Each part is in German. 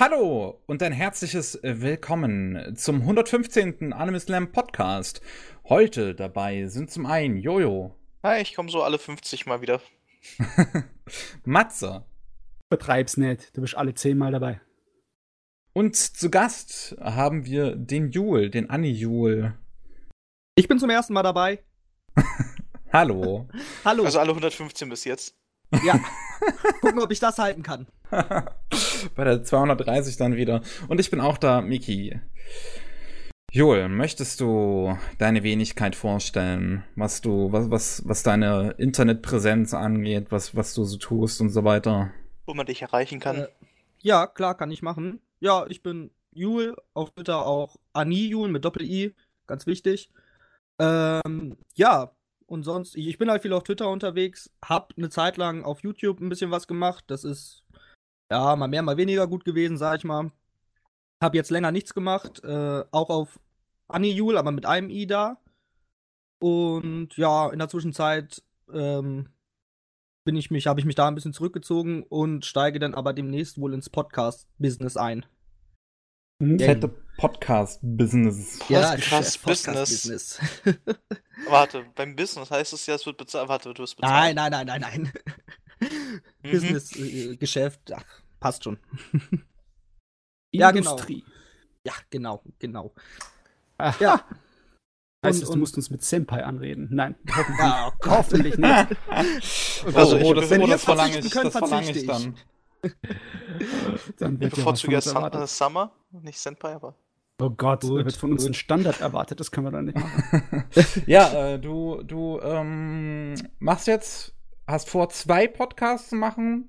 Hallo und ein herzliches Willkommen zum 115. Anime Slam Podcast. Heute dabei sind zum einen Jojo. Hi, ich komme so alle 50 mal wieder. Matze. Betreib's nicht, du bist alle 10 Mal dabei. Und zu Gast haben wir den Jul, den Anni Jul. Ich bin zum ersten Mal dabei. Hallo. Hallo. Also alle 115 bis jetzt. Ja. Gucken, ob ich das halten kann. Bei der 230 dann wieder. Und ich bin auch da, Miki. Joel, möchtest du deine Wenigkeit vorstellen, was du, was, was, was deine Internetpräsenz angeht, was, was du so tust und so weiter? Wo man dich erreichen kann. Äh, ja, klar, kann ich machen. Ja, ich bin Jul, auf Twitter auch Ani Jul mit Doppel-I, ganz wichtig. Ähm, ja, und sonst, ich bin halt viel auf Twitter unterwegs, hab eine Zeit lang auf YouTube ein bisschen was gemacht. Das ist, ja, mal mehr, mal weniger gut gewesen, sag ich mal. Hab jetzt länger nichts gemacht, äh, auch auf Anijul, aber mit einem I da. Und ja, in der Zwischenzeit ähm, bin ich mich, habe ich mich da ein bisschen zurückgezogen und steige dann aber demnächst wohl ins Podcast-Business ein. Mhm. Fette Podcast-Business. Ja, krass, Business. Warte, beim Business heißt es ja, es wird bezahlt. Warte, du wirst bezahlt. Nein, nein, nein, nein, nein. mhm. Business-Geschäft, äh, passt schon. ja, genau. Industrie. Ja, genau, genau. Aha. Ja. Heißt es, du musst uns mit Senpai anreden? Nein, hoffentlich, ja, hoffentlich nicht. also, ich, oh, das, wenn oh, das verlange ich, das verlange ich dann. dann wird ich bevorzuge ja Summer, nicht Senpai, aber. Oh Gott, gut, wird von uns gut. ein Standard erwartet, das können wir doch nicht machen. ja, äh, du, du ähm, machst jetzt, hast vor, zwei Podcasts zu machen.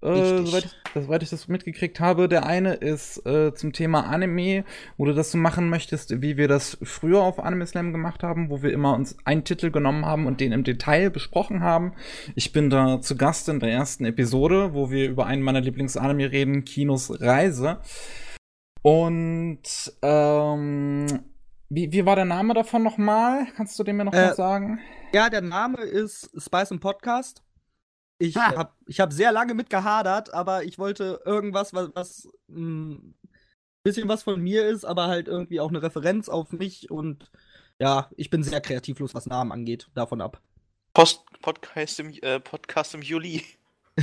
Äh, soweit, ich, soweit, ich, das mitgekriegt habe. Der eine ist äh, zum Thema Anime, wo du das so machen möchtest, wie wir das früher auf Anime Slam gemacht haben, wo wir immer uns einen Titel genommen haben und den im Detail besprochen haben. Ich bin da zu Gast in der ersten Episode, wo wir über einen meiner Lieblings-Anime reden, Kinos Reise. Und ähm, wie, wie war der Name davon nochmal? Kannst du den mir noch äh, sagen? Ja, der Name ist Spice and Podcast. Ich ah. habe ich hab sehr lange mit gehadert, aber ich wollte irgendwas, was, was ein hm, bisschen was von mir ist, aber halt irgendwie auch eine Referenz auf mich und ja, ich bin sehr kreativlos, was Namen angeht, davon ab. Post Podcast im, äh, Podcast im Juli.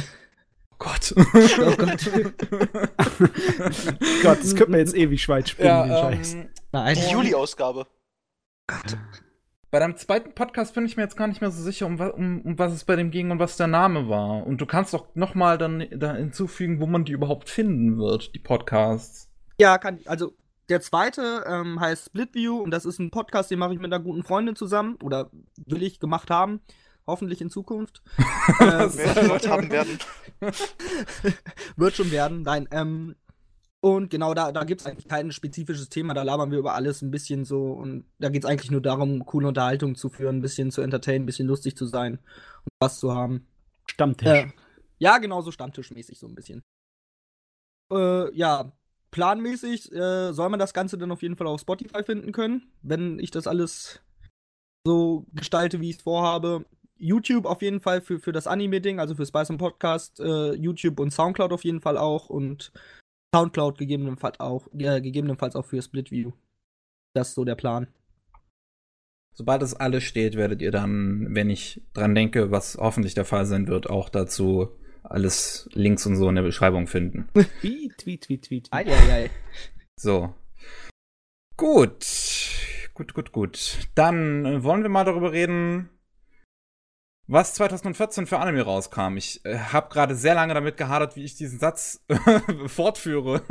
Gott. Oh Gott. Gott, das könnte man jetzt ewig Schweiz spielen, ja, den Scheiß. Ähm, Nein. Die Juli-Ausgabe. Gott. Bei deinem zweiten Podcast bin ich mir jetzt gar nicht mehr so sicher, um, um, um, was es bei dem ging und was der Name war. Und du kannst doch noch mal dann da hinzufügen, wo man die überhaupt finden wird, die Podcasts. Ja, kann ich. Also der zweite ähm, heißt Splitview und das ist ein Podcast, den mache ich mit einer guten Freundin zusammen oder will ich gemacht haben. Hoffentlich in Zukunft. äh, wird haben werden. wird schon werden. Nein, ähm, und genau da, da gibt es eigentlich kein spezifisches Thema, da labern wir über alles ein bisschen so. Und da geht es eigentlich nur darum, coole Unterhaltung zu führen, ein bisschen zu entertainen, ein bisschen lustig zu sein und was zu haben. Stammtisch. Äh, ja, genau so Stammtischmäßig so ein bisschen. Äh, ja, planmäßig äh, soll man das Ganze dann auf jeden Fall auf Spotify finden können, wenn ich das alles so gestalte, wie ich es vorhabe. YouTube auf jeden Fall für, für das Anime-Ding, also für Spice und Podcast, äh, YouTube und Soundcloud auf jeden Fall auch und Soundcloud gegebenenfalls auch, äh, gegebenenfalls auch für Splitview. Das ist so der Plan. Sobald das alles steht, werdet ihr dann, wenn ich dran denke, was hoffentlich der Fall sein wird, auch dazu alles Links und so in der Beschreibung finden. tweet, tweet, tweet, tweet. Ei, ei, ei. So. Gut. Gut, gut, gut. Dann wollen wir mal darüber reden, was 2014 für Anime rauskam. Ich äh, habe gerade sehr lange damit gehadert, wie ich diesen Satz fortführe.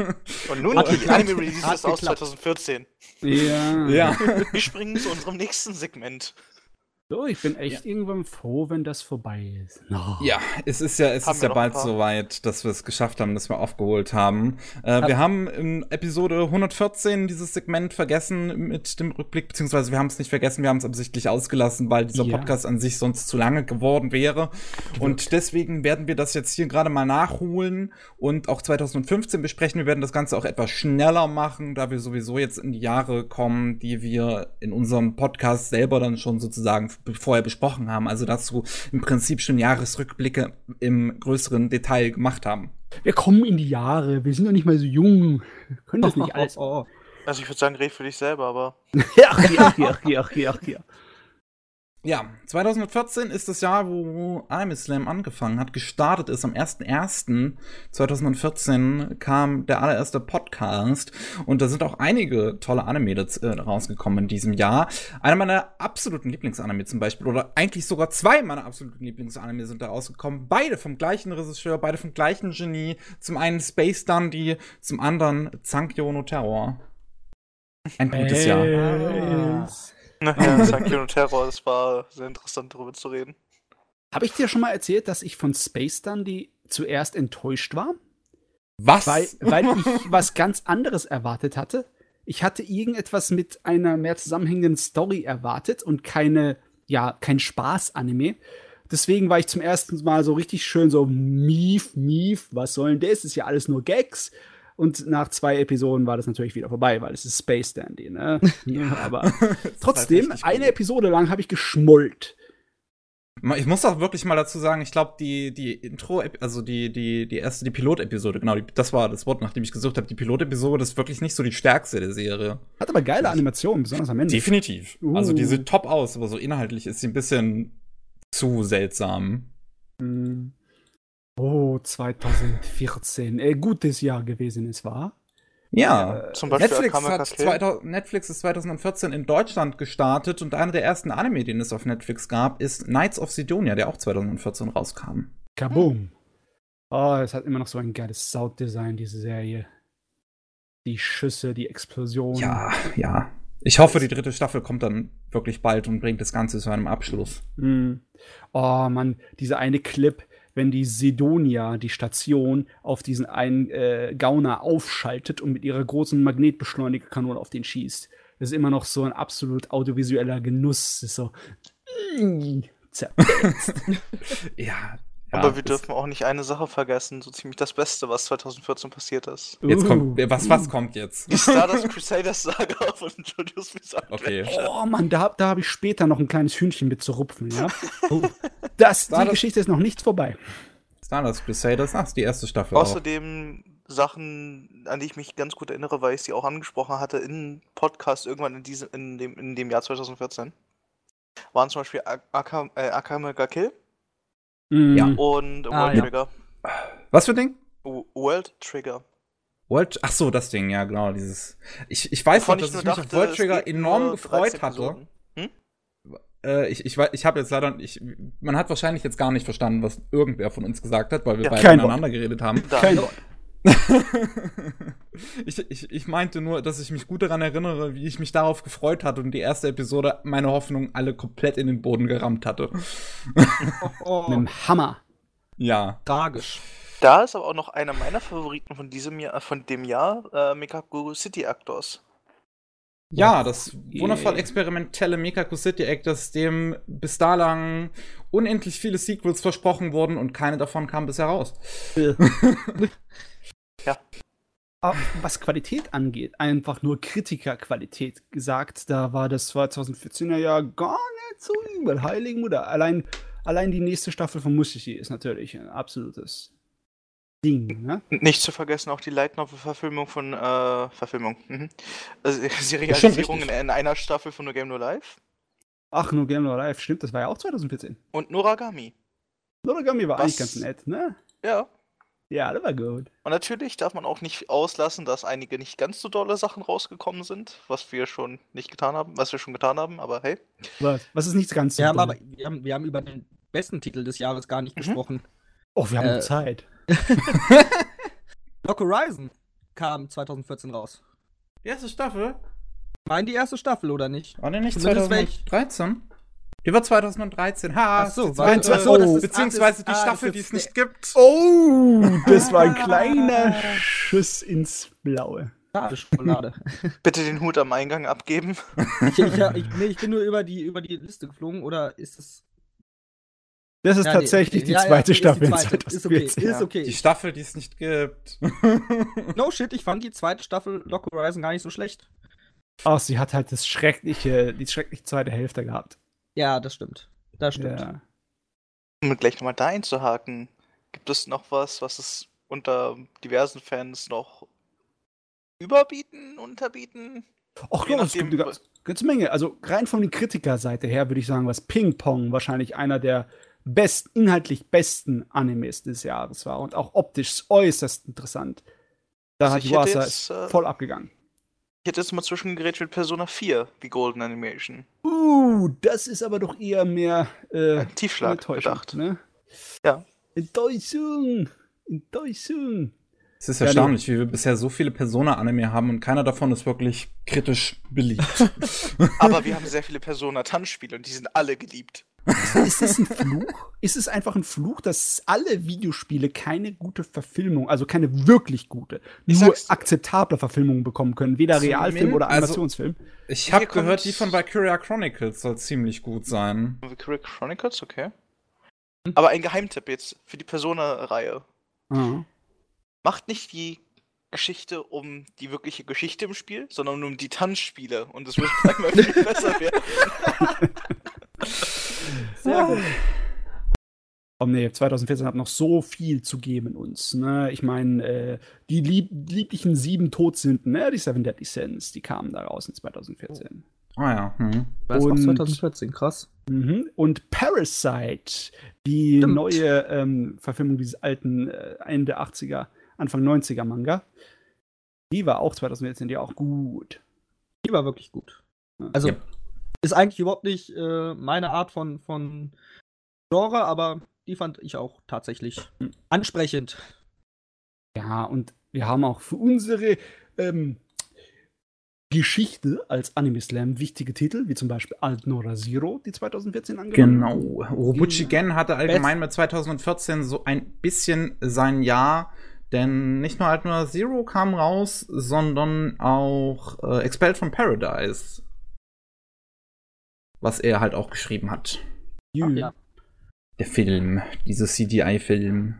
Und nun die Anime Releases aus 2014. Ja. ja. Wir springen zu unserem nächsten Segment. So, ich bin echt ja. irgendwann froh, wenn das vorbei ist. Oh. Ja, es ist ja, es ist ja bald soweit, dass wir es geschafft haben, dass wir aufgeholt haben. Äh, wir haben in Episode 114 dieses Segment vergessen mit dem Rückblick, beziehungsweise wir haben es nicht vergessen, wir haben es absichtlich ausgelassen, weil dieser ja. Podcast an sich sonst zu lange geworden wäre. Und deswegen werden wir das jetzt hier gerade mal nachholen und auch 2015 besprechen. Wir werden das Ganze auch etwas schneller machen, da wir sowieso jetzt in die Jahre kommen, die wir in unserem Podcast selber dann schon sozusagen vorher besprochen haben, also dazu im Prinzip schon Jahresrückblicke im größeren Detail gemacht haben. Wir kommen in die Jahre, wir sind doch nicht mal so jung. Wir können das nicht alles. Oh, oh. Also ich würde sagen, red für dich selber, aber. ja, ach, ach, ach, ach, ach, ach, ja, 2014 ist das Jahr, wo Anime Slam angefangen hat, gestartet ist. Am 01.01.2014 kam der allererste Podcast und da sind auch einige tolle Anime äh, rausgekommen in diesem Jahr. Einer meiner absoluten Lieblingsanime zum Beispiel, oder eigentlich sogar zwei meiner absoluten Lieblingsanime sind da rausgekommen. Beide vom gleichen Regisseur, beide vom gleichen Genie. Zum einen Space Dundee, zum anderen Zankyo no Terror. Ein gutes Jahr. Ja, Sankyo und Terror, das war sehr interessant, darüber zu reden. Habe ich dir schon mal erzählt, dass ich von Space Dundee zuerst enttäuscht war? Was? Weil, weil ich was ganz anderes erwartet hatte. Ich hatte irgendetwas mit einer mehr zusammenhängenden Story erwartet und keine, ja, kein Spaß-Anime. Deswegen war ich zum ersten Mal so richtig schön so, mief, mief, was soll denn das? Ist ja alles nur Gags. Und nach zwei Episoden war das natürlich wieder vorbei, weil es ist Space Dandy, ne? ja, aber trotzdem, eine Episode lang habe ich geschmollt. Ich muss auch wirklich mal dazu sagen, ich glaube, die, die Intro, also die, die, die erste, die Pilotepisode, genau, die, das war das Wort, nach dem ich gesucht habe. Die Pilotepisode ist wirklich nicht so die stärkste der Serie. Hat aber geile Animationen, besonders am Ende. Definitiv. Uh. Also die sieht top aus, aber so inhaltlich ist sie ein bisschen zu seltsam. Mm. Oh, 2014. Äh, gutes Jahr gewesen, es war. Ja, äh, zum Beispiel Netflix, hat 2000, Netflix ist 2014 in Deutschland gestartet und einer der ersten Anime, den es auf Netflix gab, ist Knights of Sidonia, der auch 2014 rauskam. Kaboom! Oh, es hat immer noch so ein geiles Sounddesign, diese Serie. Die Schüsse, die Explosionen. Ja, ja. Ich hoffe, die dritte Staffel kommt dann wirklich bald und bringt das Ganze zu einem Abschluss. Mm. Oh Mann, dieser eine Clip, wenn die Sidonia, die Station, auf diesen einen äh, Gauner aufschaltet und mit ihrer großen Magnetbeschleunigerkanone auf den schießt. Das ist immer noch so ein absolut audiovisueller Genuss. Das ist so. ja, aber wir dürfen auch nicht eine Sache vergessen, so ziemlich das Beste, was 2014 passiert ist. Jetzt kommt, uh. was, was kommt jetzt? Die Stardust Crusaders Saga von Julius Bizarre. Okay. Oh Mann, da, da habe ich später noch ein kleines Hühnchen mit zu rupfen, ja. Oh. Das, die Geschichte ist noch nicht vorbei. Stardust Crusaders, ach, ist die erste Staffel. Außerdem auch. Sachen, an die ich mich ganz gut erinnere, weil ich sie auch angesprochen hatte in Podcast irgendwann in, diesem, in, dem, in dem Jahr 2014, waren zum Beispiel Akame äh, Kill Mhm. Ja. Und ah, World ja. Trigger. Was für Ding? World Trigger. World, ach so, das Ding, ja, genau, dieses. Ich, ich weiß noch, dass ich, ich mich dachte, auf World Trigger enorm gefreut hatte. Hm? Äh, ich ich, ich habe jetzt leider, ich, man hat wahrscheinlich jetzt gar nicht verstanden, was irgendwer von uns gesagt hat, weil wir ja, beide aneinander geredet haben. Kein Wort. ich, ich, ich meinte nur, dass ich mich gut daran erinnere, wie ich mich darauf gefreut hatte und die erste Episode meine Hoffnung alle komplett in den Boden gerammt hatte. oh. Mit dem Hammer. Ja. Tragisch. Da ist aber auch noch einer meiner Favoriten von diesem Jahr, von dem Jahr, äh, Mekaku City Actors. Ja, das wundervoll experimentelle Mekaku City Actors, dem bis dalang unendlich viele Sequels versprochen wurden und keine davon kam bisher raus. Ja. Was Qualität angeht, einfach nur Kritikerqualität gesagt, da war das 2014er Jahr gar nicht so übel. Heiligenmutter. Allein, allein die nächste Staffel von Mushishi ist natürlich ein absolutes Ding. Ne? Nicht zu vergessen auch die Light Novel-Verfilmung von äh, Verfilmung. Mhm. Also, Serialisierung in, in, einer Staffel von No Game No Life. Ach, No Game No Life, stimmt, das war ja auch 2014. Und Noragami. Noragami war Was? eigentlich ganz nett, ne? Ja. Ja, das war gut. Und natürlich darf man auch nicht auslassen, dass einige nicht ganz so dolle Sachen rausgekommen sind, was wir schon nicht getan haben, was wir schon getan haben, aber hey. Was? Was ist nicht ganz so wir haben aber wir haben, wir haben über den besten Titel des Jahres gar nicht mhm. gesprochen. Oh, wir haben äh, Zeit. Lock Horizon kam 2014 raus. Die erste Staffel? Meine die erste Staffel, oder nicht? War nicht Zumindest 2013? Die war 2013. Ha, ach so, zweite, ach so das ist, beziehungsweise die Staffel, die es nicht gibt. Oh, das war ein kleiner Schuss ins Blaue. Schokolade. Bitte den Hut am Eingang abgeben. ich, ich, ich, nee, ich bin nur über die, über die Liste geflogen, oder ist es. Das ist ja, tatsächlich die, die ja, zweite ja, Staffel. Die zweite. Ist okay, ist okay. Die Staffel, die es nicht gibt. no shit, ich fand die zweite Staffel Lock Horizon gar nicht so schlecht. Ach, sie hat halt das schreckliche, die schreckliche zweite Hälfte gehabt. Ja, das stimmt. Das stimmt. Ja. Um gleich nochmal da einzuhaken, gibt es noch was, was es unter diversen Fans noch überbieten, unterbieten. Ach ja, es gibt eine ganze, ganze Menge. Also rein von der Kritikerseite her würde ich sagen, was Ping Pong wahrscheinlich einer der best, inhaltlich besten Animes des Jahres war und auch optisch äußerst interessant. Da Also hat jetzt, äh, voll abgegangen. Ich hätte jetzt mal zwischengeredet mit Persona 4, wie Golden Animation. Uh, das ist aber doch eher mehr äh, Ein Tiefschlag gedacht. Ne? Ja. Enttäuschung. Enttäuschung. Es ist Ja, erstaunlich, wie wir bisher so viele Persona-Anime haben und keiner davon ist wirklich kritisch beliebt. Aber wir haben sehr viele Persona-Tanzspiele und die sind alle geliebt. Ist das ein Fluch? Ist es einfach ein Fluch, dass alle Videospiele keine gute Verfilmung, also keine wirklich gute, Ich nur akzeptable Verfilmung bekommen können? Weder Realfilm oder also- Animationsfilm. Ich Hier habe gehört, die von Valkyria Chronicles soll ziemlich gut sein. Valkyria Chronicles, okay. Aber ein Geheimtipp jetzt für die Persona-Reihe. Ah. Macht nicht die Geschichte um die wirkliche Geschichte im Spiel, sondern um die Tanzspiele. Und es wird einmal viel besser werden. Sehr gut. Oh nee, 2014 hat noch so viel zu geben uns. Ne? Ich meine, äh, die lieb lieblichen sieben Todsünden, ne? die Seven Deadly Sins, die kamen da raus in 2014. Ah ja. Hm. Das war Und- 2014, krass. Mhm. Und Parasite, die Stimmt. neue ähm, Verfilmung dieses alten äh, Ende 80er, Anfang 90er Manga, die war auch 2014, die auch gut. Die war wirklich gut. Ja. Also, Ja. Ist eigentlich überhaupt nicht äh, meine Art von, von Genre, aber die fand ich auch tatsächlich Hm. ansprechend. Ja, und wir haben auch für unsere ähm, Geschichte als Anime Slam wichtige Titel, wie zum Beispiel Alt Nora Zero, die 2014 angenommen Genau. Robuchi Gen hatte allgemein mit 2014 so ein bisschen sein Jahr, denn nicht nur Alternate Zero kam raus, sondern auch äh, Expelled from Paradise. Was er halt auch geschrieben hat. Ach, ja. Der Film, dieser CGI-Film.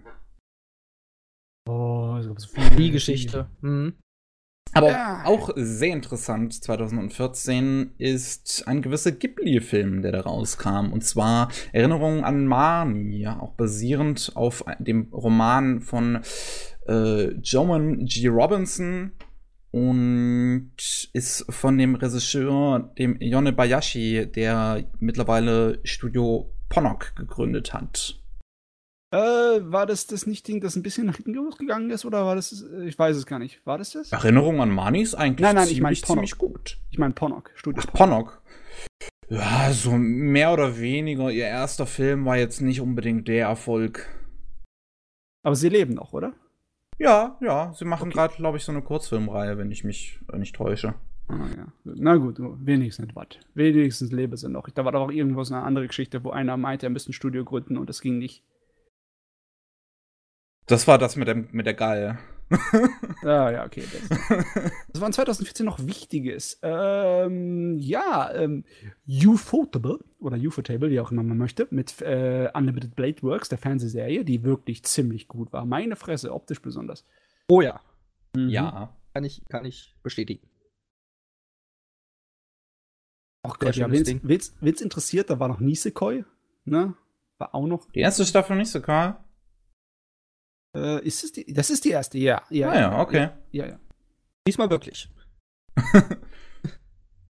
Oh, es gab so viele Die Geschichte. Mhm. Aber Ja. auch sehr interessant 2014 ist ein gewisser Ghibli-Film, der da rauskam. Und zwar Erinnerungen an Marnie, auch basierend auf dem Roman von äh, Joan G. Robinson und ist von dem Regisseur, dem Yone Bayashi, der mittlerweile Studio Ponok gegründet hat. Äh, war das das nicht Ding, das ein bisschen nach hinten gegangen ist, oder war das, äh, ich weiß es gar nicht. War das das? Erinnerungen an Marnie ist eigentlich Nein, nein, ich ziemlich, mein Ponok. ziemlich gut. Ich meine Ponok, Studio Ach, Ponok. Ja, so mehr oder weniger. Ihr erster Film war jetzt nicht unbedingt der Erfolg. Aber sie leben noch, oder? Ja, ja, sie machen Okay. gerade, glaube ich, so eine Kurzfilmreihe, wenn ich mich äh, nicht täusche. Ah, ja. Na gut, wenigstens was. Wenigstens lebe sie noch. Da war doch auch irgendwo so eine andere Geschichte, wo einer meinte, er müsste ein Studio gründen und das ging nicht. Das war das mit, dem, mit der Galle. Ah, ja, okay. Das, das war in 2014 noch Wichtiges. Ähm, ja, ähm, Ufotable oder Ufotable, wie auch immer man möchte, mit äh, Unlimited Blade Works, der Fernsehserie, die wirklich ziemlich gut war. Meine Fresse, optisch besonders. Oh ja, Mhm. ja. kann ich, kann ich bestätigen. Ach Gott, ja, wen's, wen's, wen's interessiert, da war noch Nisekoi, ne? War auch noch. Die erste Staffel Karl? Äh, ist es die? Das ist die erste, ja. Ja, Ah ja, okay. Ja, ja. Diesmal wirklich.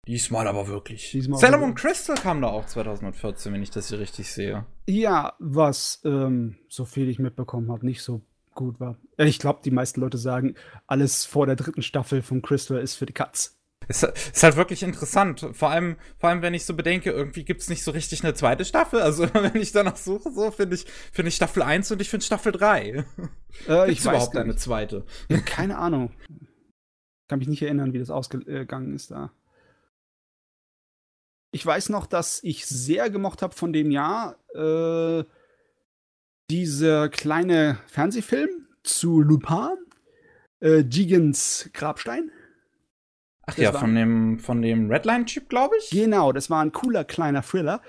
Diesmal aber wirklich. Diesmal Sailor aber Crystal kam da auch 2014, wenn ich das hier richtig sehe. Ja, was, ähm, so viel ich mitbekommen habe, nicht so gut war. Äh, Ich glaube, die meisten Leute sagen, alles vor der dritten Staffel von Crystal ist für die Katz. Ist, ist halt wirklich interessant. Vor allem, vor allem, wenn ich so bedenke, irgendwie gibt's nicht so richtig eine zweite Staffel. Also, wenn ich danach suche, so finde ich, finde ich Staffel 1 und ich finde Staffel 3. Äh, ich überhaupt gar eine nicht. zweite? Keine Ahnung. Kann mich nicht erinnern, wie das ausgegangen ist da. Ich weiß noch, dass ich sehr gemocht habe von dem Jahr äh, dieser kleine Fernsehfilm zu Lupin, äh, Gigans Grabstein. Ach Das ja, von dem, von dem Redline-Chip, glaube ich. Genau, das war ein cooler kleiner Thriller.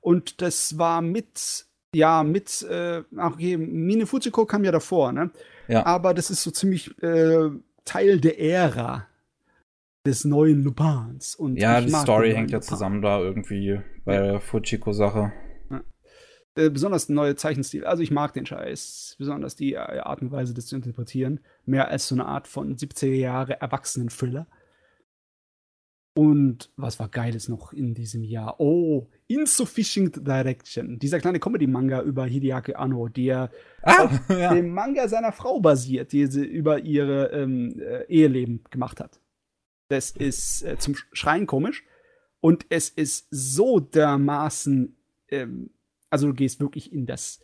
Und das war mit, ja, mit, äh, okay, Mine Fujiko kam ja davor, ne? Ja. Aber das ist so ziemlich äh, Teil der Ära des neuen Lupins. Und Ja, die Story hängt ja zusammen da irgendwie bei der Fujiko-Sache. Äh, besonders der neue Zeichenstil. Also ich mag den Scheiß. Besonders die äh, Art und Weise, das zu interpretieren. Mehr als so eine Art von 70er Jahre Erwachsenen-Thriller. Und was war Geiles noch in diesem Jahr? Oh, Insufficient Direction. Dieser kleine Comedy-Manga über Hideaki Anno, der Ah, auf ja. dem Manga seiner Frau basiert, die sie über ihre ähm, äh, Eheleben gemacht hat. Das ist äh, zum Schreien komisch. Und es ist so dermaßen, ähm, also du gehst wirklich in das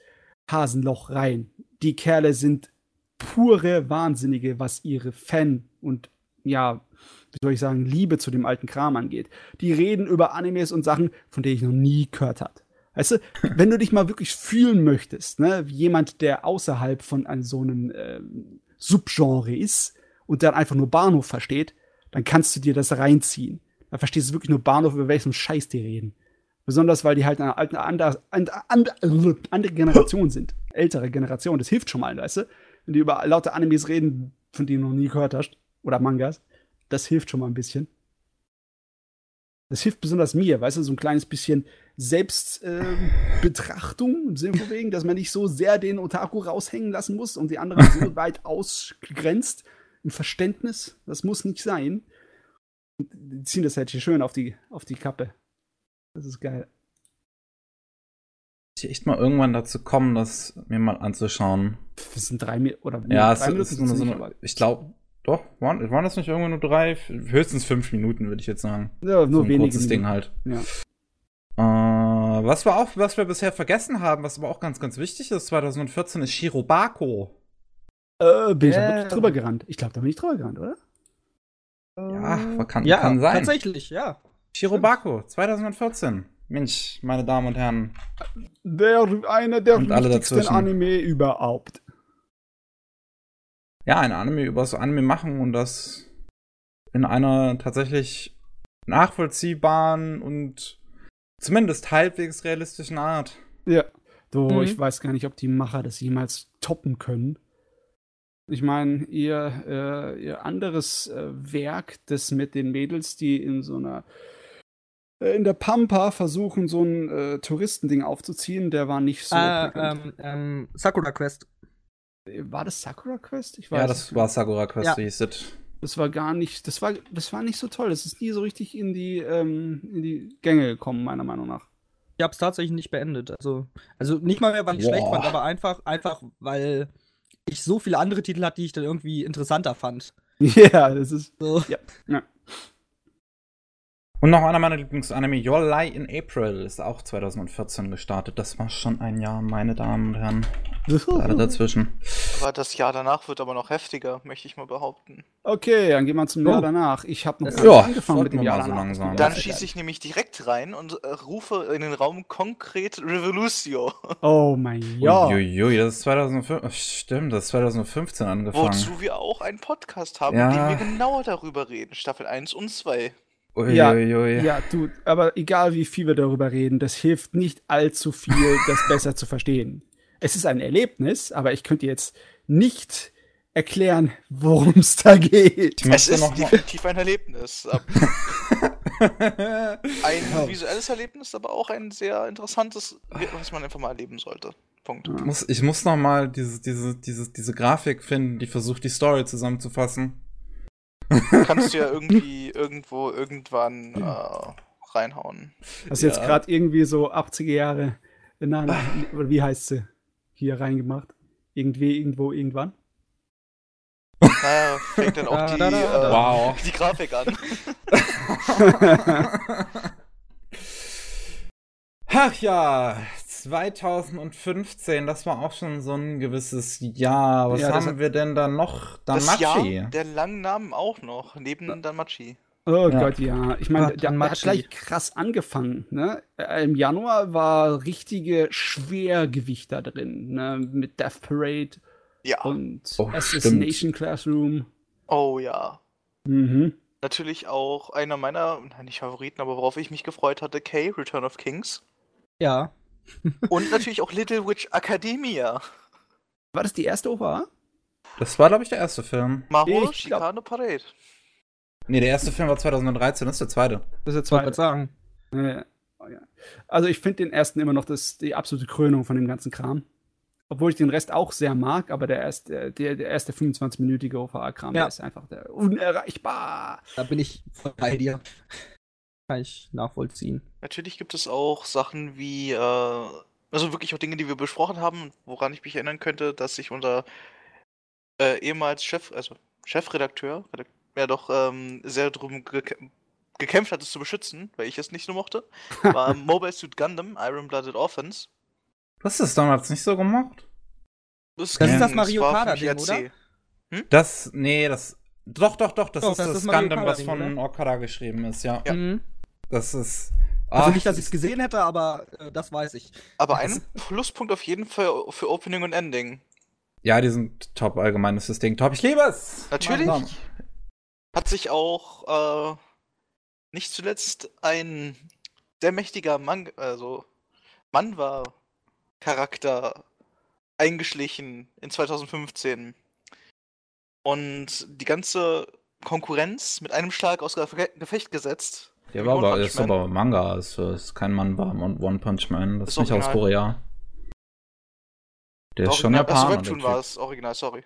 Hasenloch rein. Die Kerle sind pure Wahnsinnige, was ihre Fan und ja, wie soll ich sagen, Liebe zu dem alten Kram angeht. Die reden über Animes und Sachen, von denen ich noch nie gehört habe. Weißt du, wenn du dich mal wirklich fühlen möchtest, ne, wie jemand, der außerhalb von einem, so einem ähm, Subgenre ist und dann einfach nur Bahnhof versteht, dann kannst du dir das reinziehen. Da verstehst du wirklich nur Bahnhof, über welchen Scheiß die reden. Besonders, weil die halt eine alte, andere, andere, andere Generation sind. Ältere Generation. Das hilft schon mal, weißt du? Wenn die über lauter Animes reden, von denen du noch nie gehört hast, oder Mangas, das hilft schon mal ein bisschen. Das hilft besonders mir, weißt du, so ein kleines bisschen Selbstbetrachtung im Sinne von wegen, dass man nicht so sehr den Otaku raushängen lassen muss und die anderen so weit ausgrenzt im Verständnis. Das muss nicht sein. Und Die ziehen das halt hier schön auf die, auf die Kappe. Das ist geil. Ich echt mal irgendwann dazu kommen, das mir mal anzuschauen. Das sind drei Mi- oder Ja, drei es Minuten ist so eine, ich glaube, doch, waren, waren das nicht irgendwo nur drei? Höchstens fünf Minuten, würde ich jetzt sagen. ja, So nur ein wenige kurzes Ding halt. Ja. Äh, was wir auch, was wir bisher vergessen haben, was aber auch ganz, ganz wichtig ist, 2014 ist Shirobako. Äh, bin ich da Äh. wirklich drüber gerannt? Ich glaube, da bin ich drüber gerannt, oder? Ja, kann, ja, kann sein. tatsächlich, ja. Shirobako, 2014. Mensch, meine Damen und Herren. Der, einer der wichtigsten. Anime überhaupt. Ja, ein Anime über das Anime machen und das in einer tatsächlich nachvollziehbaren und zumindest halbwegs realistischen Art. Ja. Du, Mhm. ich weiß gar nicht, ob die Macher das jemals toppen können. Ich meine, ihr, äh, ihr anderes äh, Werk, das mit den Mädels, die in so einer äh, in der Pampa versuchen, so ein äh, Touristending aufzuziehen, der war nicht so. äh, prickelnd. ähm, ähm, Sakura Quest. War das Sakura Quest? Ich Ja, es das nicht. war Sakura Quest, Ja. hieß es. Das war gar nicht, das war, das war nicht so toll. Das ist nie so richtig in die, ähm, in die Gänge gekommen, meiner Meinung nach. Ich hab's tatsächlich nicht beendet. Also, also nicht mal mehr, weil ich Boah. schlecht fand, aber einfach, einfach, weil ich so viele andere Titel hatte, die ich dann irgendwie interessanter fand. Ja, das ist. So. Ja. Und noch einer meiner Lieblingsanime, Your Lie in April, ist auch 2014 gestartet. Das war schon ein Jahr, meine Damen und Herren. Alle dazwischen. Aber das Jahr danach wird aber noch heftiger, möchte ich mal behaupten. Okay, dann gehen wir zum Jahr Oh. danach. Ich habe noch gar nicht Ja, angefangen mit dem Jahr mal so langsam. Dann schieße ich nämlich direkt rein und äh, rufe in den Raum konkret Revolutio. Oh mein ja. Uiuiui, das ist 2005. Stimmt, das ist 2015 angefangen. Wozu wir auch einen Podcast haben, Ja. in dem wir genauer darüber reden. Staffel 1 und 2. Ja, Uiuiui. Ja, du, aber egal wie viel wir darüber reden, das hilft nicht allzu viel, das besser zu verstehen. Es ist ein Erlebnis, aber ich könnte jetzt nicht erklären, worum es da geht. Es ist noch mal. definitiv ein Erlebnis. Ab- Ein visuelles Erlebnis, aber auch ein sehr interessantes, was man einfach mal erleben sollte. Punkt. Ich muss, ich muss noch mal diese, diese, diese, diese Grafik finden, die versucht, die Story zusammenzufassen. Kannst du ja irgendwie irgendwo irgendwann äh, reinhauen. Hast du jetzt Ja. gerade irgendwie so 80er Jahre, nein, nein, oder wie heißt sie, hier reingemacht? Irgendwie, irgendwo, irgendwann? Naja, fängt dann auch Da, die, da, da, da. äh, Wow. die Grafik an. Ach ja, 2015, das war auch schon so ein gewisses Jahr. Was Ja, das haben hat- wir denn da noch? Das Damachi. Jahr der langen Namen auch noch, neben Danmachi. Oh Ja. Gott, ja. Ich meine, der, der hat gleich krass angefangen. Ne? Äh, Im Januar war richtige Schwergewicht da drin. Ne? Mit Death Parade Ja. und Oh, Assassination Classroom. Oh ja. Mhm. Natürlich auch einer meiner, nein, nicht Favoriten, aber worauf ich mich gefreut hatte, K, Return of Kings. Ja. Und natürlich auch Little Witch Academia. War das die erste OVA? Das war, glaube ich, der erste Film. Mahou, Ich glaub- Chicane Parade. Nee, der erste Film war 2013, das ist der zweite. Das ist Ich der zweite. gerade sagen. Äh, ja. Also ich finde den ersten immer noch das, die absolute Krönung von dem ganzen Kram. Obwohl ich den Rest auch sehr mag, aber der erste, der, der erste 25-minütige OVA-Kram, Ja. der ist einfach der unerreichbar. Da bin ich bei dir. Kann ich nachvollziehen. Natürlich gibt es auch Sachen wie, äh, also wirklich auch Dinge, die wir besprochen haben, woran ich mich erinnern könnte, dass ich unter äh, ehemals Chef, also Chefredakteur, Redak ja doch ähm, sehr darum gek gekämpft hat, es zu beschützen, weil ich es nicht so mochte, war Mobile Suit Gundam, Iron Blooded Orphans. Du hast es damals nicht so gemacht? Das ist das Mario Kart Ding, RC. Das, nee, das. Doch, doch, doch, das Doch, ist das das, ist Mario Gundam, was von oder? Okada geschrieben ist, ja. Ja. Mhm. Das ist. Also Ach, nicht, dass ich es gesehen hätte, aber äh, das weiß ich. Aber ein Pluspunkt auf jeden Fall für Opening und Ending. Ja, die sind top, allgemein ist das Ding top. Ich liebe es! Natürlich. Hat sich auch äh, nicht zuletzt ein sehr mächtiger Mann, also Manwa-Charakter eingeschlichen in 2015. Und die ganze Konkurrenz mit einem Schlag aus Ge Gefecht gesetzt. Der Wie war aber, ist aber Manga, ist, ist kein Mann war und One Punch Man. Das ist Ist nicht aus. Korea. Der ist schon Original- Japaner. Also Webtoon war es, original, sorry.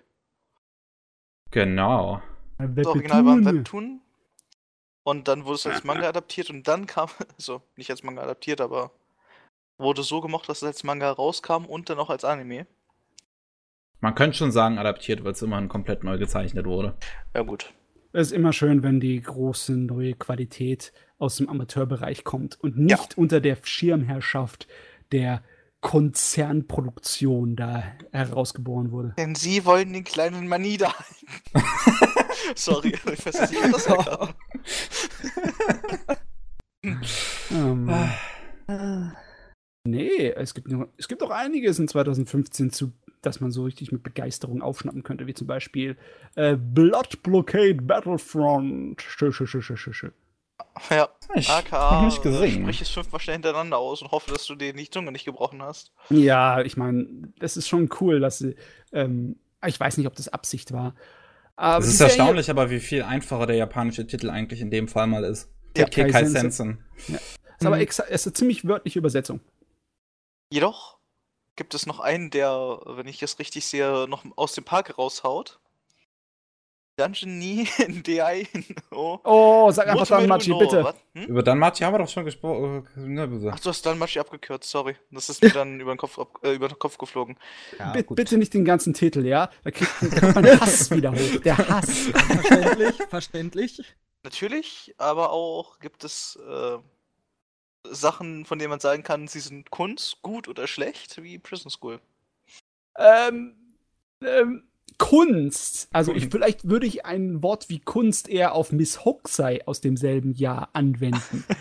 Genau. Das Original war ein Webtoon. Und dann wurde es als Manga adaptiert und dann kam, also nicht als Manga adaptiert, aber wurde so gemacht, dass es als Manga rauskam und dann auch als Anime. Man könnte schon sagen, adaptiert, weil es immerhin komplett neu gezeichnet wurde. Ja gut. Es ist immer schön, wenn die große neue Qualität aus dem Amateurbereich kommt und nicht unter der Schirmherrschaft der Konzernproduktion da herausgeboren wurde. Denn sie wollen den kleinen Mann niederhalten. Sorry, ich weiß nicht, wie das war. Ähm, Ah. nee, es gibt, noch, es gibt auch einiges in 2015, zu, das man so richtig mit Begeisterung aufschnappen könnte, wie zum Beispiel äh, Blood Blockade Battlefront. Schö, schö, schö, schö, schö. Ja, Ich aka, hab nicht gesehen. sprich es fünfmal schnell hintereinander aus und hoffe, dass du dir die Zunge nicht gebrochen hast. Ja, ich meine, das ist schon cool, dass sie. Ähm, ich weiß nicht, ob das Absicht war. Aber Es ist erstaunlich, aber wie viel einfacher der japanische Titel eigentlich in dem Fall mal ist. Ja, Kekai Kai Sensen. Ist aber exa ist eine ziemlich wörtliche Übersetzung. Jedoch gibt es noch einen, der, wenn ich es richtig sehe, noch aus dem Park raushaut. Dungeon Ni in DI. Oh. Oh, sag einfach dann, Motomeru Machi, no- bitte. Hm? Über Danmachi haben wir doch schon gesprochen. Ach, du hast Danmachi abgekürzt, sorry. Das ist mir dann über den Kopf, ab, äh, über den Kopf geflogen. Ja, bitte nicht den ganzen Titel, ja? Da kriegt kommt mein Hass wieder hoch. Der Hass. Verständlich, verständlich. Natürlich, aber auch gibt es äh, Sachen, von denen man sagen kann, sie sind Kunst, gut oder schlecht, wie Prison School. ähm, ähm, Kunst. Also ich, vielleicht würde ich ein Wort wie Kunst eher auf Miss Hokusai aus demselben Jahr anwenden.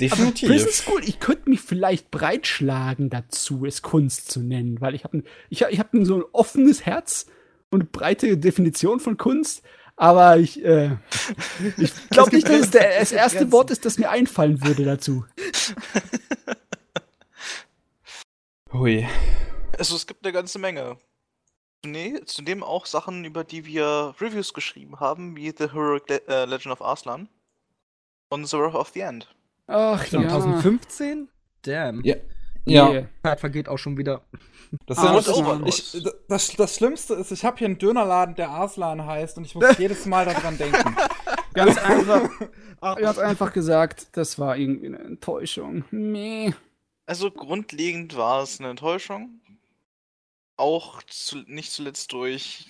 Aber Definitiv. Prison School, ich könnte mich vielleicht breitschlagen dazu, es Kunst zu nennen, weil ich habe ich, hab- ich hab so ein offenes Herz und breite Definition von Kunst, aber ich, äh, ich glaube nicht, dass es der, das erste Grenzen. Wort ist, das mir einfallen würde dazu. Hui. Also es gibt eine ganze Menge. Nee, zudem auch Sachen, über die wir Reviews geschrieben haben, wie The Heroic Le äh, Legend of Arslan und The Wrath of the End. Ach 2015? Damn. Ja. Ja, Nee. Zeit vergeht auch schon wieder. das, Ah, ist, ich, das, das Schlimmste ist, ich habe hier einen Dönerladen, der Arslan heißt und ich muss jedes Mal daran denken. Ganz einfach, Ach, ganz einfach gesagt, das war irgendwie eine Enttäuschung. Nee. Also grundlegend war es eine Enttäuschung. Auch zu, nicht zuletzt durch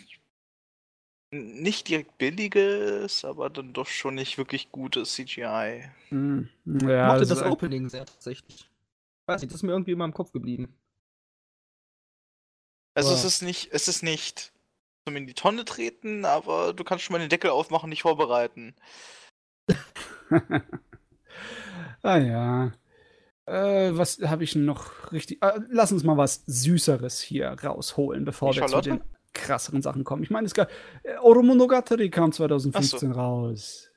nicht direkt billiges, aber dann doch schon nicht wirklich gutes CGI. Hm. ich Ja, mochte das das Opening sehr tatsächlich. Weiß nicht, das ist mir irgendwie immer im Kopf geblieben. Also es Boah. ist nicht, es ist nicht zum in die Tonne treten, aber du kannst schon mal den Deckel aufmachen und dich vorbereiten. ah ja. Äh, was habe ich noch richtig? Äh, lass uns mal was Süßeres hier rausholen, bevor wir zu den krasseren Sachen kommen. Ich meine, es gab äh, Oromonogatari kam 2015 raus.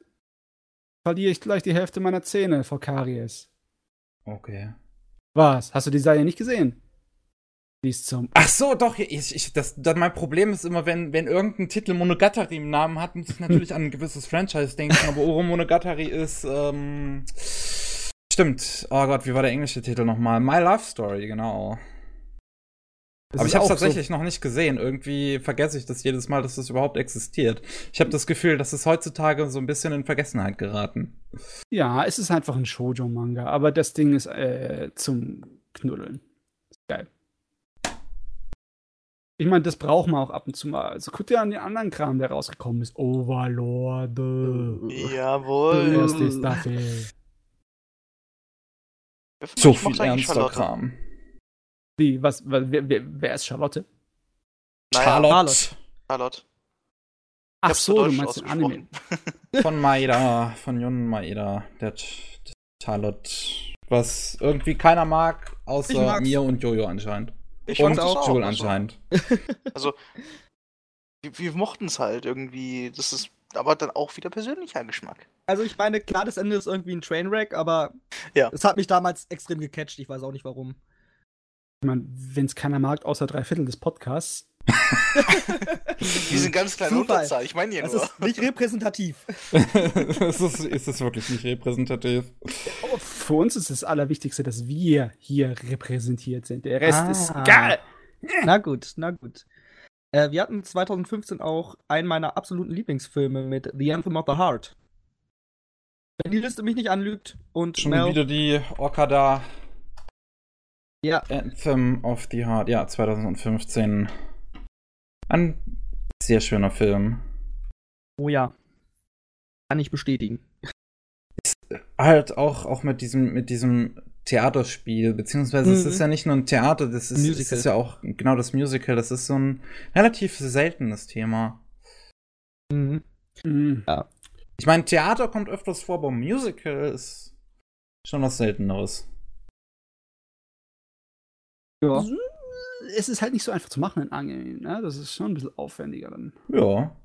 Verliere ich gleich die Hälfte meiner Zähne vor Karies. Okay. Was? Hast du die Serie nicht gesehen? Die ist zum. Ach so, doch, ich, ich, das, das, mein Problem ist immer, wenn, wenn irgendein Titel Monogatari im Namen hat, muss ich natürlich an ein gewisses Franchise denken, aber Oro Monogatari ist, ähm, stimmt. Oh Gott, wie war der englische Titel nochmal? My Love Story, genau. Das Aber ich habe es auch so- tatsächlich noch nicht gesehen. Irgendwie vergesse ich das jedes Mal, dass das überhaupt existiert. Ich habe das Gefühl, das ist heutzutage so ein bisschen in Vergessenheit geraten. Ja, es ist einfach ein Shoujo-Manga, aber das Ding ist äh, zum Knuddeln. Ist geil. Ich meine, das braucht man auch ab und zu mal. Also guck dir an den anderen Kram, der rausgekommen ist. Overlord. Jawohl. Erste Staffel. So Ich viel ernster. Kram. Wie, was, wer, wer, wer ist Charlotte? Naja, Charlotte Charlotte. Ach so, du meinst den Anime. von Maeda, von Jun Maeda, der Ch- Charlotte. Was irgendwie keiner mag, außer mir und Jojo anscheinend. Ich und auch, Joel also- anscheinend. Also, wir, wir mochten es halt irgendwie. Das ist aber dann auch wieder persönlicher Geschmack. Also ich meine, klar, das Ende ist irgendwie ein Trainwreck, aber Ja. es hat mich damals extrem gecatcht. Ich weiß auch nicht warum. Ich meine, wenn es keiner mag, außer drei Viertel des Podcasts. Die sind ganz kleine Zufall. Unterzahl. Ich meine ja Das nur. ist nicht repräsentativ. es ist, ist es wirklich nicht repräsentativ. Aber für uns ist das Allerwichtigste, dass wir hier repräsentiert sind. Der Rest Ah. ist egal. Na gut, na gut. Äh, wir hatten 2015 auch einen meiner absoluten Lieblingsfilme mit The Anthem of the Heart. Wenn die Liste mich nicht anlügt und Schon Mel, wieder die Okada Ja. Anthem of the Heart. Ja, 2015. Ein sehr schöner Film. oh ja, kann ich bestätigen. Halt auch, auch mit diesem, mit diesem Theaterspiel, beziehungsweise es Mhm. ist ja nicht nur ein Theater, das ist, es Musical. ist ja auch genau das Musical, das ist so ein relativ seltenes Thema. Mhm. Mhm. Ich meine, Theater kommt öfters vor, aber Musical ist schon was Selteneres. Ja. Es ist halt nicht so einfach zu machen in Angeln. Ne? Das ist schon ein bisschen aufwendiger dann. Ja.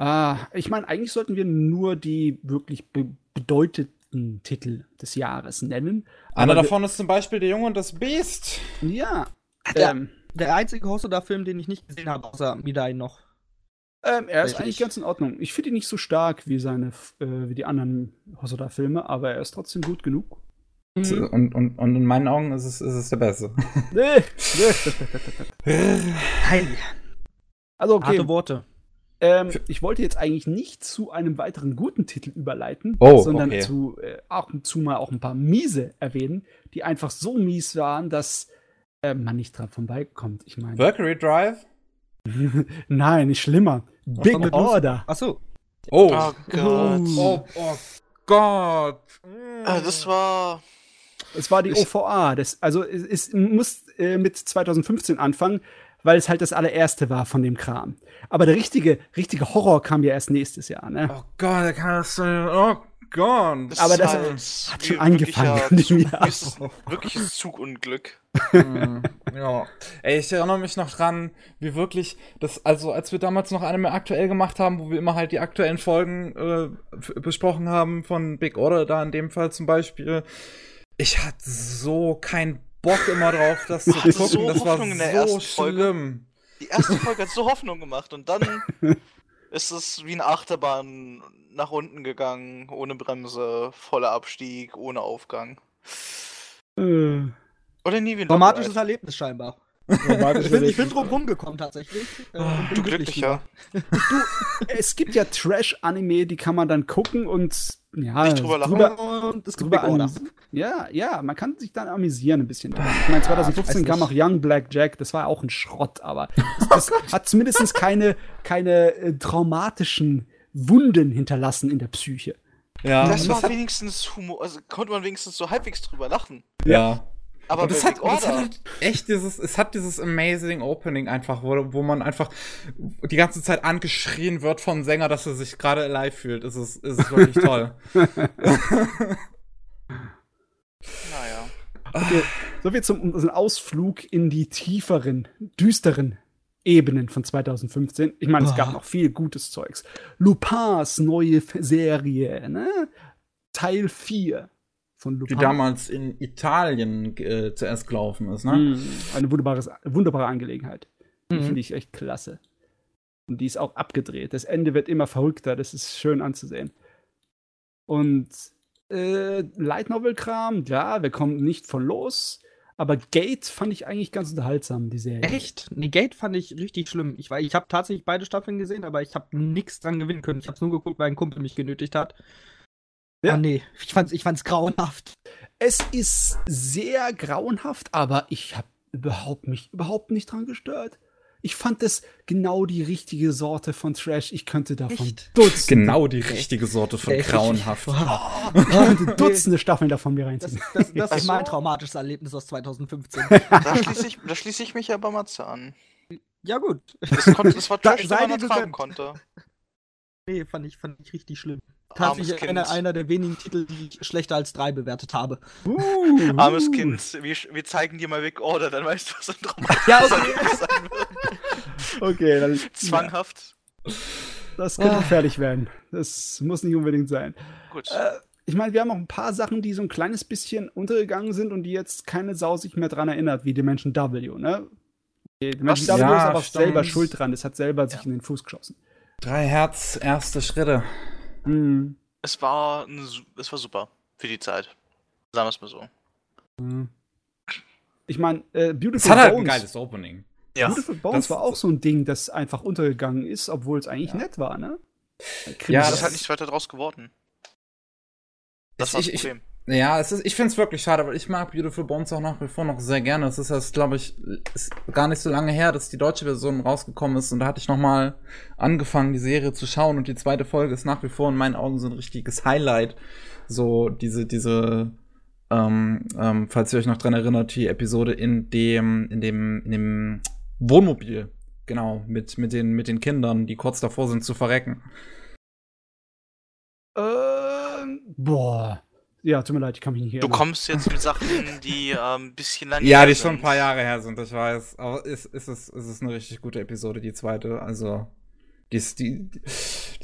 Ah, ich meine, eigentlich sollten wir nur die wirklich be bedeutenden Titel des Jahres nennen. Einer davon ist zum Beispiel Der Junge und das Biest. Ja. Der- Ähm, Der einzige Hosoda-Film, den ich nicht gesehen habe, außer Midai noch. Ähm, er ist Richtig. eigentlich ganz in Ordnung. Ich finde ihn nicht so stark wie seine, äh, wie die anderen Hosoda-Filme, aber er ist trotzdem gut genug. Mhm. Und, und, und in meinen Augen ist es, ist es der Beste. Nee. Hey, Also okay, harte Worte. ähm, ich wollte jetzt eigentlich nicht zu einem weiteren guten Titel überleiten, Oh, sondern okay. zu äh, auch zu mal auch ein paar miese erwähnen, die einfach so mies waren, dass äh, man nicht dran vorbeikommt. Ich meine, Valkyrie Drive? nein, nicht schlimmer. Big mit Lucy? Order. Achso. Oh. Oh Gott. Oh, oh Gott. Äh, das war. Es war die Ich- OVA. Das, also es, es muss äh, mit 2015 anfangen, weil es halt das allererste war von dem Kram. Aber der richtige, richtige Horror kam ja erst nächstes Jahr. Ne? Oh Gott, da kann das sein. Oh Gott. Das Aber ist das halt hat schon angefangen wirklicher in dem Zug- Jahr. es ist ein wirkliches Zugunglück. Hm, ja. Ey, ich erinnere mich noch dran, wie wirklich, das, also als wir damals noch Anime aktuell gemacht haben, wo wir immer halt die aktuellen Folgen äh, besprochen haben, von Big Order da in dem Fall zum Beispiel, ich hatte so keinen Bock immer drauf, das zu gucken. so das war Hoffnung in der so ersten Folge. schlimm. Die erste Folge hat so Hoffnung gemacht und dann ist es wie eine Achterbahn nach unten gegangen, ohne Bremse, voller Abstieg, ohne Aufgang. Äh, Oder nie wieder. Traumatisches Erlebnis scheinbar. Ich bin, ich bin drum rumgekommen tatsächlich. äh, Du glücklich Glücklicher. es gibt ja Trash-Anime, die kann man dann gucken und ja, Nicht drüber lachen. drüber. Und es gibt drüber Big Order. an, ja, ja, man kann sich dann amüsieren ein bisschen. Ich meine, 2015 weiß kam auch. Young Black Jack, das war auch ein Schrott, aber das, das hat zumindest keine, keine äh, traumatischen Wunden hinterlassen in der Psyche. Ja, Das und war wenigstens Humor, also konnte man wenigstens so halbwegs drüber lachen. ja. Aber Und es hat, es hat halt echt dieses, es hat dieses amazing Opening einfach, wo, wo man einfach die ganze Zeit angeschrien wird vom Sänger, dass er sich gerade alive fühlt. Es ist, es ist wirklich toll. naja. Okay, soviel zum unseren Ausflug in die tieferen, düsteren Ebenen von 2015. Ich meine, es gab noch viel gutes Zeugs. Lupins neue Serie, ne? Teil 4 von Die Lupin. damals in Italien äh, zuerst gelaufen ist, ne? Mm, Eine wunderbare Angelegenheit. Die Mhm. finde ich echt klasse. Und die ist auch abgedreht. Das Ende wird immer verrückter. Das ist schön anzusehen. Und Äh, Light Novel Kram, ja, wir kommen nicht von los. Aber Gate fand ich eigentlich ganz unterhaltsam, die Serie. Echt? Nee, Gate fand ich richtig schlimm. Ich, ich habe tatsächlich beide Staffeln gesehen, aber ich habe nichts dran gewinnen können. Ich habe nur geguckt, weil ein Kumpel mich genötigt hat. Ja. Ah, nee, ich fand's, ich fand's grauenhaft. Es ist sehr grauenhaft, aber ich habe überhaupt mich überhaupt nicht dran gestört. Ich fand es genau die richtige Sorte von Trash. Ich könnte davon Echt? Dutzende. Genau die richtige Sorte von Echt? grauenhaft. Oh, ich könnte Dutzende Staffeln davon mir reinziehen. Das, das, das ist mein traumatisches Erlebnis aus 2015. Da schließe ich, schließ ich mich aber mal zu an. Ja, gut. Das, konnte, das war Trash, da, man ertragen konnte. Nee, fand ich, fand ich richtig schlimm. Tatsächlich einer, einer der wenigen Titel, die ich schlechter als drei bewertet habe. Uh, Armes Kind, wir, wir zeigen dir mal Big Order, dann weißt du, was ein Traum ja, okay. sein wird. Okay, dann. Zwanghaft. Das könnte ah. gefährlich werden. Das muss nicht unbedingt sein. Gut. Äh, ich meine, wir haben auch ein paar Sachen, die so ein kleines bisschen untergegangen sind und die jetzt keine Sau sich mehr dran erinnert, wie Dimension W, ne? Dimension W ja, ist aber stimmt. selber schuld dran. Es hat selber sich in den Fuß geschossen. Drei Herz, erste Schritte. Mhm. Es war eine, es war super für die Zeit. Sagen wir es mal so. Mhm. Ich meine, äh, Beautiful es hat halt ein geiles Opening. Ja. Beautiful Bones das, war auch so ein Ding, das einfach untergegangen ist, obwohl es eigentlich ja. nett war, ne? Ja, das ist halt nichts weiter draus geworden. Das war das Problem. Ich, ja, es ist, ich finde es wirklich schade, weil ich mag Beautiful Bones auch nach wie vor noch sehr gerne. Es ist erst, glaube ich, ist gar nicht so lange her, dass die deutsche Version rausgekommen ist und da hatte ich noch mal angefangen, die Serie zu schauen und die zweite Folge ist nach wie vor in meinen Augen so ein richtiges Highlight. So diese, diese, ähm, ähm, falls ihr euch noch dran erinnert, die Episode in dem, in dem, in dem Wohnmobil, genau, mit, mit den, mit den Kindern, die kurz davor sind zu verrecken. Ähm, boah. Ja, tut mir leid, ich kann mich nicht erinnern. Du kommst jetzt mit Sachen, die ähm, ein bisschen lang Ja, die schon ein paar Jahre her sind, ich weiß. Aber ist, ist, es, ist es eine richtig gute Episode, die zweite. Also, die, die,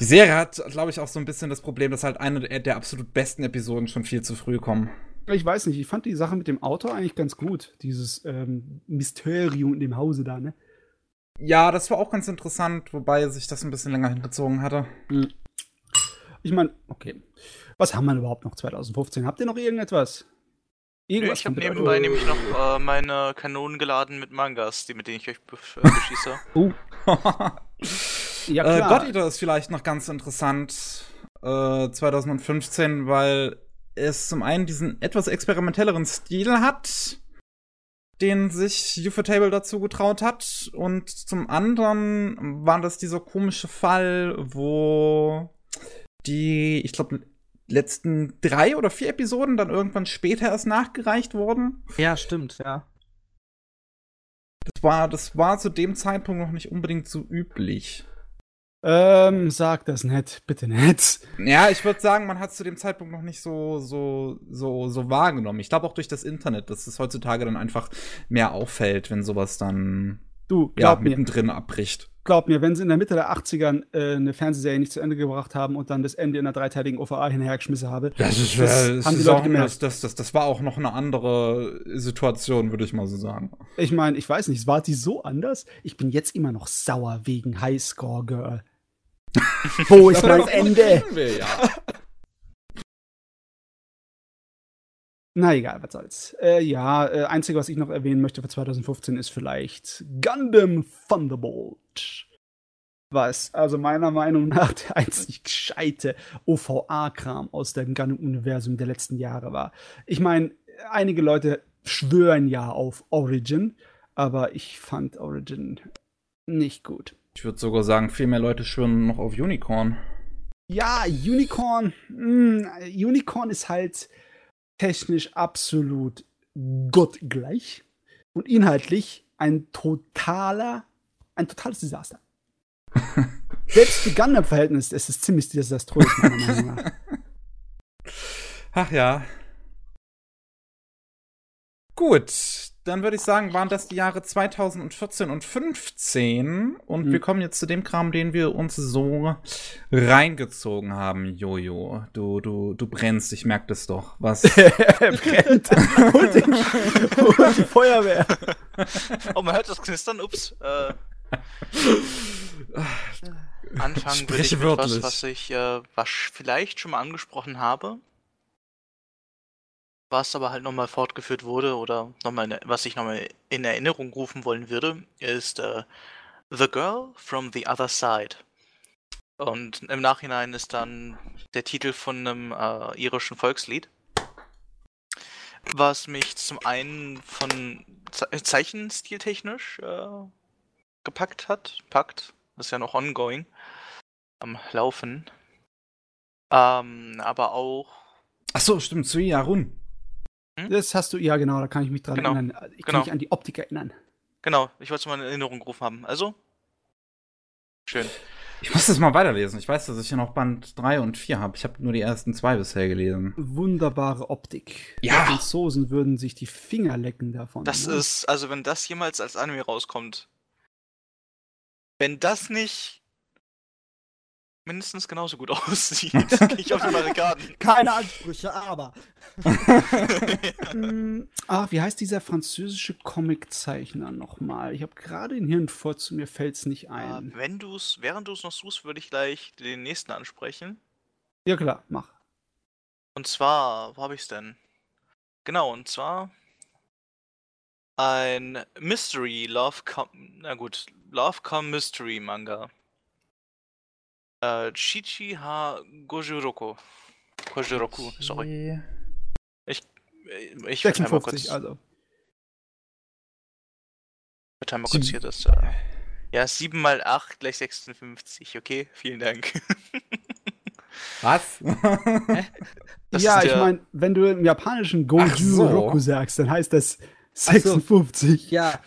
die Serie hat, glaube ich, auch so ein bisschen das Problem, dass halt eine der absolut besten Episoden schon viel zu früh kommen. Ich weiß nicht, ich fand die Sache mit dem Auto eigentlich ganz gut. Dieses ähm, Mysterium in dem Hause da, ne? Ja, das war auch ganz interessant, wobei sich das ein bisschen länger hingezogen hatte. Hm. Ich meine, okay. Was haben wir überhaupt noch 2015? Habt ihr noch irgendetwas? Irgendwas ich habe nebenbei oh. nämlich noch äh, meine Kanonen geladen mit Mangas, die, mit denen ich euch äh, beschieße. uh. ja, klar. Äh, God Eater ist vielleicht noch ganz interessant äh, 2015, weil es zum einen diesen etwas experimentelleren Stil hat, den sich Ufotable dazu getraut hat, und zum anderen war das dieser komische Fall, wo die, ich glaube, letzten drei oder vier Episoden dann irgendwann später erst nachgereicht wurden. Ja, stimmt, ja. Das war, das war zu dem Zeitpunkt noch nicht unbedingt so üblich. Ähm, sag das nicht, bitte nicht. Ja, ich würde sagen, man hat es zu dem Zeitpunkt noch nicht so, so, so, so wahrgenommen. Ich glaube auch durch das Internet, dass es heutzutage dann einfach mehr auffällt, wenn sowas dann du, glaub ja, mittendrin abbricht glaub mir, wenn sie in der Mitte der 80ern äh, eine Fernsehserie nicht zu Ende gebracht haben und dann das Ende in einer dreiteiligen OVA hinhergeschmissen habe, das, ist, das, das haben die Leute gemerkt. Das, das, das, war auch noch eine andere Situation, würde ich mal so sagen. Ich meine, ich weiß nicht, war die so anders? Ich bin jetzt immer noch sauer wegen Highscore Girl. Wo ist das Ende? Wir, ja. Na egal, was soll's. Äh, ja, äh, einzige, was ich noch erwähnen möchte für 2015 ist vielleicht Gundam Thunderbolt. Was also meiner Meinung nach der einzig gescheite OVA-Kram aus dem Gundam-Universum der letzten Jahre war. Ich meine, einige Leute schwören ja auf Origin, aber ich fand Origin nicht gut. Ich würde sogar sagen, viel mehr Leute schwören noch auf Unicorn. Ja, Unicorn. Mh, hm, Unicorn ist halt technisch absolut gottgleich und inhaltlich ein totaler, ein totales Desaster. Selbst für Gundam-Verhältnis ist es ziemlich desaströs, meiner Meinung nach. Ach ja. Gut, dann würde ich sagen, waren das die Jahre 2014 und 15 und mhm. wir kommen jetzt zu dem Kram, den wir uns so reingezogen haben. Jojo, du du du brennst, ich merke das doch. Was? er brennt. und, die, und die Feuerwehr. Oh, man hört das Knistern. Ups. Äh. Anfangen würde ich mit was, was ich äh, was vielleicht schon mal angesprochen habe. Was aber halt nochmal fortgeführt wurde oder nochmal, was ich nochmal in Erinnerung rufen wollen würde, ist äh, The Girl from the Other Side. Und im Nachhinein ist dann der Titel von einem äh, irischen Volkslied, was mich zum einen von Ze Zeichenstiltechnisch äh, gepackt hat. Packt, ist ja noch ongoing, am Laufen. Ähm, aber auch. Ach so, stimmt, Sui Arun. Hm? Das hast du, ja genau, da kann ich mich dran Genau. erinnern. Ich kann Genau. mich an die Optik erinnern. Genau, ich wollte es mal in Erinnerung gerufen haben. Also. Schön. Ich muss das mal weiterlesen. Ich weiß, dass ich hier noch Band 3 und 4 habe. Ich habe nur die ersten zwei bisher gelesen. Wunderbare Optik. Ja. Die Franzosen würden sich die Finger lecken davon. Das ne? ist, also wenn das jemals als Anime rauskommt, wenn das nicht mindestens genauso gut aussieht, gehe ich auf die Barrikaden. Keine Ansprüche, aber. Hm, Ach, wie heißt dieser französische Comiczeichner nochmal? Ich habe gerade den Hirn vor zu mir fällt's nicht Äh, ein. wenn du's, während du es noch suchst, würde ich gleich den nächsten ansprechen. Ja klar, mach. Und zwar, wo habe ich's denn? Genau, und zwar ein Mystery Love Com na gut, Love Com Mystery Manga. Äh, Chichi ha Gojuroku. Gojuroku, sorry. Äh, Ich verteile mal kurz, 56, also. verteile mal kurz hier das. Äh, ja, 7 mal 8 gleich 56, okay? Vielen Dank. Was? Das ja, ich meine, wenn du im japanischen Goju so. Roku sagst, dann heißt das 56. Ja,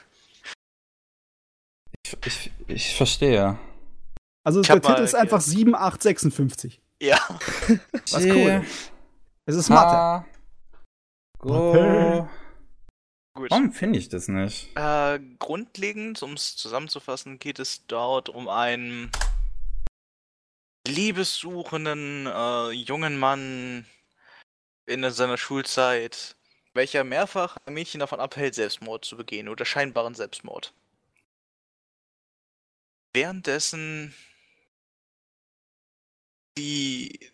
ich, ich, ich verstehe. Also Ich der Titel ist einfach ge- 7856. Ja, Was cool. Es ist Mathe. Go. Mathe. gut. Warum finde ich das nicht? Äh, grundlegend, um es zusammenzufassen, geht es dort um einen liebessuchenden äh, jungen Mann in seiner Schulzeit, welcher mehrfach ein Mädchen davon abhält, Selbstmord zu begehen oder scheinbaren Selbstmord. Währenddessen die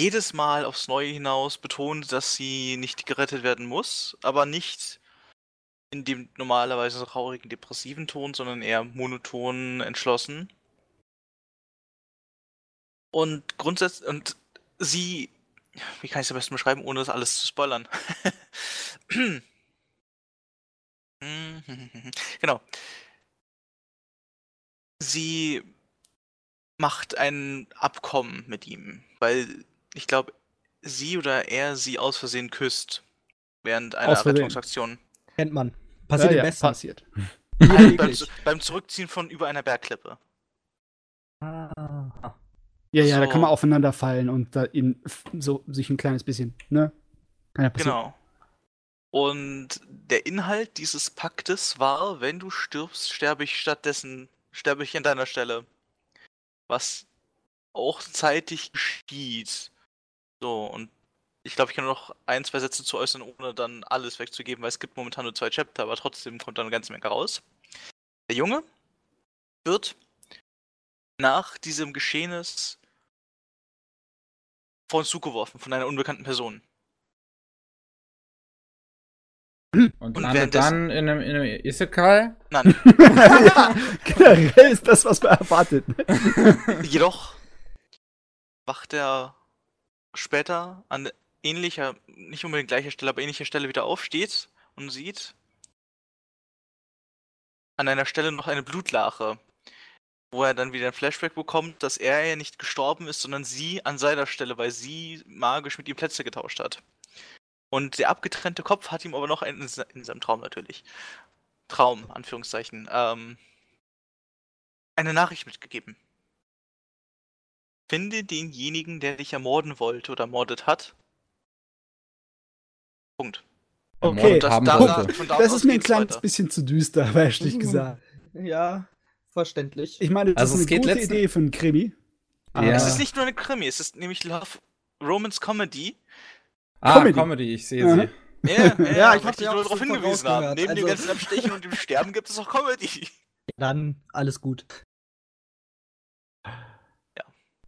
jedes Mal aufs Neue hinaus betont, dass sie nicht gerettet werden muss, aber nicht in dem normalerweise traurigen, depressiven Ton, sondern eher monoton, entschlossen. Und grundsätzlich, und sie, wie kann ich es am besten beschreiben, ohne das alles zu spoilern? genau. Sie macht ein Abkommen mit ihm, weil ich glaube, sie oder er sie aus Versehen küsst während einer. Rettungsaktion. kennt man. Passiert ja, im ja, Besten. passiert. beim, Wirklich. beim Zurückziehen von über einer Bergklippe. Ah. Ja, ja, da So. kann man aufeinander fallen und da in, so sich ein kleines bisschen, ne? Kann ja passieren. Genau. Und der Inhalt dieses Paktes war, wenn du stirbst, sterbe ich stattdessen, sterbe ich an deiner Stelle. Was auch zeitig geschieht. So, und ich glaube, ich kann nur noch ein, zwei Sätze zu äußern, ohne dann alles wegzugeben, weil es gibt momentan nur zwei Chapter, aber trotzdem kommt da eine ganze Menge raus. Der Junge wird nach diesem Geschehnis vor uns zugeworfen von einer unbekannten Person. Und Und landet dann in einem, in einem Isekai? Nein, ja, generell ist das, was man erwartet. Ne? Jedoch wacht er später an ähnlicher, nicht unbedingt gleicher Stelle, aber ähnlicher Stelle wieder auf, steht und sieht an einer Stelle noch eine Blutlache, wo er dann wieder ein Flashback bekommt, dass er ja nicht gestorben ist, sondern sie an seiner Stelle, weil sie magisch mit ihm Plätze getauscht hat. Und der abgetrennte Kopf hat ihm aber noch in in seinem Traum natürlich, Traum, Anführungszeichen, ähm, eine Nachricht mitgegeben. Finde denjenigen, der dich ermorden wollte oder ermordet hat. Punkt. Okay. Ermordet haben da- da Das ist mir ein kleines weiter. bisschen zu düster, aber ehrlich gesagt. Ja, verständlich. Ich meine, das Also ist eine geht gute letzten- Idee für einen Krimi. Ja. Es ist nicht nur eine Krimi, es ist nämlich Love Romance Comedy. Ah, Comedy. Comedy, ich sehe Mhm. sie. Ja, ja, Ja, ja ich möchte ja nur darauf hingewiesen haben. Neben dem also- ganzen Abstechen und dem Sterben gibt es auch Comedy. Dann alles gut.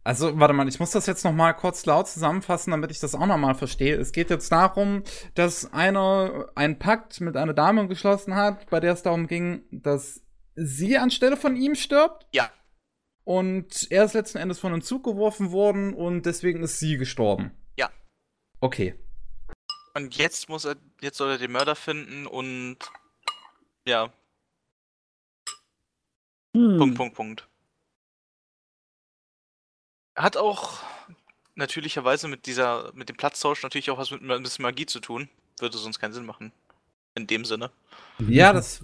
Also, warte mal, ich muss das jetzt noch mal kurz laut zusammenfassen, damit ich das auch noch mal verstehe. Es geht jetzt darum, dass einer einen Pakt mit einer Dame geschlossen hat, bei der es darum ging, dass sie anstelle von ihm stirbt. Ja. Und er ist letzten Endes von einem Zug geworfen worden und deswegen ist sie gestorben. Okay. Und jetzt muss er, jetzt soll er den Mörder finden und ja, Hm. Punkt, Punkt, Punkt. Hat auch natürlicherweise mit dieser, mit dem Platztausch natürlich auch was mit ein bisschen Magie zu tun. Würde sonst keinen Sinn machen. In dem Sinne. Ja, das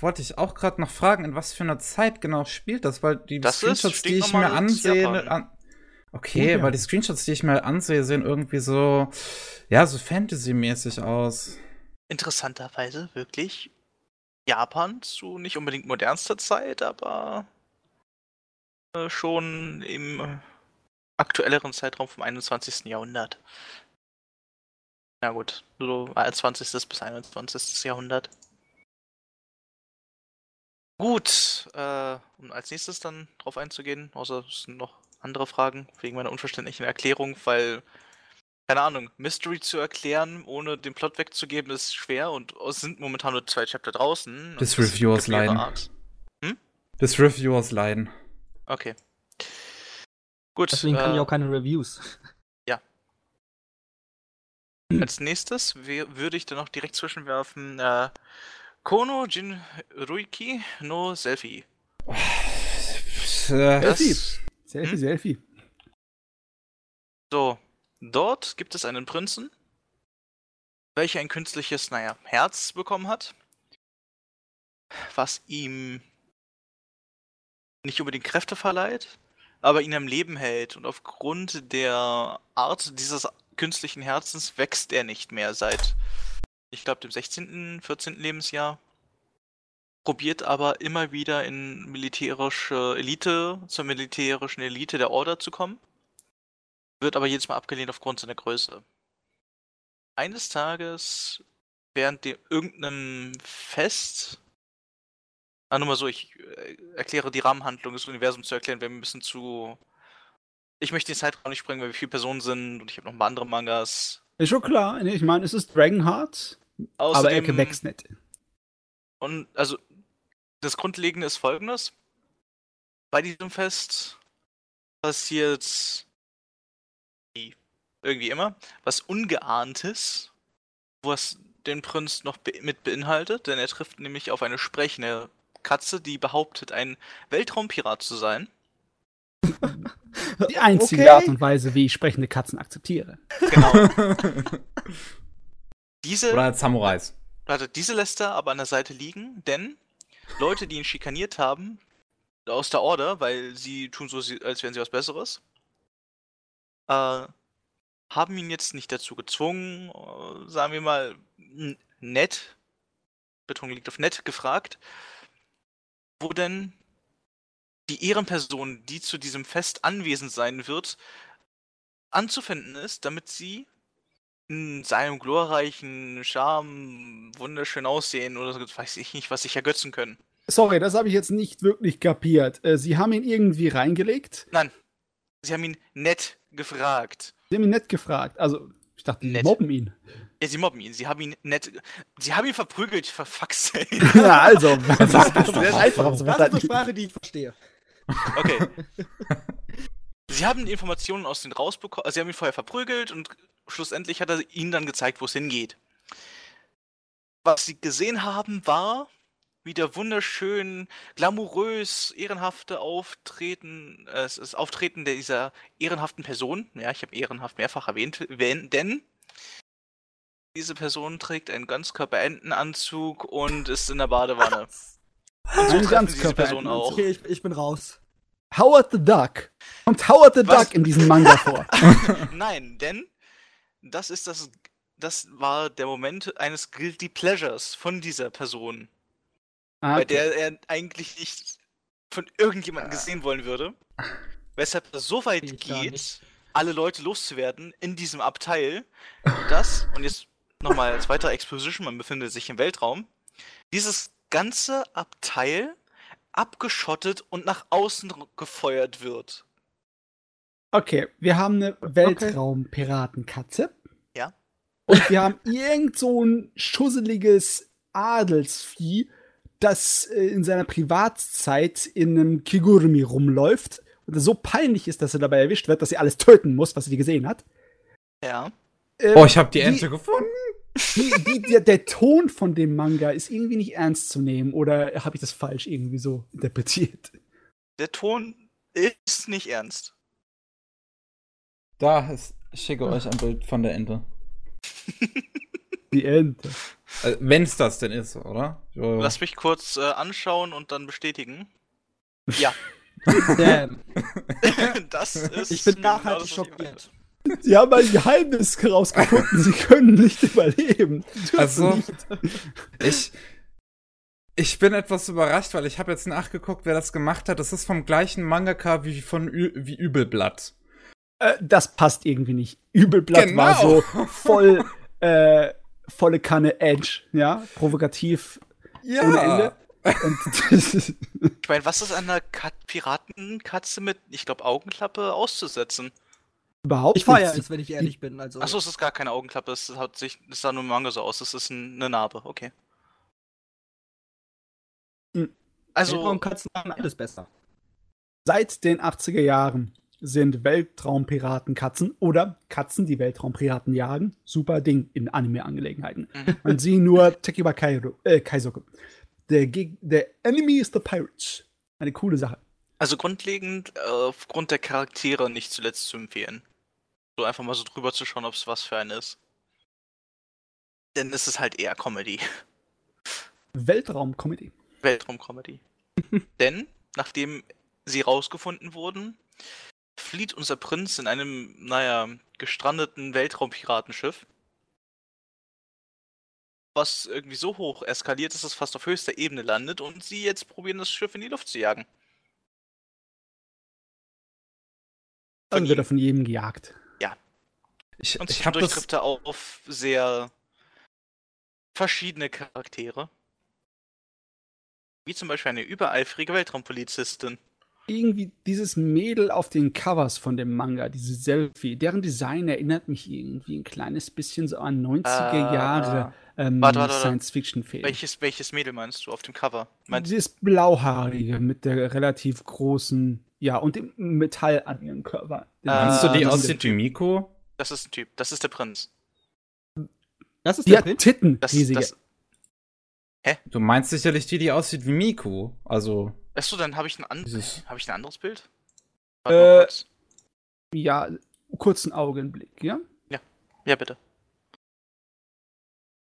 wollte ich auch gerade noch fragen, in was für einer Zeit genau spielt das, weil die Das ist Screenshots, die ich mir ansehe, an Okay, Oh ja. weil die Screenshots, die ich mir ansehe, sehen irgendwie so, ja, so Fantasy-mäßig aus. Interessanterweise wirklich Japan zu nicht unbedingt modernster Zeit, aber äh, schon im äh, aktuelleren Zeitraum vom 21. Jahrhundert. Na gut, so äh, 20. bis 21. Jahrhundert. Gut, äh, um als nächstes dann drauf einzugehen, außer es sind noch andere Fragen wegen meiner unverständlichen Erklärung, weil, keine Ahnung, Mystery zu erklären, ohne den Plot wegzugeben, ist schwer und es sind momentan nur zwei Chapter draußen. gibt Reviewers leiden. Arcs. Des Reviewers leiden. Okay. Gut, Deswegen kann äh, ich auch keine Reviews. als nächstes würde ich dann noch direkt zwischenwerfen, äh, Kono Jin Ruiki no Selfie. Äh, Das, Selfie. Selfie, Hm? Selfie. So, dort gibt es einen Prinzen, welcher ein künstliches, naja, Herz bekommen hat, was ihm nicht unbedingt Kräfte verleiht, aber ihn am Leben hält. Und aufgrund der Art dieses künstlichen Herzens wächst er nicht mehr seit, ich glaube, dem 16., 14. Lebensjahr. Probiert aber immer wieder in militärische Elite, zur militärischen Elite der Order zu kommen wird aber jedes Mal abgelehnt aufgrund seiner Größe. Eines Tages, während dem irgendeinem Fest, ah, nur mal so, ich äh, erkläre die Rahmenhandlung des Universums zu erklären, wäre mir ein bisschen zu. Ich möchte den Zeitraum nicht sprengen, weil wir viele Personen sind und ich habe noch ein paar andere Mangas. Ist schon klar. Ich meine, es ist Dragonheart, aber Ecke wächst nicht. Und also das Grundlegende ist folgendes. Bei diesem Fest passiert wie irgendwie immer was Ungeahntes, was den Prinz noch be mit beinhaltet, denn er trifft nämlich auf eine sprechende Katze, die behauptet, ein Weltraumpirat zu sein. Die einzige Okay. Art und Weise, wie ich sprechende Katzen akzeptiere. Genau. Diese Oder als Samurais. Warte, diese lässt er aber an der Seite liegen, denn Leute, die ihn schikaniert haben, aus der Order, weil sie tun so, als wären sie was Besseres, äh, haben ihn jetzt nicht dazu gezwungen, äh, sagen wir mal, nett, Betonung liegt auf nett, gefragt, wo denn die Ehrenperson, die zu diesem Fest anwesend sein wird, anzufinden ist, damit sie in seinem glorreichen Charme wunderschön aussehen oder so, weiß ich nicht, was sich ergötzen können. Sorry, das habe ich jetzt nicht wirklich kapiert. Äh, Sie haben ihn irgendwie reingelegt. Nein, sie haben ihn nett gefragt. Sie haben ihn nett gefragt. Also, ich dachte, die Nett. mobben ihn. Ja, sie mobben ihn, sie haben ihn nett. Sie haben ihn verprügelt, für fuck's sake. ja, also, das ist das sehr einfach. Das ist eine Sprache, die ich verstehe. Okay. sie haben die Informationen aus den rausbekommen, also sie haben ihn vorher verprügelt und schlussendlich hat er ihnen dann gezeigt, wo es hingeht. Was sie gesehen haben, war wieder wunderschön, glamourös, ehrenhafte Auftreten, äh, es ist Auftreten dieser ehrenhaften Person. Ja, ich habe ehrenhaft mehrfach erwähnt, wenn, denn diese Person trägt einen Ganzkörperentenanzug und ist in der Badewanne. Und so treffen sie diese. Person auch. Okay, ich, ich bin raus. Howard the Duck. Kommt Howard the Was? Duck in diesem Manga vor? Nein, denn das ist das, das war der Moment eines Guilty Pleasures von dieser Person, Ah, bei okay. der er eigentlich nicht von irgendjemandem gesehen wollen würde. Weshalb er so weit Ich geht, alle Leute loszuwerden in diesem Abteil, das, und jetzt nochmal als weitere Exposition, man befindet sich im Weltraum, dieses ganze Abteil abgeschottet und nach außen gefeuert wird. Okay, wir haben eine Weltraumpiratenkatze. Und wir haben irgend so ein schusseliges Adelsvieh, das äh, in seiner Privatzeit in einem Kigurumi rumläuft und das so peinlich ist, dass er dabei erwischt wird, dass er alles töten muss, was sie gesehen hat. Ja. Ähm, Oh, ich habe die die- Ente gefunden. die, die, der, der Ton von dem Manga ist irgendwie nicht ernst zu nehmen oder habe ich das falsch irgendwie so interpretiert? Der Ton ist nicht ernst. Da ist, ich schicke euch ein Bild von der Ente. Die Ente. Also, Wenn es das denn ist, oder? So. Lass mich kurz äh, anschauen und dann bestätigen. Ja, Damn. das ist. Ich bin genau nachhaltig ich schockiert. Sie haben ein Geheimnis herausgefunden, sie können nicht überleben. Also, nicht. Ich, ich bin etwas überrascht, weil ich habe jetzt nachgeguckt, wer das gemacht hat. Das ist vom gleichen Mangaka wie von Ü wie Übelblatt. Äh, das passt irgendwie nicht. Übelblatt Genau. war so voll, äh, volle Kanne Edge, ja, provokativ Ja. ohne Ende. Ich meine, was ist an einer Kat Piratenkatze mit, ich glaube, Augenklappe auszusetzen? überhaupt Ich feiere nicht. es, wenn ich ehrlich bin. Also, Achso, es ist gar keine Augenklappe, es hat sich, es sah nur im Manga so aus, es ist ein, eine Narbe, okay. Hm. Also, Weltraumkatzen machen alles besser. Seit den 80er Jahren sind Weltraumpiratenkatzen oder Katzen, die Weltraumpiraten jagen, super Ding in Anime-Angelegenheiten. Mhm. Man sieht nur Tekiba Kairo, äh, Kaizoku. Der, der Enemy is the Pirates. Eine coole Sache. also grundlegend äh, aufgrund der Charaktere nicht zuletzt zu empfehlen. So einfach mal so drüber zu schauen, ob es was für einen ist. Denn es ist halt eher Comedy. Weltraum-Comedy. Weltraum-Comedy. Denn, nachdem sie rausgefunden wurden, flieht unser Prinz in einem, naja, gestrandeten Weltraumpiratenschiff. Was irgendwie so hoch eskaliert, dass es fast auf höchster Ebene landet und sie jetzt probieren, das Schiff in die Luft zu jagen. Dann wird er von jedem gejagt. Ich, Und ich habe das. trifft er auf sehr verschiedene Charaktere. Wie zum Beispiel eine übereifrige Weltraumpolizistin. Irgendwie dieses Mädel auf den Covers von dem Manga, diese Selfie, deren Design erinnert mich irgendwie ein kleines bisschen so an 90er Jahre ähm, Warte, warte, warte. Science-Fiction-Film. Welches, welches Mädel meinst du auf dem Cover? Meinst Dieses blauhaarige mit der relativ großen, ja, und dem Metall an ihrem Körper. Meinst du, Ah, die das aussieht wie Miko? Das ist ein Typ, das ist der Prinz. Das ist Die der Prinz. Titten, Das, riesige. das, Du meinst sicherlich die, die aussieht wie Miko. Also, achso, dann habe ich, ein an hab ich ein anderes Bild? Äh, kurz. ja, kurzen Augenblick, ja? Ja, bitte.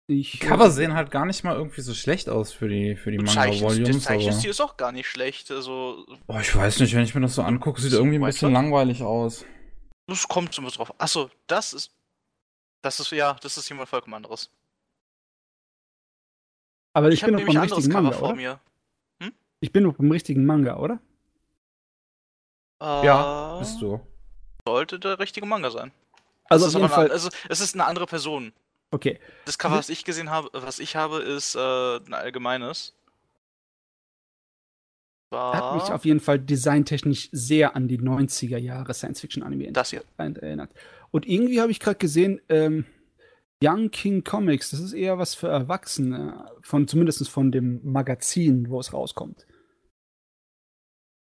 Ich, die Cover sehen halt gar nicht mal irgendwie so schlecht aus für die, für die Manga-Volumes. Zeichenstil Aber, ist auch gar nicht schlecht. Also, oh, ich weiß nicht, wenn ich mir das so angucke, sieht So irgendwie ein bisschen langweilig aus. das kommt immer drauf. Achso, das ist. Das ist, ja, das ist jemand vollkommen anderes. aber ich, Ich, bin habe noch nämlich ein anderes Cover Manga, vor oder? mir. Ich bin noch beim richtigen Manga, oder? Ja, Äh, bist du. Sollte der richtige Manga sein. Also es auf ist eine, Fall, also, es ist eine andere Person. okay. Das Cover, was ich gesehen habe, was ich habe, ist äh, ein allgemeines. Hat mich War auf jeden Fall designtechnisch sehr an die 90er Jahre Science-Fiction-Anime das hier. erinnert. Und irgendwie habe ich gerade gesehen, ähm, Young King Comics, das ist eher was für Erwachsene, von zumindest von dem Magazin, wo es rauskommt.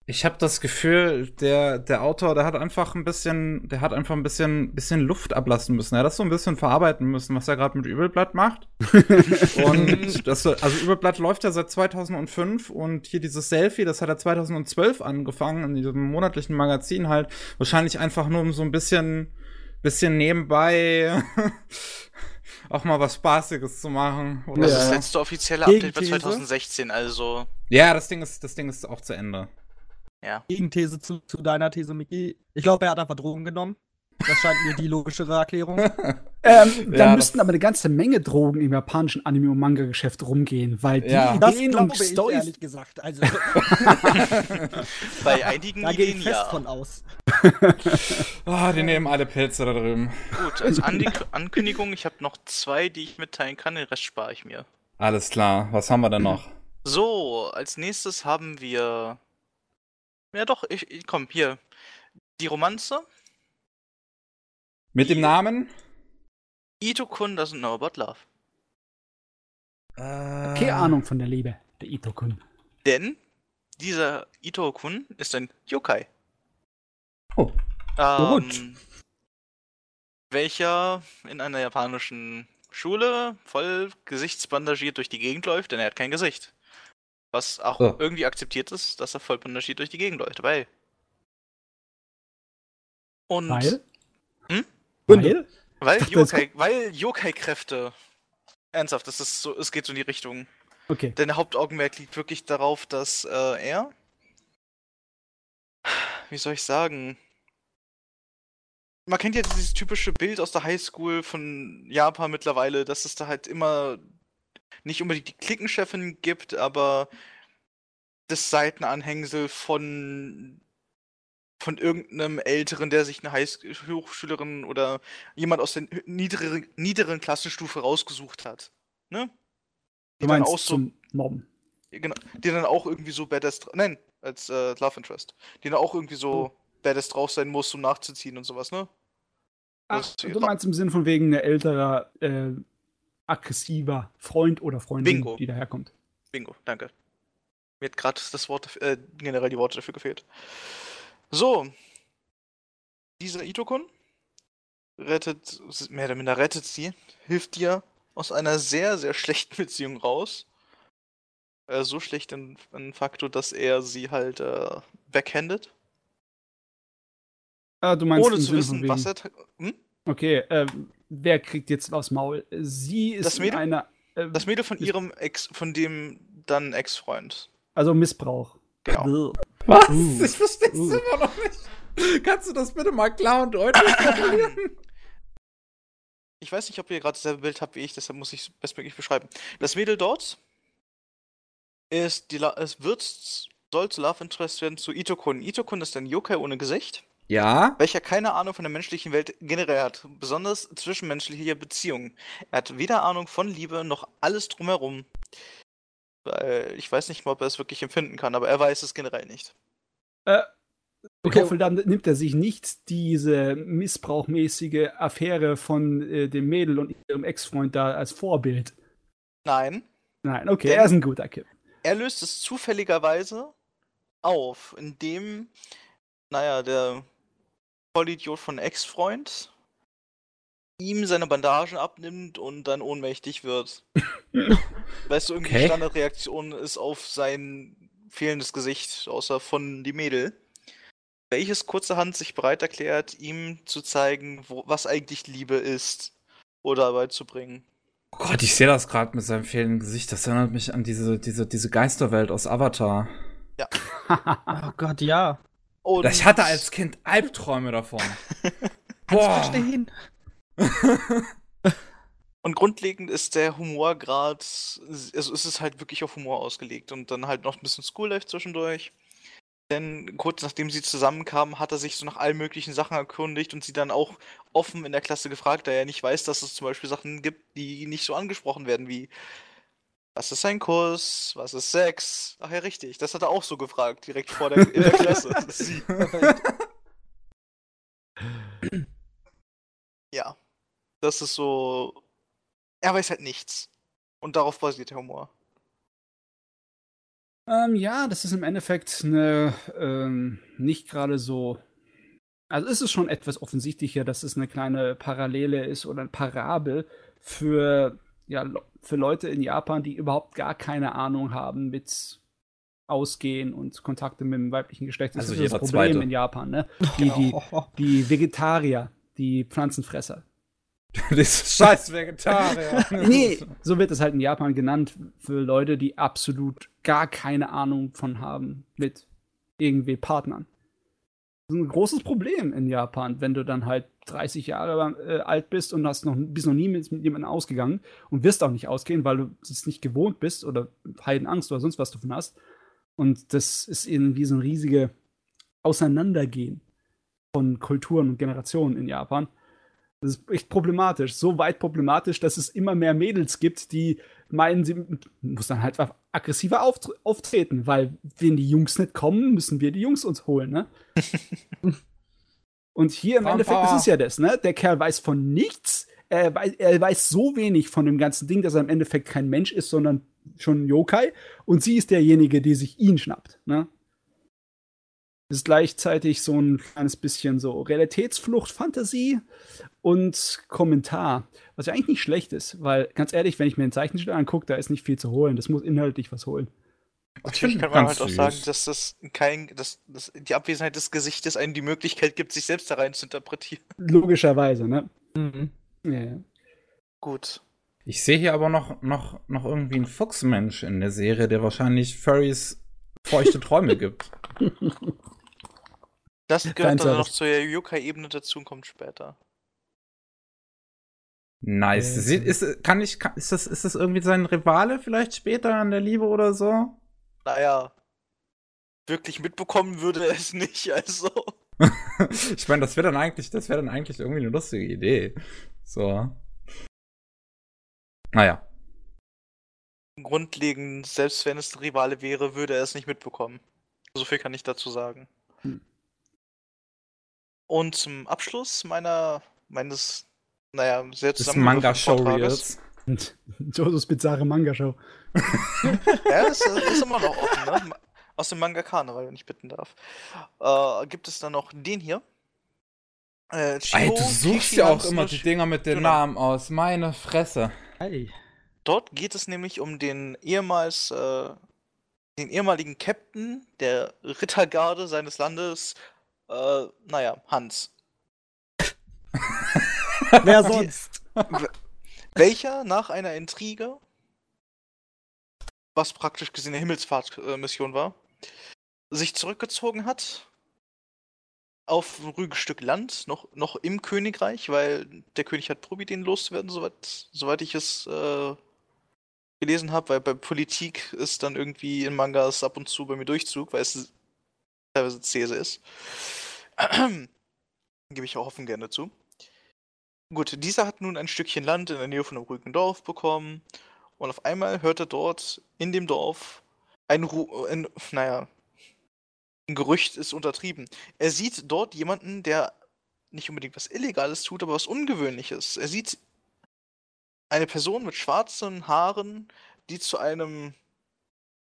Ich habe das Gefühl, der, der Autor, der hat einfach ein bisschen, der hat einfach ein bisschen, bisschen Luft ablassen müssen. Er hat das so ein bisschen verarbeiten müssen, was er gerade mit Übelblatt macht. und das, also Übelblatt läuft ja seit 2005 und hier dieses Selfie, das hat er 2012 angefangen, in diesem monatlichen Magazin halt. Wahrscheinlich einfach nur um so ein bisschen, bisschen nebenbei auch mal was Spaßiges zu machen. Oder Das ist das letzte offizielle Update war Gegenthese? 2016, also. Ja, das Ding ist, das Ding ist auch zu Ende. Ja. Gegenthese zu, zu deiner These, Miki. Ich glaube, er hat einfach Drogen genommen. Das scheint mir die logischere Erklärung. Ähm, dann Ja, müssten das- aber eine ganze Menge Drogen im japanischen Anime- und Manga-Geschäft rumgehen, weil die Ja. Das Ideen glaube und Storys. ehrlich gesagt. Also, Bei einigen da gehe Ideen ich fest ja. von aus. Ah, die nehmen alle Pilze da drüben. Gut, als Ankündigung, ich habe noch zwei, die ich mitteilen kann, den Rest spare ich mir. Alles klar, was haben wir denn noch? So, als nächstes haben wir. Ja doch, ich, ich komm, hier. Die Romanze? Mit dem Namen? Ito-kun doesn't know about love. Äh, Keine Ahnung von der Liebe, der Ito-kun. Denn dieser Ito-kun ist ein Yokai. Oh. Ähm, gut. welcher in einer japanischen Schule voll gesichtsbandagiert durch die Gegend läuft, denn er hat kein Gesicht. Was auch Oh. irgendwie akzeptiert ist, dass er voll bandagiert durch die Gegend läuft. Weil. Und Weil? Hm? Weil? weil dachte, Yokai, weil Yokai-Kräfte. Ernsthaft, das ist so, es geht so in die Richtung. Okay. Denn der Hauptaugenmerk liegt wirklich darauf, dass äh, er. Wie soll ich sagen? Man kennt ja dieses typische Bild aus der Highschool von Japan mittlerweile, dass es da halt immer nicht unbedingt die Klickenchefin gibt, aber das Seitenanhängsel von von irgendeinem Älteren, der sich eine Hochschülerin oder jemand aus der niederen, niederen Klassenstufe rausgesucht hat. Ne? Du Die dann meinst auch so Mobben. Genau, die dann auch irgendwie so badass, nein, als äh, Love Interest, die dann auch irgendwie so badass drauf sein muss, um nachzuziehen und sowas, ne? Ach, du meinst im Sinn von wegen ein älterer, äh, aggressiver Freund oder Freundin, Bingo. die daherkommt. Bingo, danke. Mir hat gerade das Wort, äh, generell die Worte dafür gefehlt. So. Dieser Itokun rettet, mehr oder minder rettet sie, hilft dir aus einer sehr, sehr schlechten Beziehung raus. Äh, so schlecht in, in facto, dass er sie halt äh, backhandet. Ah, du meinst Ohne zu Sinne wissen, was er. Hm? Okay, ähm, wer kriegt jetzt aufs Maul? Sie ist Das Mädel? einer, äh, Das Mädel von ihrem Ex, von dem dann Ex-Freund. also Missbrauch. Genau. Was? Uh. Ich verstehe es Uh. immer noch nicht. Kannst du das bitte mal klar und deutlich formulieren? Ich weiß nicht, ob ihr gerade dasselbe Bild habt wie ich, deshalb muss ich es bestmöglich beschreiben. Das Mädel dort ist die La es wird soll zu Love Interest werden zu Itokun. Itokun ist ein Yokai ohne Gesicht, Ja. welcher keine Ahnung von der menschlichen Welt generell hat, besonders zwischenmenschliche Beziehungen. Er hat weder Ahnung von Liebe noch alles drumherum. Weil ich weiß nicht mal, ob er es wirklich empfinden kann, aber er weiß es generell nicht. Äh, ich Okay. hoffe, dann nimmt er sich nicht diese missbrauchmäßige Affäre von äh, dem Mädel und ihrem Ex-Freund da als Vorbild. Nein, Nein, okay, Denn- er ist ein guter Kid. er löst es zufälligerweise auf, indem, naja, der Vollidiot von Ex-Freund ihm seine Bandagen abnimmt und dann ohnmächtig wird. weißt du, irgendwie Okay. die Standardreaktion ist auf sein fehlendes Gesicht, außer von die Mädel. Welches kurzerhand sich bereit erklärt, ihm zu zeigen, wo, was eigentlich Liebe ist. Oder beizubringen. Oh Gott, ich sehe das gerade mit seinem fehlenden Gesicht. Das erinnert mich an diese, diese, diese Geisterwelt aus Avatar. Oh Gott, ja. Und Ich hatte als Kind Albträume davon. Boah. Verstehen. Und grundlegend ist der Humor gerade, also ist es halt wirklich auf Humor ausgelegt und dann halt noch ein bisschen School-Life zwischendurch. Denn kurz nachdem sie zusammenkamen, hat er sich so nach allen möglichen Sachen erkundigt und sie dann auch offen in der Klasse gefragt, da er nicht weiß, dass es zum Beispiel Sachen gibt, die nicht so angesprochen werden, wie was ist ein Kuss, was ist Sex? Ach ja, richtig, das hat er auch so gefragt, direkt vor der, in der Klasse. Ja, das ist so. Er weiß halt nichts. Und darauf basiert der Humor. Ähm, ja, das ist im Endeffekt eine, ähm, nicht gerade so. Also ist es schon etwas offensichtlicher, dass es eine kleine Parallele ist oder ein Parabel für, ja, für Leute in Japan, die überhaupt gar keine Ahnung haben mit Ausgehen und Kontakte mit dem weiblichen Geschlecht. Das Also ist das Problem Zweite. in Japan, ne? Die, die, die Vegetarier, die Pflanzenfresser. das scheiß Vegetarier. Nee, so wird es halt in Japan genannt für Leute, die absolut gar keine Ahnung von haben mit irgendwie Partnern. Das ist ein großes Problem in Japan, wenn du dann halt 30 Jahre äh, alt bist und hast noch, bist noch nie mit, mit jemandem ausgegangen und wirst auch nicht ausgehen, weil du es nicht gewohnt bist oder Heidenangst oder sonst was davon hast. Und das ist irgendwie so ein riesige Auseinandergehen von Kulturen und Generationen in Japan. Das ist echt problematisch. So weit problematisch, dass es immer mehr Mädels gibt, die meinen, sie muss dann halt aggressiver auft auftreten, weil wenn die Jungs nicht kommen, müssen wir die Jungs uns holen, ne? Und hier im Frauenpower. Endeffekt ist es ja das, ne? Der Kerl weiß von nichts. Er weiß, er weiß so wenig von dem ganzen Ding, dass er im Endeffekt kein Mensch ist, sondern schon ein Yokai. Und sie ist derjenige, die sich ihn schnappt, ne? Das ist gleichzeitig so ein kleines bisschen so Realitätsflucht, Fantasie und Kommentar. Was ja eigentlich nicht schlecht ist, weil ganz ehrlich, wenn ich mir einen Zeichenstil angucke, da ist nicht viel zu holen. Das muss inhaltlich was holen. Natürlich kann man halt auch süß. sagen, dass das kein, dass, dass die Abwesenheit des Gesichtes einem die Möglichkeit gibt, sich selbst da rein zu interpretieren. Logischerweise, ne? Mhm. Ja, ja. Gut. Ich sehe hier aber noch, noch, noch irgendwie einen Fuchsmensch in der Serie, der wahrscheinlich Furries feuchte Träume gibt. Das gehört dann noch zur Yokai-Ebene dazu und kommt später. Nice. Äh, ist, kann ich, kann, ist, das, ist das irgendwie sein Rivale vielleicht später an der Liebe oder so? Naja, wirklich mitbekommen würde er es nicht, also. ich meine, das wäre dann eigentlich, das wäre dann eigentlich irgendwie eine lustige Idee. So. Naja. Grundlegend, selbst wenn es ein Rivale wäre, würde er es nicht mitbekommen. So viel kann ich dazu sagen. Hm. Und zum Abschluss meiner, meines, naja, sehr Und Josos bizarre Manga-Show. Ja, das ist immer noch offen, ne? Aus dem Manga Karneval, wenn ich bitten darf. Äh, gibt es dann noch den hier? Äh, Ey, Chiho du suchst ja auch immer die Dinger mit den Genau. Namen aus. Meine Fresse. Hey. Dort geht es nämlich um den ehemals, äh, den ehemaligen Captain der Rittergarde seines Landes, äh, naja, Hans. Wer sonst? Welcher nach einer Intrige, was praktisch gesehen eine Himmelsfahrtmission war, sich zurückgezogen hat auf ein ruhiges Stück Land, noch, noch im Königreich, weil der König hat probiert, ihn loszuwerden, soweit, soweit ich es äh, gelesen habe, weil bei Politik ist dann irgendwie in Mangas ab und zu bei mir Durchzug, weil es teilweise ist. Gebe ich auch offen gerne zu. Gut, dieser hat nun ein Stückchen Land in der Nähe von einem ruhigen Dorf bekommen und auf einmal hört er dort in dem Dorf ein, Ru ein naja, ein Gerücht ist untertrieben. Er sieht dort jemanden, der nicht unbedingt was Illegales tut, aber was Ungewöhnliches. Er sieht eine Person mit schwarzen Haaren, die zu einem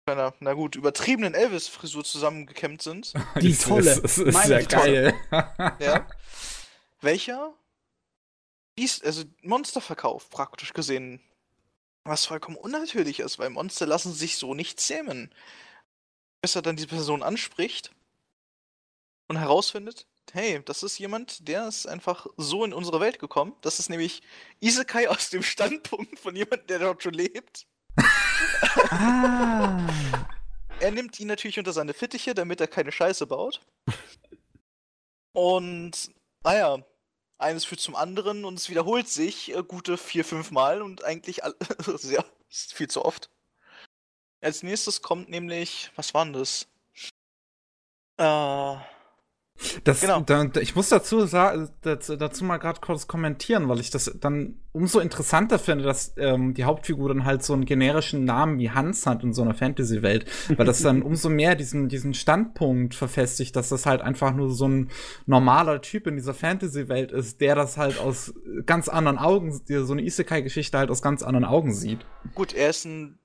einer, na gut, übertriebenen Elvis-Frisur zusammengekämmt sind. Die Das tolle. Ist, das ist Meine ja geil. Ja. Welcher dies, also Monsterverkauf praktisch gesehen. Was vollkommen unnatürlich ist, weil Monster lassen sich so nicht zähmen. Bis er dann diese Person anspricht und herausfindet, hey, das ist jemand, der ist einfach so in unsere Welt gekommen. Das ist nämlich Isekai aus dem Standpunkt von jemandem, der dort schon lebt. Ah. Er nimmt ihn natürlich unter seine Fittiche, damit er keine Scheiße baut. Und, naja, eines führt zum anderen und es wiederholt sich äh, gute vier, fünf Mal und eigentlich all ja, viel zu oft. Als nächstes kommt nämlich, was war denn das? Äh, Das, Genau. da, ich muss dazu, dazu, dazu mal gerade kurz kommentieren, weil ich das dann umso interessanter finde, dass ähm, die Hauptfigur dann halt so einen generischen Namen wie Hans hat in so einer Fantasy-Welt, weil das dann umso mehr diesen, diesen Standpunkt verfestigt, dass das halt einfach nur so ein normaler Typ in dieser Fantasy-Welt ist, der das halt aus ganz anderen Augen, so eine Isekai-Geschichte halt aus ganz anderen Augen sieht. gut, er ist ein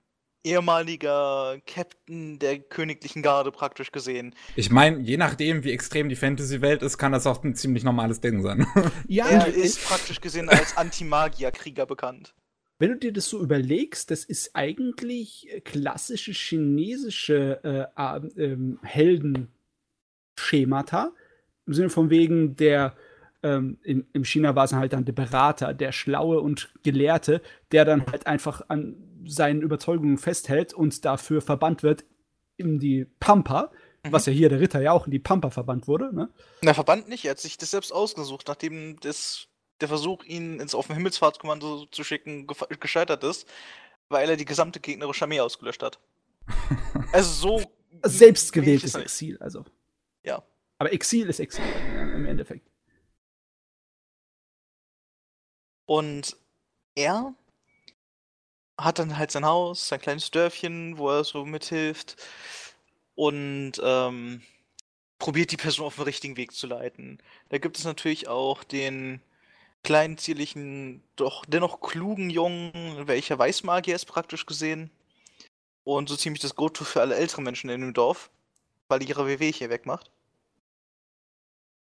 ehemaliger Captain der königlichen Garde praktisch gesehen. Ich meine, je nachdem, wie extrem die Fantasy-Welt ist, kann das auch ein ziemlich normales Ding sein. Ja, Er ist praktisch gesehen als Anti-Magier-Krieger bekannt. wenn du dir das so überlegst, das ist eigentlich klassische chinesische äh, ähm, Heldenschemata. Im Sinne von wegen der, ähm, in, im China war es halt dann der Berater, der Schlaue und Gelehrte, der dann halt einfach an seinen Überzeugungen festhält und dafür verbannt wird in die Pampa, was ja hier der Ritter ja auch in die Pampa verbannt wurde. Ne? Na, Verband nicht, er hat sich das selbst ausgesucht, nachdem das, der Versuch, ihn ins dem Himmelsfahrtskommando zu schicken, gescheitert ist, weil er die gesamte gegnerische Armee ausgelöscht hat. Also so. Selbst wenig gewähltes ist nicht. Exil, also. Ja. Aber Exil ist Exil äh, im Endeffekt. Und er hat dann halt sein Haus, sein kleines Dörfchen, wo er so mithilft und ähm, probiert die Person auf den richtigen Weg zu leiten. Da gibt es natürlich auch den kleinen, zierlichen, doch dennoch klugen Jungen, welcher Weißmagier ist praktisch gesehen. Und so ziemlich das Go-To für alle älteren Menschen in dem Dorf, weil die ihre WW hier wegmacht.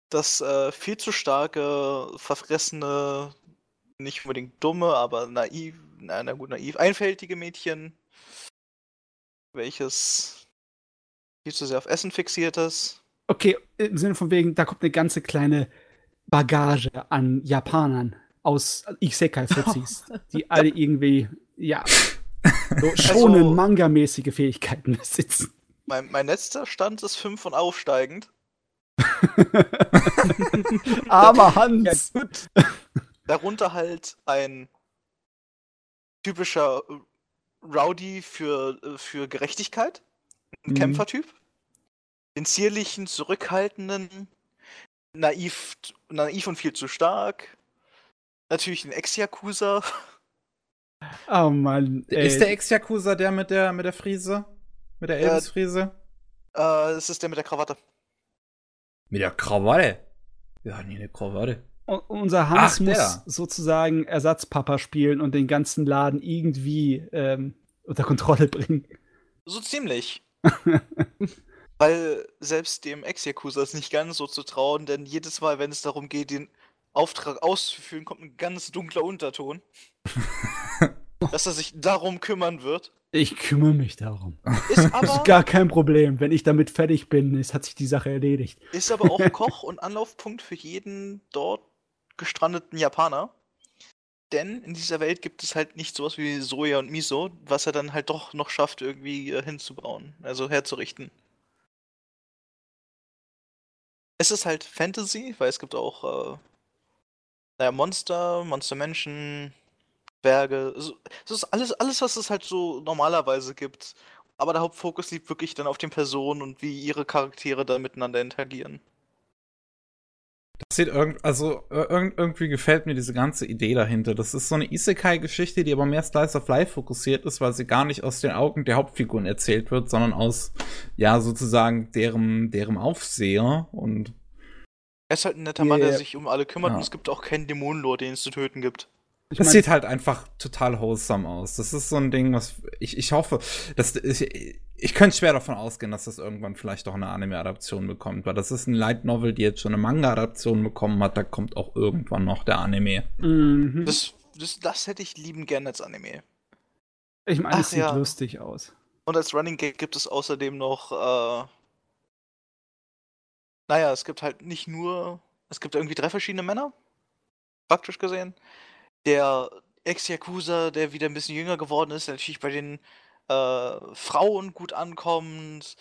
Das äh, viel zu starke, verfressene, nicht unbedingt dumme, aber naiv, na, na gut, naiv, einfältige Mädchen, welches viel zu sehr auf Essen fixiert ist. Okay, im Sinne von wegen, da kommt eine ganze kleine Bagage an Japanern aus Isekai-Fuzis, die alle irgendwie, ja, so schonen Also- Manga-mäßige Fähigkeiten besitzen. Mein, mein letzter Stand ist 5 und aufsteigend. Aber Hans. Darunter halt ein typischer äh, Rowdy für, äh, für Gerechtigkeit. Ein Mhm. Kämpfertyp. Den zierlichen, zurückhaltenden, naiv, naiv und viel zu stark. Natürlich ein Ex-Yakuza. Oh Mann. ey. Ist der Ex-Yakuza der mit der, mit der Friese? Mit der. Elvis-Friese? Äh, es ist der mit der Krawatte. Mit der Krawatte. Ja, nee, eine Krawatte. Unser Hans Ach, muss sozusagen Ersatzpapa spielen und den ganzen Laden irgendwie ähm, unter Kontrolle bringen. So ziemlich. Weil selbst dem Ex-Yakuza ist nicht ganz so zu trauen, denn jedes Mal, wenn es darum geht, den Auftrag auszuführen, kommt ein ganz dunkler Unterton. dass er sich darum kümmern wird. Ich kümmere mich darum. Ist Das ist aber, gar kein Problem. Wenn ich damit fertig bin, ist, hat sich die Sache erledigt. ist aber auch Koch und Anlaufpunkt für jeden dort gestrandeten Japaner. Denn in dieser Welt gibt es halt nicht sowas wie Soja und Miso, was er dann halt doch noch schafft, irgendwie äh, hinzubauen, also herzurichten. Es ist halt Fantasy, weil es gibt auch äh, naja, Monster, Monstermenschen, Berge. Es ist alles, alles, was es halt so normalerweise gibt. Aber der Hauptfokus liegt wirklich dann auf den Personen und wie ihre Charaktere da miteinander interagieren. Das sieht irgend, also irgend, irgendwie gefällt mir diese ganze Idee dahinter. Das ist so eine Isekai-Geschichte, die aber mehr Slice of Life fokussiert ist, weil sie gar nicht aus den Augen der Hauptfiguren erzählt wird, sondern aus, ja, sozusagen deren, deren Aufseher und Er ist halt ein netter Mann, der sich um alle kümmert Ja. und es gibt auch keinen Dämonenlord, den es zu töten gibt. Ich das mein, sieht halt einfach total wholesome aus. Das ist so ein Ding, was ich, ich hoffe, dass ich, ich könnte schwer davon ausgehen, dass das irgendwann vielleicht auch eine Anime-Adaption bekommt, weil das ist ein Light Novel, die jetzt schon eine Manga-Adaption bekommen hat, da kommt auch irgendwann noch der Anime. mhm. Das, das, das hätte ich lieben gern als Anime. ich meine, es sieht ja. lustig aus. Und als Running Gag gibt es außerdem noch, äh, naja, es gibt halt nicht nur, es gibt irgendwie drei verschiedene Männer, praktisch gesehen. Der Ex-Yakuza, der wieder ein bisschen jünger geworden ist, der natürlich bei den äh, Frauen gut ankommt.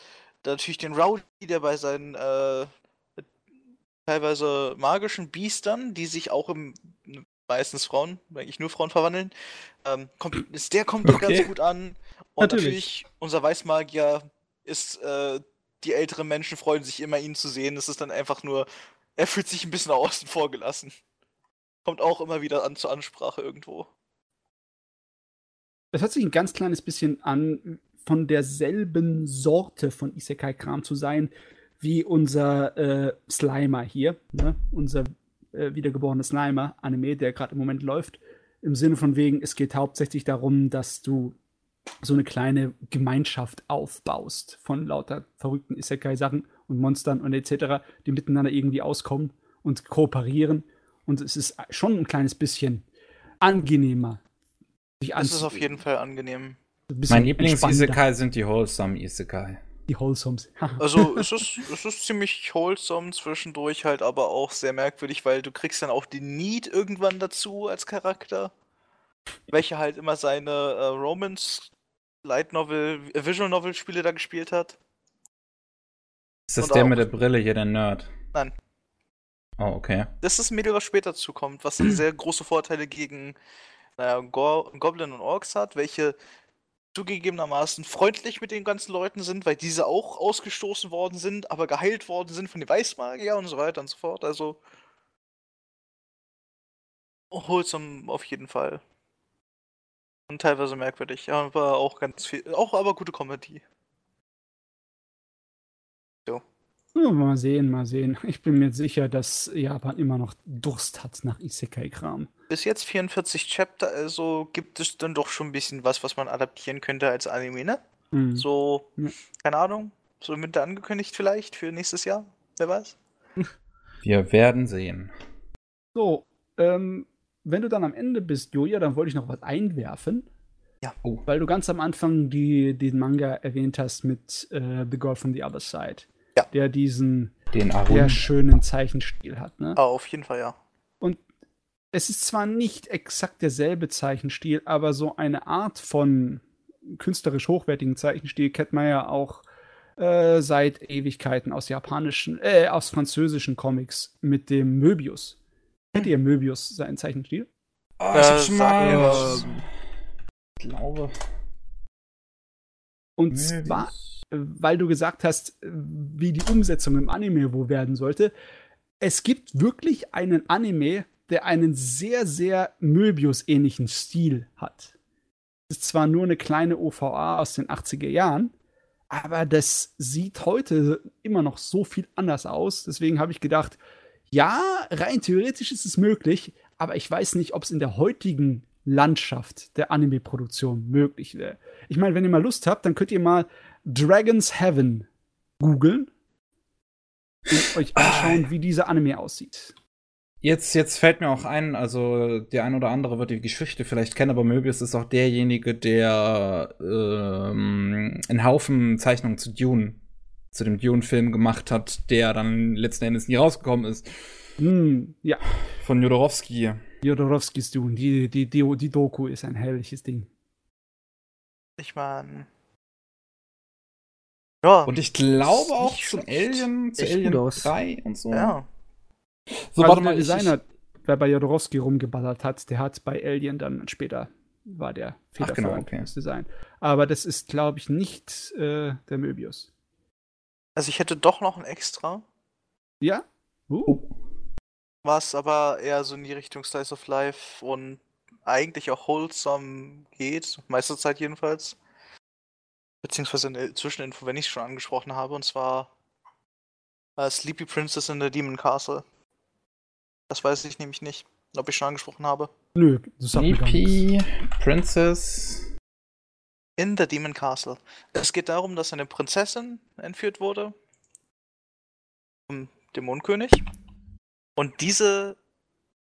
Natürlich den Rowdy, der bei seinen äh, teilweise magischen Biestern, die sich auch im meistens Frauen, eigentlich nur Frauen verwandeln, ähm, kommt, ist, der kommt Okay. ganz gut an. Und Natürlich. natürlich, unser Weißmagier ist, äh, die älteren Menschen freuen sich immer, ihn zu sehen. Es ist dann einfach nur, er fühlt sich ein bisschen außen vor gelassen. Kommt auch immer wieder an zur Ansprache irgendwo. Das hört sich ein ganz kleines bisschen an, von derselben Sorte von Isekai-Kram zu sein, wie unser äh, Slimer hier. Ne? Unser äh, wiedergeborene Slimer-Anime, der gerade im Moment läuft. Im Sinne von wegen, es geht hauptsächlich darum, dass du so eine kleine Gemeinschaft aufbaust von lauter verrückten Isekai-Sachen und Monstern und etc., die miteinander irgendwie auskommen und kooperieren. Und es ist schon ein kleines bisschen angenehmer. sich Das ist auf jeden Fall angenehm. Mein. Lieblings-Isekai sind die Wholesome Isekai. Die Wholesomes. Also es ist, es ist ziemlich wholesome zwischendurch halt, aber auch sehr merkwürdig, weil du kriegst dann auch den Need irgendwann dazu als Charakter, welcher halt immer seine äh, Romance Light Novel, äh, Visual Novel Spiele da gespielt hat. Ist das Und der auch- mit der Brille hier, der Nerd? Nein. Oh, okay. Das ist ein Mädel, was später zukommt, was dann sehr große Vorteile gegen naja, Go Goblin und Orks hat, welche zugegebenermaßen freundlich mit den ganzen Leuten sind, weil diese auch ausgestoßen worden sind, aber geheilt worden sind von den Weißmagier und so weiter und so fort. Also wholesome auf jeden Fall. Und teilweise merkwürdig, aber auch ganz viel, auch aber gute Comedy. Mal sehen, mal sehen. Ich bin mir sicher, dass Japan immer noch Durst hat nach Isekai-Kram. Bis jetzt 44 Chapter, also gibt es dann doch schon ein bisschen was, was man adaptieren könnte als Anime, ne? Mhm. So, Ja. keine Ahnung, so im Winter angekündigt vielleicht für nächstes Jahr, wer weiß. Wir werden sehen. So, ähm, wenn du dann am Ende bist, Julia, dann wollte ich noch was einwerfen. Ja. Oh. Weil du ganz am Anfang die, den Manga erwähnt hast mit äh, The Girl from the Other Side. Ja. Der diesen Den sehr schönen Zeichenstil hat, ne? Ah, auf jeden Fall, ja. Es ist zwar nicht exakt derselbe Zeichenstil, aber so eine Art von künstlerisch hochwertigen Zeichenstil kennt man ja auch äh, seit Ewigkeiten aus japanischen, äh, aus französischen Comics mit dem Möbius. Kennt ihr Möbius, seinen Zeichenstil? Oh, Äh, ich sag mal. Ich glaube. Und zwar, äh, weil du gesagt hast, wie die Umsetzung im Anime wo werden sollte. Es gibt wirklich einen Anime, der einen sehr, sehr Möbius-ähnlichen Stil hat. Das ist zwar nur eine kleine OVA aus den 80er Jahren, aber das sieht heute immer noch so viel anders aus. Deswegen habe ich gedacht, ja, rein theoretisch ist es möglich, aber ich weiß nicht, ob es in der heutigen Landschaft der Anime-Produktion möglich wäre. Ich meine, wenn ihr mal Lust habt, dann könnt ihr mal Dragon's Heaven googeln und euch anschauen, wie dieser Anime aussieht. Jetzt, jetzt fällt mir auch ein, also der ein oder andere wird die Geschichte vielleicht kennen, aber Möbius ist auch derjenige, der ähm, einen Haufen Zeichnungen zu Dune, zu dem Dune-Film gemacht hat, der dann letzten Endes nie rausgekommen ist. Hm, ja, Von Jodorowsky. Jodorowskis Dune, die, die, die, die Doku ist ein herrliches Ding. Ich meine. Ja, Und ich glaube auch Nicht zu schlecht. Alien, zu Alien gut aus. 3 und so. ja. So, also warte der Designer, der bei Jodorowsky rumgeballert hat, der hat bei Alien dann später war der Ach, genau, federführend okay. fürs Design. Aber das ist, glaube ich, nicht äh, der Möbius. Also ich hätte doch noch ein extra, Ja? Uh. Oh. Was aber eher so in die Richtung Slice of Life und eigentlich auch wholesome geht, meiste Zeit jedenfalls. Beziehungsweise eine Zwischeninfo, wenn ich es schon angesprochen habe, und zwar äh, Sleepy Princess in the Demon Castle. Das weiß ich nämlich nicht, ob ich schon angesprochen habe. Nö, das. Sleepy Princess. In the Demon Castle. Es geht darum, dass eine Prinzessin entführt wurde vom Dämonenkönig und diese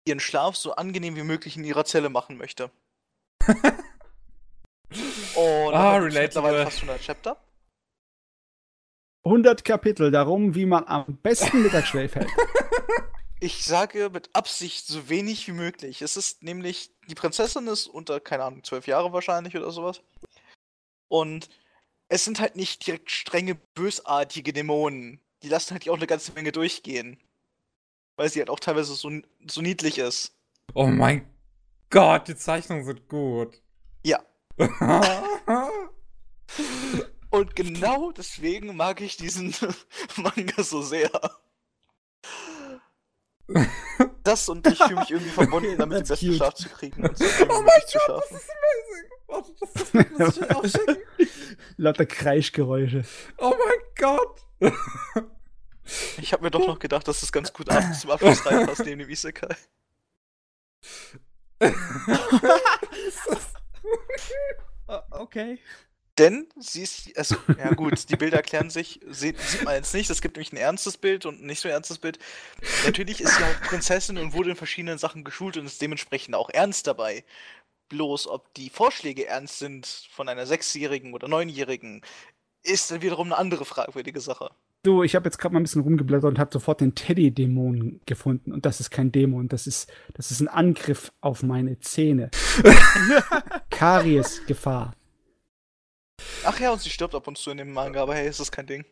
ihren Schlaf so angenehm wie möglich in ihrer Zelle machen möchte. Und Ah, gibt's mittlerweile fast 100 Chapter. 100 Kapitel darum, wie man am besten Mittagsschläf hält. Ich sage mit Absicht so wenig wie möglich. Es ist nämlich, die Prinzessin ist unter, keine Ahnung, zwölf Jahre wahrscheinlich oder sowas. Und es sind halt nicht direkt strenge, bösartige Dämonen. Die lassen halt auch eine ganze Menge durchgehen. Weil sie halt auch teilweise so, so niedlich ist. Oh mein Gott, die Zeichnungen sind gut. Ja. Und genau deswegen mag ich diesen Manga so sehr. Das und ich fühle mich irgendwie verbunden, damit den that's besten cute. Schlaf zu kriegen und so Oh mein möglich zu Gott, schlafen. Warte, das ist das muss ich auch schicken. Lauter Kreischgeräusche. Oh mein Gott. Ich habe mir doch noch gedacht, dass es ganz gut abends zum Abschluss reinpasst, neben dem Isekai. Okay. Denn sie ist, also, ja gut, die Bilder erklären sich, sieht, sieht man jetzt nicht, es gibt nämlich ein ernstes Bild und ein nicht so ernstes Bild. Natürlich ist sie halt Prinzessin und wurde in verschiedenen Sachen geschult und ist dementsprechend auch ernst dabei. Bloß, ob die Vorschläge ernst sind von einer Sechsjährigen oder Neunjährigen, ist dann wiederum eine andere fragwürdige Sache. Du, ich habe jetzt gerade mal ein bisschen rumgeblättert und habe sofort den Teddy-Dämon gefunden. Und das ist kein Dämon, das ist, das ist ein Angriff auf meine Zähne. Karies-Gefahr. Ach ja, und sie stirbt ab und zu in dem Manga, aber hey, ist das kein Ding.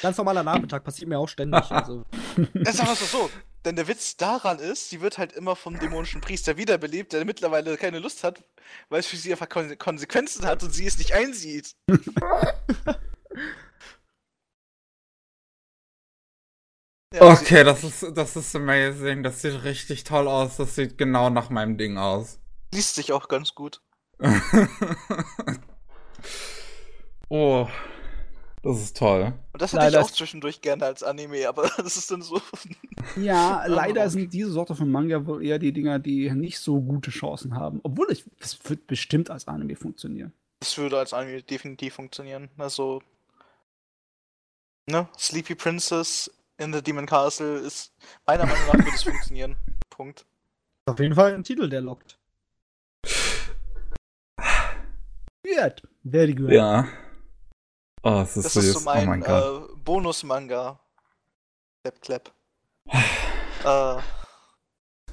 Ganz normaler Nachmittag passiert mir auch ständig. Also. Sagen wir es so. Denn der Witz daran ist, sie wird halt immer vom dämonischen Priester wiederbelebt, der mittlerweile keine Lust hat, weil es für sie einfach Kon Konsequenzen hat und sie es nicht einsieht. Ja, Okay, das ist, das ist amazing. Das sieht richtig toll aus. Das sieht genau nach meinem Ding aus. liest sich auch ganz gut. Oh, das ist toll. Und das hätte Leider ich auch zwischendurch gerne als Anime, aber das ist dann so. Ja, leider sind diese Sorte von Manga wohl eher die Dinger, die nicht so gute Chancen haben. Obwohl ich, es wird bestimmt als Anime funktionieren. Das würde als Anime definitiv funktionieren. Also. Ne? Sleepy Princess in the Demon Castle ist. Meiner Meinung nach würde es funktionieren. Punkt. Auf jeden Fall ein Titel, der lockt. Wird. Very good. Ja. Oh, es ist Das süß. ist so mein, oh mein Gott. äh, Bonus-Manga. Clap, clap. äh,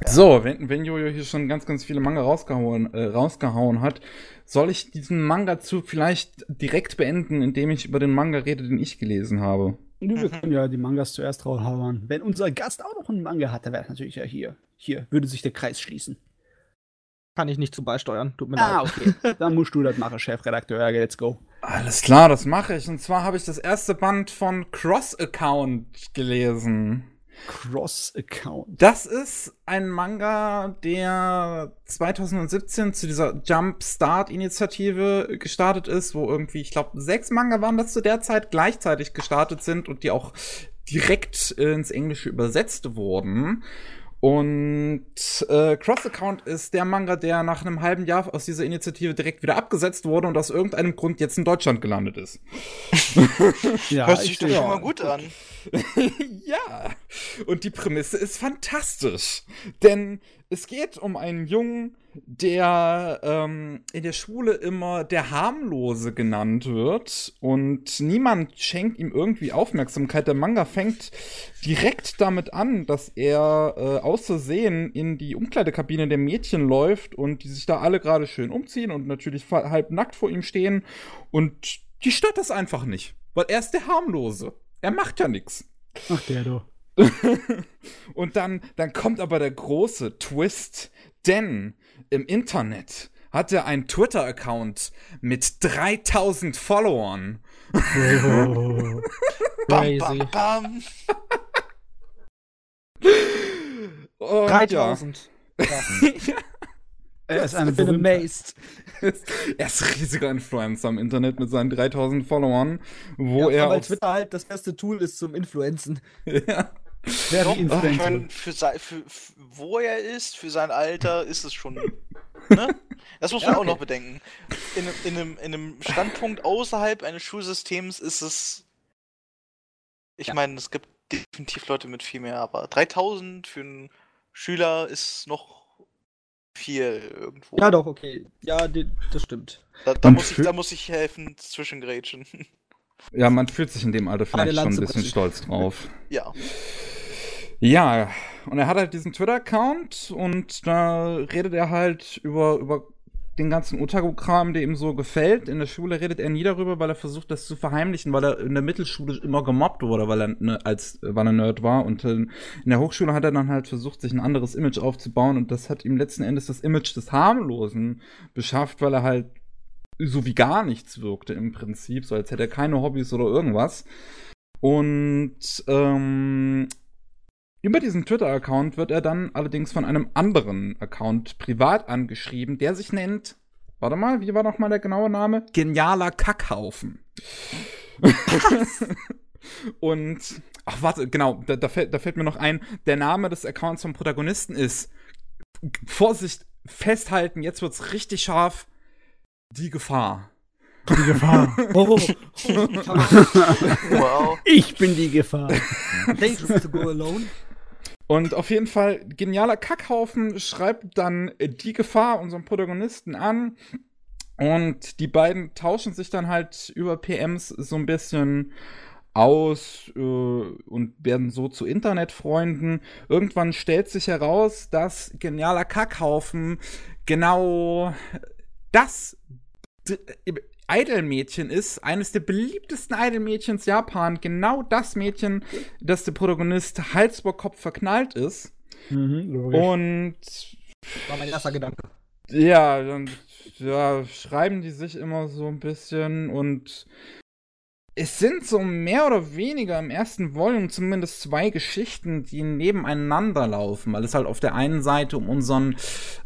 So, wenn, wenn Jojo hier schon ganz, ganz viele Manga rausgehauen, äh, rausgehauen hat, soll ich diesen Manga zu vielleicht direkt beenden, indem ich über den Manga rede, den ich gelesen habe? Wir Mhm. können ja die Mangas zuerst raushauen. Wenn unser Gast auch noch einen Manga hat, dann wäre es natürlich ja hier. Hier würde sich der Kreis schließen. Kann ich nicht zu beisteuern. Tut mir Ah, leid. okay. dann musst du das machen, Chefredakteur. Ja, let's go. Alles klar, das mache ich. Und zwar habe ich das erste Band von Cross Account gelesen. Cross-Account. Das ist ein Manga, der 2017 zu dieser Jumpstart-Initiative gestartet ist, wo irgendwie, ich glaube, sechs Manga waren das zu der Zeit gleichzeitig gestartet sind und die auch direkt ins Englische übersetzt wurden. Und äh, Cross Account ist der Manga, der nach einem halben Jahr aus dieser Initiative direkt wieder abgesetzt wurde und aus irgendeinem Grund jetzt in Deutschland gelandet ist. Ja, hört sich ich doch schon mal gut an. ja. Und die Prämisse ist fantastisch. Denn es geht um einen Jungen, der ähm, in der Schule immer der Harmlose genannt wird. Und niemand schenkt ihm irgendwie Aufmerksamkeit. Der Manga fängt direkt damit an, dass er äh, aus Versehen in die Umkleidekabine der Mädchen läuft und die sich da alle gerade schön umziehen und natürlich halb nackt vor ihm stehen. Und die stört das einfach nicht. Weil er ist der Harmlose. Er macht ja nichts. Ach, der du. Und dann, dann kommt aber der große Twist, denn im Internet hat er einen Twitter-Account mit 3000 Followern. Oh. Bam, bam, bam. Und 3000. er ist Ich bin amazed. Ja, er ist riesiger Influencer im Internet mit seinen 3000 Followern, wo ja, er weil Twitter halt das beste Tool ist zum Influenzen. ja, Wer Doch, mein, für, sei- für, für wo er ist, für sein Alter, ist es schon. Ne? Das muss man Ja, auch okay. noch bedenken. In, einem- in, einem, in einem Standpunkt außerhalb eines Schulsystems ist es. Ich Ja. meine, es gibt definitiv Leute mit viel mehr, aber 3000 für einen Schüler ist noch viel irgendwo. Ja, doch, okay. Ja, die, das stimmt. Da, da, muss ich, da muss ich helfen zwischengrätschen. ja, man fühlt sich in dem Alter vielleicht schon ein bisschen stolz drauf. ja. Ja, und er hat halt diesen Twitter-Account und da redet er halt über, über den ganzen Otaku-Kram, der ihm so gefällt. In der Schule redet er nie darüber, weil er versucht, das zu verheimlichen, weil er in der Mittelschule immer gemobbt wurde, weil er, ne, als, weil er Nerd war. Und äh, in der Hochschule hat er dann halt versucht, sich ein anderes Image aufzubauen und das hat ihm letzten Endes das Image des Harmlosen beschafft, weil er halt so wie gar nichts wirkte im Prinzip, so als hätte er keine Hobbys oder irgendwas. Und ähm, über diesen Twitter-Account wird er dann allerdings von einem anderen Account privat angeschrieben, der sich nennt. Warte mal, wie war noch mal der genaue Name? Genialer Kackhaufen. Und, ach warte, genau, da, da, fällt, da fällt mir noch ein, der Name des Accounts vom Protagonisten ist, Vorsicht, festhalten, jetzt wird's richtig scharf, die Gefahr. Die Gefahr. Oh, Wow. ich bin die Gefahr. dangerous to go alone. Und auf jeden Fall, genialer Kackhaufen schreibt dann äh, die Gefahr unserem Protagonisten an. Und die beiden tauschen sich dann halt über PMs so ein bisschen aus äh, und werden so zu Internetfreunden. Irgendwann stellt sich heraus, dass genialer Kackhaufen genau das d- Idolmädchen ist, eines der beliebtesten Idolmädchens Japan, genau das Mädchen, das der Protagonist Hals über Kopf verknallt ist. Mhm, logisch. Und War mein erster Gedanke. ja, dann ja, schreiben die sich immer so ein bisschen und es sind so mehr oder weniger im ersten Volume zumindest zwei Geschichten, die nebeneinander laufen, weil es halt auf der einen Seite um unseren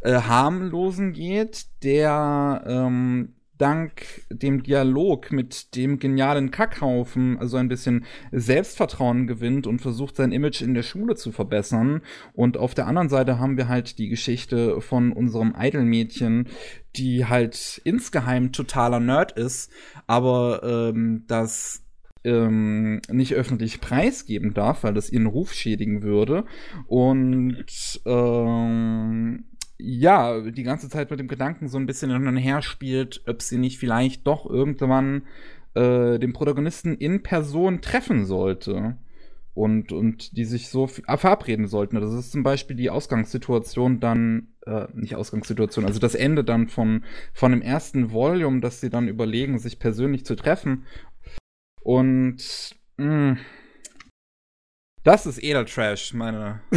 äh, Harmlosen geht, der ähm, dank dem Dialog mit dem genialen Kackhaufen also ein bisschen Selbstvertrauen gewinnt und versucht sein Image in der Schule zu verbessern. Und auf der anderen Seite haben wir halt die Geschichte von unserem Idolmädchen, die halt insgeheim totaler Nerd ist, aber ähm, das ähm, nicht öffentlich preisgeben darf, weil das ihren Ruf schädigen würde. Und ähm, ja, die ganze Zeit mit dem Gedanken so ein bisschen hin und her spielt, ob sie nicht vielleicht doch irgendwann äh, den Protagonisten in Person treffen sollte. Und, und die sich so verabreden sollten. Das ist zum Beispiel die Ausgangssituation dann, äh, nicht Ausgangssituation, also das Ende dann von, von dem ersten Volume, dass sie dann überlegen, sich persönlich zu treffen. Und mh, mm, das ist Edeltrash, meine.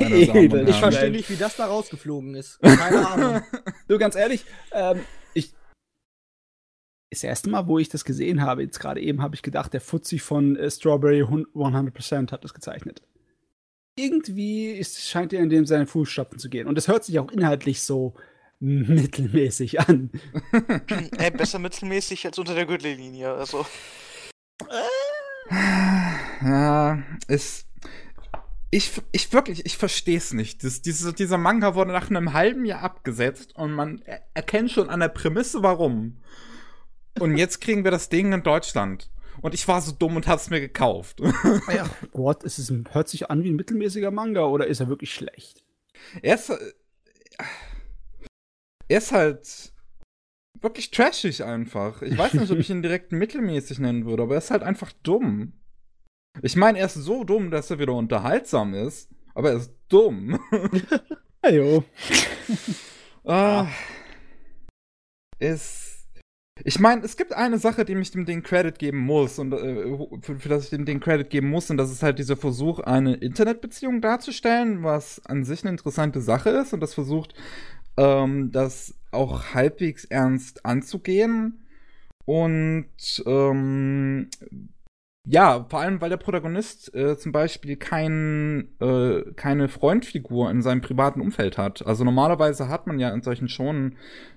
meine Edel. Ich verstehe nicht, wie das da rausgeflogen ist. Keine Ahnung. du, ganz ehrlich, ähm, ich. Das erste Mal, wo ich das gesehen habe, jetzt gerade eben, habe ich gedacht, der Fuzzi von äh, Strawberry 100% hat das gezeichnet. Irgendwie ist, scheint er in dem seine Fußstapfen zu gehen. Und das hört sich auch inhaltlich so mittelmäßig an. Ey, besser mittelmäßig als unter der Gürtellinie, also. Ja, ist ich, ich wirklich, ich verstehe es nicht. Das, diese, dieser Manga wurde nach einem halben Jahr abgesetzt und man er, erkennt schon an der Prämisse, warum. Und jetzt kriegen wir das Ding in Deutschland. Und ich war so dumm und hab's mir gekauft. Ja, Gott, ist es ein, hört sich an wie ein mittelmäßiger Manga oder ist er wirklich schlecht? Er ist, äh, er ist halt wirklich trashig einfach. Ich weiß nicht, ob ich ihn direkt mittelmäßig nennen würde, aber er ist halt einfach dumm. Ich meine, er ist so dumm, dass er wieder unterhaltsam ist, aber er ist dumm. Ajo. ah, ist. Ich meine, es gibt eine Sache, die ich dem den Credit geben muss und äh, für, für das ich dem den Credit geben muss, und das ist halt dieser Versuch, eine Internetbeziehung darzustellen, was an sich eine interessante Sache ist und das versucht, ähm, das auch halbwegs ernst anzugehen. Und ähm, ja, vor allem, weil der Protagonist äh, zum Beispiel kein, äh, keine Freundfigur in seinem privaten Umfeld hat. Also normalerweise hat man ja in solchen schon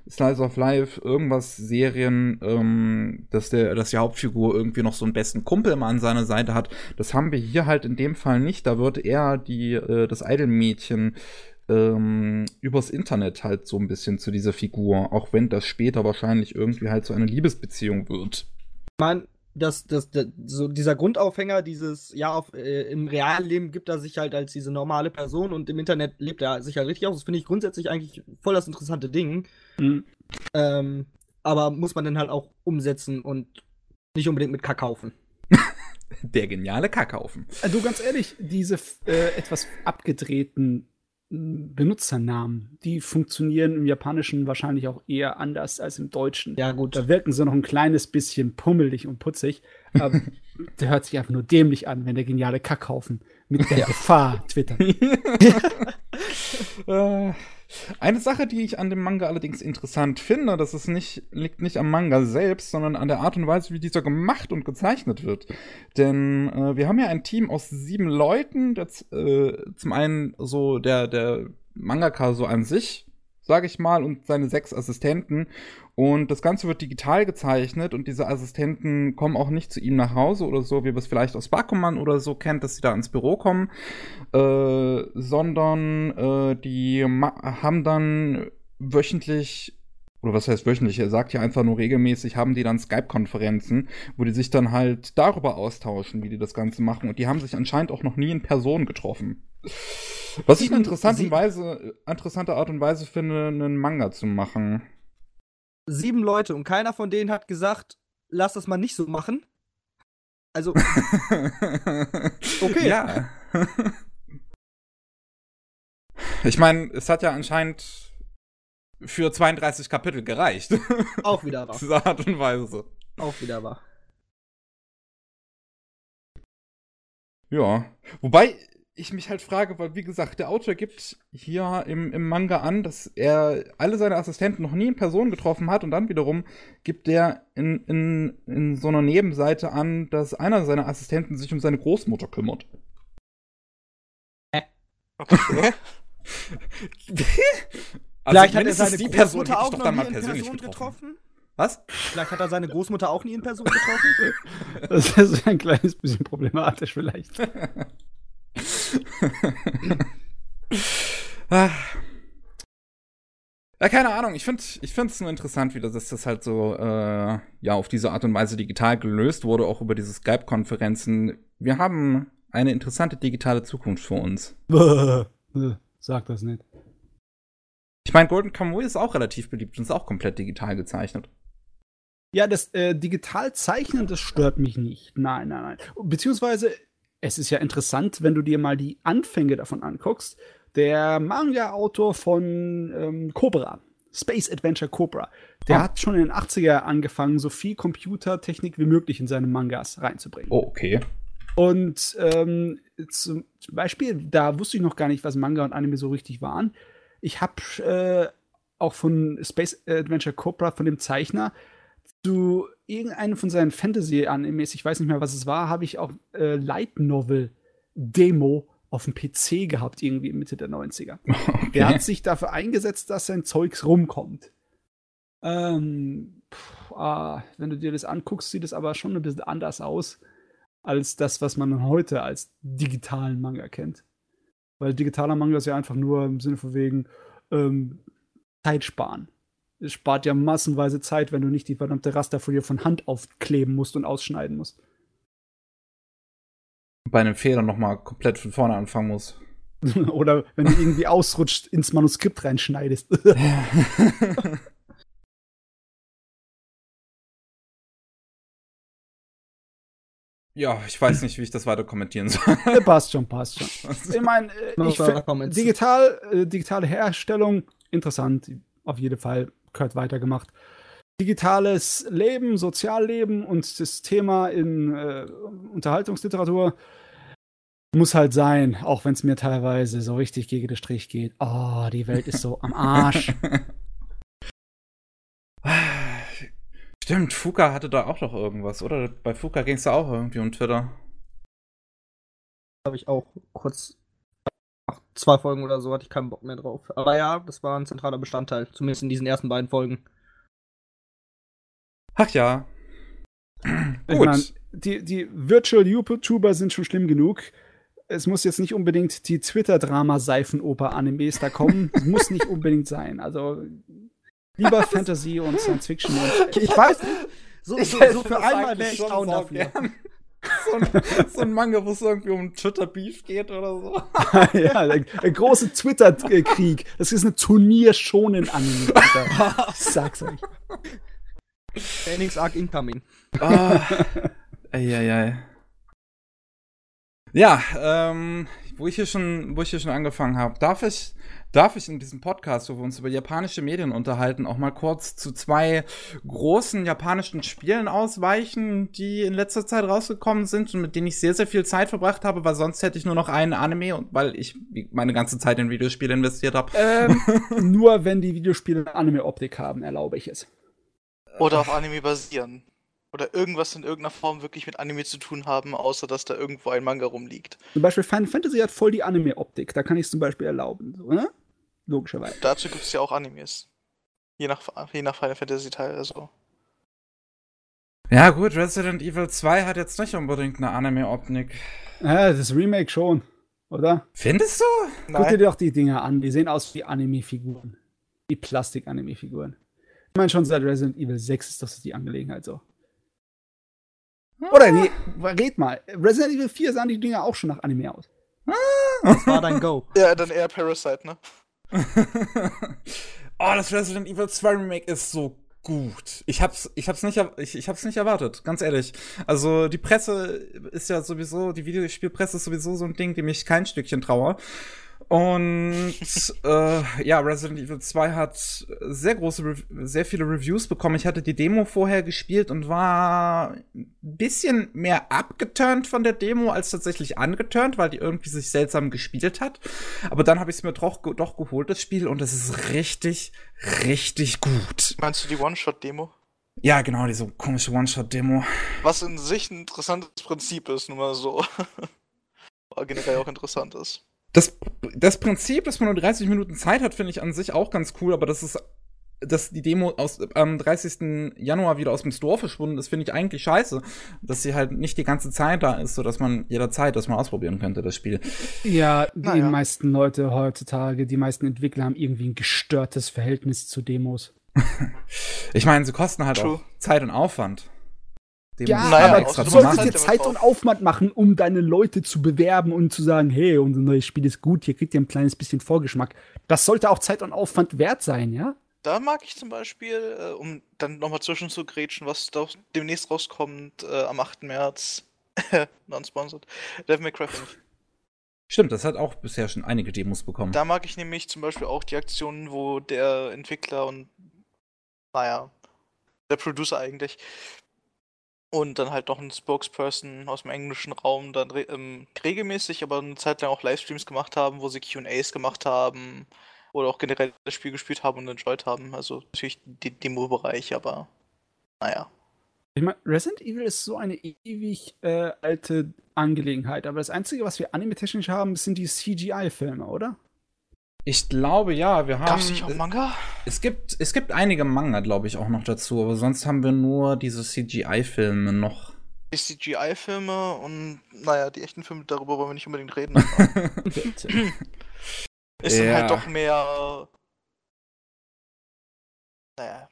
Slice of Life irgendwas Serien, ähm, dass der, dass die Hauptfigur irgendwie noch so einen besten Kumpel mal an seiner Seite hat. Das haben wir hier halt in dem Fall nicht. Da wird er die, äh, das Idolmädchen ähm, übers Internet halt so ein bisschen zu dieser Figur, auch wenn das später wahrscheinlich irgendwie halt so eine Liebesbeziehung wird. Man, dass das, das, so dieser Grundaufhänger, dieses, ja, auf, äh, im realen Leben gibt er sich halt als diese normale Person und im Internet lebt er sich halt richtig aus. Das finde ich grundsätzlich eigentlich voll das interessante Ding. Mhm. Ähm, aber muss man dann halt auch umsetzen und nicht unbedingt mit Kackhaufen. Der geniale Kackhaufen. Äh, du, ganz ehrlich, diese äh, etwas abgedrehten Benutzernamen, die funktionieren im Japanischen wahrscheinlich auch eher anders als im Deutschen. Ja, gut. Da wirken sie noch ein kleines bisschen pummelig und putzig. Aber der hört sich einfach nur dämlich an, wenn der geniale Kackhaufen mit der Gefahr twittert. Eine Sache, die ich an dem Manga allerdings interessant finde, das ist nicht, liegt nicht am Manga selbst, sondern an der Art und Weise, wie dieser gemacht und gezeichnet wird. Denn äh, wir haben ja ein Team aus sieben Leuten, das, äh, zum einen so der, der Mangaka so an sich, sage ich mal, und seine sechs Assistenten. Und das Ganze wird digital gezeichnet und diese Assistenten kommen auch nicht zu ihm nach Hause oder so, wie wir es vielleicht aus Bakuman oder so kennt, dass sie da ins Büro kommen, äh, sondern äh, die haben dann wöchentlich oder was heißt wöchentlich, er sagt ja einfach nur regelmäßig, haben die dann Skype-Konferenzen, wo die sich dann halt darüber austauschen, wie die das Ganze machen. Und die haben sich anscheinend auch noch nie in Person getroffen. Was ich eine interessante, Weise, interessante Art und Weise finde, einen Manga zu machen sieben Leute und keiner von denen hat gesagt, lass das mal nicht so machen. Also. okay. Ja. Ich meine, es hat ja anscheinend für 32 Kapitel gereicht. Auch wieder wahr. Diese Art und Weise. Auch wieder wahr. Ja. Wobei, ich mich halt frage, weil wie gesagt, der Autor gibt hier im, im Manga an, dass er alle seine Assistenten noch nie in Person getroffen hat und dann wiederum gibt er in, in, in so einer Nebenseite an, dass einer seiner Assistenten sich um seine Großmutter kümmert. Hä? Okay. also Vielleicht hat er seine die Person Großmutter auch noch nie in Person getroffen. getroffen? Was? Vielleicht hat er seine Großmutter auch nie in Person getroffen. Das ist ein kleines bisschen problematisch vielleicht. Ah. Ja, keine Ahnung. Ich finde ich es nur interessant, wie das, dass das halt so äh, ja auf diese Art und Weise digital gelöst wurde, auch über diese Skype-Konferenzen. Wir haben eine interessante digitale Zukunft vor uns. Sag das nicht. Ich meine, Golden Kamuy ist auch relativ beliebt und ist auch komplett digital gezeichnet. Ja, das äh, digital zeichnen, das stört mich nicht. Nein, nein, nein. Beziehungsweise, es ist ja interessant, wenn du dir mal die Anfänge davon anguckst. Der Manga-Autor von ähm, Cobra, Space Adventure Cobra, der Ah. hat schon in den 80er angefangen, so viel Computertechnik wie möglich in seine Mangas reinzubringen. Oh, okay. Und ähm, zum, Beispiel, da wusste ich noch gar nicht, was Manga und Anime so richtig waren. Ich habe äh, auch von Space Adventure Cobra, von dem Zeichner, zu irgendeinem von seinen Fantasy-Animes, ich weiß nicht mehr, was es war, habe ich auch äh, Light Novel Demo auf dem PC gehabt, irgendwie Mitte der 90er. Der hat sich dafür eingesetzt, dass sein Zeugs rumkommt. Ähm, pff, ah, wenn du dir das anguckst, sieht es aber schon ein bisschen anders aus als das, was man heute als digitalen Manga kennt. Weil digitaler Manga ist ja einfach nur im Sinne von wegen ähm, Zeit sparen. Es spart ja massenweise Zeit, wenn du nicht die verdammte Rasterfolie von Hand aufkleben musst und ausschneiden musst. Bei einem Fehler nochmal komplett von vorne anfangen muss. Oder wenn du irgendwie ausrutscht, ins Manuskript reinschneidest. ja, ich weiß nicht, wie ich das weiter kommentieren soll. passt schon, passt schon. Ich meine, äh, digital, äh, digitale Herstellung, interessant, auf jeden Fall, gehört weitergemacht. Digitales Leben, Sozialleben und das Thema in äh, Unterhaltungsliteratur muss halt sein, auch wenn es mir teilweise so richtig gegen den Strich geht. Oh, die Welt ist so am Arsch. Stimmt, Fuka hatte da auch doch irgendwas, oder? Bei Fuka ging es da auch irgendwie um Twitter. Habe ich auch kurz zwei Folgen oder so hatte ich keinen Bock mehr drauf. Aber ja, das war ein zentraler Bestandteil, zumindest in diesen ersten beiden Folgen. Ach ja. Ich Gut. mein, die, die Virtual YouTuber sind schon schlimm genug. Es muss jetzt nicht unbedingt die Twitter-Drama-Seifenoper-Animes da kommen. Es muss nicht unbedingt sein. Also lieber Fantasy und Science Fiction. Und Ich weiß nicht. So, so, so für einmal wäre ich down dafür. gern. So ein, so ein Manga, wo es irgendwie um Twitter-Beef geht oder so. ja, der, der große Twitter-Krieg. Das ist eine Turnier-Schonen-Anime. Alter. Ich sag's euch. Trainingsarc incoming. Ah, eieiei. Ja, ähm, wo ich hier schon, wo ich hier schon angefangen habe, darf ich, darf ich in diesem Podcast, wo wir uns über japanische Medien unterhalten, auch mal kurz zu zwei großen japanischen Spielen ausweichen, die in letzter Zeit rausgekommen sind und mit denen ich sehr, sehr viel Zeit verbracht habe, weil sonst hätte ich nur noch einen Anime und weil ich meine ganze Zeit in Videospiele investiert habe. Ähm, nur wenn die Videospiele eine Anime-Optik haben, erlaube ich es. Oder auf Anime basieren. Oder irgendwas in irgendeiner Form wirklich mit Anime zu tun haben, außer dass da irgendwo ein Manga rumliegt. Zum Beispiel Final Fantasy hat voll die Anime-Optik. Da kann ich es zum Beispiel erlauben. So, ne? Logischerweise. Dazu gibt es ja auch Animes. Je nach, je nach Final Fantasy Teil, also. Ja gut, Resident Evil 2 hat jetzt nicht unbedingt eine Anime-Optik. Ja, das Remake schon, oder? Findest du? Guck dir doch die Dinger an. Die sehen aus wie Anime-Figuren. Wie Plastik-Anime-Figuren. Ich meine, schon seit Resident Evil 6 ist das die Angelegenheit so. Oder nee, red mal. Resident Evil 4 sahen die Dinger auch schon nach Anime aus. Das war dein Go. Ja, dann eher Parasite, ne? oh, das Resident Evil 2 Remake ist so gut. Ich hab's, ich hab's nicht, ich, ich hab's nicht erwartet, ganz ehrlich. Also die Presse ist ja sowieso, die Videospielpresse ist sowieso so ein Ding, dem ich kein Stückchen traue. Und äh, ja, Resident Evil 2 hat sehr große, Rev sehr viele Reviews bekommen. Ich hatte die Demo vorher gespielt und war ein bisschen mehr abgeturnt von der Demo als tatsächlich angeturnt, weil die irgendwie sich seltsam gespielt hat. Aber dann habe ich es mir doch, doch geholt, das Spiel, und es ist richtig, richtig gut. Meinst du die One-Shot-Demo? Ja, genau, diese komische One-Shot-Demo. Was in sich ein interessantes Prinzip ist, nur mal so. Aber generell auch interessant ist. Das, das Prinzip, dass man nur 30 Minuten Zeit hat, finde ich an sich auch ganz cool, aber das ist dass die Demo aus, am 30. Januar wieder aus dem Store verschwunden ist, finde ich eigentlich scheiße. Dass sie halt nicht die ganze Zeit da ist, sodass man jederzeit das mal ausprobieren könnte, das Spiel. Ja, die Naja. meisten Leute heutzutage, die meisten Entwickler haben irgendwie ein gestörtes Verhältnis zu Demos. Ich meine, sie kosten halt True. auch Zeit und Aufwand. Demos Ja, Naja, aber extra du solltest dir Zeit und Aufwand machen, um deine Leute zu bewerben und zu sagen, hey, unser neues Spiel ist gut, hier kriegt ihr ein kleines bisschen Vorgeschmack. Das sollte auch Zeit und Aufwand wert sein, ja? Da mag ich zum Beispiel, äh, um dann nochmal zwischen zu grätschen, was doch demnächst rauskommt, äh, am 8. März, non-sponsored, Devil May Cry 5. Stimmt, das hat auch bisher schon einige Demos bekommen. Da mag ich nämlich zum Beispiel auch die Aktionen, wo der Entwickler und, naja, der Producer eigentlich und dann halt noch ein Spokesperson aus dem englischen Raum dann ähm, regelmäßig, aber eine Zeit lang auch Livestreams gemacht haben, wo sie QAs gemacht haben oder auch generell das Spiel gespielt haben und enjoyed haben. Also natürlich die Demo-Bereich, aber naja. Ich meine, Resident Evil ist so eine ewig äh, alte Angelegenheit, aber das Einzige, was wir anime-technisch haben, sind die CGI-Filme, oder? Ich glaube, ja, wir haben. Gab's nicht auch Manga? Es gibt, es gibt einige Manga, glaube ich, auch noch dazu, aber sonst haben wir nur diese CGI-Filme noch. Die CGI-Filme und naja, die echten Filme, darüber wollen wir nicht unbedingt reden. Bitte. ist dann Ja. halt doch mehr. Naja.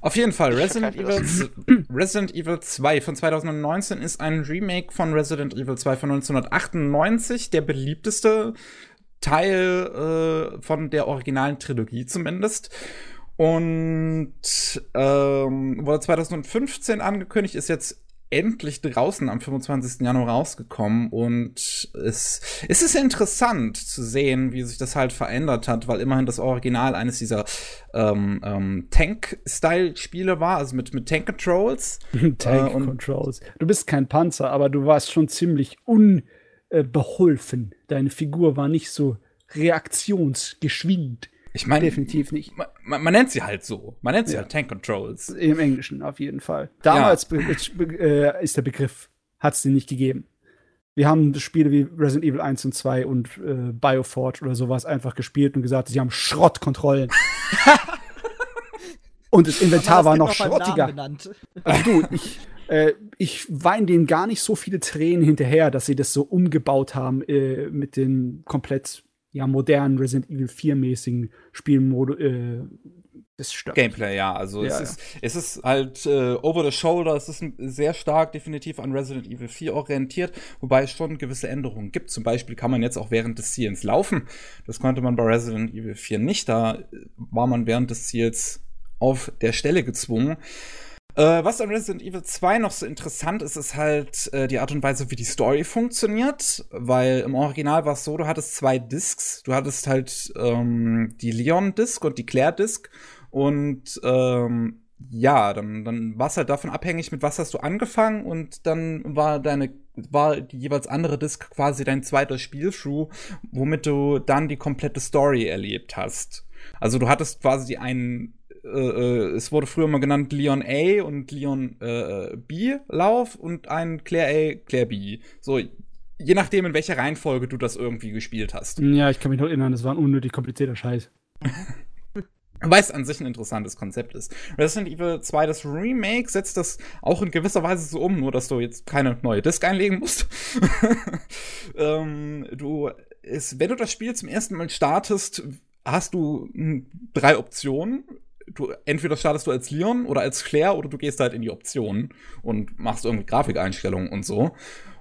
Auf jeden Fall, Resident Evil, Resident Evil 2 von 2019 ist ein Remake von Resident Evil 2 von 1998, der beliebteste Teil äh, von der originalen Trilogie zumindest. Und ähm, wurde 2015 angekündigt, ist jetzt endlich draußen am 25. Januar rausgekommen und es, es ist interessant zu sehen, wie sich das halt verändert hat, weil immerhin das Original eines dieser ähm, ähm, Tank-Style-Spiele war, also mit, mit Tank-Controls. Tank Äh. Du bist kein Panzer, aber du warst schon ziemlich unbeholfen. Deine Figur war nicht so reaktionsgeschwind. Ich meine, Definitiv nicht. man, man, man nennt sie halt so. Man nennt sie Ja. halt Tank-Controls. Im Englischen auf jeden Fall. Damals be be äh, ist der Begriff, hat es den nicht gegeben. Wir haben Spiele wie Resident Evil 1 und 2 und äh, Bioforge oder sowas einfach gespielt und gesagt, sie haben Schrottkontrollen. und das Inventar war noch schrottiger. Also du, ich, äh, ich weine denen gar nicht so viele Tränen hinterher, dass sie das so umgebaut haben äh, mit den komplett ja, modernen Resident Evil 4-mäßigen Spielmodus. Äh, das stört. Gameplay, ja. Also Ja, es, Ist, es ist halt äh, over the shoulder, es ist sehr stark definitiv an Resident Evil 4 orientiert, wobei es schon gewisse Änderungen gibt. Zum Beispiel kann man jetzt auch während des Ziels laufen. Das konnte man bei Resident Evil 4 nicht. Da war man während des Ziels auf der Stelle gezwungen. Äh, was an Resident Evil 2 noch so interessant ist, ist halt äh, die Art und Weise, wie die Story funktioniert. Weil im Original war es so, du hattest zwei Discs. Du hattest halt ähm, die Leon-Disc und die Claire-Disc. Und ähm, ja, dann, dann war es halt davon abhängig, mit was hast du angefangen und dann war deine, war die jeweils andere Disc quasi dein zweiter Spielschuh, womit du dann die komplette Story erlebt hast. Also du hattest quasi einen, äh, äh, es wurde früher mal genannt Leon A und Leon äh, B Lauf und ein Claire A, Claire B. So, je nachdem, in welcher Reihenfolge du das irgendwie gespielt hast. Ja, ich kann mich noch erinnern, das war ein unnötig komplizierter Scheiß. Weil es an sich ein interessantes Konzept ist. Resident Evil 2, das Remake, setzt das auch in gewisser Weise so um, nur dass du jetzt keine neue Disc einlegen musst. ähm, du, ist, wenn du das Spiel zum ersten Mal startest, hast du drei Optionen. Du, entweder startest du als Leon oder als Claire oder du gehst halt in die Optionen und machst irgendwie Grafikeinstellungen und so.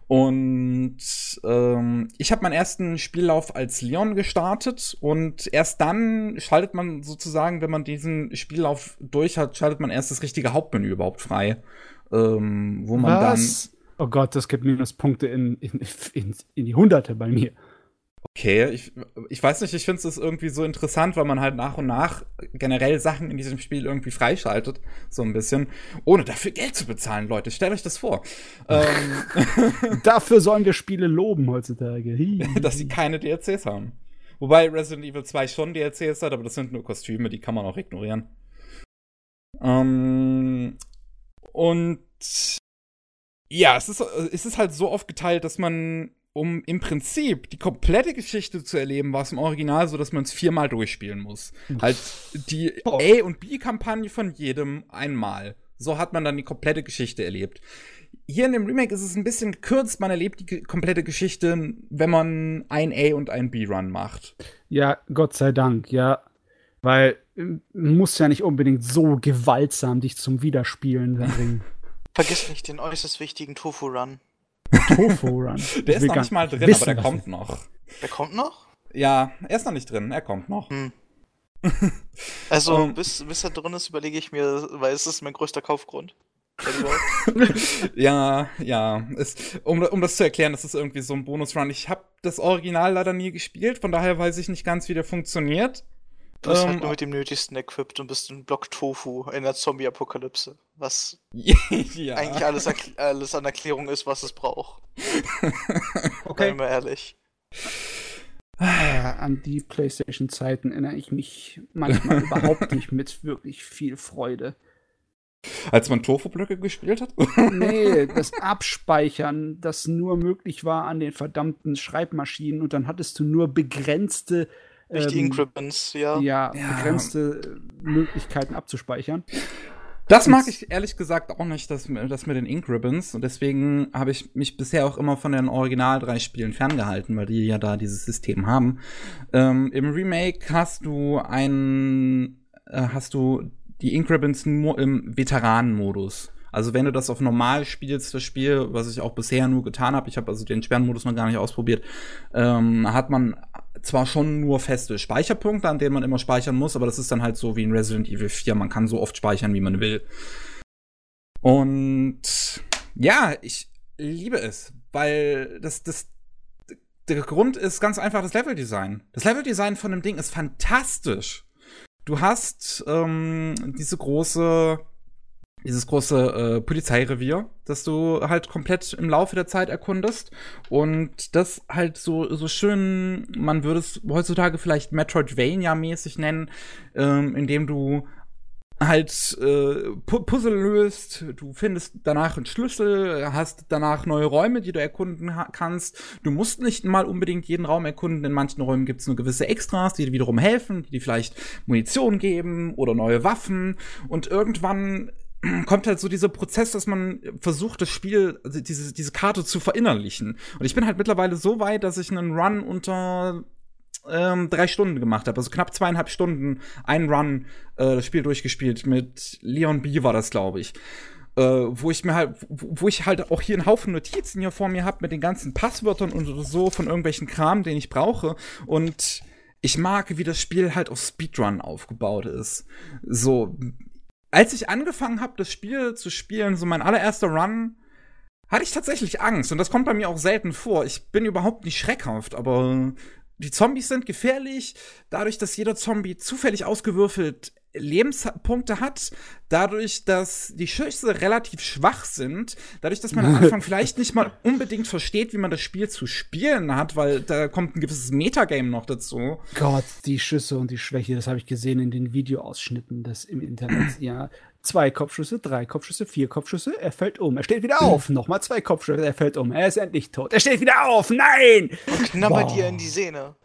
Und ähm, ich habe meinen ersten Spiellauf als Leon gestartet und erst dann schaltet man sozusagen, wenn man diesen Spiellauf durch hat, schaltet man erst das richtige Hauptmenü überhaupt frei, ähm, wo man Was? Oh Gott, das gibt Minuspunkte in, in, in, in die Hunderte bei mir. Okay, ich, ich weiß nicht, ich finde es irgendwie so interessant, weil man halt nach und nach generell Sachen in diesem Spiel irgendwie freischaltet, so ein bisschen, ohne dafür Geld zu bezahlen, Leute. Stellt euch das vor. ähm, Dafür sollen wir Spiele loben heutzutage. Dass sie keine DLCs haben. Wobei Resident Evil 2 schon DLCs hat, aber das sind nur Kostüme, die kann man auch ignorieren. Ähm, und ja, es ist, es ist halt so aufgeteilt, dass man um im Prinzip die komplette Geschichte zu erleben, war es im Original so, dass man es viermal durchspielen muss. halt die Oh. A- und B-Kampagne von jedem einmal. So hat man dann die komplette Geschichte erlebt. Hier in dem Remake ist es ein bisschen gekürzt. Man erlebt die komplette Geschichte, wenn man ein A- und ein B-Run macht. Ja, Gott sei Dank, ja. Weil ähm, muss ja nicht unbedingt so gewaltsam dich zum Wiederspielen bringen. Vergiss nicht den äußerst wichtigen Tofu-Run. Tofu Run. Der ist noch nicht mal drin, wissen, aber der kommt noch. Der kommt noch? Ja, er ist noch nicht drin, er kommt noch. Hm. Also, Ähm. bis, bis er drin ist, überlege ich mir, weil es ist mein größter Kaufgrund. Überhaupt. Ja, ja. Es, um, um das zu erklären, das ist irgendwie so ein Bonus-Run. Ich habe das Original leider nie gespielt, von daher weiß ich nicht ganz, wie der funktioniert. Du bist Ähm, halt nur mit dem Nötigsten equipped und bist ein Block Tofu in der Zombie-Apokalypse. Was ja. eigentlich alles, alles an Erklärung ist, was es braucht. Okay. Seien wir ehrlich. Äh, an die PlayStation-Zeiten erinnere ich mich manchmal überhaupt nicht mit wirklich viel Freude. Als man Tofu-Blöcke gespielt hat? Nee, das Abspeichern, das nur möglich war an den verdammten Schreibmaschinen und dann hattest du nur begrenzte Durch die ähm, Ink-Ribbons, ja. ja, begrenzte äh, Möglichkeiten abzuspeichern. Das mag ich ehrlich gesagt auch nicht, das, das mit den Ink Ribbons. Und deswegen habe ich mich bisher auch immer von den Original drei Spielen ferngehalten, weil die ja da dieses System haben. Ähm, Im Remake hast du ein, äh, hast du die Ink Ribbons nur im Veteranenmodus. Also wenn du das auf normal spielst, das Spiel, was ich auch bisher nur getan habe, ich habe also den Sperrenmodus noch gar nicht ausprobiert, ähm, hat man zwar schon nur feste Speicherpunkte, an denen man immer speichern muss, aber das ist dann halt so wie in Resident Evil 4, man kann so oft speichern, wie man will. Und ja, ich liebe es, weil das, das, der Grund ist ganz einfach das Leveldesign. Das Leveldesign von dem Ding ist fantastisch. Du hast ähm, diese große, dieses große äh, Polizeirevier, das du halt komplett im Laufe der Zeit erkundest. Und das halt so, so schön, man würde es heutzutage vielleicht Metroidvania-mäßig nennen, ähm, indem du halt äh, Pu Puzzle löst, du findest danach einen Schlüssel, hast danach neue Räume, die du erkunden kannst. Du musst nicht mal unbedingt jeden Raum erkunden. In manchen Räumen gibt es nur gewisse Extras, die dir wiederum helfen, die dir vielleicht Munition geben oder neue Waffen. Und irgendwann kommt halt so dieser Prozess, dass man versucht, das Spiel, also diese, diese Karte zu verinnerlichen. Und ich bin halt mittlerweile so weit, dass ich einen Run unter ähm, drei Stunden gemacht habe, also knapp zweieinhalb Stunden einen Run äh, das Spiel durchgespielt mit Leon B war das, glaube ich. Äh, wo ich mir halt, wo ich halt auch hier einen Haufen Notizen hier vor mir habe mit den ganzen Passwörtern und so von irgendwelchen Kram, den ich brauche. Und ich mag, wie das Spiel halt auf Speedrun aufgebaut ist. So, als ich angefangen habe, das Spiel zu spielen, so mein allererster Run, hatte ich tatsächlich Angst. Und das kommt bei mir auch selten vor. Ich bin überhaupt nicht schreckhaft, aber die Zombies sind gefährlich. Dadurch, dass jeder Zombie zufällig ausgewürfelt Lebenspunkte hat, dadurch, dass die Schüsse relativ schwach sind, dadurch, dass man am Anfang vielleicht nicht mal unbedingt versteht, wie man das Spiel zu spielen hat, weil da kommt ein gewisses Metagame noch dazu. Gott, die Schüsse und die Schwäche, das habe ich gesehen in den Videoausschnitten des im Internet. Ja, zwei Kopfschüsse, drei Kopfschüsse, vier Kopfschüsse, er fällt um. Er steht wieder auf. Nochmal zwei Kopfschüsse, er fällt um. Er ist endlich tot. Er steht wieder auf. Nein! Knabber Boah. dir in die Sehne.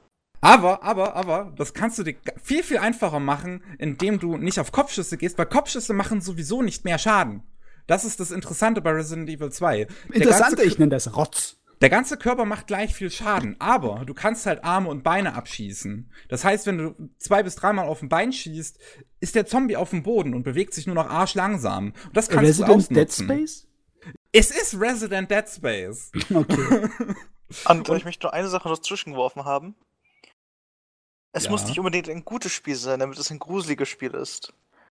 Aber, aber, aber, das kannst du dir viel, viel einfacher machen, indem du nicht auf Kopfschüsse gehst, weil Kopfschüsse machen sowieso nicht mehr Schaden. Das ist das Interessante bei Resident Evil 2. Der Interessante, ich nenne das Rotz. Der ganze Körper macht gleich viel Schaden, aber du kannst halt Arme und Beine abschießen. Das heißt, wenn du zwei bis dreimal auf ein Bein schießt, ist der Zombie auf dem Boden und bewegt sich nur noch arschlangsam. Und das kannst du Resident Dead ausnutzen. Space? Es ist Resident Dead Space. Okay. Und ich möchte nur eine Sache noch zwischengeworfen haben. Es Ja. muss nicht unbedingt ein gutes Spiel sein, damit es ein gruseliges Spiel ist.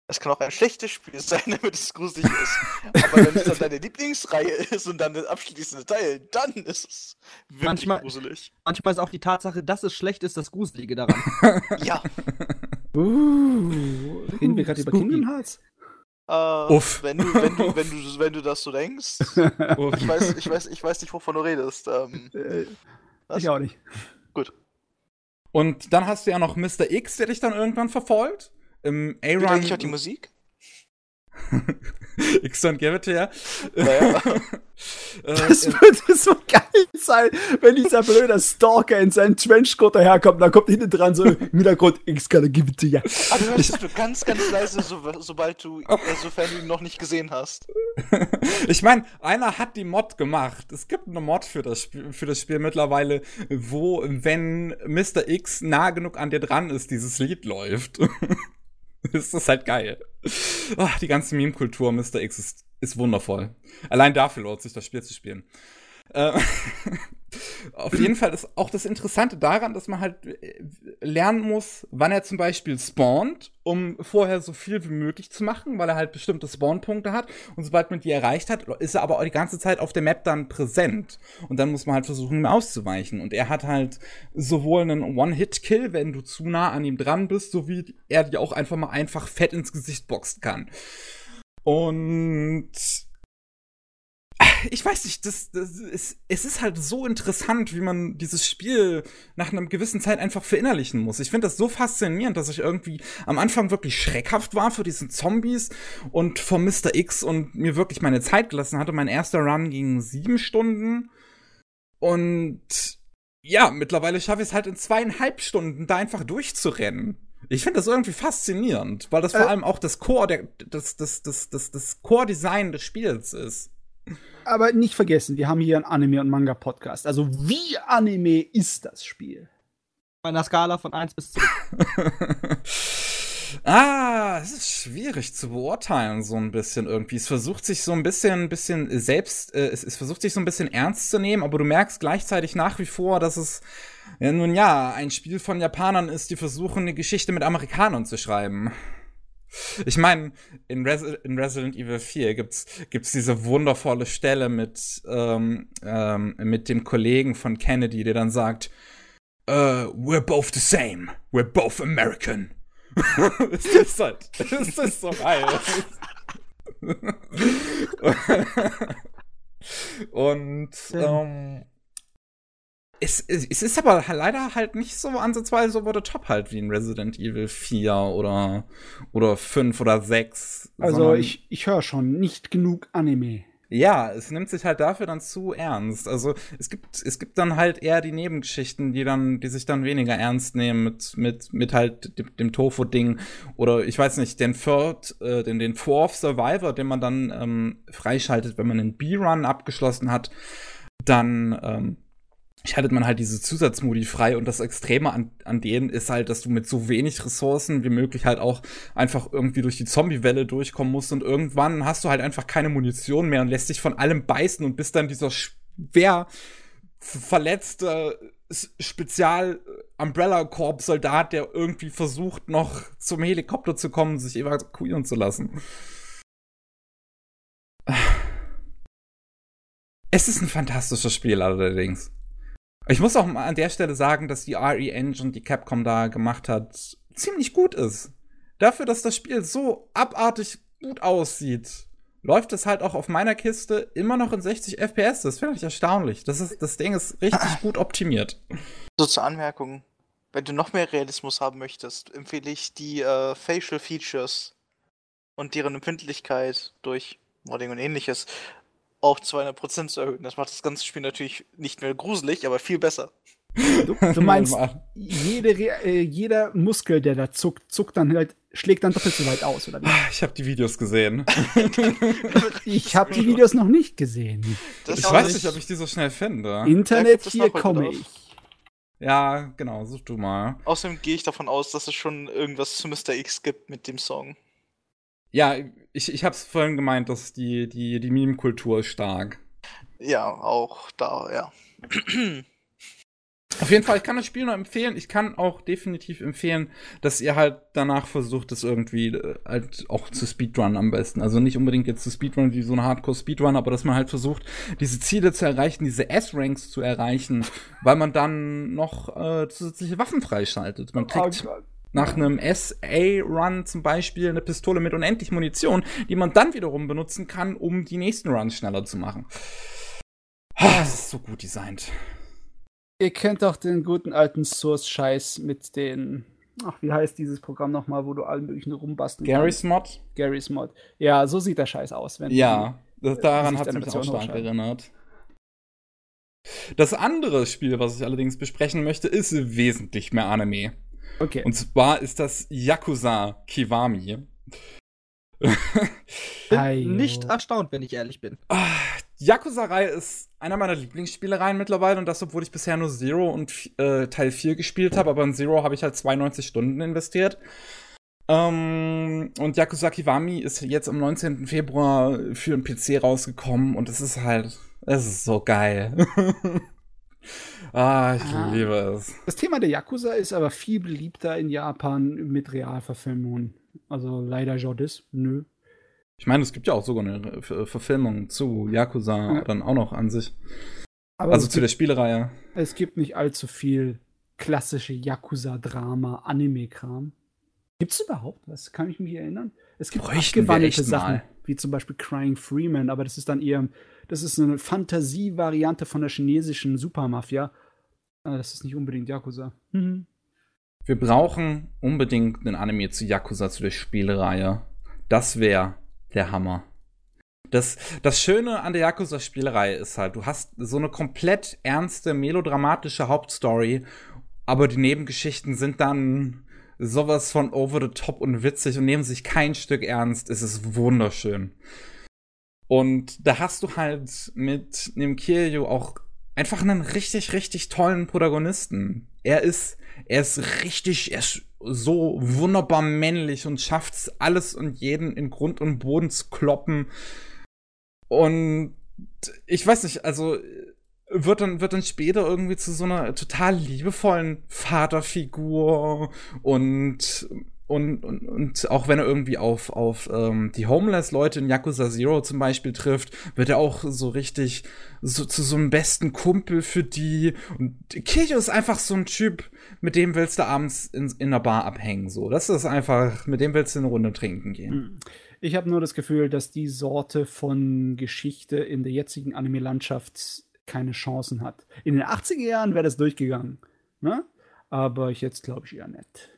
Es kann auch ein schlechtes Spiel sein, damit es gruselig ist. Aber wenn es dann deine Lieblingsreihe ist und dann der abschließende Teil, dann ist es wirklich Manchmal- gruselig. Manchmal ist auch die Tatsache, dass es schlecht ist, das Gruselige daran. Ja. Uh, reden wir gerade über. Kingdom Hearts? Äh, Uff. Wenn du, wenn du, wenn du, wenn du das so denkst. Ich weiß, ich weiß, ich weiß nicht, wovon du redest. Ähm, Äh, ich auch nicht. Und dann hast du ja noch Mr. X, der dich dann irgendwann verfolgt. Im A-Run. eigentlich auch die Musik? Give It ja. Naja. Äh, Das würde so geil sein, wenn dieser blöde Stalker in seinen Trenchcoat daherkommt. Dann kommt hinten dran so im Hintergrund, X gotta give it to ya. Aber du hörst nur ganz, ganz leise, so, sobald du, äh, sofern du ihn noch nicht gesehen hast. ich meine, einer hat die Mod gemacht. Es gibt eine Mod für das, Spiel, für das Spiel mittlerweile, wo, wenn Mr. X nah genug an dir dran ist, dieses Lied läuft. das ist halt geil. Ach, die ganze Meme-Kultur Mr. X ist, ist wundervoll. Allein dafür lohnt sich das Spiel zu spielen. Äh, Auf jeden Fall ist auch das Interessante daran, dass man halt äh, lernen muss, wann er zum Beispiel spawnt, um vorher so viel wie möglich zu machen, weil er halt bestimmte Spawnpunkte hat. Und sobald man die erreicht hat, ist er aber auch die ganze Zeit auf der Map dann präsent. Und dann muss man halt versuchen, ihm auszuweichen. Und er hat halt sowohl einen One-Hit-Kill, wenn du zu nah an ihm dran bist, sowie er dir auch einfach mal einfach fett ins Gesicht boxen kann. Und ich weiß nicht, das, das ist, es ist halt so interessant, wie man dieses Spiel nach einer gewissen Zeit einfach verinnerlichen muss. Ich finde das so faszinierend, dass ich irgendwie am Anfang wirklich schreckhaft war für diesen Zombies und vor Mr. X und mir wirklich meine Zeit gelassen hatte. Mein erster Run ging sieben Stunden und ja, mittlerweile schaffe ich es halt in zweieinhalb Stunden da einfach durchzurennen. Ich finde das irgendwie faszinierend, weil das vor Äh. allem auch das Core, der, das, das, das, das, das Core-Design des Spiels ist. Aber nicht vergessen, wir haben hier einen Anime- und Manga-Podcast. Also, wie Anime ist das Spiel? Bei einer Skala von 1 bis 10. ah, es ist schwierig zu beurteilen, so ein bisschen irgendwie. Es versucht sich so ein bisschen, bisschen selbst, äh, es, es versucht sich so ein bisschen ernst zu nehmen, aber du merkst gleichzeitig nach wie vor, dass es, ja, nun ja, ein Spiel von Japanern ist, die versuchen, eine Geschichte mit Amerikanern zu schreiben. Ich meine, in, Resi in Resident Evil 4 gibt's, gibt's diese wundervolle Stelle mit, ähm, ähm, mit dem Kollegen von Kennedy, der dann sagt, uh, we're both the same. We're both American. das ist halt, das ist so geil. Und ähm, es, es, es ist aber leider halt nicht so ansatzweise over the top halt wie in Resident Evil 4 oder, oder 5 oder 6. Also, ich, ich höre schon nicht genug Anime. ja, es nimmt sich halt dafür dann zu ernst. Also es gibt, es gibt dann halt eher die Nebengeschichten, die dann, die sich dann weniger ernst nehmen mit, mit, mit halt dem, dem Tofu-Ding. Oder ich weiß nicht, den Third, äh, den, den Fourth Survivor, den man dann ähm, freischaltet, wenn man einen B-Run abgeschlossen hat, dann ähm, schaltet man halt diese Zusatzmodi frei und das Extreme an, an denen ist halt, dass du mit so wenig Ressourcen wie möglich halt auch einfach irgendwie durch die Zombie-Welle durchkommen musst und irgendwann hast du halt einfach keine Munition mehr und lässt dich von allem beißen und bist dann dieser schwer verletzte S- Spezial-Umbrella-Korb-Soldat, der irgendwie versucht, noch zum Helikopter zu kommen, sich evakuieren zu lassen. Es ist ein fantastisches Spiel allerdings. Ich muss auch mal an der Stelle sagen, dass die RE Engine, die Capcom da gemacht hat, ziemlich gut ist. Dafür, dass das Spiel so abartig gut aussieht, läuft es halt auch auf meiner Kiste immer noch in 60 FPS. Das finde ich erstaunlich. Das, ist, das Ding ist richtig gut optimiert. So zur Anmerkung. Wenn du noch mehr Realismus haben möchtest, empfehle ich die äh, Facial Features und deren Empfindlichkeit durch Modding und ähnliches auf 200% zu erhöhen. Das macht das ganze Spiel natürlich nicht mehr gruselig, aber viel besser. Du, du meinst, jede, äh, jeder Muskel, der da zuckt, zuckt dann halt, schlägt dann doppelt so weit aus, oder wie? Ich habe die Videos gesehen. Ich habe die Videos noch nicht gesehen. Das ich weiß nicht, ob ich die so schnell finde. Internet, hier komme drauf. ich. Ja, genau, such du mal. Außerdem gehe ich davon aus, dass es schon irgendwas zu Mr. X gibt mit dem Song. Ja, ich, ich hab's vorhin gemeint, dass die, die, die Meme-Kultur ist stark. Ja, auch da, ja. Auf jeden Fall, ich kann das Spiel nur empfehlen. Ich kann auch definitiv empfehlen, dass ihr halt danach versucht, es irgendwie äh, halt auch zu Speedrun am besten. Also nicht unbedingt jetzt zu Speedrun wie so ein Hardcore-Speedrun, aber dass man halt versucht, diese Ziele zu erreichen, diese S-Ranks zu erreichen, weil man dann noch äh, zusätzliche Waffen freischaltet. Man kriegt Oh. Nach einem SA-Run zum Beispiel eine Pistole mit unendlich Munition, die man dann wiederum benutzen kann, um die nächsten Runs schneller zu machen. Ah, Das ist so gut designt. Ihr kennt doch den guten alten Source-Scheiß mit den ach, wie heißt dieses Programm nochmal, wo du allen möglichen rumbasteln Gary's Mod? Gary's Mod. Ja, so sieht der Scheiß aus. Wenn Ja, das, daran hat es mich auch stark erinnert. Das andere Spiel, was ich allerdings besprechen möchte, ist wesentlich mehr Anime. Okay. Und zwar ist das Yakuza Kiwami. Bin nicht erstaunt, wenn ich ehrlich bin. Ah, Yakuza-Reihe ist einer meiner Lieblingsspielereien mittlerweile und das, obwohl ich bisher nur Zero und äh, Teil 4 gespielt habe, aber in Zero habe ich halt 92 Stunden investiert. Ähm, und Yakuza Kiwami ist jetzt am 19. Februar für den PC rausgekommen und es ist halt, es ist so geil. ah, ich Ah. liebe es. Das Thema der Yakuza ist aber viel beliebter in Japan mit Realverfilmungen. Also leider Jordis, nö. Ich meine, es gibt ja auch sogar eine Ver- Verfilmung zu Yakuza Ja. dann auch noch an sich. Aber Also zu der gibt, Spielereihe. es gibt nicht allzu viel klassische Yakuza-Drama, Anime-Kram. Gibt es überhaupt was? Kann ich mich erinnern? Es gibt Bräuchten abgewandelte Sachen, mal. wie zum Beispiel Crying Freeman, aber das ist dann eher, das ist eine Fantasie-Variante von der chinesischen Supermafia. Äh, Das ist nicht unbedingt Yakuza. Mhm. Wir brauchen unbedingt einen Anime zu Yakuza, zu der Spielereihe. Das wäre der Hammer. Das, das Schöne an der Yakuza-Spielereihe ist halt, du hast so eine komplett ernste, melodramatische Hauptstory, aber die Nebengeschichten sind dann sowas von over the top und witzig und nehmen sich kein Stück ernst. Es ist wunderschön. Und da hast du halt mit dem Kiryu auch einfach einen richtig, richtig tollen Protagonisten. Er ist, er ist richtig, er ist so wunderbar männlich und schafft es, alles und jeden in Grund und Boden zu kloppen. Und ich weiß nicht, also wird dann, wird dann später irgendwie zu so einer total liebevollen Vaterfigur und und, und, und auch wenn er irgendwie auf, auf ähm, die Homeless-Leute in Yakuza Zero zum Beispiel trifft, wird er auch so richtig so, zu so einem besten Kumpel für die. Und Kircho ist einfach so ein Typ, mit dem willst du abends in, in einer Bar abhängen. So, das ist einfach, mit dem willst du eine Runde trinken gehen. Ich habe nur das Gefühl, dass die Sorte von Geschichte in der jetzigen Anime-Landschaft keine Chancen hat. In den 80er Jahren wäre das durchgegangen. Ne? Aber jetzt glaube ich eher nicht.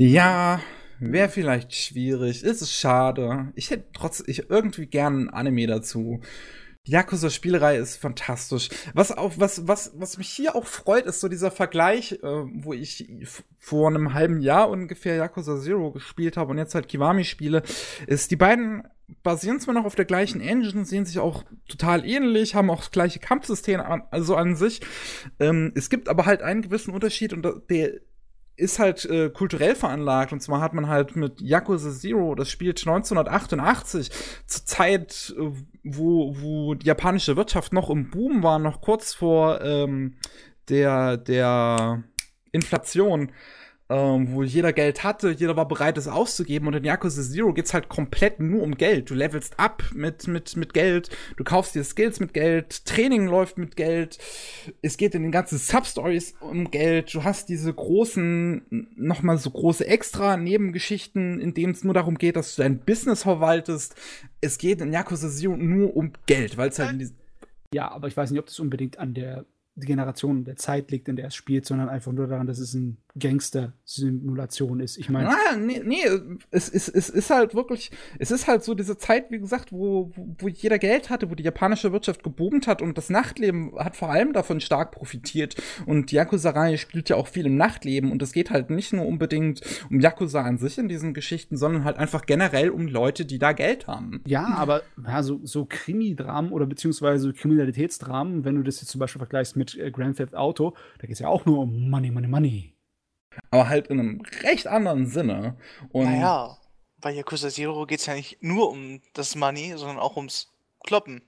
Ja, wäre vielleicht schwierig. Ist es schade. Ich hätte trotzdem ich irgendwie gern ein Anime dazu. Die Yakuza-Spielerei ist fantastisch. Was auch, was, was, was mich hier auch freut, ist so dieser Vergleich, äh, wo ich vor einem halben Jahr ungefähr Yakuza Zero gespielt habe und jetzt halt Kiwami spiele, ist, die beiden basieren zwar noch auf der gleichen Engine, sehen sich auch total ähnlich, haben auch das gleiche Kampfsystem an, also an sich. Ähm, es gibt aber halt einen gewissen Unterschied und der ist halt äh, kulturell veranlagt. Und zwar hat man halt mit Yakuza Zero, das spielt 1988, zur Zeit, äh, wo, wo die japanische Wirtschaft noch im Boom war, noch kurz vor ähm, der, der Inflation, ähm, wo jeder Geld hatte, jeder war bereit, es auszugeben. Und in Yakuza Zero geht's halt komplett nur um Geld. Du levelst ab mit, mit, mit Geld, du kaufst dir Skills mit Geld, Training läuft mit Geld. Es geht in den ganzen Substories um Geld. Du hast diese großen, nochmal so große extra Nebengeschichten, in denen es nur darum geht, dass du dein Business verwaltest. Es geht in Yakuza Zero nur um Geld, weil es halt in diesen Ja, aber ich weiß nicht, ob das unbedingt an der Generation der Zeit liegt, in der es spielt, sondern einfach nur daran, dass es ein Gangster-Simulation ist. Ich meine, Ah, nee, nee, es, es, es ist halt wirklich, es ist halt so diese Zeit, wie gesagt, wo, wo, wo jeder Geld hatte, wo die japanische Wirtschaft geboomt hat und das Nachtleben hat vor allem davon stark profitiert. Und die Yakuza-Reihe spielt ja auch viel im Nachtleben und es geht halt nicht nur unbedingt um Yakuza an sich in diesen Geschichten, sondern halt einfach generell um Leute, die da Geld haben. ja, aber ja, so, so Krimi-Dramen oder beziehungsweise Kriminalitätsdramen, wenn du das jetzt zum Beispiel vergleichst mit äh, Grand Theft Auto, da geht es ja auch nur um Money, Money, Money. Aber halt in einem recht anderen Sinne. Und Naja, bei Yakuza Zero geht es ja nicht nur um das Money, sondern auch ums Kloppen.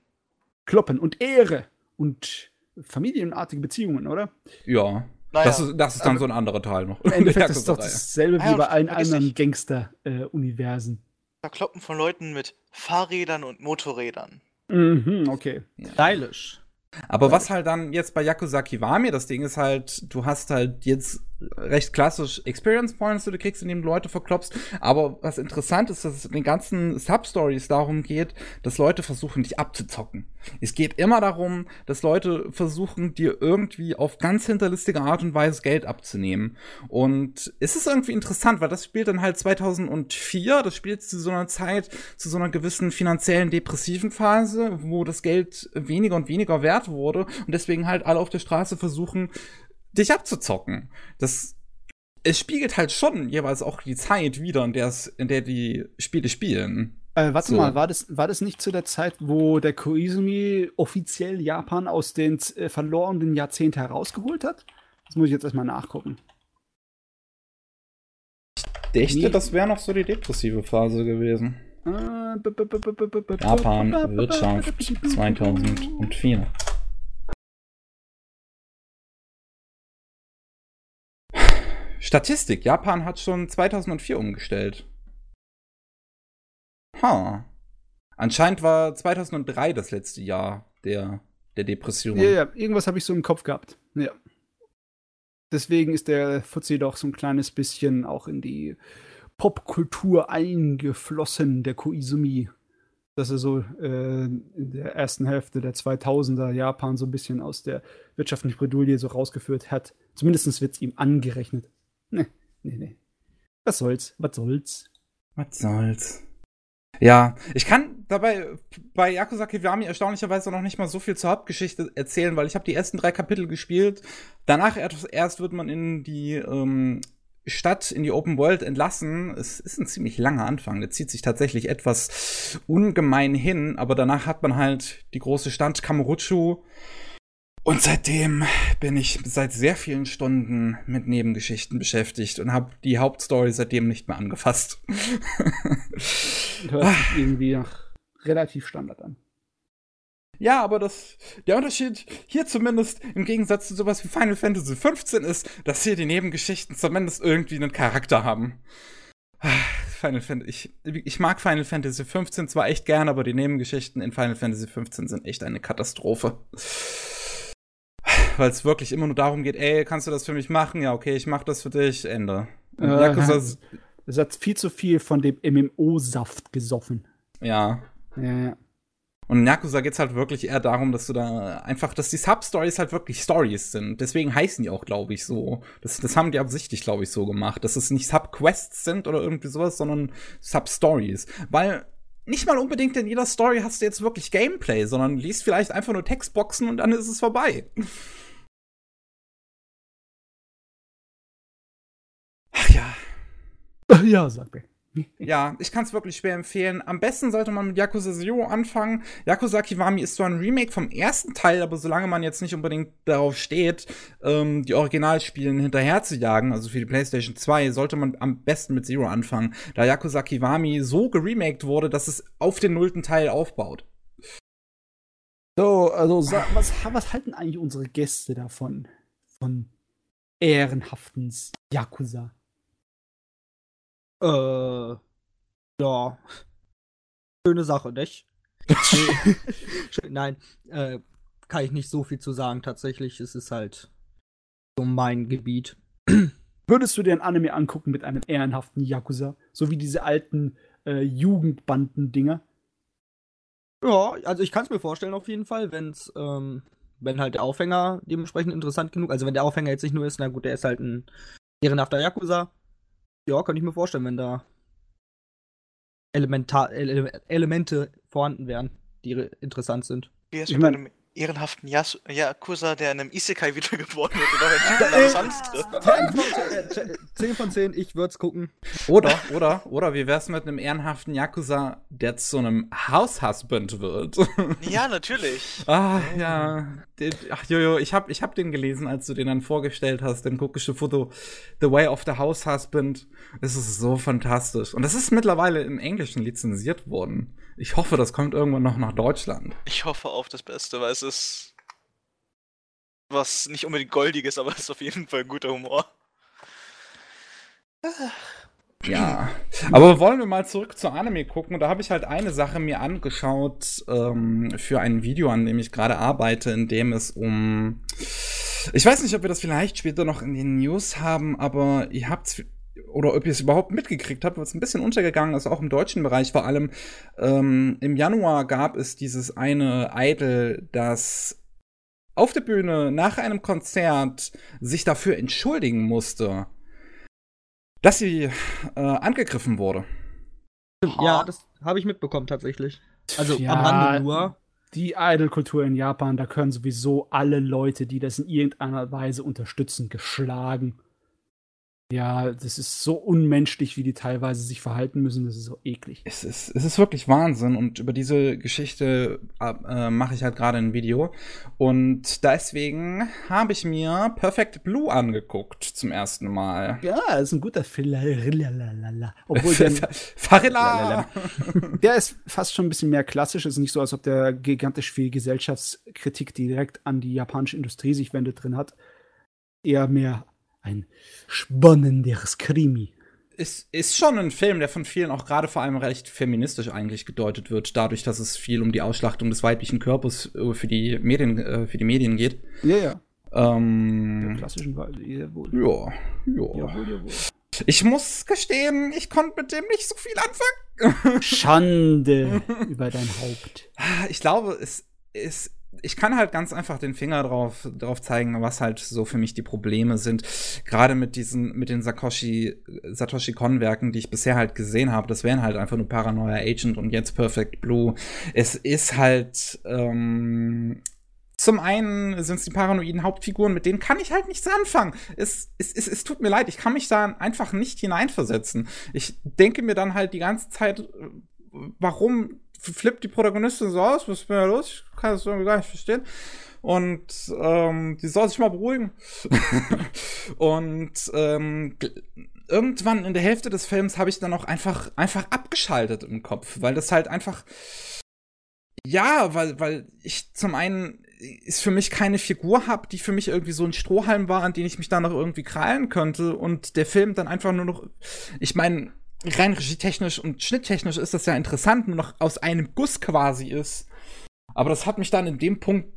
Kloppen und Ehre und familienartige Beziehungen, oder? ja, Naja, das, ist, das ist dann so ein anderer Teil noch. Im Endeffekt ist es doch dasselbe Ah wie ja, bei allen anderen Gangster-Universen. da kloppen von Leuten mit Fahrrädern und Motorrädern. mhm, okay. Stylisch. Aber was halt dann jetzt bei Yakuza Kiwami, das Ding ist halt, du hast halt jetzt recht klassisch Experience Points, die du kriegst, indem du Leute verklopst. Aber was interessant ist, dass es in den ganzen Substories darum geht, dass Leute versuchen, dich abzuzocken. Es geht immer darum, dass Leute versuchen, dir irgendwie auf ganz hinterlistige Art und Weise Geld abzunehmen. Und es ist irgendwie interessant, weil das spielt dann halt 2004, das spielt zu so einer Zeit, zu so einer gewissen finanziellen depressiven Phase, wo das Geld weniger und weniger wert wurde und deswegen halt alle auf der Straße versuchen, dich abzuzocken. Das es spiegelt halt schon jeweils auch die Zeit wieder, in, in der die Spiele spielen. Äh, warte so. mal, war das, war das nicht zu der Zeit, wo der Koizumi offiziell Japan aus den äh, verlorenen Jahrzehnten herausgeholt hat? Das muss ich jetzt erstmal nachgucken. Ich dachte, nee. das wäre noch so die depressive Phase gewesen. Japan, Wirtschaft 2004. Statistik. Japan hat schon 2004 umgestellt. Ha. Anscheinend war 2003 das letzte Jahr der, der Depression. Ja, ja, irgendwas habe ich so im Kopf gehabt. Ja. Deswegen ist der Fuzzi doch so ein kleines bisschen auch in die Popkultur eingeflossen, der Koizumi. Dass er so äh, in der ersten Hälfte der 2000er Japan so ein bisschen aus der wirtschaftlichen Bredouille so rausgeführt hat. Zumindest wird es ihm angerechnet. Nee, nee, nee. Was soll's? Was soll's? Was soll's? Ja, ich kann dabei bei Yakuza Kiwami erstaunlicherweise noch nicht mal so viel zur Hauptgeschichte erzählen, weil ich habe die ersten drei Kapitel gespielt. Danach erst wird man in die ähm, Stadt, in die Open World entlassen. Es ist ein ziemlich langer Anfang. Der zieht sich tatsächlich etwas ungemein hin, aber danach hat man halt die große Stadt Kamurocho und seitdem bin ich seit sehr vielen Stunden mit Nebengeschichten beschäftigt und habe die Hauptstory seitdem nicht mehr angefasst. Hört sich irgendwie nach relativ Standard an. Ja, aber das, der Unterschied hier zumindest im Gegensatz zu sowas wie Final Fantasy 15 ist, dass hier die Nebengeschichten zumindest irgendwie einen Charakter haben. Final Fantasy, ich, ich mag Final Fantasy 15 zwar echt gern, aber die Nebengeschichten in Final Fantasy 15 sind echt eine Katastrophe weil es wirklich immer nur darum geht, ey, kannst du das für mich machen? Ja, okay, ich mach das für dich, Ende. Äh, Yakuza es hat viel zu viel von dem MMO-Saft gesoffen. Ja. Ja, ja. Und in Yakuza geht es halt wirklich eher darum, dass du da einfach, dass die Substories halt wirklich Stories sind. Deswegen heißen die auch, glaube ich, so. Das, das haben die absichtlich, glaube ich, so gemacht. Dass es nicht Subquests sind oder irgendwie sowas, sondern Substories. Weil nicht mal unbedingt in jeder Story hast du jetzt wirklich Gameplay, sondern liest vielleicht einfach nur Textboxen und dann ist es vorbei. Ach ja. Ja, sag mir. Ja, ich kann es wirklich schwer empfehlen. Am besten sollte man mit Yakuza Zero anfangen. Yakuza Kiwami ist zwar ein Remake vom ersten Teil, aber solange man jetzt nicht unbedingt darauf steht, ähm, die Originalspielen hinterher zu jagen, also für die PlayStation 2, sollte man am besten mit Zero anfangen, da Yakuza Kiwami so geremaked wurde, dass es auf den nullten Teil aufbaut. So, also was, was halten eigentlich unsere Gäste davon? Von ehrenhaften Yakuza? Äh, ja. Schöne Sache, nicht? Nein, äh, kann ich nicht so viel zu sagen. Tatsächlich, es ist halt so mein Gebiet. Würdest du dir ein Anime angucken mit einem ehrenhaften Yakuza? So wie diese alten äh, Jugendbanden-Dinger? Ja, also ich kann es mir vorstellen auf jeden Fall, wenn's, ähm, wenn halt der Aufhänger dementsprechend interessant genug, also wenn der Aufhänger jetzt nicht nur ist, na gut, der ist halt ein ehrenhafter Yakuza, ja, kann ich mir vorstellen, wenn da Elementar Ele Elemente vorhanden wären, die interessant sind. Wie es ich mit einem ehrenhaften Yas Yakuza, der in einem Isekai wiedergeboren wird oder wenn Angst trifft. 10 von 10, ich würde es gucken. Oder, oder, oder wie wär's mit einem ehrenhaften Yakuza, der zu einem House-Husband wird? Ja, natürlich. ah, ja. Ach, Jojo, ich hab, ich hab den gelesen, als du den dann vorgestellt hast, den guckische Foto The Way of the House-Husband. Es ist so fantastisch. Und das ist mittlerweile im Englischen lizenziert worden. Ich hoffe, das kommt irgendwann noch nach Deutschland. Ich hoffe auf das Beste, weil es ist was nicht unbedingt goldiges, aber es ist auf jeden Fall guter Humor. Ja, aber wollen wir mal zurück zur Anime gucken? Da habe ich halt eine Sache mir angeschaut ähm, für ein Video, an dem ich gerade arbeite, in dem es um Ich weiß nicht, ob wir das vielleicht später noch in den News haben, aber ihr habt's oder ob ihr es überhaupt mitgekriegt habt, was ein bisschen untergegangen ist, auch im deutschen Bereich vor allem. Ähm, Im Januar gab es dieses eine Idol, das auf der Bühne nach einem Konzert sich dafür entschuldigen musste, dass sie äh, angegriffen wurde. Ja, das habe ich mitbekommen tatsächlich. Also Ja, am Rande nur. Die Idol-Kultur in Japan, da können sowieso alle Leute, die das in irgendeiner Weise unterstützen, geschlagen. Ja, das ist so unmenschlich, wie die teilweise sich verhalten müssen. Das ist so eklig. Es ist, es ist wirklich Wahnsinn und über diese Geschichte äh, mache ich halt gerade ein Video. Und deswegen habe ich mir Perfect Blue angeguckt zum ersten Mal. Ja, das ist ein guter Film. Obwohl der, Farilla! der ist fast schon ein bisschen mehr klassisch. Es ist nicht so, als ob der gigantisch viel Gesellschaftskritik direkt an die japanische Industrie sich wendet drin hat. Eher mehr ein spannenderes Krimi. Es ist schon ein Film, der von vielen auch gerade vor allem recht feministisch eigentlich gedeutet wird, dadurch, dass es viel um die Ausschlachtung des weiblichen Körpers äh, für die Medien, äh, für die Medien geht. Ja, ja. Der Ähm, klassischen Wahl. Jawohl. ja, ja. Jawohl, jawohl. Ich muss gestehen, ich konnte mit dem nicht so viel anfangen. Schande über dein Haupt. Ich glaube, es ist. Ich kann halt ganz einfach den Finger drauf, drauf zeigen, was halt so für mich die Probleme sind. Gerade mit diesen, mit den Sakoshi, Satoshi Kon-Werken, die ich bisher halt gesehen habe. Das wären halt einfach nur Paranoia Agent und jetzt Perfect Blue. Es ist halt, ähm, zum einen sind es die paranoiden Hauptfiguren, mit denen kann ich halt nichts anfangen. Es, es, es, es tut mir leid, ich kann mich da einfach nicht hineinversetzen. Ich denke mir dann halt die ganze Zeit, warum flippt die Protagonistin so aus? Was ist denn da los? Ich kann das irgendwie gar nicht verstehen. Und ähm, die soll sich mal beruhigen. und ähm, irgendwann in der Hälfte des Films habe ich dann auch einfach, einfach abgeschaltet im Kopf, weil das halt einfach. Ja, weil, weil ich zum einen ist für mich keine Figur habe, die für mich irgendwie so ein Strohhalm war, an den ich mich dann noch irgendwie krallen könnte und der Film dann einfach nur noch, ich meine, rein regietechnisch und schnitttechnisch ist das ja interessant, nur noch aus einem Guss quasi ist. Aber das hat mich dann in dem Punkt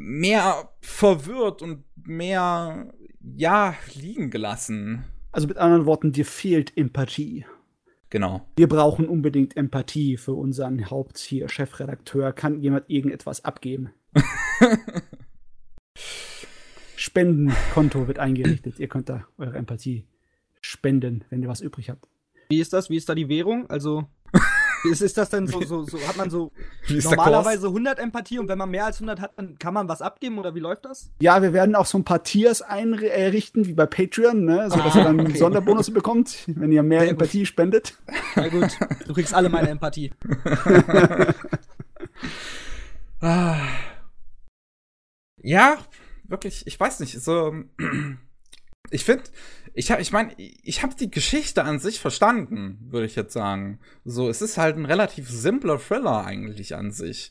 mehr verwirrt und mehr, ja, liegen gelassen. Also mit anderen Worten, dir fehlt Empathie. Genau. Wir brauchen unbedingt Empathie für unseren Haupt hier, Chefredakteur. Kann jemand irgendetwas abgeben? Spendenkonto wird eingerichtet. Ihr könnt da eure Empathie spenden, wenn ihr was übrig habt. Wie ist das? Wie ist da die Währung? Also ist, ist das denn so, so, so, hat man so normalerweise 100 Empathie und wenn man mehr als 100 hat, dann kann man was abgeben oder wie läuft das? Ja, wir werden auch so ein paar Tiers einrichten, wie bei Patreon, ne? so dass ihr dann okay. Sonderbonus bekommt, wenn ihr mehr Sehr gut. Empathie spendet. Na gut, du kriegst alle meine Empathie. Ah. Ja, wirklich, ich weiß nicht, so ich finde, ich habe ich meine, ich habe die Geschichte an sich verstanden, würde ich jetzt sagen. So, es ist halt ein relativ simpler Thriller eigentlich an sich.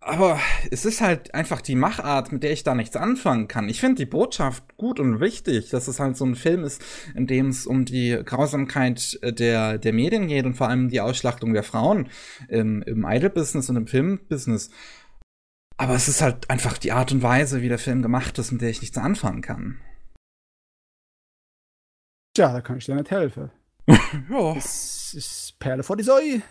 Aber es ist halt einfach die Machart, mit der ich da nichts anfangen kann. Ich finde die Botschaft gut und wichtig, dass es halt so ein Film ist, in dem es um die Grausamkeit äh, der, der Medien geht und vor allem die Ausschlachtung der Frauen im, im Idol-Business und im Film-Business. Aber es ist halt einfach die Art und Weise, wie der Film gemacht ist, mit der ich nichts anfangen kann. Tja, da kann ich dir nicht helfen. Ja. Es ist Perle vor die Säue.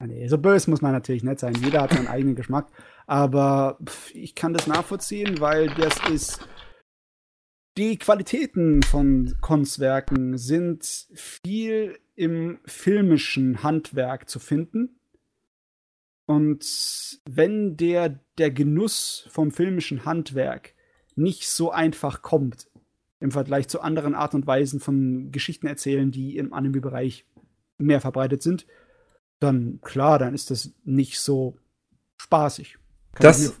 Ah, Nee, so böse muss man natürlich nicht sein. Jeder hat seinen eigenen Geschmack. Aber pff, ich kann das nachvollziehen, weil das ist. Die Qualitäten von Kunstwerken sind viel im filmischen Handwerk zu finden. Und wenn der, der Genuss vom filmischen Handwerk nicht so einfach kommt, im Vergleich zu anderen Art und Weisen von Geschichten erzählen, die im Anime-Bereich mehr verbreitet sind, dann klar, dann ist das nicht so spaßig. Kann Das-.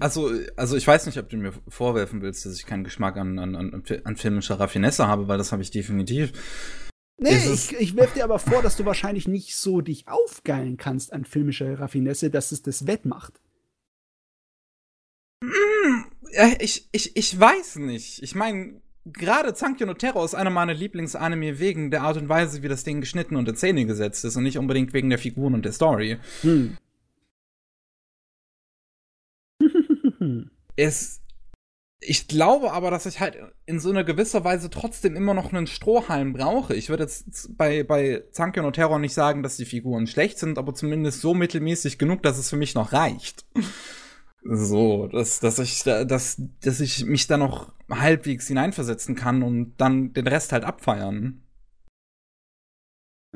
Also, also ich weiß nicht, ob du mir vorwerfen willst, dass ich keinen Geschmack an, an, an, an filmischer Raffinesse habe, weil das habe ich definitiv. nee, ich, ich werfe dir aber vor, dass du wahrscheinlich nicht so dich aufgeilen kannst an filmischer Raffinesse, dass es das wettmacht. Ich, ich, ich weiß nicht. Ich meine, gerade Zankyo no Terror ist einer meiner Lieblingsanime wegen der Art und Weise, wie das Ding geschnitten und in Szene gesetzt ist und nicht unbedingt wegen der Figuren und der Story. Hm. Es ich glaube aber, dass ich halt in so einer gewisser Weise trotzdem immer noch einen Strohhalm brauche. Ich würde jetzt bei, bei Zankion und Terror nicht sagen, dass die Figuren schlecht sind, aber zumindest so mittelmäßig genug, dass es für mich noch reicht. So, dass, dass ich, dass, dass ich mich da noch halbwegs hineinversetzen kann und dann den Rest halt abfeiern.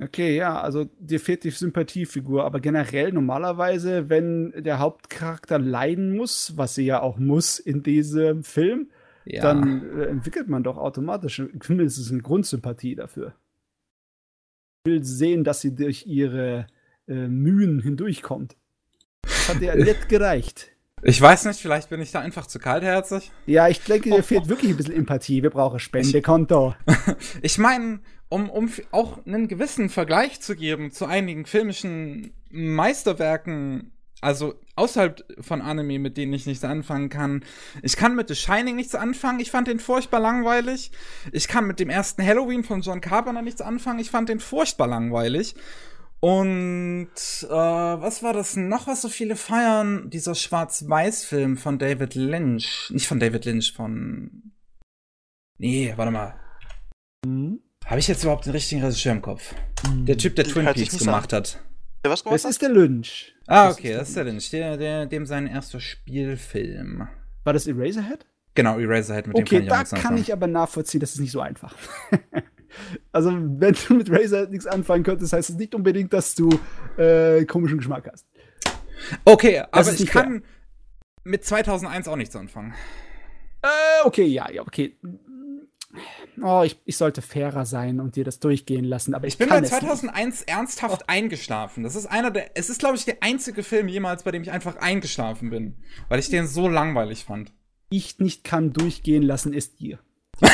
Okay, ja, also dir fehlt die Sympathiefigur, aber generell normalerweise, wenn der Hauptcharakter leiden muss, was sie ja auch muss in diesem Film, ja. dann äh, entwickelt man doch automatisch zumindest eine Grundsympathie dafür. Ich will sehen, dass sie durch ihre äh, Mühen hindurchkommt. Das hat ja nicht gereicht. Ich weiß nicht, vielleicht bin ich da einfach zu kaltherzig. Ja, ich denke, dir fehlt wirklich ein bisschen Empathie. Wir brauchen Spendekonto. ich meine, um, um auch einen gewissen Vergleich zu geben zu einigen filmischen Meisterwerken, also außerhalb von Anime, mit denen ich nichts anfangen kann. Ich kann mit The Shining nichts anfangen. Ich fand den furchtbar langweilig. Ich kann mit dem ersten Halloween von John Carpenter nichts anfangen. Ich fand den furchtbar langweilig. Und äh, was war das noch, was so viele feiern? Dieser Schwarz-Weiß-Film von David Lynch. Nicht von David Lynch, von. Nee, warte mal. Mhm. Habe ich jetzt überhaupt den richtigen Regisseur im Kopf? Mhm. Der Typ, der Twin Peaks gemacht sagen. hat. Der was gemacht das ist der Lynch. Ah, okay, das ist der Lynch. Der, der, dem sein erster Spielfilm. War das Eraserhead? Genau, Eraserhead mit okay, dem kann ich da kann ich aber nachvollziehen, das ist nicht so einfach. also, wenn du mit Eraserhead nichts anfangen könntest, heißt es nicht unbedingt, dass du äh, komischen Geschmack hast. Okay, das aber ich kann fair. mit 2001 auch nichts anfangen. Äh, okay, ja, ja, okay oh, ich, ich sollte fairer sein und dir das durchgehen lassen, aber ich, ich bin bei 2001 ernsthaft oh. eingeschlafen. Das ist einer der, es ist glaube ich der einzige Film jemals, bei dem ich einfach eingeschlafen bin, weil ich den so langweilig fand. Ich nicht kann durchgehen lassen, ist dir.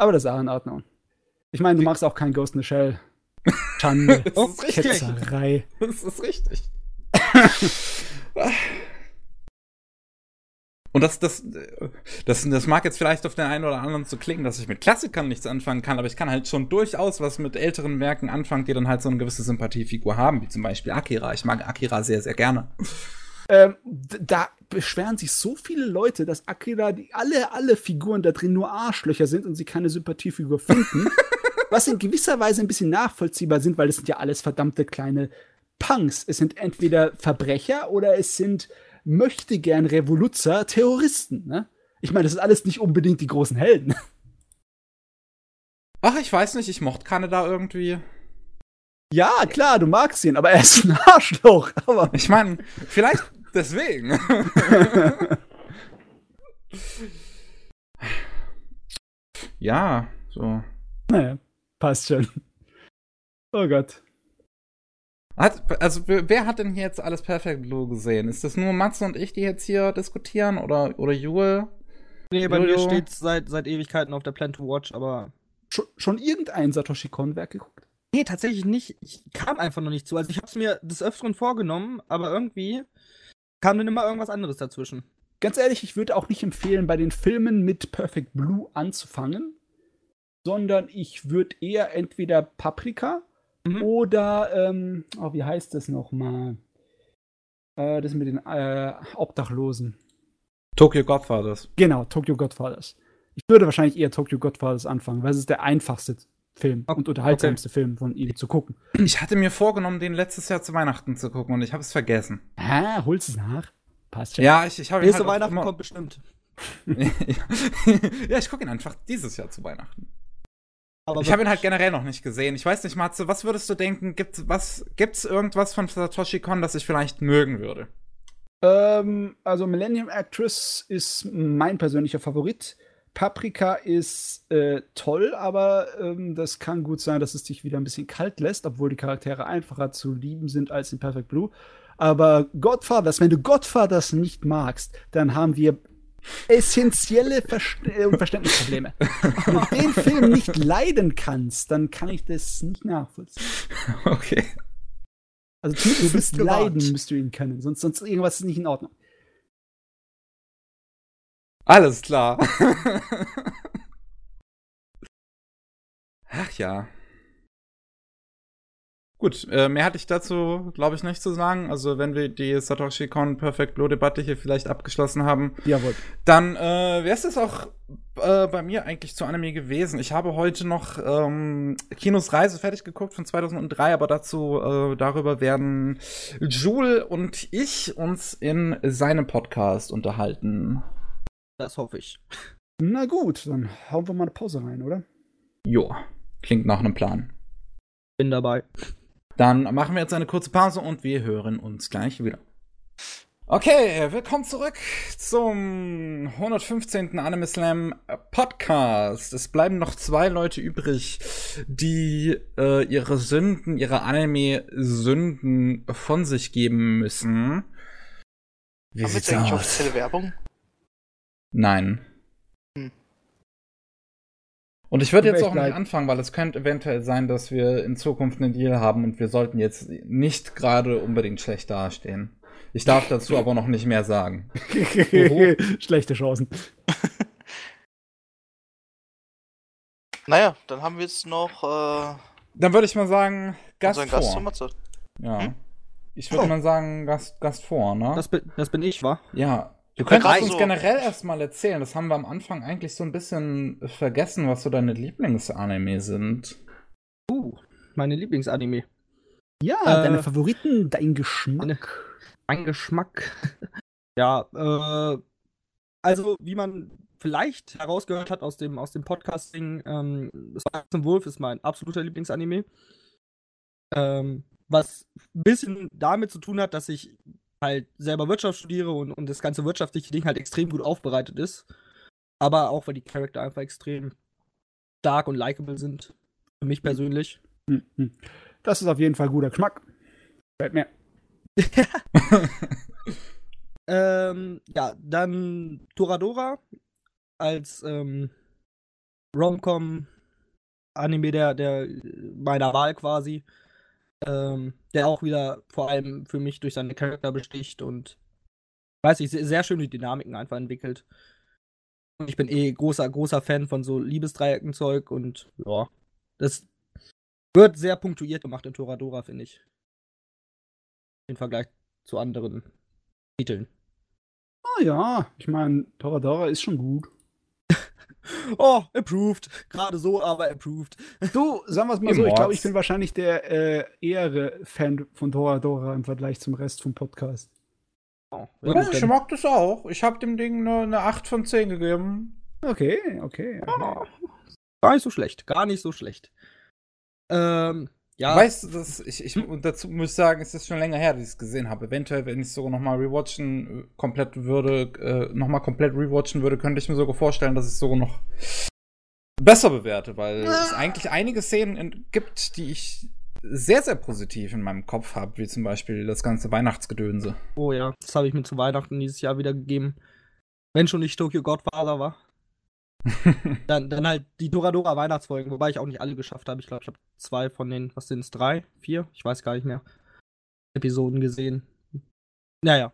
aber das ist auch in Ordnung. Ich meine, du machst auch kein Ghost in the Shell. Schande, das ist richtig. Ketzerei. Das ist richtig. Und das, das, das, das mag jetzt vielleicht auf den einen oder anderen so klingen, dass ich mit Klassikern nichts anfangen kann, aber ich kann halt schon durchaus was mit älteren Werken anfangen, die dann halt so eine gewisse Sympathiefigur haben, wie zum Beispiel Akira. Ich mag Akira sehr, sehr gerne. Ähm, da beschweren sich so viele Leute, dass Akira, die alle, alle Figuren da drin nur Arschlöcher sind und sie keine Sympathiefigur finden. was in gewisser Weise ein bisschen nachvollziehbar sind, weil es sind ja alles verdammte kleine Punks. Es sind entweder Verbrecher oder es sind möchte gern Revoluzer Terroristen. Ne? Ich meine, das ist alles nicht unbedingt die großen Helden. Ach, ich weiß nicht, ich mochte Kanada irgendwie. Ja, klar, du magst ihn, aber er ist ein Arschloch. Aber ich meine, vielleicht deswegen. ja, so. Naja, passt schon. Oh Gott. Hat, also wer hat denn hier jetzt alles Perfect Blue gesehen? Ist das nur Matze und ich, die jetzt hier diskutieren oder, oder Jule? Nee, bei Jojo? mir steht seit, seit Ewigkeiten auf der Plan to Watch, aber. Schon, schon irgendein Satoshi Kon-Werk geguckt? Nee, tatsächlich nicht. Ich kam einfach noch nicht zu. Also ich hab's mir des Öfteren vorgenommen, aber irgendwie kam dann immer irgendwas anderes dazwischen. Ganz ehrlich, ich würde auch nicht empfehlen, bei den Filmen mit Perfect Blue anzufangen, sondern ich würde eher entweder Paprika Mhm. Oder, ähm, oh, wie heißt das nochmal? Äh, das mit den äh, Obdachlosen. Tokyo Godfathers. Genau, Tokyo Godfathers. Ich würde wahrscheinlich eher Tokyo Godfathers anfangen, weil es ist der einfachste Film okay. und unterhaltsamste okay. Film von ihm zu gucken. Ich hatte mir vorgenommen, den letztes Jahr zu Weihnachten zu gucken und ich habe es vergessen. Hä? Holst du es nach? Passt schon. Ja, ich, ich habe ihn halt Weihnachten kommt bestimmt. ja, ich gucke ihn einfach dieses Jahr zu Weihnachten. Aber ich habe ihn halt generell noch nicht gesehen. Ich weiß nicht, Matze, was würdest du denken? Gibt was gibt's irgendwas von Satoshi Kon, das ich vielleicht mögen würde? Ähm, also Millennium Actress ist mein persönlicher Favorit. Paprika ist äh, toll, aber ähm, das kann gut sein, dass es dich wieder ein bisschen kalt lässt, obwohl die Charaktere einfacher zu lieben sind als in Perfect Blue. Aber Godfathers, wenn du Godfathers nicht magst, dann haben wir essentielle Verst äh, Verständnisprobleme. Wenn du den Film nicht leiden kannst, dann kann ich das nicht nachvollziehen. Okay. Also du bist leiden müsst du ihn können, sonst, sonst irgendwas ist nicht in Ordnung. Alles klar. Ach ja. Gut, äh, mehr hatte ich dazu, glaube ich, nicht zu sagen. Also, wenn wir die Satoshi Kon Perfect Blue Debatte hier vielleicht abgeschlossen haben, Jawohl. dann äh, wäre es das auch äh, bei mir eigentlich zu Anime gewesen. Ich habe heute noch ähm, Kinos Reise fertig geguckt von 2003, aber dazu äh, darüber werden Jule und ich uns in seinem Podcast unterhalten. Das hoffe ich. Na gut, dann hauen wir mal eine Pause rein, oder? Jo, klingt nach einem Plan. Bin dabei. Dann machen wir jetzt eine kurze Pause und wir hören uns gleich wieder. Okay, willkommen zurück zum 115. Anime Slam Podcast. Es bleiben noch zwei Leute übrig, die äh, ihre Sünden, ihre Anime-Sünden von sich geben müssen. Wie Haben wir jetzt eigentlich offizielle Werbung? Nein. Hm. Und ich würde jetzt auch nicht anfangen, weil es könnte eventuell sein, dass wir in Zukunft einen Deal haben und wir sollten jetzt nicht gerade unbedingt schlecht dastehen. Ich darf dazu aber noch nicht mehr sagen. Schlechte Chancen. Naja, dann haben wir jetzt noch äh, Dann würde ich mal sagen, Gast vor. Gast ja. Hm? Ich würde Oh. mal sagen, Gast, Gast vor, ne? Das bin, das bin ich, wa? ja. Du könntest uns so. generell erstmal erzählen, das haben wir am Anfang eigentlich so ein bisschen vergessen, was so deine Lieblingsanime sind. Uh, meine Lieblingsanime. Ja, Äh, deine Favoriten, dein Geschmack. Mein Geschmack. ja, äh, also wie man vielleicht herausgehört hat aus dem, aus dem Podcasting, ähm, Spartan Wolf ist mein absoluter Lieblingsanime. Ähm, was ein bisschen damit zu tun hat, dass ich halt selber Wirtschaft studiere und, und das ganze wirtschaftliche Ding halt extrem gut aufbereitet ist. Aber auch, weil die Charakter einfach extrem stark und likable sind. Für mich persönlich. Hm, hm. Das ist auf jeden Fall guter Geschmack. Fällt mir. Ähm, ja, dann Toradora als ähm, Romcom Anime der, der meiner Wahl quasi. Ähm, der auch wieder vor allem für mich durch seine Charakter besticht und weiß ich, sehr, schöne Dynamiken einfach entwickelt. Und ich bin eh großer, großer Fan von so Liebesdreiecken Zeug und ja, das wird sehr punktuiert gemacht in Toradora, finde ich. Im Vergleich zu anderen Titeln. Ah ja, ich meine, Toradora ist schon gut. Oh, approved. Gerade so, aber approved. Du, sagen wir es mal so, ich glaube, ich bin wahrscheinlich der äh, ehre Fan von Toradora im Vergleich zum Rest vom Podcast. Oh, Ja, ich mag das auch. Ich habe dem Ding eine, eine 8 von 10 gegeben. Okay, okay. okay. Oh, gar nicht so schlecht. Gar nicht so schlecht. Ähm, ja. Weißt du, das, ich, ich, und dazu muss ich sagen, es ist schon länger her, dass ich es gesehen habe. Eventuell, wenn ich sogar nochmal rewatchen äh, komplett würde, äh, nochmal komplett rewatchen würde, könnte ich mir sogar vorstellen, dass ich es sogar noch besser bewerte, weil es eigentlich einige Szenen in, gibt, die ich sehr, sehr positiv in meinem Kopf habe, wie zum Beispiel das ganze Weihnachtsgedönse. Oh ja, das habe ich mir zu Weihnachten dieses Jahr wieder gegeben. Wenn schon nicht Tokyo Godfather war. Dann, dann halt die Toradora Weihnachtsfolgen, wobei ich auch nicht alle geschafft habe. Ich glaube, ich habe zwei von den, was sind es, drei, vier? Ich weiß gar nicht mehr. Episoden gesehen. Naja.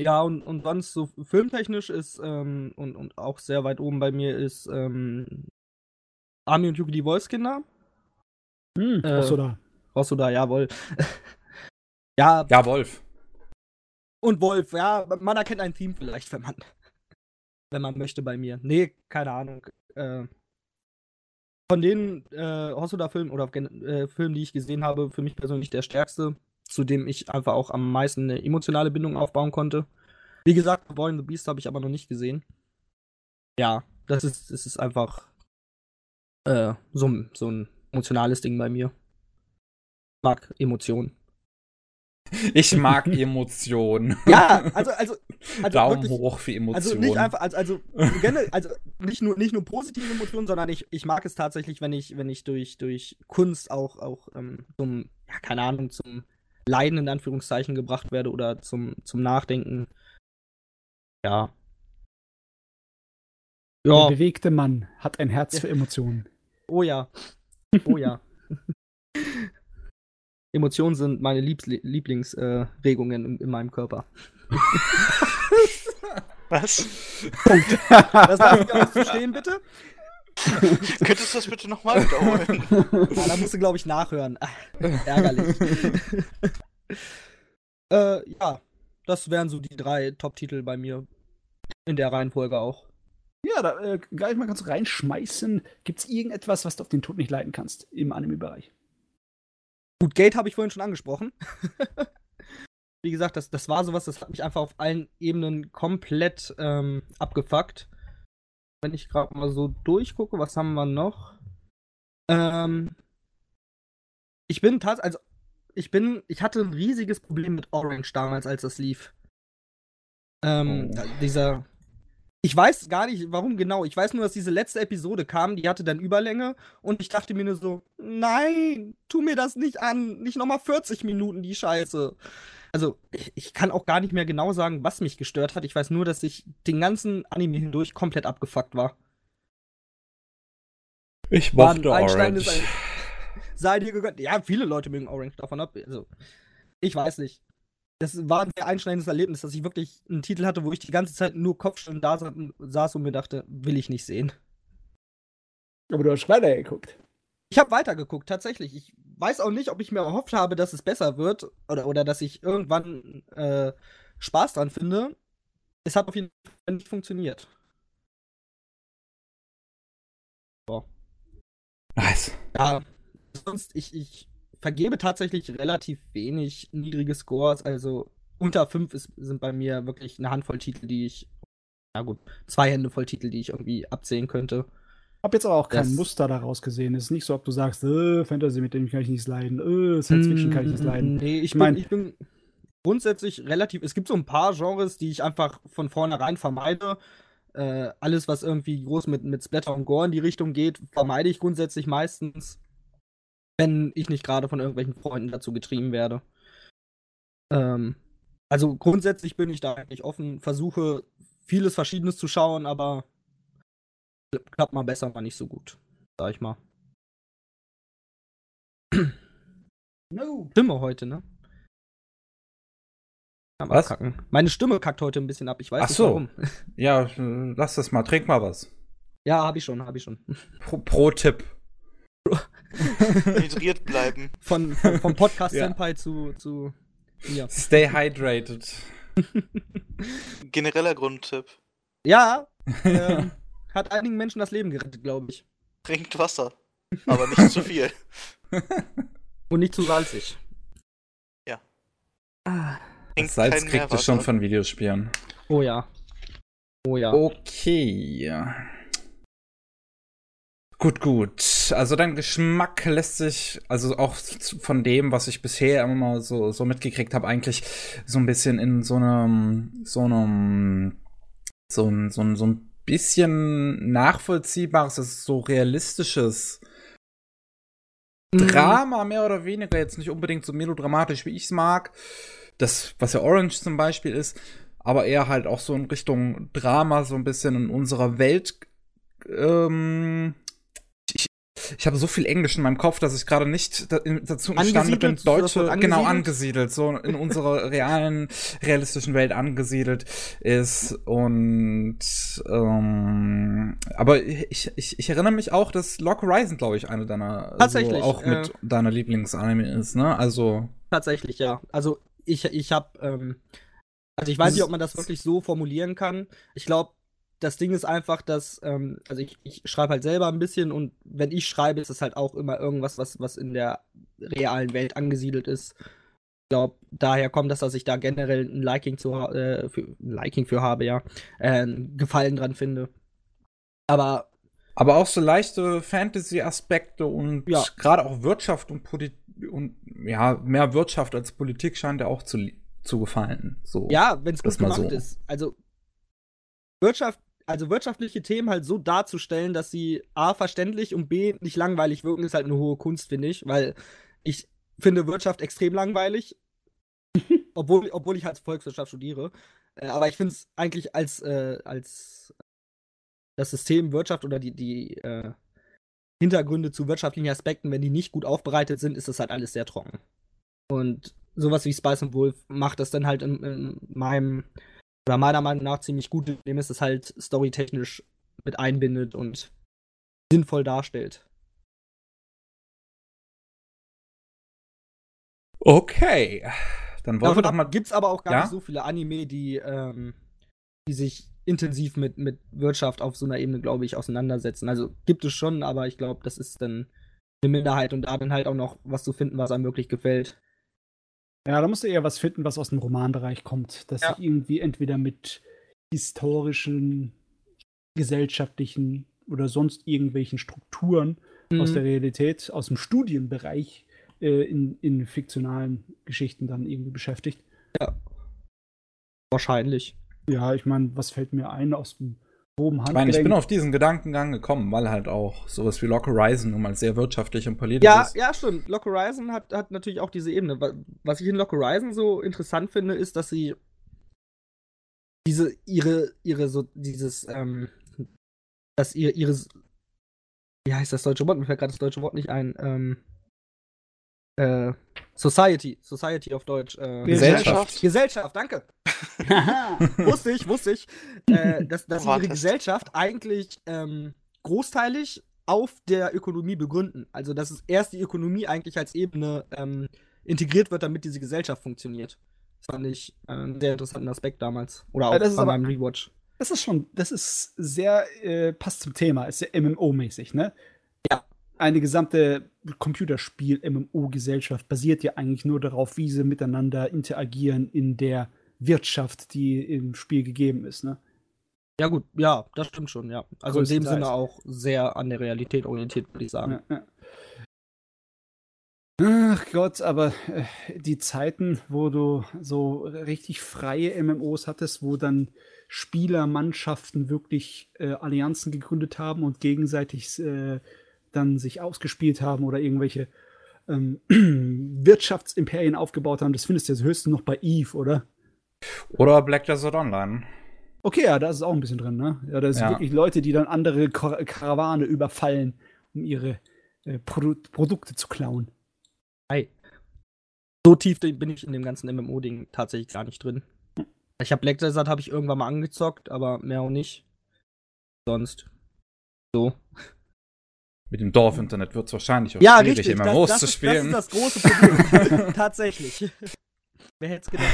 Ja, und, und sonst so filmtechnisch ist, ähm, und, und auch sehr weit oben bei mir ist, ähm, Ami und Yuki die Wolfskinder. Hm, Äh, Hosoda. Rosoda, jawohl. ja, ja, Wolf. Und Wolf, ja, man erkennt ein Theme vielleicht, wenn man, wenn man möchte bei mir. Nee, keine Ahnung. Äh, von den äh, Hosoda-Filmen oder äh, Filmen, die ich gesehen habe, für mich persönlich der stärkste, zu dem ich einfach auch am meisten eine emotionale Bindung aufbauen konnte. Wie gesagt, Boy and the Beast habe ich aber noch nicht gesehen. Ja, das ist, das ist einfach äh, so, ein- so ein emotionales Ding bei mir. Mag Emotionen. Ich mag Emotionen. Ja, also, also, also Daumen wirklich, hoch für Emotionen. Also nicht einfach, also, also generell, also nicht nur, nicht nur positive Emotionen, sondern ich, ich mag es tatsächlich, wenn ich, wenn ich durch, durch Kunst auch, auch ähm, zum, ja, keine Ahnung, zum Leiden in Anführungszeichen gebracht werde oder zum, zum Nachdenken. Ja. Der Ja, bewegte Mann hat ein Herz für Emotionen. oh ja. Oh ja. Emotionen sind meine Lieblingsregungen äh, in, in meinem Körper. Was? Das darf ich auch so stehen, bitte? Könntest du das bitte nochmal wiederholen? Ja, da musst du, glaube ich, nachhören. Ah, ärgerlich. äh, ja, das wären so die drei Top-Titel bei mir. In der Reihenfolge auch. Ja, da äh, gleich mal ganz reinschmeißen. Gibt es irgendetwas, was du auf den Tod nicht leiden kannst im Anime-Bereich? Gut, Gate habe ich vorhin schon angesprochen. Wie gesagt, das, das war sowas, das hat mich einfach auf allen Ebenen komplett ähm, abgefuckt. Wenn ich gerade mal so durchgucke, was haben wir noch? Ähm, ich bin tatsächlich, also ich bin, ich hatte ein riesiges Problem mit Orange damals, als das lief. Ähm, Oh. dieser, ich weiß gar nicht, warum genau. Ich weiß nur, dass diese letzte Episode kam, die hatte dann Überlänge und ich dachte mir nur so, nein, tu mir das nicht an, nicht nochmal 40 Minuten, die Scheiße. Also, ich, kann auch gar nicht mehr genau sagen, was mich gestört hat. Ich weiß nur, dass ich den ganzen Anime hindurch komplett abgefuckt war. Ich mochte einschneidendes Orange. Sei dir gegönnt. Ja, viele Leute mögen Orange davon ab. Also, ich weiß nicht. Das war ein sehr einschneidendes Erlebnis, dass ich wirklich einen Titel hatte, wo ich die ganze Zeit nur Kopfschütteln da sa- saß und mir dachte, will ich nicht sehen. Aber du hast weitergeguckt. Ich habe weitergeguckt, tatsächlich. Ich weiß auch nicht, ob ich mir erhofft habe, dass es besser wird oder, oder dass ich irgendwann äh, Spaß dran finde. Es hat auf jeden Fall nicht funktioniert. Nice. Ja, sonst, ich, ich vergebe tatsächlich relativ wenig niedrige Scores. Also unter 5 ist, sind bei mir wirklich eine Handvoll Titel, die ich. Na gut, zwei Hände voll Titel, die ich irgendwie absehen könnte. Hab jetzt aber auch kein Das- Muster daraus gesehen. Es ist nicht so, ob du sagst, äh, Fantasy, mit dem kann ich nicht leiden, äh, Science Fiction kann ich nicht leiden. Nee, ich, Ich mein- bin, ich bin grundsätzlich relativ. Es gibt so ein paar Genres, die ich einfach von vornherein vermeide. Äh, alles, was irgendwie groß mit, mit Splatter und Gore in die Richtung geht, vermeide ich grundsätzlich meistens, wenn ich nicht gerade von irgendwelchen Freunden dazu getrieben werde. Ähm, also grundsätzlich bin ich da eigentlich offen, versuche vieles Verschiedenes zu schauen, aber klappt mal besser, mal nicht so gut, sag ich mal. No. Stimme heute, ne? Was? Abkacken. Meine Stimme kackt heute ein bisschen ab. Ich weiß Ach nicht so. warum. Ja, lass das mal. Trink mal was. Ja, hab ich schon, hab ich schon. Pro, pro Tipp. Hydriert bleiben. Von, von vom Podcast Ja. Senpai zu zu mir. Stay hydrated. Genereller Grundtipp. Ja, ähm, hat einigen Menschen das Leben gerettet, glaube ich. Trinkt Wasser. Aber nicht zu viel. Und nicht zu salzig. Ja. Ah. Das Salz kriegt ihr schon von Videospielen. Oh ja. Oh ja. Okay. Gut, gut. Also dein Geschmack lässt sich, also auch von dem, was ich bisher immer mal so, so mitgekriegt habe, eigentlich so ein bisschen in so einem, so einem, so ein, so ein, so ein bisschen nachvollziehbares, das ist so realistisches Mhm. Drama, mehr oder weniger, jetzt nicht unbedingt so melodramatisch, wie ich es mag. Das, was ja Orange zum Beispiel ist, aber eher halt auch so in Richtung Drama, so ein bisschen in unserer Welt. Ähm, ich habe so viel Englisch in meinem Kopf, dass ich gerade nicht da, in, dazu imstande bin, deutsche, genau angesiedelt? so in unserer realen, realistischen Welt angesiedelt ist. Und ähm, aber ich, ich, ich erinnere mich auch, dass Lock Horizon, glaube ich, eine deiner Tatsächlich, so auch mit äh, deiner Lieblingsanime ist, ne? Also Tatsächlich, ja. Also ich, ich habe, ähm, also ich weiß nicht, ob man das wirklich so formulieren kann. Ich glaube, das Ding ist einfach, dass, ähm, also ich, ich schreibe halt selber ein bisschen und wenn ich schreibe, ist es halt auch immer irgendwas, was, was in der realen Welt angesiedelt ist. Ich glaube, daher kommt das, dass ich da generell ein Liking zu äh, für, ein Liking für habe, ja. Äh, Gefallen dran finde. Aber aber auch so leichte Fantasy-Aspekte und Ja. gerade auch Wirtschaft und Politik und ja, mehr Wirtschaft als Politik scheint ja auch zu, zu gefallen. So. Ja, wenn es gut Das gemacht so. ist. Also Wirtschaft, also wirtschaftliche Themen halt so darzustellen, dass sie A verständlich und B nicht langweilig wirken, ist halt eine hohe Kunst, finde ich, weil ich finde Wirtschaft extrem langweilig, obwohl, obwohl ich als Volkswirtschaft studiere. Äh, aber ich finde es eigentlich als, äh, als das System Wirtschaft oder die, die äh, Hintergründe zu wirtschaftlichen Aspekten, wenn die nicht gut aufbereitet sind, ist das halt alles sehr trocken. Und sowas wie Spice and Wolf macht das dann halt in, in meinem, oder meiner Meinung nach ziemlich gut, indem es das halt storytechnisch mit einbindet und sinnvoll darstellt. Okay. Dann wollen wir doch mal. Gibt es aber auch gar Ja? nicht so viele Anime, die, ähm, die sich intensiv mit, mit Wirtschaft auf so einer Ebene, glaube ich, auseinandersetzen. Also gibt es schon, aber ich glaube, das ist dann eine Minderheit und da dann halt auch noch was zu finden, was einem wirklich gefällt. Ja, da musst du eher was finden, was aus dem Romanbereich kommt. Das Ja. sich irgendwie entweder mit historischen, gesellschaftlichen oder sonst irgendwelchen Strukturen aus Mhm. der Realität, aus dem Studienbereich äh, in, in fiktionalen Geschichten dann irgendwie beschäftigt. Wahrscheinlich. Ja, ich meine, was fällt mir ein aus dem groben Ich meine, ich bin Handgelenk? auf diesen Gedankengang gekommen, weil halt auch sowas wie Lock Horizon nun mal sehr wirtschaftlich und politisch Ja, ist. ja, stimmt. Lock Horizon hat, hat natürlich auch diese Ebene. Wa- Was ich in Lock Horizon so interessant finde, ist, dass sie diese, ihre, ihre, so, dieses, ähm, dass ihr, ihre, wie heißt das deutsche Wort? Mir fällt gerade das deutsche Wort nicht ein, ähm, äh, Society, Society auf Deutsch, äh, Gesellschaft. Gesellschaft, danke. Wusste ich, wusste ich, äh, dass, dass sie ihre. Gesellschaft eigentlich ähm, großteilig auf der Ökonomie begründen. Also, dass es erst die Ökonomie eigentlich als Ebene ähm, integriert wird, damit diese Gesellschaft funktioniert. Das fand ich äh, einen sehr interessanten Aspekt damals. Oder auch Ja, bei meinem Rewatch. Das ist schon, das ist sehr, äh, passt zum Thema, ist sehr MMO-mäßig, ne? Ja. Eine gesamte Computerspiel-MMO-Gesellschaft basiert ja eigentlich nur darauf, wie sie miteinander interagieren in der Wirtschaft, die im Spiel gegeben ist, ne? Ja, gut, ja, das stimmt schon, ja. Also in dem. Sinne auch sehr an der Realität orientiert, würde ich sagen. Ja, ja. Ach Gott, aber äh, die Zeiten, wo du so richtig freie MMOs hattest, wo dann Spielermannschaften wirklich äh, Allianzen gegründet haben und gegenseitig äh, dann sich ausgespielt haben oder irgendwelche ähm, Wirtschaftsimperien aufgebaut haben, das findest du jetzt höchstens noch bei Eve, oder? Oder Black Desert Online. Okay, ja, da ist es auch ein bisschen drin, ne? Ja, da sind Ja. wirklich Leute, die dann andere Kar Karawane überfallen, um ihre äh, Produ Produkte zu klauen. Ei. So tief bin ich in dem ganzen MMO-Ding tatsächlich gar nicht drin. Ich habe Black Desert habe ich irgendwann mal angezockt, aber mehr auch nicht. Sonst. So. Mit dem Dorf-Internet wird es wahrscheinlich auch Ja, schwierig, richtig. Das, MMOs das, zu ist, das spielen. ist das große Problem. Tatsächlich. Wer hätte es gedacht?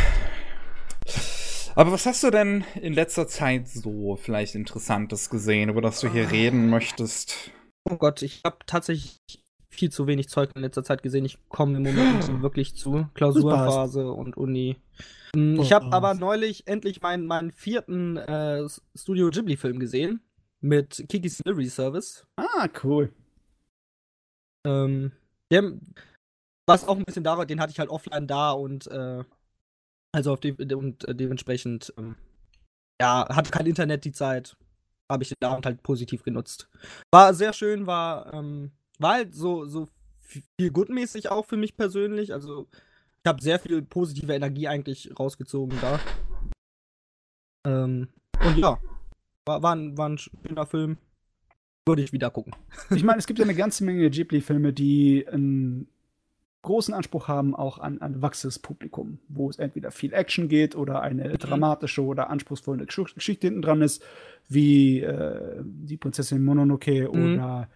Aber was hast du denn in letzter Zeit so vielleicht Interessantes gesehen, über das du hier reden möchtest? Oh Gott, ich habe tatsächlich viel zu wenig Zeug in letzter Zeit gesehen. Ich komme im Moment nicht so wirklich zu. Klausurenphase und Uni. Hm, Ich habe aber neulich endlich meinen, meinen vierten äh, Studio Ghibli-Film gesehen. Mit Kiki's Delivery Service. Ah, cool. Ähm, der, was auch ein bisschen daran, den hatte ich halt offline da und äh, also auf die, und dementsprechend ähm, ja, hatte kein Internet die Zeit. Habe ich den und halt positiv genutzt. War sehr schön, war, ähm, war halt so, so viel gutmäßig auch für mich persönlich. Also ich habe sehr viel positive Energie eigentlich rausgezogen da. Ähm, und ja, war, war, ein, war ein schöner Film. Würde ich wieder gucken. Ich meine, es gibt ja eine ganze Menge Ghibli-Filme, die einen großen Anspruch haben, auch an ein wachsendes Publikum, wo es entweder viel Action geht oder eine dramatische oder anspruchsvolle Gesch- Geschichte hinten dran ist, wie äh, die Prinzessin Mononoke Mhm. oder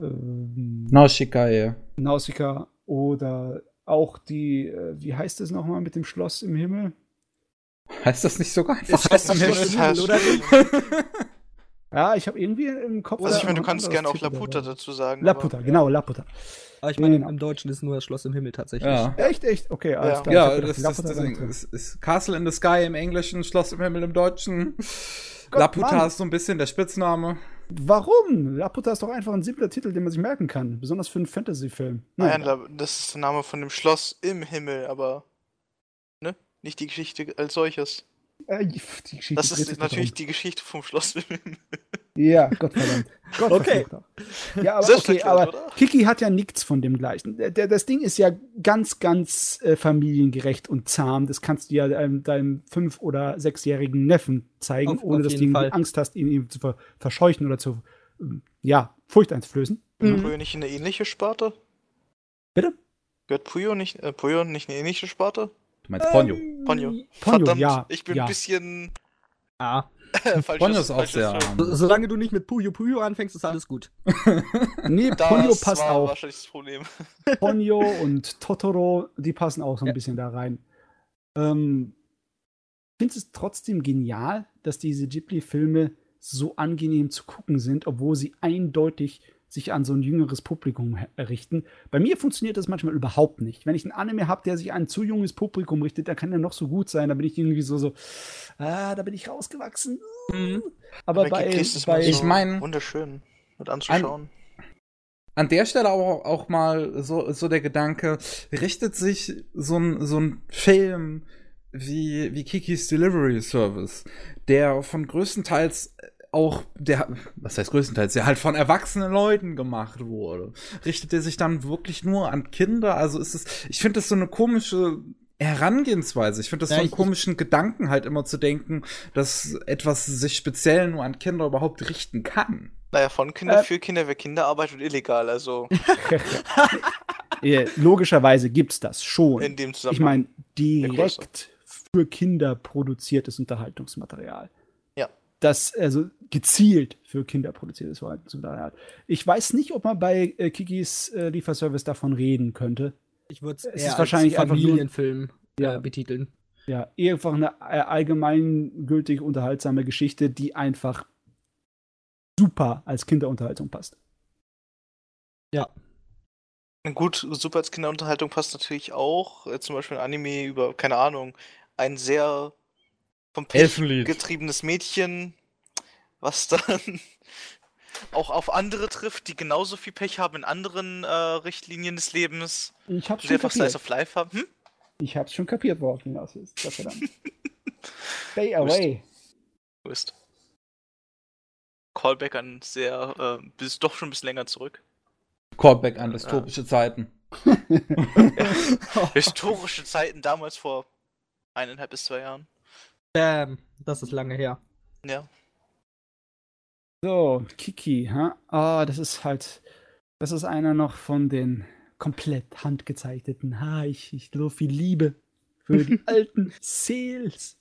ähm, Nausicaa. Nausicaa oder auch die, äh, wie heißt es nochmal mit dem Schloss im Himmel? Heißt das nicht sogar einfach? Heißt Das Schloss im Himmel, oder? Ja, ich habe irgendwie im Kopf. Also ich da meine, du kannst gerne auch Laputa dabei. dazu sagen. Laputa, genau, Laputa. Aber ich meine, Genau. im Deutschen ist nur das Schloss im Himmel tatsächlich. Ja. Echt, echt? Okay, alles Ja. klar. Ja, das, das, Laputa das, drin. ist, ist Castle in the Sky im Englischen, Schloss im Himmel im Deutschen. Gott, Laputa Mann. ist so ein bisschen der Spitzname. Warum? Laputa ist doch einfach ein simpler Titel, den man sich merken kann. Besonders für einen Fantasy-Film. Nein, La- das ist der Name von dem Schloss im Himmel, aber ne? Nicht die Geschichte als solches. Äh, die Geschichte Das ist natürlich darum. die Geschichte vom Schloss im Himmel. Ja, Gottverdammt. Gott Okay. Ja, aber okay, erklärt, aber oder? Kiki hat ja nichts von dem gleichen. Das Ding ist ja ganz, ganz äh, familiengerecht und zahm. Das kannst du ja deinem, deinem fünf- oder sechsjährigen Neffen zeigen, Auf- ohne auf dass du. Angst hast, ihn, ihn zu ver verscheuchen oder zu, ähm, ja, Furcht einzuflößen. Mhm. Puyo nicht eine ähnliche Sparte? Bitte? Gehört Puyo nicht, äh, Puyo nicht eine ähnliche Sparte? Du meinst Ponyo. Ponyo. Ponyo, Verdammt, ja. ich bin ja. ein bisschen Ah. Ponyo ist auch sehr. So, solange du nicht mit Puyo Puyo anfängst, ist alles gut. nee, Das Ponyo passt war auch. wahrscheinlich das Problem. Ponyo und Totoro, die passen auch so ein Ja. bisschen da rein. Ähm, ich finde es trotzdem genial, dass diese Ghibli-Filme so angenehm zu gucken sind, obwohl sie eindeutig sich an so ein jüngeres Publikum he- richten. Bei mir funktioniert das manchmal überhaupt nicht. Wenn ich einen Anime habe, der sich an ein zu junges Publikum richtet, dann kann der noch so gut sein. Da bin ich irgendwie so, so ah, da bin ich rausgewachsen. Mhm. Aber Bei bei, Kiki ist es bei so Ich mein- wunderschön mit anzuschauen. An der Stelle auch, auch mal so, so der Gedanke, richtet sich so ein, so ein Film wie, wie Kikis Delivery Service, der von größtenteils auch, der, was heißt größtenteils, der halt von erwachsenen Leuten gemacht wurde, richtet er sich dann wirklich nur an Kinder? Also ist es, ich finde das so eine komische Herangehensweise. Ich finde das Ja, so einen ich- komischen Gedanken halt immer zu denken, dass etwas sich speziell nur an Kinder überhaupt richten kann. Naja, von Kinder Äh. für Kinder, wer Kinderarbeit wird illegal, also logischerweise gibt es das schon. in dem Ich Zusammenhang. meine, Der Größe. direkt für Kinder produziertes Unterhaltungsmaterial. Ja. Das, also gezielt für Kinder produziertes Unterhaltungsmaterial. Ich weiß nicht, ob man bei äh, Kikis äh, Lieferservice davon reden könnte. Ich würde es ist wahrscheinlich als einfach nur- Familienfilm Ja. äh, betiteln. Ja, einfach eine äh, allgemeingültig unterhaltsame Geschichte, die einfach super als Kinderunterhaltung passt. Gut, super als Kinderunterhaltung passt natürlich auch. Äh, zum Beispiel ein Anime über, keine Ahnung, ein sehr vom Pech getriebenes Mädchen, was dann auch auf andere trifft, die genauso viel Pech haben in anderen äh, Richtlinien des Lebens, Ich hab's die schon einfach Slice kapiert. of Life haben. Hm? Ich hab's schon kapiert, worauf hinaus ist. Gott sei Dank. Stay away. Du bist. Callback an sehr, äh, bis doch schon ein bisschen länger zurück. Callback an dystopische Zeiten. Historische Zeiten damals vor eineinhalb bis zwei Jahren. Bam, das ist lange her. Ja. So, Kiki, ha? Ah, das ist halt, das ist einer noch von den komplett handgezeichneten. Ha, ich, ich so viel Liebe für die alten Sales.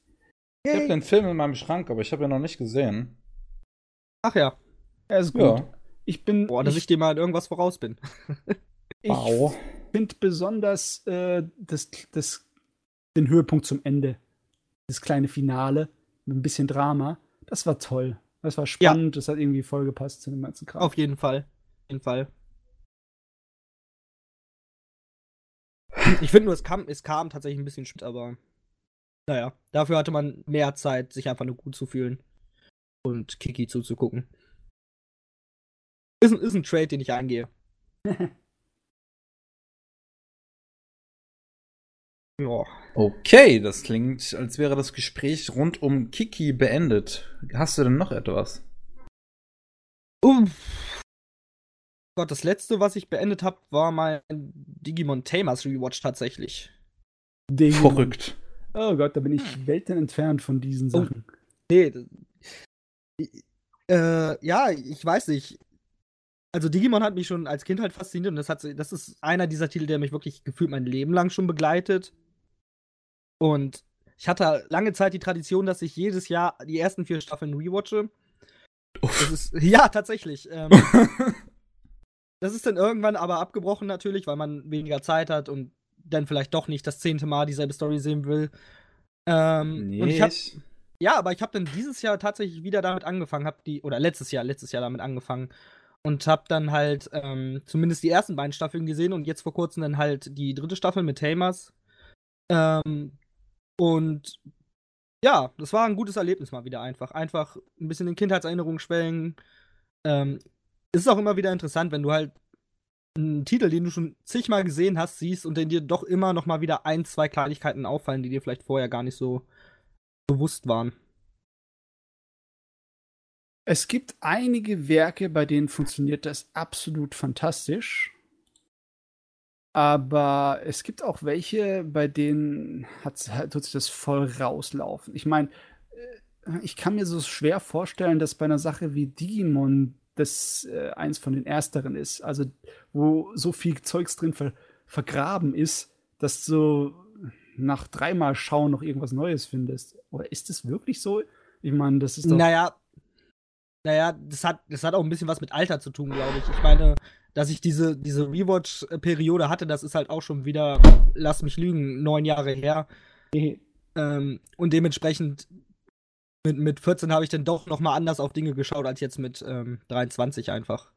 Ich habe den Film in meinem Schrank, aber ich habe ihn noch nicht gesehen. Ach ja, Er ist gut. Ja. Ich bin, boah, dass ich, ich, dir mal in irgendwas voraus bin. ich Wow. finde besonders äh, das, das, den Höhepunkt zum Ende. Das kleine Finale mit ein bisschen Drama. Das war toll. Das war spannend. Das hat irgendwie voll gepasst zu dem ganzen Kram. Auf jeden Fall. Auf jeden Fall. Ich finde nur, es kam, es kam tatsächlich ein bisschen spät, aber naja, dafür hatte man mehr Zeit, sich einfach nur gut zu fühlen und Kiki zuzugucken. Ist, ist ein Trade, den ich eingehe. Ja. Okay, das klingt, als wäre das Gespräch rund um Kiki beendet. Hast du denn noch etwas? Uff. Gott, das letzte, was ich beendet habe, war mein Digimon Tamers Rewatch tatsächlich. Ding. Verrückt. Oh Gott, da bin ich Welten entfernt von diesen Oh. Sachen. Nee. das- Äh, ja, ich weiß nicht. Also Digimon hat mich schon als Kind halt fasziniert und das, hat, das ist einer dieser Titel, der mich wirklich gefühlt mein Leben lang schon begleitet. Und ich hatte lange Zeit die Tradition, dass ich jedes Jahr die ersten vier Staffeln rewatche. Das ist, ja, tatsächlich. Ähm, das ist dann irgendwann aber abgebrochen natürlich, weil man weniger Zeit hat und dann vielleicht doch nicht das zehnte Mal dieselbe Story sehen will. Ähm, und ich hab, ja, aber ich habe dann dieses Jahr tatsächlich wieder damit angefangen, hab die oder letztes Jahr, letztes Jahr damit angefangen und habe dann halt ähm, zumindest die ersten beiden Staffeln gesehen und jetzt vor kurzem dann halt die dritte Staffel mit Tamers. Ähm, und ja, das war ein gutes Erlebnis mal wieder einfach. Einfach ein bisschen in Kindheitserinnerungen schwelgen. Ähm, es ist auch immer wieder interessant, wenn du halt einen Titel, den du schon zigmal gesehen hast, siehst und dann dir doch immer noch mal wieder ein, zwei Kleinigkeiten auffallen, die dir vielleicht vorher gar nicht so bewusst waren. Es gibt einige Werke, bei denen funktioniert das absolut fantastisch. Aber es gibt auch welche, bei denen hat, tut sich das voll rauslaufen. Ich meine, äh, ich kann mir so schwer vorstellen, dass bei einer Sache wie Digimon das äh, eins von den ersteren ist. Also, wo so viel Zeugs drin ver vergraben ist, dass du nach dreimal Schauen noch irgendwas Neues findest. Oder ist es wirklich so? Ich meine, das ist doch. Naja, naja, das hat, das hat auch ein bisschen was mit Alter zu tun, glaube ich. Ich meine, dass ich diese, diese Rewatch-Periode hatte, das ist halt auch schon wieder, lass mich lügen, neun Jahre her. ähm, und dementsprechend mit, mit 14 habe ich dann doch noch mal anders auf Dinge geschaut als jetzt mit ähm, 23 einfach.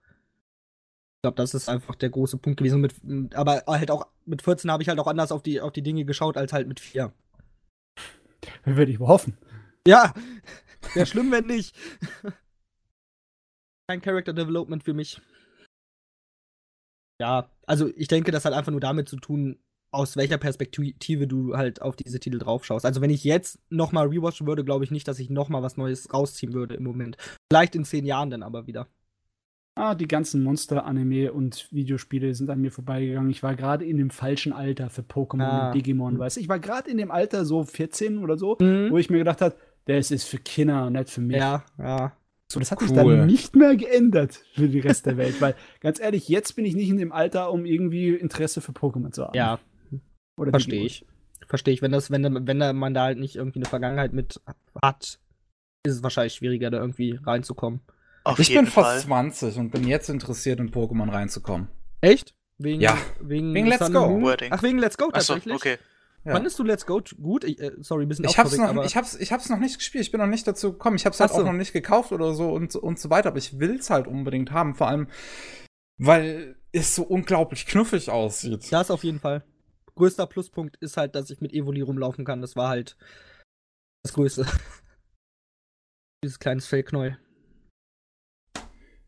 Ich glaube, das ist einfach der große Punkt gewesen. Mit, aber halt auch mit 14 habe ich halt auch anders auf die, auf die Dinge geschaut als halt mit 4. Würde ich hoffen. Ja, wäre schlimm, wenn nicht. Kein Character Development für mich. Ja, also ich denke, das hat einfach nur damit zu tun, aus welcher Perspektive du halt auf diese Titel drauf schaust. Also wenn ich jetzt nochmal rewatchen würde, glaube ich nicht, dass ich nochmal was Neues rausziehen würde im Moment. Vielleicht in zehn Jahren dann aber wieder. Ah, die ganzen Monster-Anime und Videospiele sind an mir vorbeigegangen. Ich war gerade in dem falschen Alter für Pokémon Ah. und Digimon, weißt du? Ich war gerade in dem Alter, so 14 oder so, Mhm. wo ich mir gedacht habe, das ist für Kinder und nicht für mich. Ja, ja. So, das hat sich Cool. dann nicht mehr geändert für den Rest der Welt, weil ganz ehrlich, jetzt bin ich nicht in dem Alter, um irgendwie Interesse für Pokémon zu haben. Ja, Oder verstehe ich. Verstehe ich. Wenn das, wenn, da- wenn da man da halt nicht irgendwie eine Vergangenheit mit hat, ist es wahrscheinlich schwieriger, da irgendwie reinzukommen. Auf ich jeden bin Fall. fast 20 und bin jetzt interessiert, in Pokémon reinzukommen. Echt? Wegen, Ja. Wegen, Wegen Let's Go. Ach, wegen Let's Go Achso, tatsächlich? okay. Ja. Fandest du Let's Go gut? Ich, äh, sorry, ein bisschen Ich hab's, noch, ich, hab's, ich hab's noch nicht gespielt, ich bin noch nicht dazu gekommen. Ich hab's halt so. auch noch nicht gekauft oder so und, und so weiter, aber ich will's halt unbedingt haben, vor allem, weil es so unglaublich knuffig aussieht. Das auf jeden Fall. Größter Pluspunkt ist halt, dass ich mit Evoli rumlaufen kann. Das war halt das Größte. Dieses kleines Fellknäuel.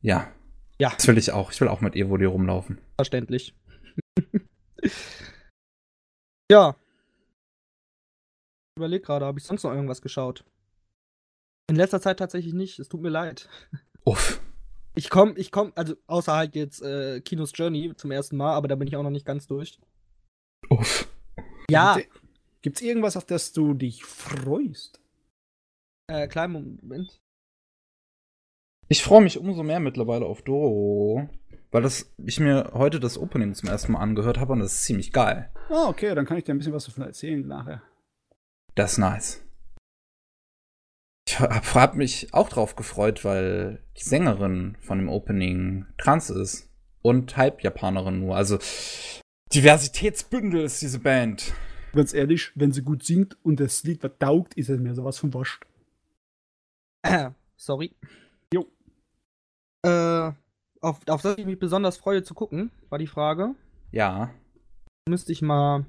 Ja. Ja. Das will ich auch. Ich will auch mit Evoli rumlaufen. Verständlich. ja. Überleg gerade, habe ich sonst noch irgendwas geschaut? In letzter Zeit tatsächlich nicht. Es tut mir leid. Uff. Ich komm, ich komm, also außer halt jetzt äh, Kinos Journey zum ersten Mal, aber da bin ich auch noch nicht ganz durch. Uff. Ja, Gibt's irgendwas, auf das du dich freust? äh, kleinen Moment. Ich freue mich umso mehr mittlerweile auf Doro, weil das, ich mir heute das Opening zum ersten Mal angehört habe und das ist ziemlich geil. Ah, okay, dann kann ich dir ein bisschen was davon erzählen nachher. Das ist nice. Ich hab, hab mich auch drauf gefreut, weil die Sängerin von dem Opening trans ist und Halbjapanerin nur. Also Diversitätsbündel ist diese Band. Ganz ehrlich, wenn sie gut singt und das Lied was taugt, ist es mir sowas von wascht. Sorry. Jo. Äh, auf, auf das ich mich besonders freue zu gucken, war die Frage. Ja. Müsste ich mal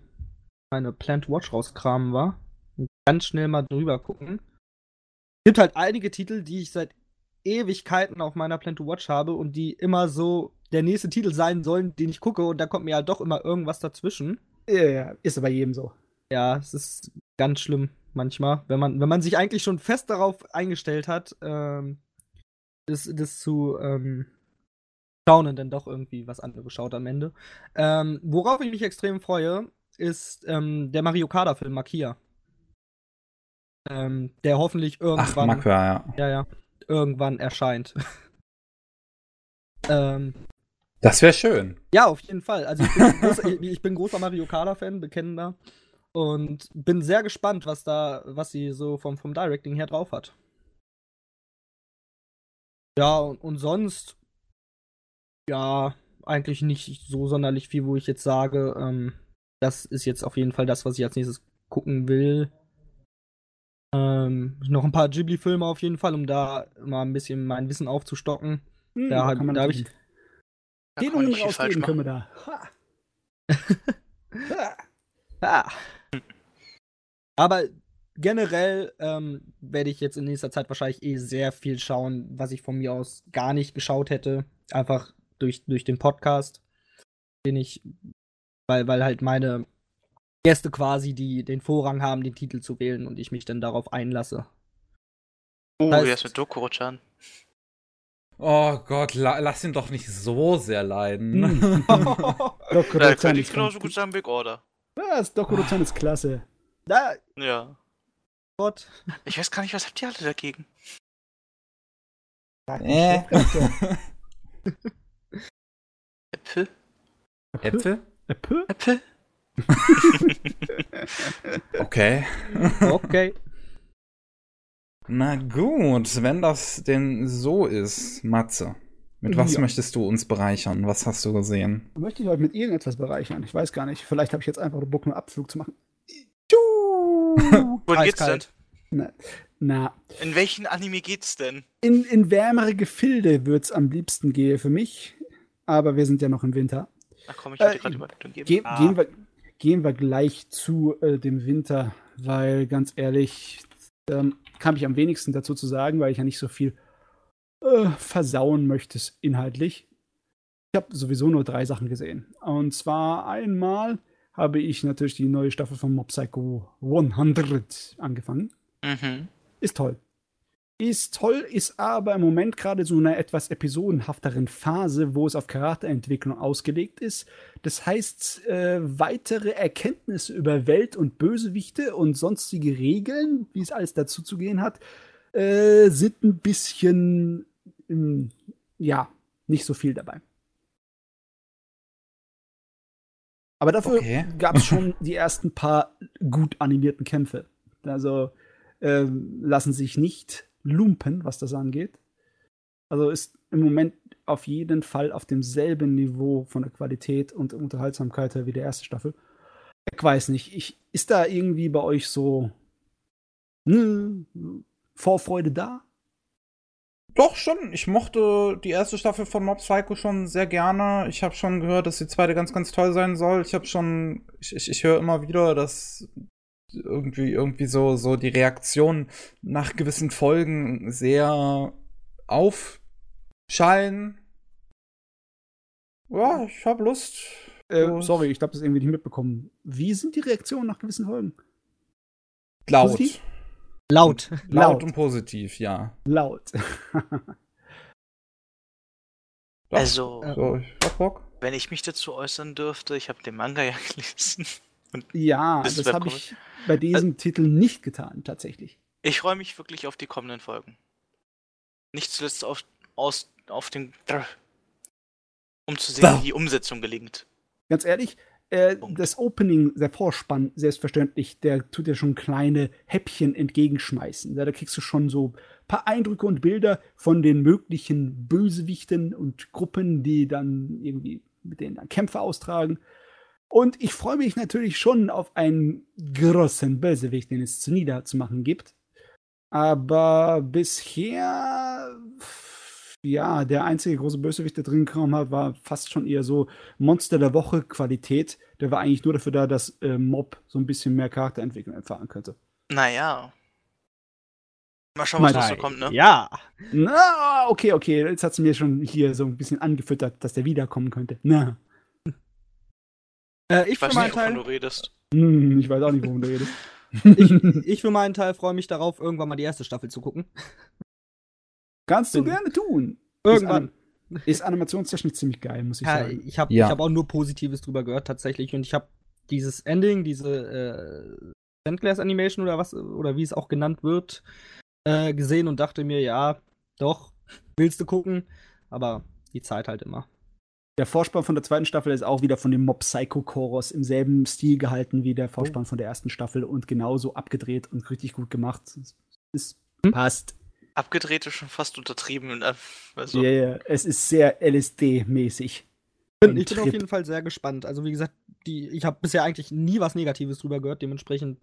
meine Plant Watch rauskramen, war. Ganz schnell mal drüber gucken. Es gibt halt einige Titel, die ich seit Ewigkeiten auf meiner Plan to Watch habe und die immer so der nächste Titel sein sollen, den ich gucke und da kommt mir halt doch immer irgendwas dazwischen. Ja, ja, ist aber jedem so. Ja, es ist ganz schlimm manchmal, wenn man, wenn man sich eigentlich schon fest darauf eingestellt hat, ähm, das, das zu ähm, schauen und dann doch irgendwie was anderes schaut am Ende. Ähm, worauf ich mich extrem freue, ist ähm, der Mario Kada-Film Makia. Ähm, der hoffentlich Ach, irgendwann, Makua, ja. ja, ja, irgendwann erscheint. ähm, Das wäre schön. ja, auf jeden Fall. Also ich bin, großer, ich, ich bin großer Mario Kart-Fan, bekennender. Und bin sehr gespannt, was da, was sie so vom, vom Directing her drauf hat. Ja, und, und sonst, ja, eigentlich nicht so sonderlich viel, wo ich jetzt sage, ähm, das ist jetzt auf jeden Fall das, was ich als nächstes gucken will. Ähm, noch ein paar Ghibli-Filme auf jeden Fall, um da mal ein bisschen mein Wissen aufzustocken. Hm, Da da ich- Da Empfehlungen nicht viel falsch rausgeben können wir da. Ha. Ha. Ah. Aber generell ähm, werde ich jetzt in nächster Zeit wahrscheinlich eh sehr viel schauen, was ich von mir aus gar nicht geschaut hätte. Einfach durch, durch den Podcast, den ich, weil, weil halt meine Gäste quasi die, den Vorrang haben, den Titel zu wählen und ich mich dann darauf einlasse. Oh, Heißt- ist mit Dokuro-chan. Oh Gott, la lass ihn doch nicht so sehr leiden. Hm. Ja, Dokuro-chan könnte ich ist genauso gut sagen, Big Order. Was? Dokuro-chan ist klasse. Da, Ja. Gott. Ich weiß gar nicht, was habt ihr alle dagegen? äh. Äpfel? Äpfel? Äpfel? Äpfel? Okay. Okay. Na gut, wenn das denn so ist, Matze. Mit was Ja. möchtest du uns bereichern? Was hast du gesehen? Möchte ich heute mit irgendetwas bereichern? Ich weiß gar nicht. Vielleicht habe ich jetzt einfach Bock, einen Abflug zu machen. Wohin geht's denn? Na, na In welchen Anime geht's denn? in, in wärmere Gefilde wird's am liebsten gehen für mich. Aber wir sind ja noch im Winter. Ach komm, ich Äh, wollte gerade geben. Ge Ah. gehen, wir, gehen wir gleich zu äh, dem Winter, weil ganz ehrlich, ähm, kann ich am wenigsten dazu zu sagen, weil ich ja nicht so viel äh, versauen möchte inhaltlich. Ich habe sowieso nur drei Sachen gesehen. Und zwar einmal habe ich natürlich die neue Staffel von Mob Psycho 100 angefangen. Mhm. Ist toll. Ist toll, ist aber im Moment gerade so in einer etwas episodenhafteren Phase, wo es auf Charakterentwicklung ausgelegt ist. Das heißt, äh, weitere Erkenntnisse über Welt und Bösewichte und sonstige Regeln, wie es alles dazu zu gehen hat, äh, sind ein bisschen, ähm, ja, nicht so viel dabei. Aber dafür Okay. gab es schon die ersten paar gut animierten Kämpfe. Also ähm, lassen sich nicht lumpen, was das angeht. Also ist im Moment auf jeden Fall auf demselben Niveau von der Qualität und Unterhaltsamkeit wie die erste Staffel. Ich weiß nicht, ich, ist da irgendwie bei euch so ne, Vorfreude da? Doch, schon. Ich mochte die erste Staffel von Mob Psycho schon sehr gerne. Ich habe schon gehört, dass die zweite ganz, ganz toll sein soll. Ich habe schon, ich, ich, ich höre immer wieder, dass irgendwie, irgendwie so, so die Reaktionen nach gewissen Folgen sehr aufschallen. Ja, ich habe Lust. Äh, So. sorry, ich habe das irgendwie nicht mitbekommen. Wie sind die Reaktionen nach gewissen Folgen? Laut. Positiv? Laut. Laut Laut. und positiv, ja. Laut. Doch. Also. So, ich hab Bock. wenn ich mich dazu äußern dürfte, ich habe den Manga ja gelesen. Ja, Das habe ich bei diesem Titel nicht getan, tatsächlich. Ich freue mich wirklich auf die kommenden Folgen. Nicht zuletzt auf, aus, auf den. Um zu sehen, Da. wie die Umsetzung gelingt. Ganz ehrlich, äh, das Opening, der Vorspann, selbstverständlich, der tut dir schon kleine Häppchen entgegenschmeißen. Da, da kriegst du schon so ein paar Eindrücke und Bilder von den möglichen Bösewichten und Gruppen, die dann irgendwie mit denen dann Kämpfe austragen. Und ich freue mich natürlich schon auf einen großen Bösewicht, den es zu niederzumachen gibt. Aber bisher, ja, der einzige große Bösewicht, der drin gekommen hat, war fast schon eher so Monster der Woche Qualität. Der war eigentlich nur dafür da, dass äh, Mob so ein bisschen mehr Charakterentwicklung erfahren könnte. Naja. Mal schauen, was noch so kommt, ne? Ja. Na, okay, okay, jetzt hat sie mir schon hier so ein bisschen angefüttert, dass der wiederkommen könnte. Na, Äh, ich, Ich für weiß meinen nicht, wovon du Teil, redest. hm, ich weiß auch nicht, worum du redest. ich, ich für meinen Teil freue mich darauf, irgendwann mal die erste Staffel zu gucken. Kannst du bin- gerne tun. Irgendwann. Ist, anim ist animationstechnisch ziemlich geil, muss ich Ja, sagen. ich habe Ja. ich hab auch nur Positives drüber gehört tatsächlich und ich habe dieses Ending, diese äh, Sandglass Animation oder was oder wie es auch genannt wird, äh, gesehen und dachte mir, ja, doch, willst du gucken, aber die Zeit halt immer. Der Vorspann von der zweiten Staffel ist auch wieder von dem Mob Psycho Chorus im selben Stil gehalten wie der Vorspann von der ersten Staffel und genauso abgedreht und richtig gut gemacht. Es, es Hm? passt. Abgedreht ist schon fast untertrieben. äh, Also, Ja, ja, es ist sehr LSD-mäßig. Ich bin auf Trip. jeden Fall sehr gespannt. Also wie gesagt, die, ich habe bisher eigentlich nie was Negatives drüber gehört, dementsprechend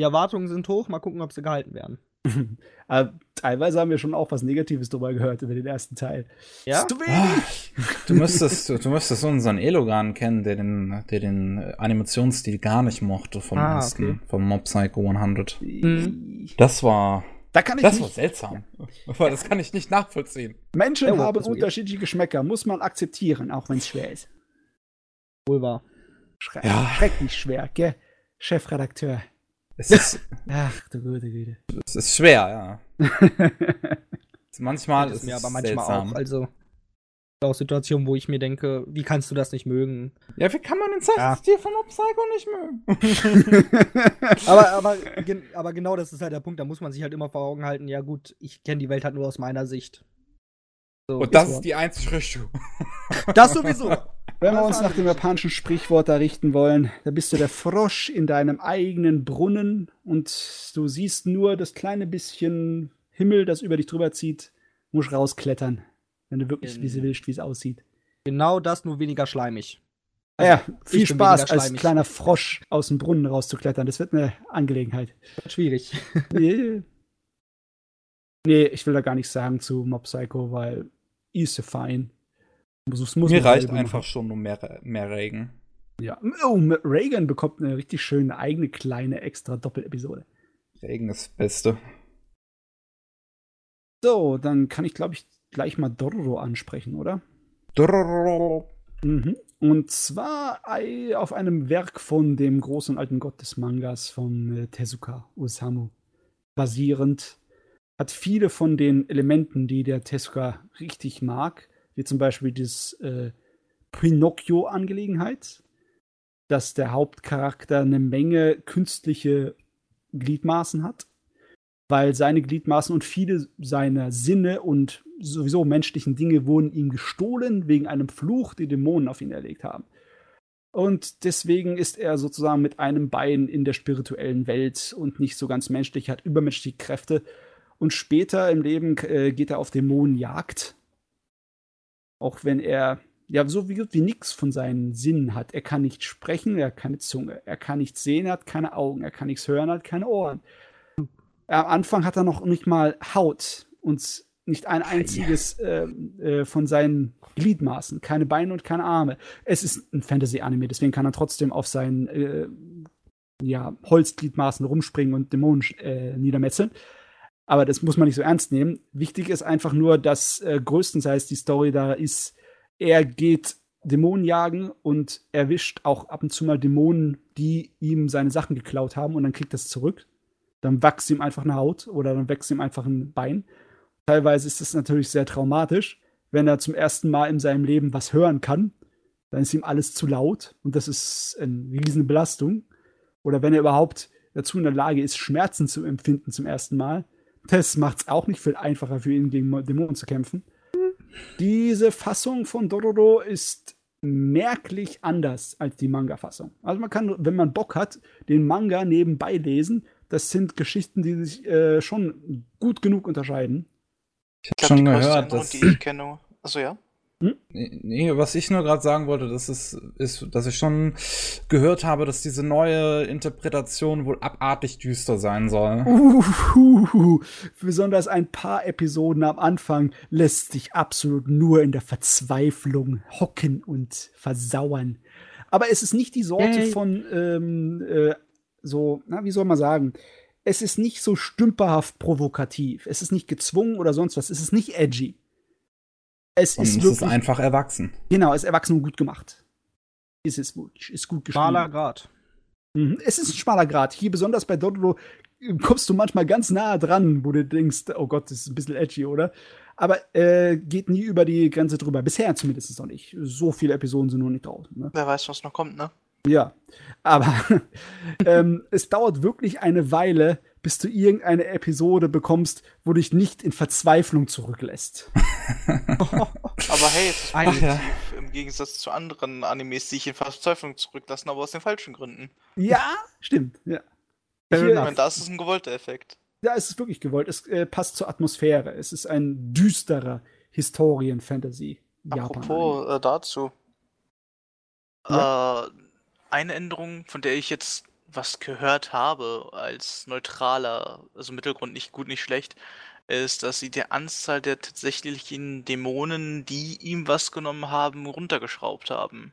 die Erwartungen sind hoch. Mal gucken, ob sie gehalten werden. Aber teilweise haben wir schon auch was Negatives drüber gehört über den ersten Teil. Ja? Ist zu wenig. Du müsstest, du, du müsstest unseren Elogan kennen, der den, der den Animationsstil gar nicht mochte vom Ah, ersten, okay. vom Mob Psycho 100. Mhm. Das war, Da kann ich das war nicht. seltsam. Aber das kann ich nicht nachvollziehen. Menschen Ja, haben unterschiedliche Geschmäcker, muss man akzeptieren, auch wenn es schwer ist. Wohl wahr. Schre Ja. Schrecklich schwer, gell? Chefredakteur. Es ist, Ach, du gute Güte. es ist schwer, ja. Manchmal ist mir aber manchmal seltsam. auch. Also auch Situationen, wo ich mir denke, wie kannst du das nicht mögen? Ja, wie kann man den Zeichenstil von Mob Psycho nicht mögen? aber, aber, aber genau das ist halt der Punkt, da muss man sich halt immer vor Augen halten, ja gut, ich kenne die Welt halt nur aus meiner Sicht. So, Und das ist die einzige Richtung. Das sowieso. Wenn wir uns nach dem japanischen Sprichwort da richten wollen, da bist du der Frosch in deinem eigenen Brunnen und du siehst nur das kleine bisschen Himmel, das über dich drüber zieht, musst rausklettern, wenn du wirklich wie sie willst, wie es aussieht. Genau das, nur weniger schleimig. Ah ja, ich viel Spaß, als kleiner Frosch aus dem Brunnen rauszuklettern. Das wird eine Angelegenheit. Wird schwierig. nee. nee, ich will da gar nichts sagen zu Mob Psycho, weil ist ja fein. Muss, muss Mir reicht einfach machen. schon um mehr, mehr Regen. Ja. Oh, Reagan bekommt eine richtig schöne eigene kleine extra Doppelepisode. Regen ist das Beste. So, dann kann ich, glaube ich, gleich mal Dororo ansprechen, oder? Drrrr. Mhm. Und zwar auf einem Werk von dem großen alten Gott des Mangas von äh, Tezuka Osamu basierend. Hat viele von den Elementen, die der Tezuka richtig mag, wie zum Beispiel das äh, Pinocchio-Angelegenheit, dass der Hauptcharakter eine Menge künstliche Gliedmaßen hat, weil seine Gliedmaßen und viele seiner Sinne und sowieso menschlichen Dinge wurden ihm gestohlen wegen einem Fluch, die Dämonen auf ihn erlegt haben. Und deswegen ist er sozusagen mit einem Bein in der spirituellen Welt und nicht so ganz menschlich, hat übermenschliche Kräfte. Und später im Leben äh, geht er auf Dämonenjagd. Auch wenn er ja so wie, wie nix von seinen Sinnen hat. Er kann nicht sprechen, er hat keine Zunge. Er kann nichts sehen, er hat keine Augen. Er kann nichts hören, er hat keine Ohren. Am Anfang hat er noch nicht mal Haut und nicht ein einziges äh, äh, von seinen Gliedmaßen, keine Beine und keine Arme. Es ist ein Fantasy-Anime, deswegen kann er trotzdem auf seinen äh, ja, Holzgliedmaßen rumspringen und Dämonen äh, niedermetzeln. Aber das muss man nicht so ernst nehmen. Wichtig ist einfach nur, dass äh, größtenteils die Story da ist, er geht Dämonen jagen und erwischt auch ab und zu mal Dämonen, die ihm seine Sachen geklaut haben und dann kriegt er es zurück. Dann wächst ihm einfach eine Haut oder dann wächst ihm einfach ein Bein. Teilweise ist es natürlich sehr traumatisch, wenn er zum ersten Mal in seinem Leben was hören kann. Dann ist ihm alles zu laut und das ist eine riesige Belastung. Oder wenn er überhaupt dazu in der Lage ist, Schmerzen zu empfinden zum ersten Mal. Das macht es auch nicht viel einfacher für ihn, gegen Dämonen zu kämpfen. Diese Fassung von Dororo ist merklich anders als die Manga-Fassung. Also man kann, wenn man Bock hat, den Manga nebenbei lesen. Das sind Geschichten, die sich äh, schon gut genug unterscheiden. Ich Ich hab glaube, schon die gehört, dass. die ich kenne. Also ja. Nee, nee, was ich nur gerade sagen wollte, das ist, ist, dass ich schon gehört habe, dass diese neue Interpretation wohl abartig düster sein soll. Uhuhu. Besonders ein paar Episoden am Anfang lässt sich absolut nur in der Verzweiflung hocken und versauern. Aber es ist nicht die Sorte Yay. von ähm, äh, so, na, wie soll man sagen? Es ist nicht so stümperhaft provokativ. Es ist nicht gezwungen oder sonst was. Es ist nicht edgy. Es Und ist es wirklich, ist einfach erwachsen. genau, es ist erwachsen und gut gemacht. Es ist gut, ist gut geschrieben. Schmaler Grad. Mhm. Es ist ein schmaler Grad. Hier besonders bei Dororo kommst du manchmal ganz nah dran, wo du denkst, oh Gott, das ist ein bisschen edgy, oder? Aber äh, geht nie über die Grenze drüber. Bisher zumindest noch nicht. So viele Episoden sind noch nicht draußen. Ne? Wer weiß, was noch kommt, ne? Ja. Aber ähm, es dauert wirklich eine Weile, bis du irgendeine Episode bekommst, wo dich nicht in Verzweiflung zurücklässt. Aber hey, es ist Ach positiv ja. im Gegensatz zu anderen Animes, die ich in Verzweiflung zurücklassen, aber aus den falschen Gründen. Ja, stimmt. Ja. Hier- meine, da ist es ein gewollter Effekt. Ja, es ist wirklich gewollt. Es äh, passt zur Atmosphäre. Es ist ein düsterer Historien-Fantasy. Apropos äh, dazu. Äh, eine Änderung, von der ich jetzt was gehört habe, als neutraler, also Mittelgrund nicht gut, nicht schlecht, ist, dass sie die Anzahl der tatsächlichen Dämonen, die ihm was genommen haben, runtergeschraubt haben.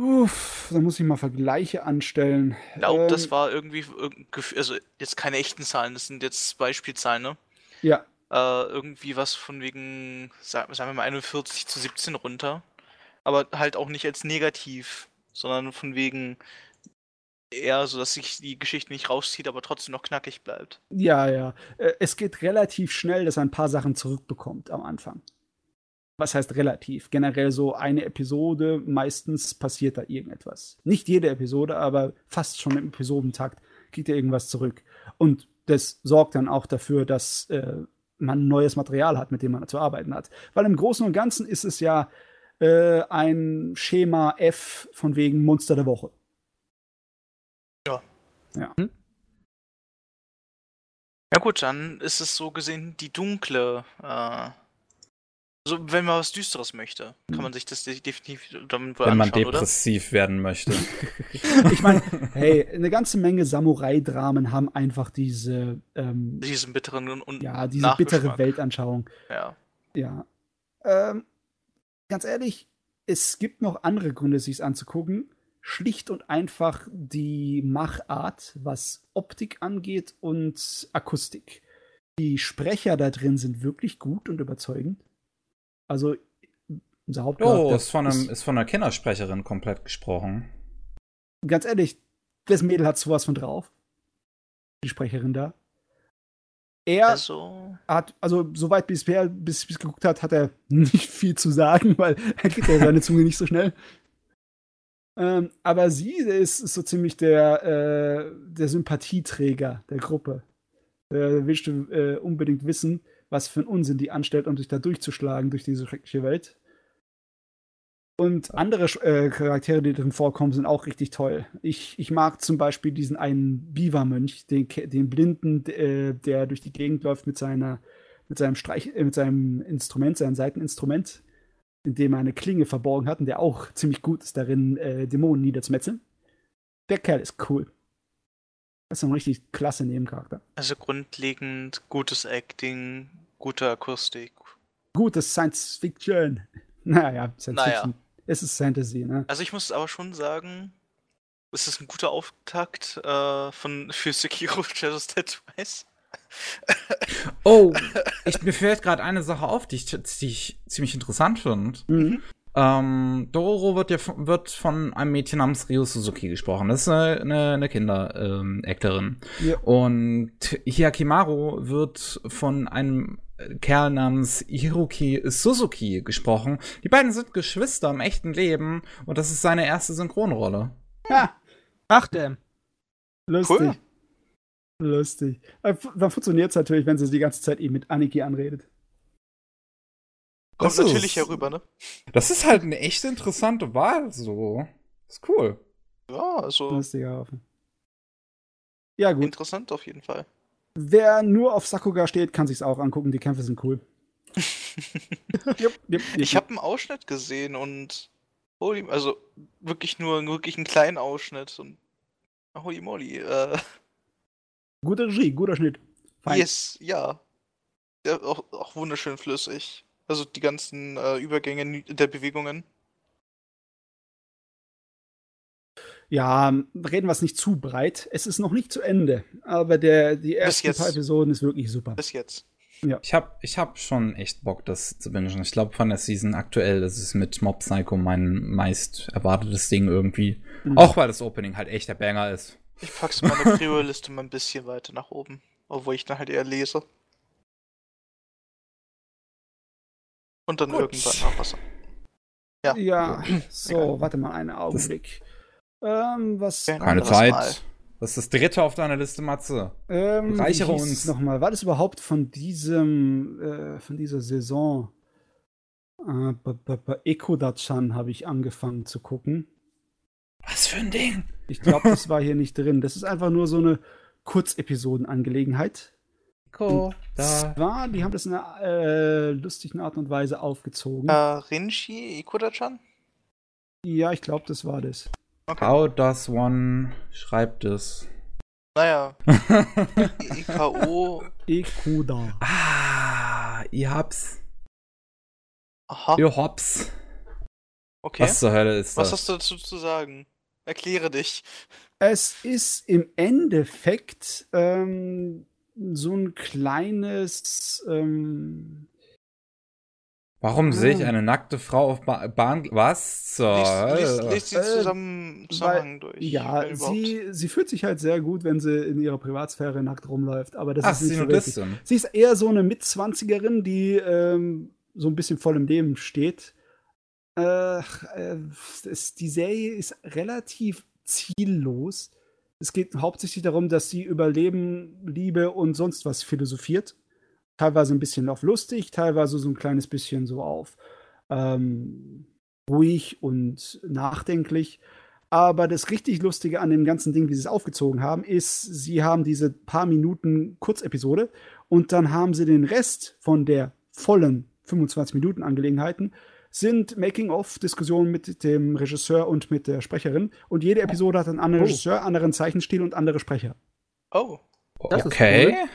Uff, da muss ich mal Vergleiche anstellen. Ich glaube, das Ähm, war irgendwie, also jetzt keine echten Zahlen, das sind jetzt Beispielzahlen, ne? Ja, Äh, irgendwie was von wegen, sa- sagen wir mal 41 zu 17 runter. Aber halt auch nicht als negativ, sondern von wegen eher so, dass sich die Geschichte nicht rauszieht, aber trotzdem noch knackig bleibt. ja, ja. Äh, Es geht relativ schnell, dass er ein paar Sachen zurückbekommt am Anfang. Was heißt relativ? Generell so eine Episode, meistens passiert da irgendetwas. Nicht jede Episode, aber fast schon im Episodentakt kriegt er irgendwas zurück. Und das sorgt dann auch dafür, dass äh, man neues Material hat, mit dem man zu arbeiten hat. Weil im Großen und Ganzen ist es ja äh, ein Schema F von wegen Monster der Woche. Ja. Ja. Hm? Ja gut, dann ist es so gesehen die dunkle. Äh, so, wenn man was Düsteres möchte, kann Hm. man sich das de- definitiv damit Wenn man anschauen, oder? depressiv werden möchte. Ich meine, hey, eine ganze Menge Samurai-Dramen haben einfach diese, ähm, Diesen bitteren und ja, diese bittere. Weltanschauung. Ja. Ja. Ähm, ganz ehrlich, es gibt noch andere Gründe, sich anzugucken. Schlicht und einfach die Machart, was Optik angeht und Akustik. Die Sprecher da drin sind wirklich gut und überzeugend. Also, unser Hauptcharakter Oh, ist von, einem, ist von einer Kindersprecherin komplett gesprochen. ganz ehrlich, das Mädel hat sowas von drauf. Die Sprecherin da. Er Also, hat, also soweit bis er bis, bis geguckt hat, hat er nicht viel zu sagen, weil er kriegt ja seine Zunge nicht so schnell. Ähm, aber sie ist, ist so ziemlich der, äh, der Sympathieträger der Gruppe. Der willst du äh, unbedingt wissen, was für einen Unsinn die anstellt, um sich da durchzuschlagen durch diese schreckliche Welt. Und andere äh, Charaktere, die drin vorkommen, sind auch richtig toll. Ich, ich mag zum Beispiel diesen einen Biwa-Mönch, den, den Blinden, äh, der durch die Gegend läuft mit seiner, mit seinem Streich, äh, mit seinem Instrument, seinem Seiteninstrument, in dem er eine Klinge verborgen hat und der auch ziemlich gut ist darin, äh, Dämonen niederzumetzeln. Der Kerl ist cool. Das ist ein richtig klasse Nebencharakter. also grundlegend gutes Acting, gute Akustik. Gutes Science Fiction. Naja, Science Naja. Fiction. Es ist Fantasy, ne? Also ich muss aber schon sagen, es ist ein guter Auftakt äh, von für Sekiro Shadows Die Twice. Oh, ich, mir fällt gerade eine Sache auf, die ich, die ich ziemlich interessant finde. Mhm. Ähm, Dororo wird ja von, wird von einem Mädchen namens Ryo Suzuki gesprochen. Das ist eine, eine, eine Kinder-Actorin. Ja. Und Hiyakimaru wird von einem Kerl namens Hiroki Suzuki gesprochen. Die beiden sind Geschwister im echten Leben und das ist seine erste Synchronrolle. Ha, Ach, damn. lustig. Cool. Lustig. F- Dann funktioniert es natürlich, wenn sie die ganze Zeit eben mit Aniki anredet. Kommt Das ist- natürlich herüber, ne? Das ist halt eine echt interessante Wahl, so. Ist cool. Ja, also Lustiger Haufen. Ja, gut. interessant auf jeden Fall. Wer nur auf Sakuga steht, kann sich's auch angucken. Die Kämpfe sind cool. Jupp, jupp, Ich habe einen Ausschnitt gesehen und holy, also wirklich nur wirklich einen kleinen Ausschnitt und holy moly, äh, Gute Regie, guter Schnitt. Fein. yes, ja. ja auch, auch wunderschön flüssig. Also die ganzen äh, Übergänge der Bewegungen. Ja, reden wir es nicht zu breit. Es ist noch nicht zu Ende. Aber der, die ersten paar Episoden ist wirklich super. Bis jetzt. Ich hab, ich hab schon echt Bock, das zu bingen. Ich glaube, von der Season aktuell, das ist mit Mob Psycho mein meist erwartetes Ding irgendwie. Mhm. Auch weil das Opening halt echt der Banger ist. Ich pack's in meine Prio-Liste mal ein bisschen weiter nach oben. Obwohl ich dann halt eher lese. Und dann Gut. irgendwann noch was. Ja. Ja, so, Egal. warte mal, einen Augenblick. Ähm, was. Keine Zeit. Mal. Das ist das dritte auf deiner Liste, Matze. Ähm, hieß uns. Nochmal, war das überhaupt von diesem, äh, von dieser Saison? Äh, Ekoda-chan habe ich angefangen zu gucken. Was für ein Ding? Ich glaube, das war hier nicht drin. Das ist einfach nur so eine Kurzepisodenangelegenheit. Ko, da. Zwar, die haben das in einer äh, lustigen Art und Weise aufgezogen. Äh, Rinchi Ikuda-chan? Ja, ich glaube, das war das. Okay. How does one schreibt es? Naja. IKO. Ekoda. ah, ihr habt's. Aha. Ihr hops. Okay. Was zur Hölle ist Was das? hast du dazu zu sagen? Erkläre dich. Es ist im Endeffekt ähm, so ein kleines. Ähm, Warum sehe ich Ah. eine nackte Frau auf ba Bahn? Was zur Lies, lies, lies die Äh, zusammen, Zusammenhang durch. ja, sie, sie fühlt sich halt sehr gut, wenn sie in ihrer Privatsphäre nackt rumläuft. Aber das Ach, ist nicht sie so. Sie ist eher so eine Mitzwanzigerin, die ähm, so ein bisschen voll im Leben steht. Äh, äh, es, die Serie ist relativ ziellos. Es geht hauptsächlich darum, dass sie über Leben, Liebe und sonst was philosophiert. Teilweise ein bisschen auf lustig, teilweise so ein kleines bisschen so auf ähm, ruhig und nachdenklich. Aber das richtig Lustige an dem ganzen Ding, wie sie es aufgezogen haben, ist, sie haben diese paar Minuten Kurzepisode und dann haben sie den Rest von der vollen 25 Minuten Angelegenheiten sind Making-of-Diskussionen mit dem Regisseur und mit der Sprecherin. Und jede Episode hat einen anderen Oh. Regisseur, anderen Zeichenstil und andere Sprecher. Oh. Das ist okay. cool.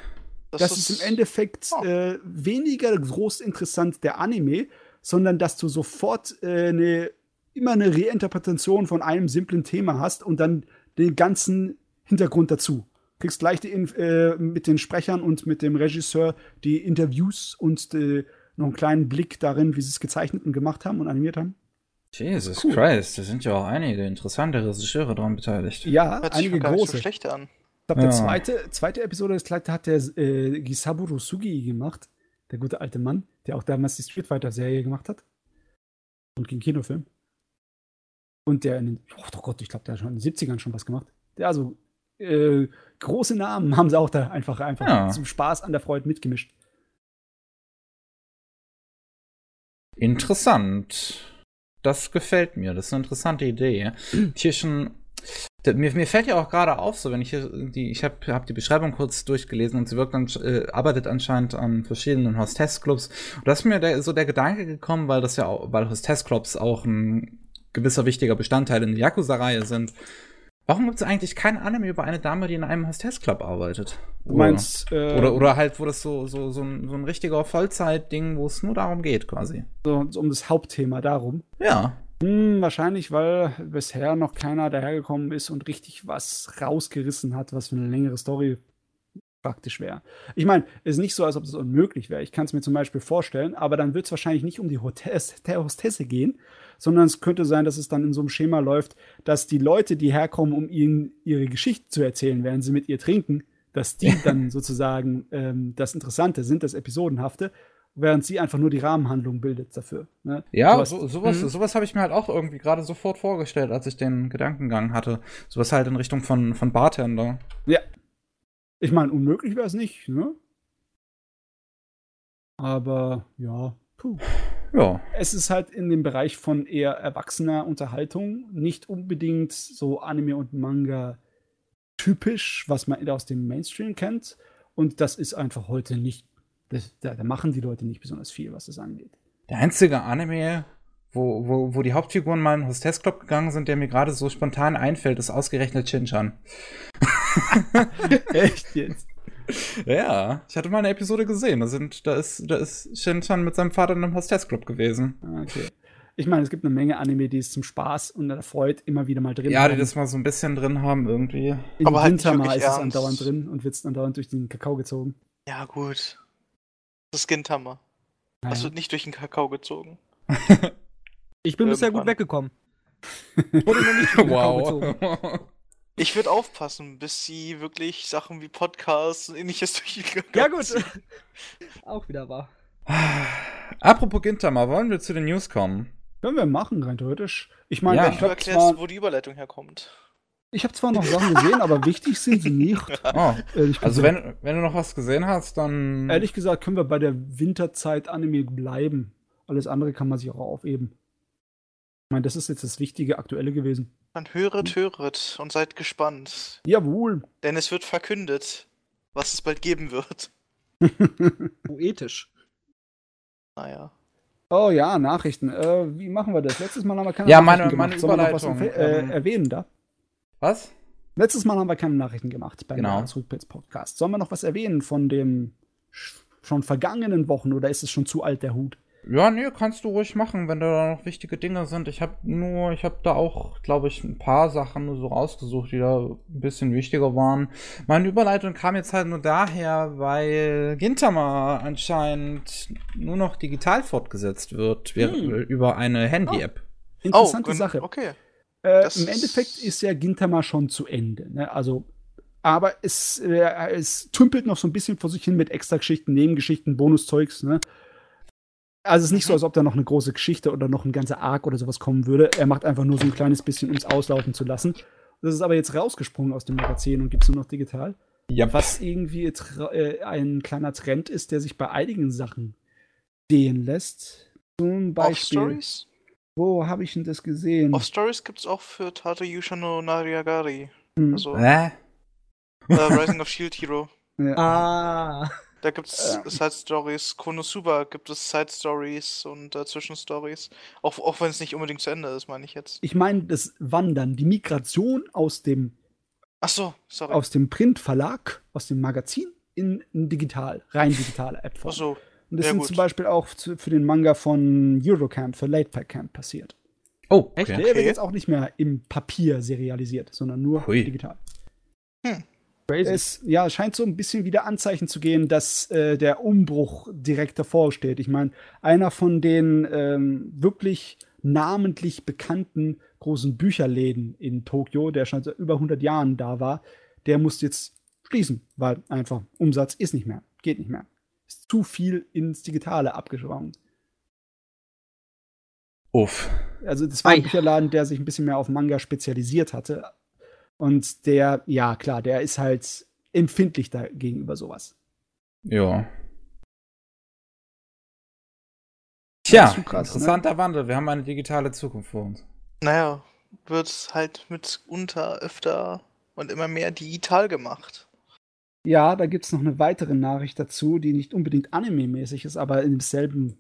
Das, ist im Endeffekt Oh. äh, weniger groß interessant der Anime, sondern dass du sofort äh, eine, immer eine Reinterpretation von einem simplen Thema hast und dann den ganzen Hintergrund dazu. Kriegst gleich die, Inf- äh, mit den Sprechern und mit dem Regisseur die Interviews und äh, noch einen kleinen Blick darin, wie sie es gezeichnet und gemacht haben und animiert haben. Jesus Cool. Christ, da sind ja auch einige interessante Regisseure daran beteiligt. Ja, Hört sich einige nicht so große. schlecht an. Ich glaube, der Ja. zweite, zweite Episode des Kleid hat der äh, Gisaburo Sugi gemacht. Der gute alte Mann, der auch damals die Street Fighter-Serie gemacht hat. Und den Kinofilm. Und der in den, oh Gott, ich glaube, der hat schon in den 70ern schon was gemacht. Der also äh, große Namen haben sie auch da einfach, einfach Ja. zum Spaß an der Freude mitgemischt. Interessant. Das gefällt mir. Das ist eine interessante Idee. Tierchen. Mir, mir fällt ja auch gerade auf, so wenn ich hier die, ich habe hab die Beschreibung kurz durchgelesen und sie wirkt ansch- äh, arbeitet anscheinend an verschiedenen Hostess-Clubs. Und da ist mir der, so der Gedanke gekommen, weil das ja auch, weil Hostess-Clubs auch ein gewisser wichtiger Bestandteil in der Yakuza-Reihe sind. Warum gibt es eigentlich kein Anime über eine Dame, die in einem Hostess-Club arbeitet? Du meinst, äh, Oder, oder halt, wo das so, so, so, ein, so ein richtiger Vollzeit-Ding, wo es nur darum geht, quasi. so, um das Hauptthema darum. Ja. Hm, wahrscheinlich, weil bisher noch keiner dahergekommen ist und richtig was rausgerissen hat, was für eine längere Story praktisch wäre. Ich meine, es ist nicht so, als ob es unmöglich wäre. Ich kann es mir zum Beispiel vorstellen, aber dann wird es wahrscheinlich nicht um die Hostesse gehen, sondern es könnte sein, dass es dann in so einem Schema läuft, dass die Leute, die herkommen, um ihnen ihre Geschichte zu erzählen, während sie mit ihr trinken, dass die dann sozusagen ähm, das Interessante sind, das Episodenhafte, während sie einfach nur die Rahmenhandlung bildet dafür. Ne? Ja, hast- so, sowas, Mhm. sowas habe ich mir halt auch irgendwie gerade sofort vorgestellt, als ich den Gedankengang hatte. Sowas halt in Richtung von, von Bartender. Ja. Ich meine, unmöglich wäre es nicht, ne? Aber ja, puh. Ja. Es ist halt in dem Bereich von eher erwachsener Unterhaltung nicht unbedingt so Anime und Manga typisch, was man aus dem Mainstream kennt. Und das ist einfach heute nicht, das, da, da machen die Leute nicht besonders viel, was das angeht. Der einzige Anime, wo, wo, wo die Hauptfiguren mal in den Hostess-Club gegangen sind, der mir gerade so spontan einfällt, ist ausgerechnet Shinchan. Echt jetzt? Ja, ich hatte mal eine Episode gesehen. Da, sind, da, ist, da ist Shinchan mit seinem Vater in einem Hostess-Club gewesen. Ah, Okay. Ich meine, es gibt eine Menge Anime, die es zum Spaß und der Freude immer wieder mal drin Ja, die haben. das mal so ein bisschen drin haben irgendwie. In Aber halt nicht Gintama wirklich ist es ernst. andauernd drin und wird andauernd durch den Kakao gezogen. Ja, gut. Das ist Gintama. Naja. Das wird nicht durch den Kakao gezogen. Ich bin bisher gut Irgendwann. weggekommen. Wurde noch nicht vom Kakao gezogen. Ich würde aufpassen, bis sie wirklich Sachen wie Podcasts und ähnliches durch den Kakao Ja, gut. Auch wieder wahr. Apropos Gintama, wollen wir zu den News kommen? Können wir machen, rein theoretisch. Ich meine, Ja. ich Du habe erklärst, zwar, wo die Überleitung herkommt. ich hab zwar noch Sachen gesehen, aber wichtig sind sie nicht. Oh, also wenn, wenn du noch was gesehen hast, dann. Ehrlich gesagt können wir bei der Winterzeit-Anime bleiben. Alles andere kann man sich auch aufheben. Ich meine, das ist jetzt das Wichtige, Aktuelle gewesen. Dann höret, höret und seid gespannt. Jawohl. Denn es wird verkündet, was es bald geben wird. Poetisch. Naja. Oh ja, Nachrichten. Äh, wie machen wir das? Letztes Mal haben wir keine Ja, Nachrichten meine- meine gemacht. Sollen wir noch was äh, ähm, erwähnen da? Was? Letztes Mal haben wir keine Nachrichten gemacht beim Genau. Jahresrückblicks Podcast. Sollen wir noch was erwähnen von den sch- schon vergangenen Wochen oder ist es schon zu alt der Hut? Ja, nee, kannst du ruhig machen, wenn da noch wichtige Dinge sind. Ich habe nur, ich habe da auch, glaube ich, ein paar Sachen nur so rausgesucht, die da ein bisschen wichtiger waren. Meine Überleitung kam jetzt halt nur daher, weil Gintama anscheinend nur noch digital fortgesetzt wird, wir- Hm. über eine Handy-App. Interessante oh, Sache. Okay. Äh, Im ist- Endeffekt ist ja Gintama schon zu Ende. Ne? Also, aber es, äh, es tümpelt noch so ein bisschen vor sich hin mit Extra-Geschichten, Nebengeschichten, Bonuszeugs. Ne? Also es ist nicht so, Mhm. als ob da noch eine große Geschichte oder noch ein ganzer Arc oder sowas kommen würde. Er macht einfach nur so ein kleines bisschen, um es auslaufen zu lassen. Das ist aber jetzt rausgesprungen aus dem Magazin und gibt es nur noch digital. Ja, Was irgendwie äh, ein kleiner Trend ist, der sich bei einigen Sachen sehen lässt. Zum Off Beispiel. Stories? Wo habe ich denn das gesehen? Auf Stories gibt's auch für Tate Yusha no Nariagari. Hm. Also Hä? äh, Rising of Shield Hero. ja. Ah. Da gibt's Ähm. Side Stories. Konosuba gibt es Side Stories und äh, Zwischenstories. Auch, auch wenn es nicht unbedingt zu Ende ist, meine ich jetzt. Ich meine, das Wandern, die Migration aus dem, Ach so, sorry. aus dem Printverlag, aus dem Magazin in ein digital, rein digitale App. Ach so. Und das ja sind gut. zum Beispiel auch zu, für den Manga von Eurocamp, für Late Pack Camp passiert. Oh, Echt? okay. Der wird jetzt auch nicht mehr im Papier serialisiert, sondern nur Hui. digital. Crazy. Es ja, scheint so ein bisschen wieder Anzeichen zu gehen, dass äh, der Umbruch direkt davor steht. Ich meine, einer von den ähm, wirklich namentlich bekannten großen Bücherläden in Tokio, der schon seit über 100 Jahren da war, der muss jetzt schließen, weil einfach Umsatz ist nicht mehr, geht nicht mehr. Ist zu viel ins Digitale abgeschwungen. Uff. Also das war ein Ei. Bücherladen, der sich ein bisschen mehr auf Manga spezialisiert hatte. Und der, ja klar, der ist halt empfindlich da gegenüber sowas. Ja. Tja, krass, ne? interessanter Wandel. Wir haben eine digitale Zukunft vor uns. Naja, wird halt mitunter öfter und immer mehr digital gemacht. Ja, da gibt es noch eine weitere Nachricht dazu, die nicht unbedingt anime-mäßig ist, aber in demselben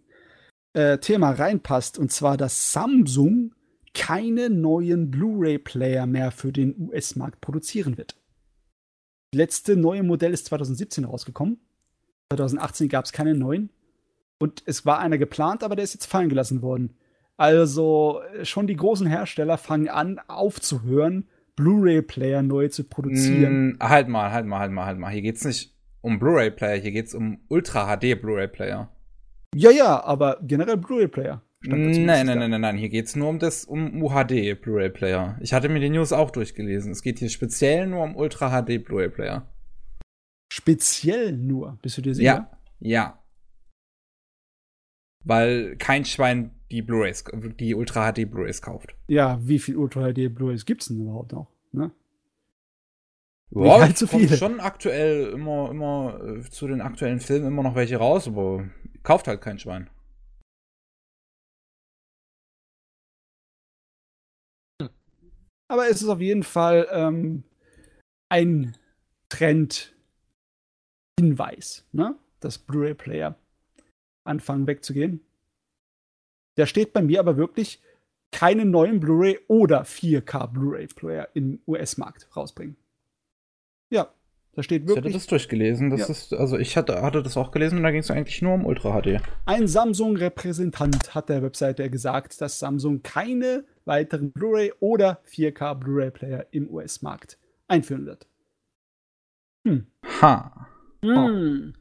äh, Thema reinpasst. Und zwar, dass Samsung keine neuen Blu-ray-Player mehr für den US-Markt produzieren wird. Das letzte neue Modell ist 2017 rausgekommen. 2018 gab es keine neuen. Und es war einer geplant, aber der ist jetzt fallen gelassen worden. Also äh, schon die großen Hersteller fangen an, aufzuhören, Blu-ray-Player neu zu produzieren. Mm, halt mal, halt mal, halt mal, halt mal. Hier geht's nicht um Blu-ray-Player, hier geht's um Ultra HD Blu-ray-Player. Ja, ja, aber generell Blu-ray-Player. Nein, nein, nein, nein, nein. Hier geht's nur um das um UHD Blu-ray-Player. Ich hatte mir die News auch durchgelesen. Es geht hier speziell nur um Ultra HD Blu-ray-Player. Speziell nur, bist du dir sicher? Ja, ja. Weil kein Schwein die Blu-rays, die Ultra HD Blu-rays kauft. Ja, wie viel Ultra HD Blu-rays gibt's denn überhaupt noch? Ne? Ja, halt zu kommt viele. schon aktuell immer, immer äh, zu den aktuellen Filmen immer noch welche raus, aber kauft halt kein Schwein. Aber es ist auf jeden Fall ähm, ein Trend-Hinweis, ne? dass Blu-ray-Player anfangen wegzugehen. Da steht bei mir aber wirklich keine neuen Blu-ray oder 4K Blu-ray-Player im US-Markt rausbringen. Ja, da steht Ich hatte wirklich das durchgelesen. Das Ja. ist, also ich hatte, hatte das auch gelesen und da ging es eigentlich nur um Ultra HD. Ein Samsung-Repräsentant hat der Webseite gesagt, dass Samsung keine weiteren Blu-ray oder 4K Blu-ray-Player im US-Markt einführen wird. Hm. Ha. Hm.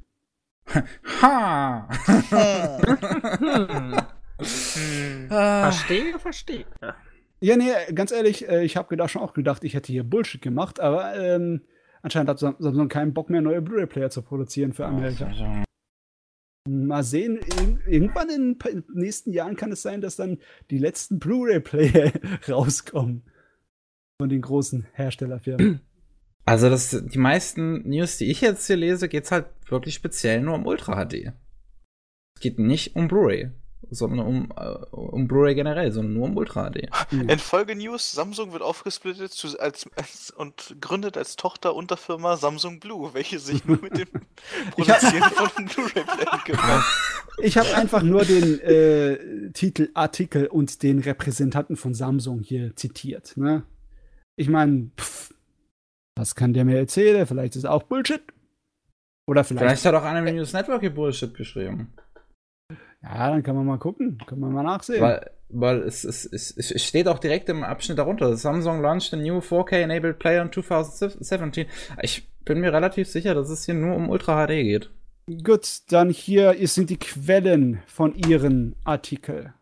Ha. Hm. Hm. Ah. Verstehe, verstehe. Ja, nee, ganz ehrlich, äh, ich habe gedacht, schon auch gedacht, ich hätte hier Bullshit gemacht, aber ähm, anscheinend hat Sam- Samsung keinen Bock mehr, neue Blu-ray-Player zu produzieren für Amerika. Mal sehen, ir- irgendwann in den nächsten Jahren kann es sein, dass dann die letzten Blu-ray-Player rauskommen von den großen Herstellerfirmen. Also das, die meisten News, die ich jetzt hier lese, geht's halt wirklich speziell nur um Ultra HD. Es geht nicht um Blu-ray, sondern um, äh, um Blu-ray generell, sondern nur um Ultra HD. In Folge News, Samsung wird aufgesplittet zu, als, als, und gründet als Tochter-Unterfirma Samsung Blue, welche sich nur mit dem Produzieren von Blu-ray-Playern kümmert. Ich habe einfach nur den äh, Titel, Artikel und den Repräsentanten von Samsung hier zitiert. Ne? Ich meine, was kann der mir erzählen? Vielleicht ist es auch Bullshit. Oder vielleicht. Vielleicht hat auch Anime News Network hier Bullshit geschrieben. Ja, dann kann man mal gucken. Kann man mal nachsehen. Weil, weil es, es, es, es steht auch direkt im Abschnitt darunter. Samsung launched a new 4K-enabled player in 2017. Ich bin mir relativ sicher, dass es hier nur um Ultra HD geht. Gut, dann hier sind die Quellen von ihren Artikel.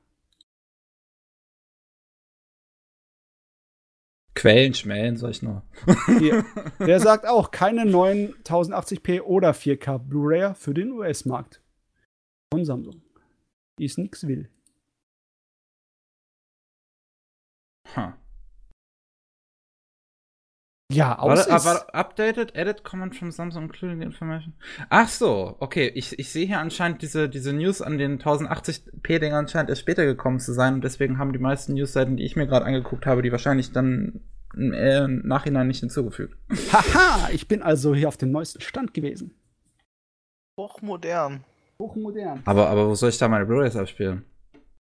Quellen schmälen, sag ich nur. Hier. Der sagt auch keine neuen 1080p oder 4K Blu-ray für den US-Markt. Von Samsung. Ist nix will. Huh. Ja, aus War, ist. aber updated, edit comment from Samsung including the information. Ach so, okay. Ich, ich sehe hier anscheinend diese, diese News an den 1080p-Dingern scheint erst später gekommen zu sein und deswegen haben die meisten Newsseiten, die ich mir gerade angeguckt habe, die wahrscheinlich dann im äh, im Nachhinein nicht hinzugefügt. Haha, ich bin also hier auf dem neuesten Stand gewesen. Hochmodern. Hochmodern. Aber, aber wo soll ich da meine Blu-rays abspielen?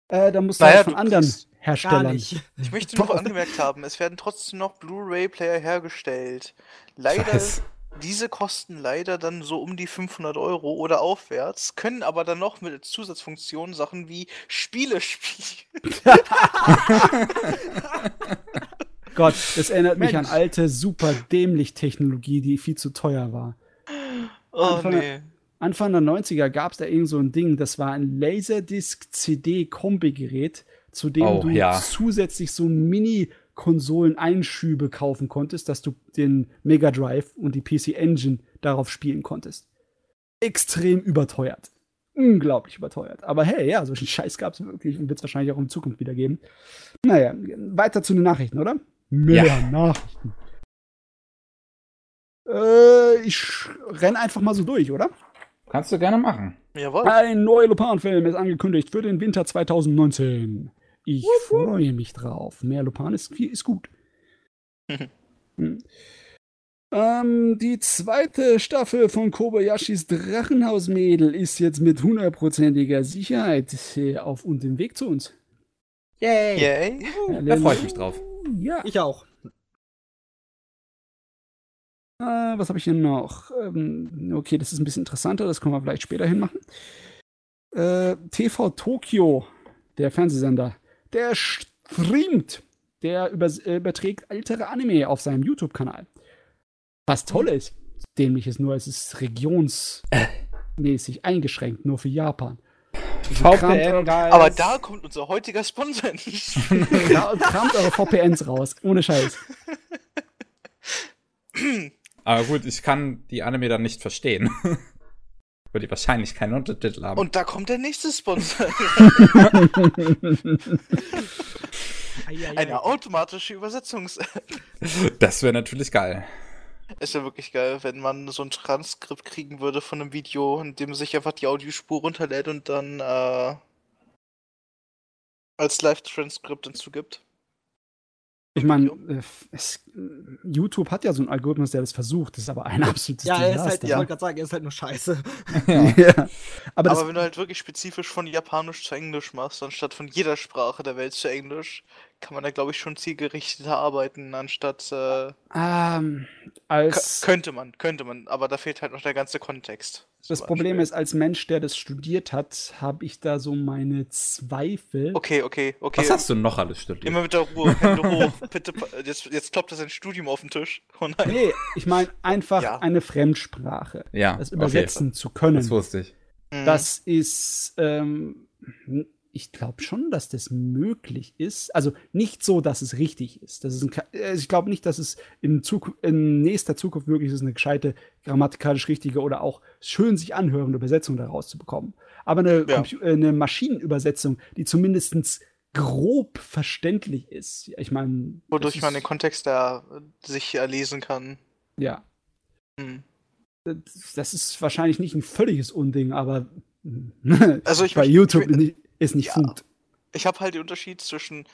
Äh, da musst du Naja, halt von du anderen kriegst Gar Herstellern. nicht. Ich möchte nur angemerkt haben, es werden trotzdem noch Blu-ray-Player hergestellt. Leider, Scheiß. diese kosten leider dann so um die 500 Euro oder aufwärts, können aber dann noch mit Zusatzfunktionen Sachen wie Spiele spielen. Gott, das erinnert mich an Mensch. alte, super dämlich Technologie, die viel zu teuer war. Oh Anfang- nee. Anfang der 90er gab es da irgend so ein Ding, das war ein Laserdisc-CD-Kombigerät, zu dem Oh, du ja. zusätzlich so Mini-Konsolen-Einschübe kaufen konntest, dass du den Mega Drive und die PC Engine darauf spielen konntest. Extrem überteuert. Unglaublich überteuert. Aber hey, ja, solchen Scheiß gab es wirklich und wird es wahrscheinlich auch in Zukunft wieder geben. Naja, weiter zu den Nachrichten, oder? Mehr Ja. Nachrichten. Äh, ich renn einfach mal so durch, oder? Kannst du gerne machen. Jawohl. Ein neuer Lupin-Film ist angekündigt für den Winter 2019. Ich freue mich drauf. Mehr Lupin ist, ist gut. Hm. Ähm, die zweite Staffel von Kobayashis Drachenhausmädel ist jetzt mit hundertprozentiger Sicherheit äh, auf und dem Weg zu uns. Yay! Yay. Da freue ich mich drauf. Ja. Ich auch. Äh, was habe ich hier noch? Ähm, okay, das ist ein bisschen interessanter, das können wir vielleicht später hinmachen. Äh, TV Tokyo, der Fernsehsender, der streamt, der über, äh, überträgt ältere Anime auf seinem YouTube-Kanal. Was toll ist, dämlich ist nur, es ist regionsmäßig eingeschränkt, nur für Japan. Also VPN. Aber da kommt unser heutiger Sponsor nicht. Ja, und kramt eure VPNs raus, ohne Scheiß. Aber gut, ich kann die Anime dann nicht verstehen. Weil die wahrscheinlich keinen Untertitel haben. Und da kommt der nächste Sponsor. Eine automatische Übersetzungs-App. das wäre natürlich geil. Ist ja wirklich geil, wenn man so ein Transkript kriegen würde von einem Video, in dem sich einfach die Audiospur runterlädt und dann äh, als Live-Transkript hinzugibt. Ich meine, äh, YouTube hat ja so einen Algorithmus, der das versucht, das ist aber ein absolutes Ja, er ist halt, ich Ja. wollte gerade sagen, er ist halt nur scheiße. ja. Aber, das, Aber wenn du halt wirklich spezifisch von Japanisch zu Englisch machst, anstatt von jeder Sprache der Welt zu Englisch, kann man da glaube ich schon zielgerichteter arbeiten, anstatt äh, ähm, als könnte man, könnte man, aber da fehlt halt noch der ganze Kontext. das Problem Beispiel. ist, als Mensch, der das studiert hat, habe ich da so meine Zweifel. Okay, okay, okay. Was hast du noch alles studiert? Immer mit der Ruhe, Hände hoch. Bitte, jetzt, jetzt kloppt das ein Studium auf den Tisch. Oh nein. Nee, ich meine einfach Ja. eine Fremdsprache. ja, Das okay. übersetzen zu können. Das wusste ich. Mhm. Das ist, ähm, ich glaube schon, dass das möglich ist. Also nicht so, dass es richtig ist. Das ist ein, äh, ich glaube nicht, dass es in, in nächster Zukunft möglich ist, eine gescheite, grammatikalisch richtige oder auch schön sich anhörende Übersetzung daraus zu bekommen. Aber eine, Ja. Äh, eine Maschinenübersetzung, die zumindest grob verständlich ist. Ich meine, Wodurch man den Kontext da äh, sich erlesen kann. ja, Hm. das ist wahrscheinlich nicht ein völliges Unding, aber Also ich bei YouTube ich ist nicht Ja. gut. Ich habe halt den Unterschied zwischen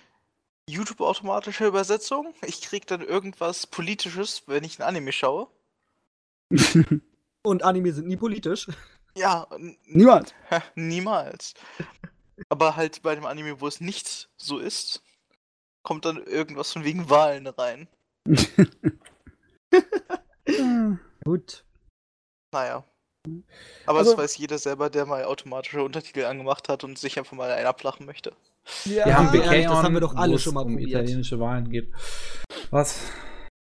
YouTube-automatischer Übersetzung. Ich krieg dann irgendwas Politisches, wenn ich ein Anime schaue. Und Anime sind nie politisch. Ja, n- Niemand. niemals. Aber halt bei dem Anime, wo es nicht so ist, kommt dann irgendwas von wegen Wahlen rein. Gut. Naja. Aber Also- das weiß jeder selber, der mal automatische Untertitel angemacht hat und sich einfach mal einen ablachen möchte. Ja, Wir haben ehrlich, BK das haben wir doch alle schon mal um probiert. italienische Wahlen geht. Was?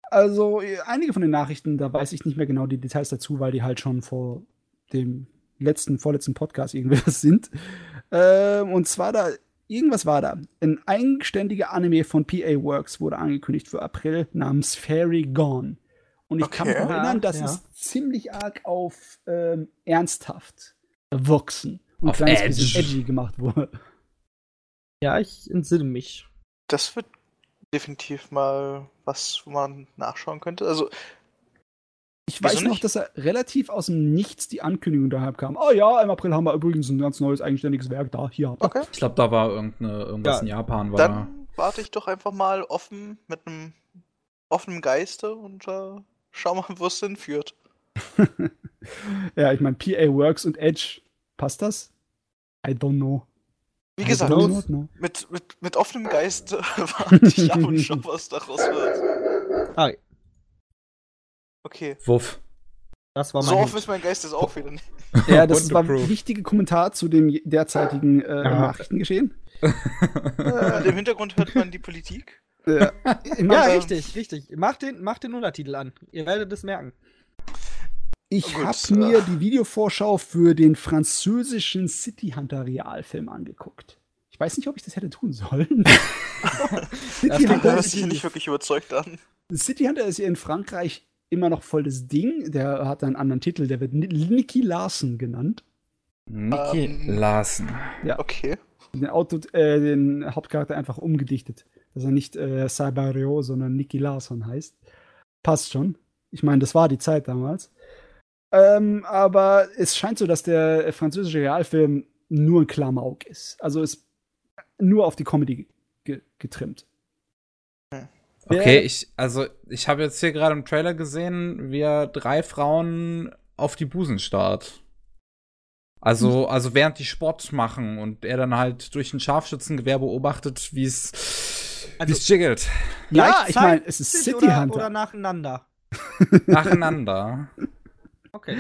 Also, einige von den Nachrichten, da weiß ich nicht mehr genau die Details dazu, weil die halt schon vor dem letzten, vorletzten Podcast irgendwas sind. Ähm, und zwar da, irgendwas war da. Ein eigenständiger Anime von PA Works wurde angekündigt für April namens Fairy Gone. Und ich kann mich Okay. erinnern, das Ja. ist ziemlich arg auf ähm, ernsthaft erwachsen und Auf ein kleines Edge. bisschen edgy gemacht wurde. Ja, ich entsinne mich. Das wird definitiv mal was man nachschauen könnte? Also, Ich weiß noch, nicht? dass er relativ aus dem Nichts die Ankündigung daher kam. Oh ja, im April haben wir übrigens ein ganz neues eigenständiges Werk da. Hier okay. Ich glaube, da war irgendeine, irgendwas Ja, in Japan. War da. Dann warte ich doch einfach mal offen mit einem offenen Geiste und äh, schau mal, wo es hinführt. Ja, ich meine, PA Works und Edge. Passt das? I don't know. Wie I gesagt, mit, mit, mit offenem Geist äh, warte ich ab und schau, was daraus wird. Ah, Okay. Wuff. das war mein So offen ist mein Geist jetzt auch wieder nicht. Ja, das war ein wichtiger Kommentar zu dem derzeitigen äh. Nachrichtengeschehen. Und Im Hintergrund hört man die Politik. Ja, Ähm, richtig, richtig. Mach den, mach den Untertitel an. Ihr werdet es merken. Ich Gut, habe äh. mir die Videovorschau für den französischen City Hunter Realfilm angeguckt. Ich weiß nicht, ob ich das hätte tun sollen. City, klingt Hunter ist, sich nicht wirklich überzeugt an. City Hunter ist ja in Frankreich immer noch voll das Ding. Der hat einen anderen Titel, der wird Ni- Nicky Larson genannt. Niki Ähm, Larsen. Okay. Den, Auto, äh, den Hauptcharakter einfach umgedichtet. Dass er nicht äh, Cyberio, sondern Nicky Larson heißt. Passt schon. Ich meine, das war die Zeit damals. Ähm, aber es scheint so, dass der französische Realfilm nur ein Klamauk ist. Also ist nur auf die Comedy ge getrimmt. Okay, Der- ich, also, ich habe jetzt hier gerade im Trailer gesehen, wie er drei Frauen auf die Busen starrt. Also, also während die Sport machen und er dann halt durch ein Scharfschützengewehr beobachtet, wie es Also- wie es jiggelt. Ja, ich meine, es ist City oder, Hunter. Oder nacheinander. Nacheinander. Okay.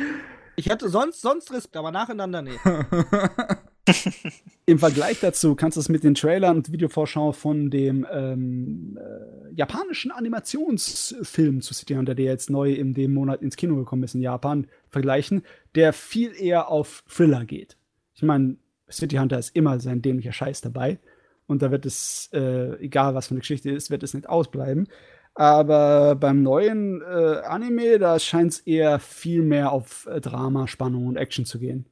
Ich hätte sonst, sonst Respekt, aber nacheinander nee. Im Vergleich dazu kannst du es mit den Trailern und Videovorschau von dem ähm, äh, japanischen Animationsfilm zu City Hunter, der jetzt neu in dem Monat ins Kino gekommen ist in Japan, vergleichen, der viel eher auf Thriller geht. Ich meine, City Hunter ist immer sein dämlicher Scheiß dabei und da wird es, äh, egal was für eine Geschichte ist, wird es nicht ausbleiben. Aber beim neuen äh, Anime, da scheint es eher viel mehr auf äh, Drama, Spannung und Action zu gehen.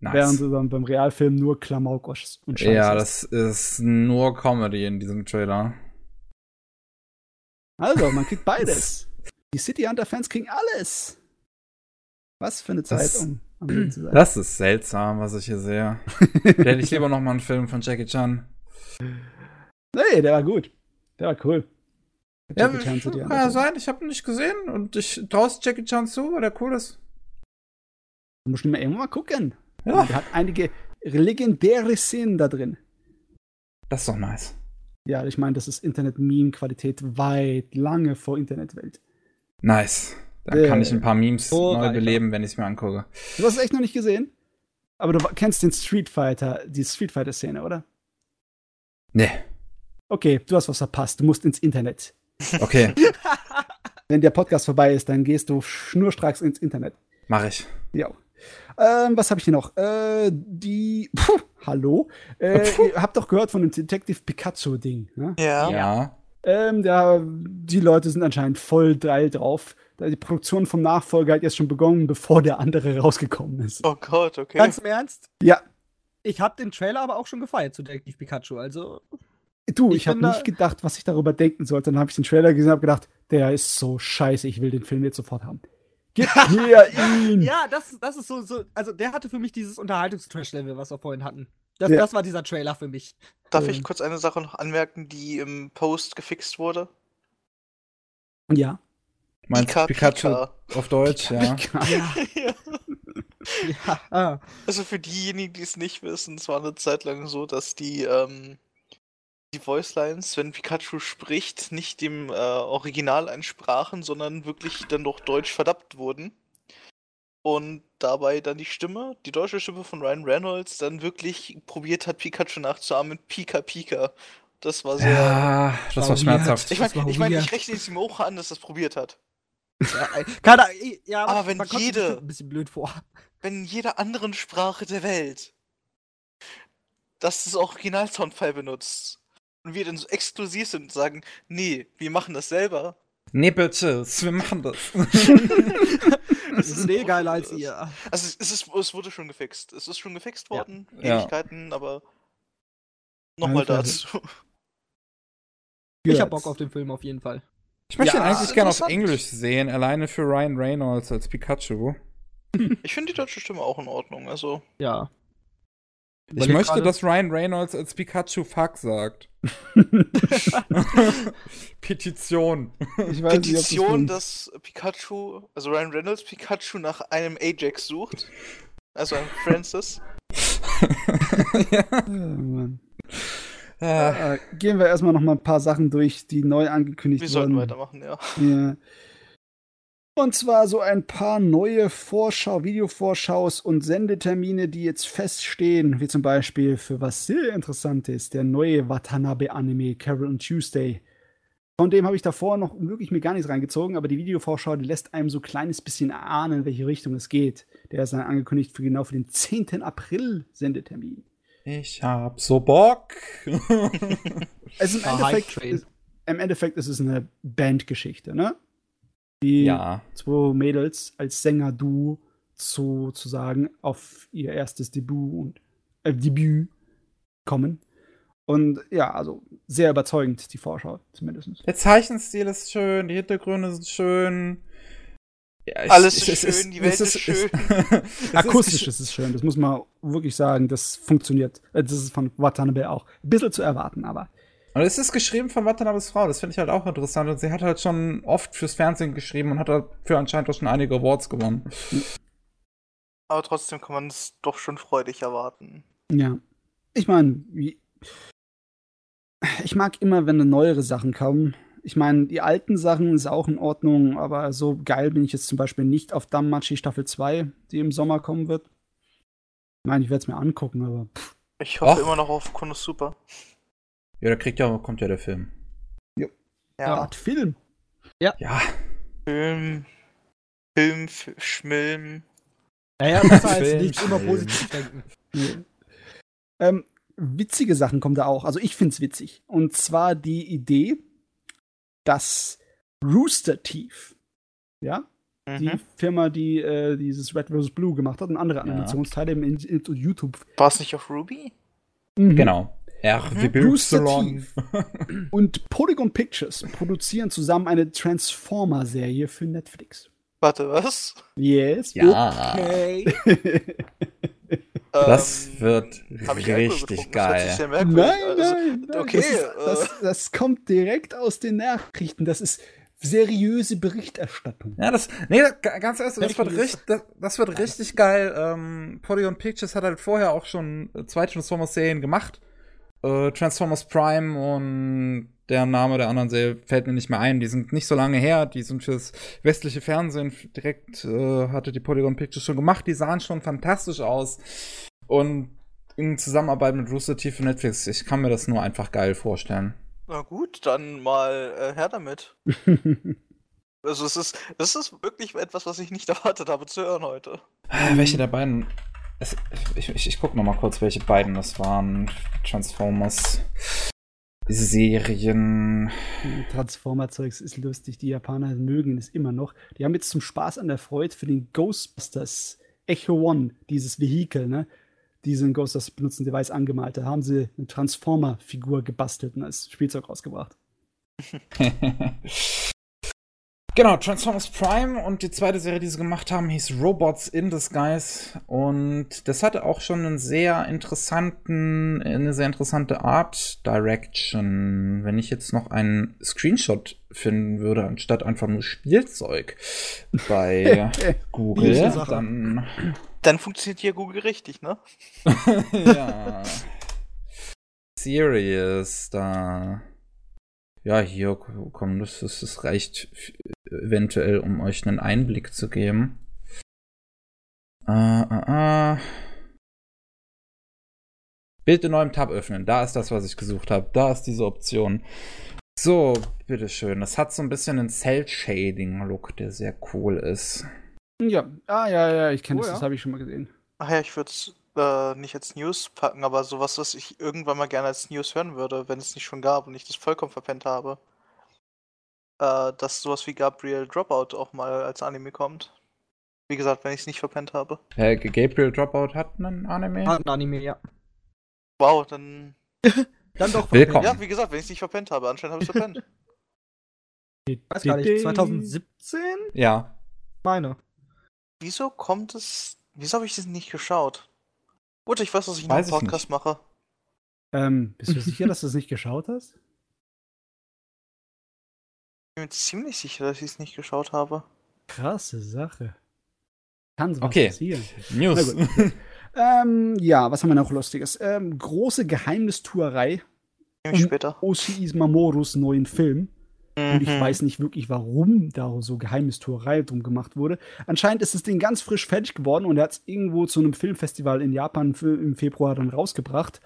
Während nice. du dann beim Realfilm nur Klamauk und Scheiße Ja, das ist nur Comedy in diesem Trailer. Also, man kriegt beides. Die City Hunter-Fans kriegen alles. Was für eine Zeit, Das- um zu sein. Das ist seltsam, was ich hier sehe. Da hätte ich lieber noch mal einen Film von Jackie Chan. nee, der war gut. Der war cool. Ja, Jackie Chan City kann Hunter ja sein, ich habe ihn nicht gesehen und ich traust Jackie Chan zu, weil der cool ist. Du musst immer irgendwann mal gucken. Ja, Der hat einige legendäre Szenen da drin. das ist doch nice. Ja, ich meine, das ist Internet-Meme-Qualität weit, lange vor Internetwelt. Nice. Dann kann ich ein paar Memes So neu beleben, wenn ich es mir angucke. Du hast es echt noch nicht gesehen? Aber du kennst den Street Fighter, die Street Fighter-Szene, oder? Nee. Okay, du hast was verpasst. Du musst ins Internet. Okay, Wenn der Podcast vorbei ist, dann gehst du schnurstracks ins Internet. mache ich. Ja. Ähm, was habe ich hier noch? Äh, die. Puh, hallo? Äh, Puh. ihr habt doch gehört von dem Detective Pikachu-Ding. Ne? Ja. Ja. Ähm, da, die Leute sind anscheinend voll geil drauf. Die Produktion vom Nachfolger hat jetzt schon begonnen, bevor der andere rausgekommen ist. Oh Gott, okay. Ganz im Ernst? Ja, Ich habe den Trailer aber auch schon gefeiert zu Detective Pikachu, also. du, Ich ich, habe nicht gedacht, was ich darüber denken sollte. Dann habe ich den Trailer gesehen und habe gedacht, der ist so scheiße, ich will den Film jetzt sofort haben. Gib mir ihn! Ja, das, das ist so, so. Also, der hatte für mich dieses Unterhaltungstrash-Level, was wir vorhin hatten. Das, Ja. das war dieser Trailer für mich. Darf ähm. ich kurz eine Sache noch anmerken, die im Post gefixt wurde? Ja. Meinst Pika, Pikachu Pika. auf Deutsch, ja. Pika. Ja. ja. Ah. Also für diejenigen, die es nicht wissen, es war eine Zeit lang so, dass die, ähm, die Voicelines, wenn Pikachu spricht, nicht dem äh, Original entsprachen, sondern wirklich dann doch deutsch verdubbt wurden. Und dabei dann die Stimme, die deutsche Stimme von Ryan Reynolds, dann wirklich probiert hat, Pikachu nachzuahmen mit Pika Pika. Das war sehr. Ja, das war schmerzhaft. Ich Das meine, ich, mein, ich rechne es ihm auch an, dass er es probiert hat. Ja, ey, keine Ahnung, ja, Aber wenn man kommt sich jede- ein bisschen blöd vor. wenn in jeder anderen Sprache der Welt das das Original-Soundfile benutzt und wir dann so exklusiv sind und sagen, nee, wir machen das selber. Nee, bitte, wir machen das. Das ist eh geiler als ihr. Also es, ist, es wurde schon gefixt. Es ist schon gefixt Ja. worden, Ja. Ewigkeiten, aber nochmal dazu. Ich hab Bock auf den Film auf jeden Fall. Ich möchte Ja, ihn eigentlich gerne auf. Englisch sehen, alleine für Ryan Reynolds als Pikachu. Ich finde die deutsche Stimme auch in Ordnung. Also, Ja. Ich Überleg möchte, dass Ryan Reynolds als Pikachu Fuck sagt. Petition. Ich weiß Petition, dass Pikachu, also Ryan Reynolds Pikachu nach einem Ajax sucht. Also einem Francis. ja. Oh, Mann. Ah, Äh, gehen wir erstmal noch mal ein paar Sachen durch, die neu angekündigt Wir wurden. sollten weitermachen, ja. Ja. Und zwar so ein paar neue Vorschau, Videovorschaus und Sendetermine, die jetzt feststehen, wie zum Beispiel für was sehr interessant ist, der neue Watanabe-Anime Carol und Tuesday. Von dem habe ich davor noch wirklich mir gar nichts reingezogen, aber die Videovorschau, die lässt einem so ein kleines bisschen ahnen, in welche Richtung es geht. Der ist dann angekündigt für genau für den 10. April Sendetermin. Ich hab so Bock. Also im Endeffekt, ist, im Endeffekt ist es eine Bandgeschichte, ne? Die ja. zwei Mädels als Sänger-Duo sozusagen auf ihr erstes Debüt und äh, Debüt kommen. Und ja, also sehr überzeugend, die Vorschau zumindest. Der Zeichenstil ist schön, die Hintergründe sind schön. Ja, ich- Alles ist es schön, die Welt es ist schön. es Akustisch ist es schön, das muss man wirklich sagen, das funktioniert. Äh, Das ist von Watanabe auch ein bisschen zu erwarten, aber Und es ist geschrieben von Watanabes Frau, das finde ich halt auch interessant. Und sie hat halt schon oft fürs Fernsehen geschrieben und hat dafür anscheinend auch schon einige Awards gewonnen. Aber trotzdem kann man es doch schon freudig erwarten. ja. Ich meine, wie. Ich mag immer, wenn neuere Sachen kommen. Ich meine, die alten Sachen ist auch in Ordnung, aber so geil bin ich jetzt zum Beispiel nicht auf Dammachi Staffel 2, die im Sommer kommen wird. Ich meine, ich werde es mir angucken, aber pff, Ich hoffe Och. immer noch auf Konosuba. Ja, da kriegt ja, kommt ja der Film. Ja. Art Film. Ja. Film. Film, F- Schmilm. Naja, besser als Film, nicht immer Film. positiv denken. Nee. Ähm, witzige Sachen kommen da auch. Also ich find's witzig. Und zwar die Idee, dass Rooster Teeth, ja, die Mhm. Firma, die äh, dieses Red vs. Blue gemacht hat und andere Ja. Animationsteile im Internet und YouTube. War es nicht auf Ruby? Mhm. Genau. R wie Rooster Y. Und Polygon Pictures produzieren zusammen eine Transformer-Serie für Netflix. Warte, was? Yes. Ja. Okay. Das Ähm, wird richtig getrunken? Das geil. sehr Nein, nein. Also, nein. okay, Das, ist, äh. das, das kommt direkt aus den Nachrichten. Das ist seriöse Berichterstattung. Ja, das, nee, ga- ganz ehrlich, das wird, richtig, das, das wird richtig geil. Ähm, Polygon Pictures hat halt vorher auch schon äh, zwei Transformers-Serien gemacht. Äh, Transformers Prime und der Name der anderen Serie fällt mir nicht mehr ein. Die sind nicht so lange her. Die sind fürs westliche Fernsehen direkt, äh, hatte die Polygon Pictures schon gemacht. Die sahen schon fantastisch aus. Und in Zusammenarbeit mit Rooster Teeth und Netflix, ich kann mir das nur einfach geil vorstellen. Na gut, dann mal äh, her damit. Also es ist, das ist wirklich etwas, was ich nicht erwartet habe zu hören heute. Ah, Welche der beiden? Es, ich, ich, ich guck noch mal kurz, welche beiden das waren. Transformers Serien. Transformer-Zeugs ist lustig. Die Japaner mögen es immer noch. Die haben jetzt zum Spaß an der Freude für den Ghostbusters Echo One, dieses Vehikel, ne? Diesen Ghostbusters benutzen Device angemalt. Da haben sie eine Transformer-Figur gebastelt und als Spielzeug rausgebracht. genau, Transformers Prime und die zweite Serie, die sie gemacht haben, hieß Robots in Disguise. Und das hatte auch schon einen sehr interessanten, eine sehr interessante Art Direction. Wenn ich jetzt noch einen Screenshot finden würde, anstatt einfach nur Spielzeug bei Google, dann Dann funktioniert hier Google richtig, ne? ja. Serious, da. Ja, hier, komm, das, das, das reicht eventuell, um euch einen Einblick zu geben. Äh, äh, äh. Bild in neuem Tab öffnen. Da ist das, was ich gesucht habe. Da ist diese Option. So, bitteschön. Das hat so ein bisschen einen Cell-Shading-Look, der sehr cool ist. Ja, ah, ja, ja, ich kenne Oh, das, ja. das habe ich schon mal gesehen. Ach ja, ich würde es äh, nicht als News packen, aber sowas, was ich irgendwann mal gerne als News hören würde, wenn es nicht schon gab und ich das vollkommen verpennt habe. Äh, dass sowas wie Gabriel Dropout auch mal als Anime kommt. Wie gesagt, wenn ich es nicht verpennt habe. Äh, Gabriel Dropout hat einen Anime? Ah, ein Anime, ja. Wow, dann Dann doch Willkommen. Ja, wie gesagt, wenn ich es nicht verpennt habe, anscheinend habe ich es verpennt. Ich weiß gar nicht, 2017? Ja. Meine. Wieso kommt es. Wieso habe ich das nicht geschaut? Gut, ich weiß, was ich Weiß ich Podcast mache. Ähm, bist du sicher, dass du es nicht geschaut hast? Ich bin mir ziemlich sicher, dass ich es nicht geschaut habe. Krasse Sache. Kann sowas Okay. passieren. News. Ähm, ja, was haben wir noch Lustiges? Ähm, große Geheimnistuerei Nehme ich Und- später. Oshis Mamorus neuen Film. Und ich Mhm. weiß nicht wirklich, warum da so Geheimnistuerei drum gemacht wurde. Anscheinend ist das Ding ganz frisch fertig geworden und er hat es irgendwo zu einem Filmfestival in Japan im Februar dann rausgebracht.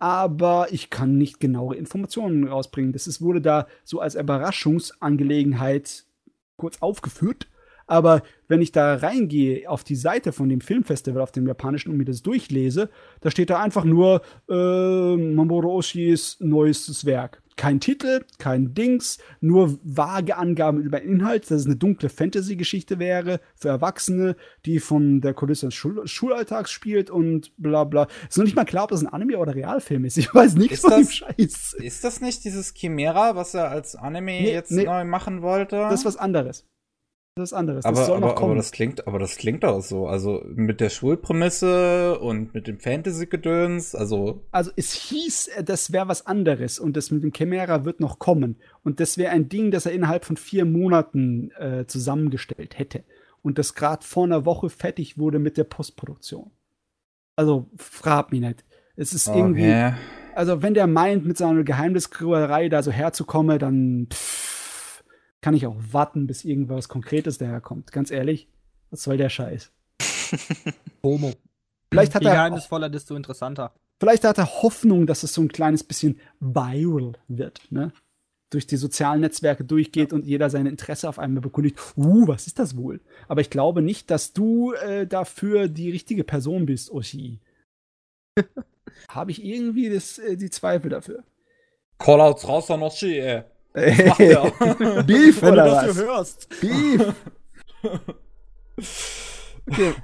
Aber ich kann nicht genauere Informationen rausbringen. Das ist, wurde da so als Überraschungsangelegenheit kurz aufgeführt. Aber wenn ich da reingehe auf die Seite von dem Filmfestival, auf dem japanischen, und mir das durchlese, da steht da einfach nur äh, Mamoru Oshis neuestes Werk. Kein Titel, kein Dings, nur vage Angaben über den Inhalt, dass es eine dunkle Fantasy-Geschichte wäre für Erwachsene, die von der Kulisse des Schul Schulalltags spielt und bla bla. Ist noch nicht mal klar, ob das ein Anime oder Realfilm ist. Ich weiß nichts von dem das- Scheiß. Ist das nicht dieses Chimera, was er als Anime Nee, jetzt nee. neu machen wollte? Das ist was anderes. Das ist was anderes. Das aber, soll aber, aber das klingt, aber das klingt auch so. Also mit der Schulprämisse und mit dem Fantasy-Gedöns, also also es hieß, äh, das wäre was anderes und das mit dem Chimera wird noch kommen. Und das wäre ein Ding, das er innerhalb von vier Monaten äh, zusammengestellt hätte. Und das gerade vor einer Woche fertig wurde mit der Postproduktion. Also frag mich nicht. Es ist irgendwie, okay. also wenn der meint, mit seiner Geheimniskräuerei da so herzukommen, dann pff, kann ich auch warten, bis irgendwas Konkretes daherkommt. Ganz ehrlich, was soll der Scheiß? Homo. Vielleicht hat Je er geheimnisvoller, desto interessanter. Vielleicht hat er Hoffnung, dass es so ein kleines bisschen viral wird, ne? Durch die sozialen Netzwerke durchgeht und jeder sein Interesse auf einmal bekundigt. Uh, was ist das wohl? Aber ich glaube nicht, dass du äh, dafür die richtige Person bist, Oshi. Habe ich irgendwie das, äh, die Zweifel dafür? Callouts raus an Oshi, ey. Beef Wenn du oder dafür was? hörst. Beef. Okay.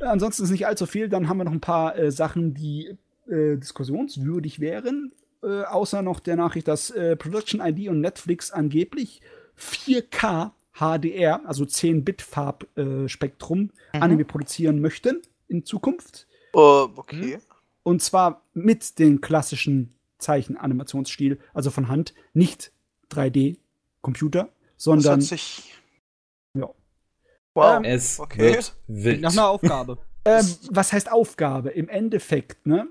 Ansonsten ist nicht allzu viel. Dann haben wir noch ein paar äh, Sachen, die äh, diskussionswürdig wären. Äh, außer noch der Nachricht, dass äh, Production ID und Netflix angeblich 4K HDR, also 10-Bit-Farbspektrum, Anime produzieren möchten in Zukunft. Äh, okay. Und zwar mit dem klassischen Zeichenanimationsstil, also von Hand, nicht 3D-Computer, Das sondern hat sich. ja. Wow. Ähm, Es Okay. wird wild. Nach einer Aufgabe. Ähm, was heißt Aufgabe? Im Endeffekt, ne?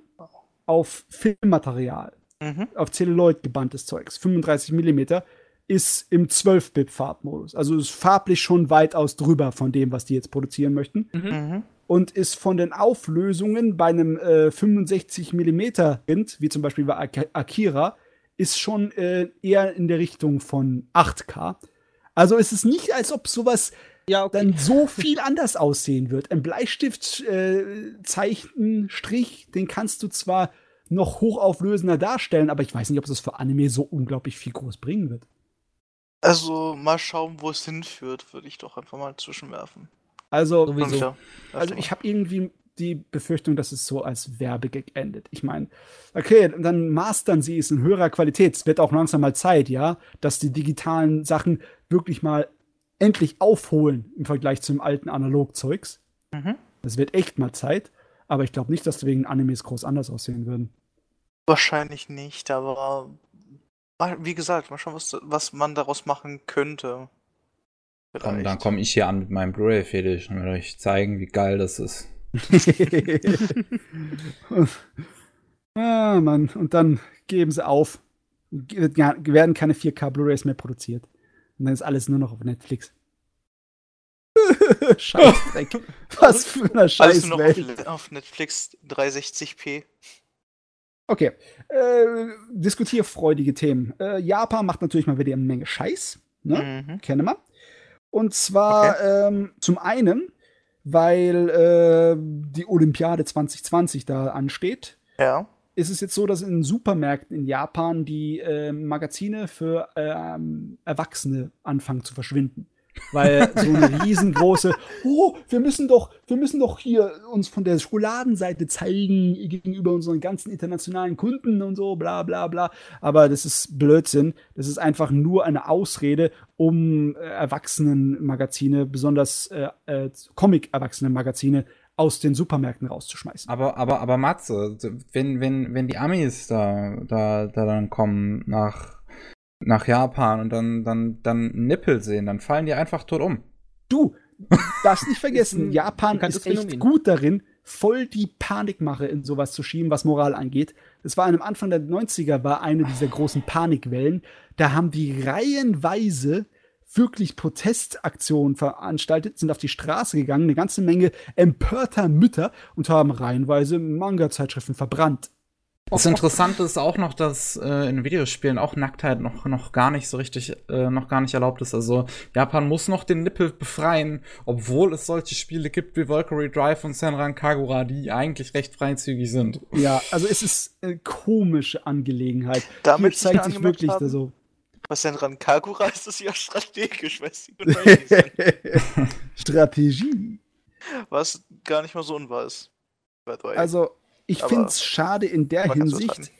Auf Filmmaterial, Mhm. auf Zelluloid gebanntes Zeugs, 35 mm, ist im 12-Bit-Farbmodus. Also ist farblich schon weitaus drüber von dem, was die jetzt produzieren möchten. Mhm. Und ist von den Auflösungen bei einem äh, 65 mm Rind, wie zum Beispiel bei Ak Akira, ist schon äh, eher in der Richtung von 8K. Also ist es nicht, als ob sowas Ja, okay. dann so viel anders aussehen wird. Ein Bleistift-Zeichenstrich, den kannst du zwar noch hochauflösender darstellen, aber ich weiß nicht, ob es für Anime so unglaublich viel groß bringen wird. Also mal schauen, wo es hinführt, würde ich doch einfach mal zwischenwerfen. Also, So wie- Wieso? Ja, also ich habe irgendwie die Befürchtung, dass es so als Werbegag endet. Ich meine, okay, dann mastern sie es in höherer Qualität. Es wird auch langsam mal Zeit, ja, dass die digitalen Sachen wirklich mal endlich aufholen im Vergleich zum alten Analogzeugs. Mhm. Es wird echt mal Zeit, aber ich glaube nicht, dass wegen Animes groß anders aussehen würden. Wahrscheinlich nicht, aber wie gesagt, mal schauen, was, was man daraus machen könnte. Komm, Vielleicht. dann komme ich hier an mit meinem Blu-ray-Fetisch und werde euch zeigen, wie geil das ist. ah, Mann. Und dann geben sie auf. Werden keine 4K Blu-rays mehr produziert. Und dann ist alles nur noch auf Netflix. Scheißdreck. Was für eine Alles nur noch auf, Scheißwelt. Netflix 360p. Okay. Äh, diskutierfreudige Themen. Äh, Japan macht natürlich mal wieder eine Menge Scheiß. Ne? Mhm. Kennen wir. Und zwar ähm, zum einen, weil äh, die Olympiade 2020 da ansteht, Ja. ist es jetzt so, dass in Supermärkten in Japan die äh, Magazine für ähm, Erwachsene anfangen zu verschwinden. Weil so eine riesengroße, oh, wir müssen doch, wir müssen doch hier uns von der Schokoladenseite zeigen gegenüber unseren ganzen internationalen Kunden und so, bla bla bla. Aber das ist Blödsinn. Das ist einfach nur eine Ausrede, um äh, Erwachsenenmagazine, besonders äh, äh, Comic-Erwachsenen-Magazine, aus den Supermärkten rauszuschmeißen. Aber, aber, aber Matze, wenn, wenn, wenn die Amis da, da, da dann kommen nach nach Japan und dann, dann, dann Nippel sehen, dann fallen die einfach tot um. Du, darfst nicht vergessen, Japan ist echt Phänomen. gut darin, voll die Panikmache in sowas zu schieben, was Moral angeht. Das war am Anfang der 90er, war eine dieser großen Panikwellen. Da haben die reihenweise wirklich Protestaktionen veranstaltet, sind auf die Straße gegangen, eine ganze Menge empörter Mütter und haben reihenweise Manga-Zeitschriften verbrannt. Das Interessante ist auch noch, dass äh, in Videospielen auch Nacktheit noch, noch gar nicht so richtig, äh, noch gar nicht erlaubt ist. Also Japan muss noch den Nippel befreien, obwohl es solche Spiele gibt wie Valkyrie Drive und Senran Kagura, die eigentlich recht freizügig sind. Ja, also es ist eine komische Angelegenheit. Damit Hier zeigt sich wirklich da so. Was Senran Kagura ist, ist ja strategisch, was Strategie. Was gar nicht mal so unwahr ist. Also ich finde es schade in der Hinsicht,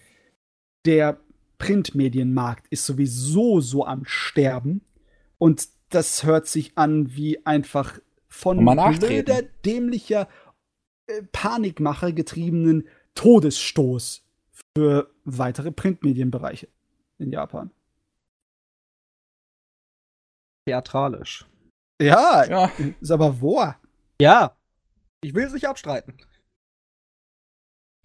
der Printmedienmarkt ist sowieso so am Sterben und das hört sich an wie einfach von blöder, dämlicher äh, Panikmache getriebenen Todesstoß für weitere Printmedienbereiche in Japan. Theatralisch. Ja, ja. ist aber wo? Ja, ich will es nicht abstreiten.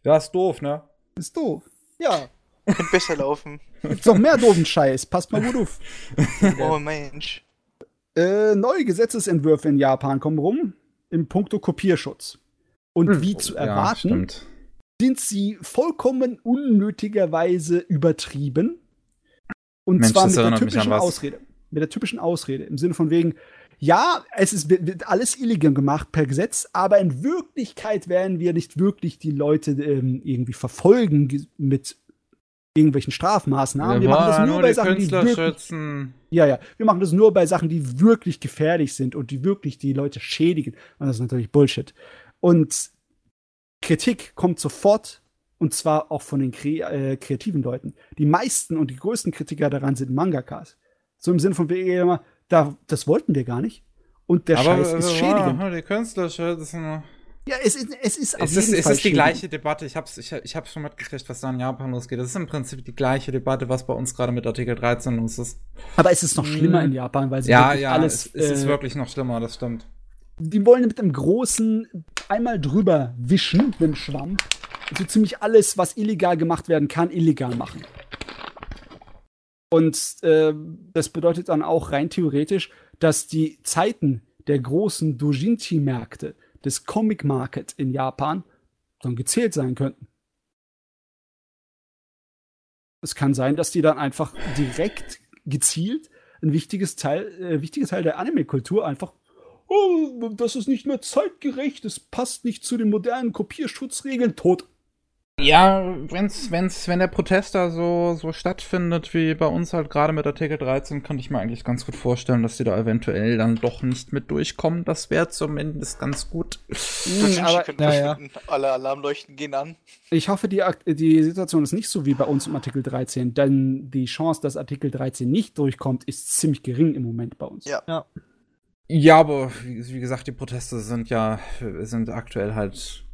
Ja, ist doof, ne? Ist doof. Ja. Könnte besser laufen. Gibt's noch mehr doofen Scheiß. Passt mal gut auf. oh Mensch. Äh, neue Gesetzesentwürfe in Japan kommen rum im Puncto Kopierschutz. Und hm. wie zu erwarten, ja, sind sie vollkommen unnötigerweise übertrieben. Und Mensch, zwar mit der typischen Ausrede. Mit der typischen Ausrede. Im Sinne von wegen, ja, es ist, wird alles illegal gemacht per Gesetz, aber in Wirklichkeit werden wir nicht wirklich die Leute ähm, irgendwie verfolgen mit irgendwelchen Strafmaßnahmen. Wir, wir machen das nur, bei Sachen, die wirklich, ja, ja, wir machen das nur bei Sachen, die wirklich gefährlich sind und die wirklich die Leute schädigen. Und das ist natürlich Bullshit. Und Kritik kommt sofort und zwar auch von den Kre äh, kreativen Leuten. Die meisten und die größten Kritiker daran sind Mangakas. So im Sinne von, wir da, das wollten wir gar nicht. Und der Aber, Scheiß ist äh, schädigend. die Künstler das Ja, es ist, es ist auf es jeden ist, Fall Es ist die gleiche Debatte. Ich hab's, ich, ich hab's schon mitgekriegt, was da in Japan losgeht. Das ist im Prinzip die gleiche Debatte, was bei uns gerade mit Artikel 13 los ist. Aber es ist noch schlimmer in Japan, weil sie ja, ja, alles. Es, es äh, ist wirklich noch schlimmer, das stimmt. Die wollen mit einem großen einmal drüber wischen, mit dem Schwamm, so ziemlich alles, was illegal gemacht werden kann, illegal machen. Und äh, das bedeutet dann auch rein theoretisch, dass die Zeiten der großen Dojinshi-Märkte, des Comic Market in Japan, dann gezählt sein könnten. Es kann sein, dass die dann einfach direkt gezielt ein wichtiges Teil, äh, wichtiger Teil der Anime-Kultur einfach, oh, das ist nicht mehr zeitgerecht, es passt nicht zu den modernen Kopierschutzregeln, tot. Ja, wenn's, wenn's, wenn der Protest da so, so stattfindet, wie bei uns halt gerade mit Artikel 13, kann ich mir eigentlich ganz gut vorstellen, dass die da eventuell dann doch nicht mit durchkommen. Das wäre zumindest ganz gut. Mhm, aber, naja. Alle Alarmleuchten gehen an. Ich hoffe, die, die Situation ist nicht so wie bei uns im Artikel 13, denn die Chance, dass Artikel 13 nicht durchkommt, ist ziemlich gering im Moment bei uns. Ja. ja. Ja, aber wie, wie gesagt, die Proteste sind ja, sind aktuell halt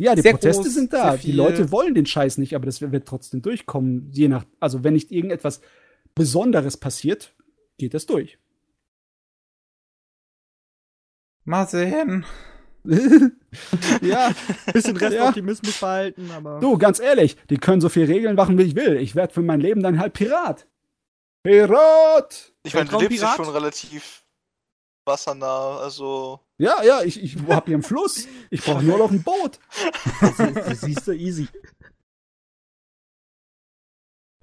ja, die Proteste groß, sind da. Die Leute wollen den Scheiß nicht, aber das wird trotzdem durchkommen. Je nach, also wenn nicht irgendetwas Besonderes passiert, geht das durch. Mal sehen. ja, bisschen Restoptimismus ja. behalten, aber. Du, ganz ehrlich, die können so viel Regeln machen, wie ich will. Ich werde für mein Leben dann halt Pirat. Pirat! Ich meine, du lebst ja schon relativ wassernah, also. Ja, ja, ich, ich hab hier einen Fluss. Ich brauche nur noch ein Boot. Das, das siehst du easy.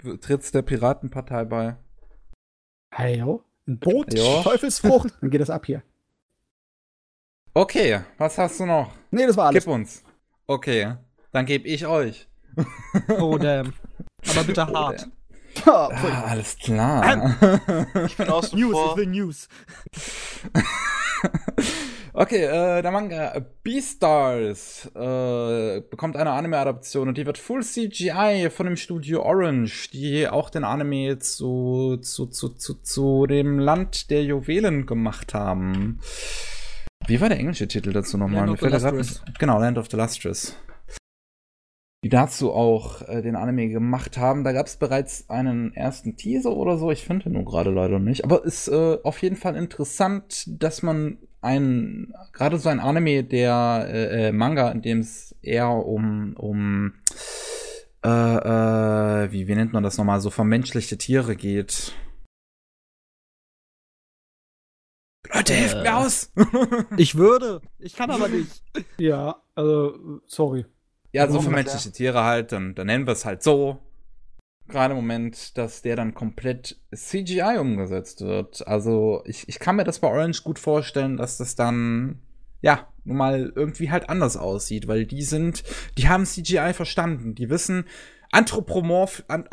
Du trittst der Piratenpartei bei. Hey, yo. Ein Boot, jo. Teufelsfrucht, dann geht das ab hier. Okay, was hast du noch? Nee, das war alles. Gib uns. Okay, dann geb ich euch. Oh, damn. Aber bitte oh, hart. Ah, alles klar. Ich bin außen News, ich will News. okay, äh, der Manga Beastars äh, bekommt eine Anime-Adaption und die wird Full CGI von dem Studio Orange, die auch den Anime zu, zu, zu, zu, zu dem Land der Juwelen gemacht haben. Wie war der englische Titel dazu nochmal? Land of the Lustrous. Genau, Land of the Lustrous. Die dazu auch äh, den Anime gemacht haben. Da gab es bereits einen ersten Teaser oder so. Ich finde nur gerade leider nicht. Aber ist äh, auf jeden Fall interessant, dass man ein gerade so ein Anime, der äh, äh, Manga, in dem es eher um um äh, äh, wie, wie nennt man das nochmal, so vermenschlichte Tiere geht. Leute, helft Äh. mir aus! Ich würde, ich kann aber nicht. Ja, also, sorry. Ja, so Warum vermenschliche Tiere halt, dann, dann nennen wir es halt so. Gerade im Moment, dass der dann komplett CGI umgesetzt wird. Also, ich, ich kann mir das bei Orange gut vorstellen, dass das dann, ja, nun mal irgendwie halt anders aussieht, weil die sind, die haben CGI verstanden. Die wissen, anthropomorph, an,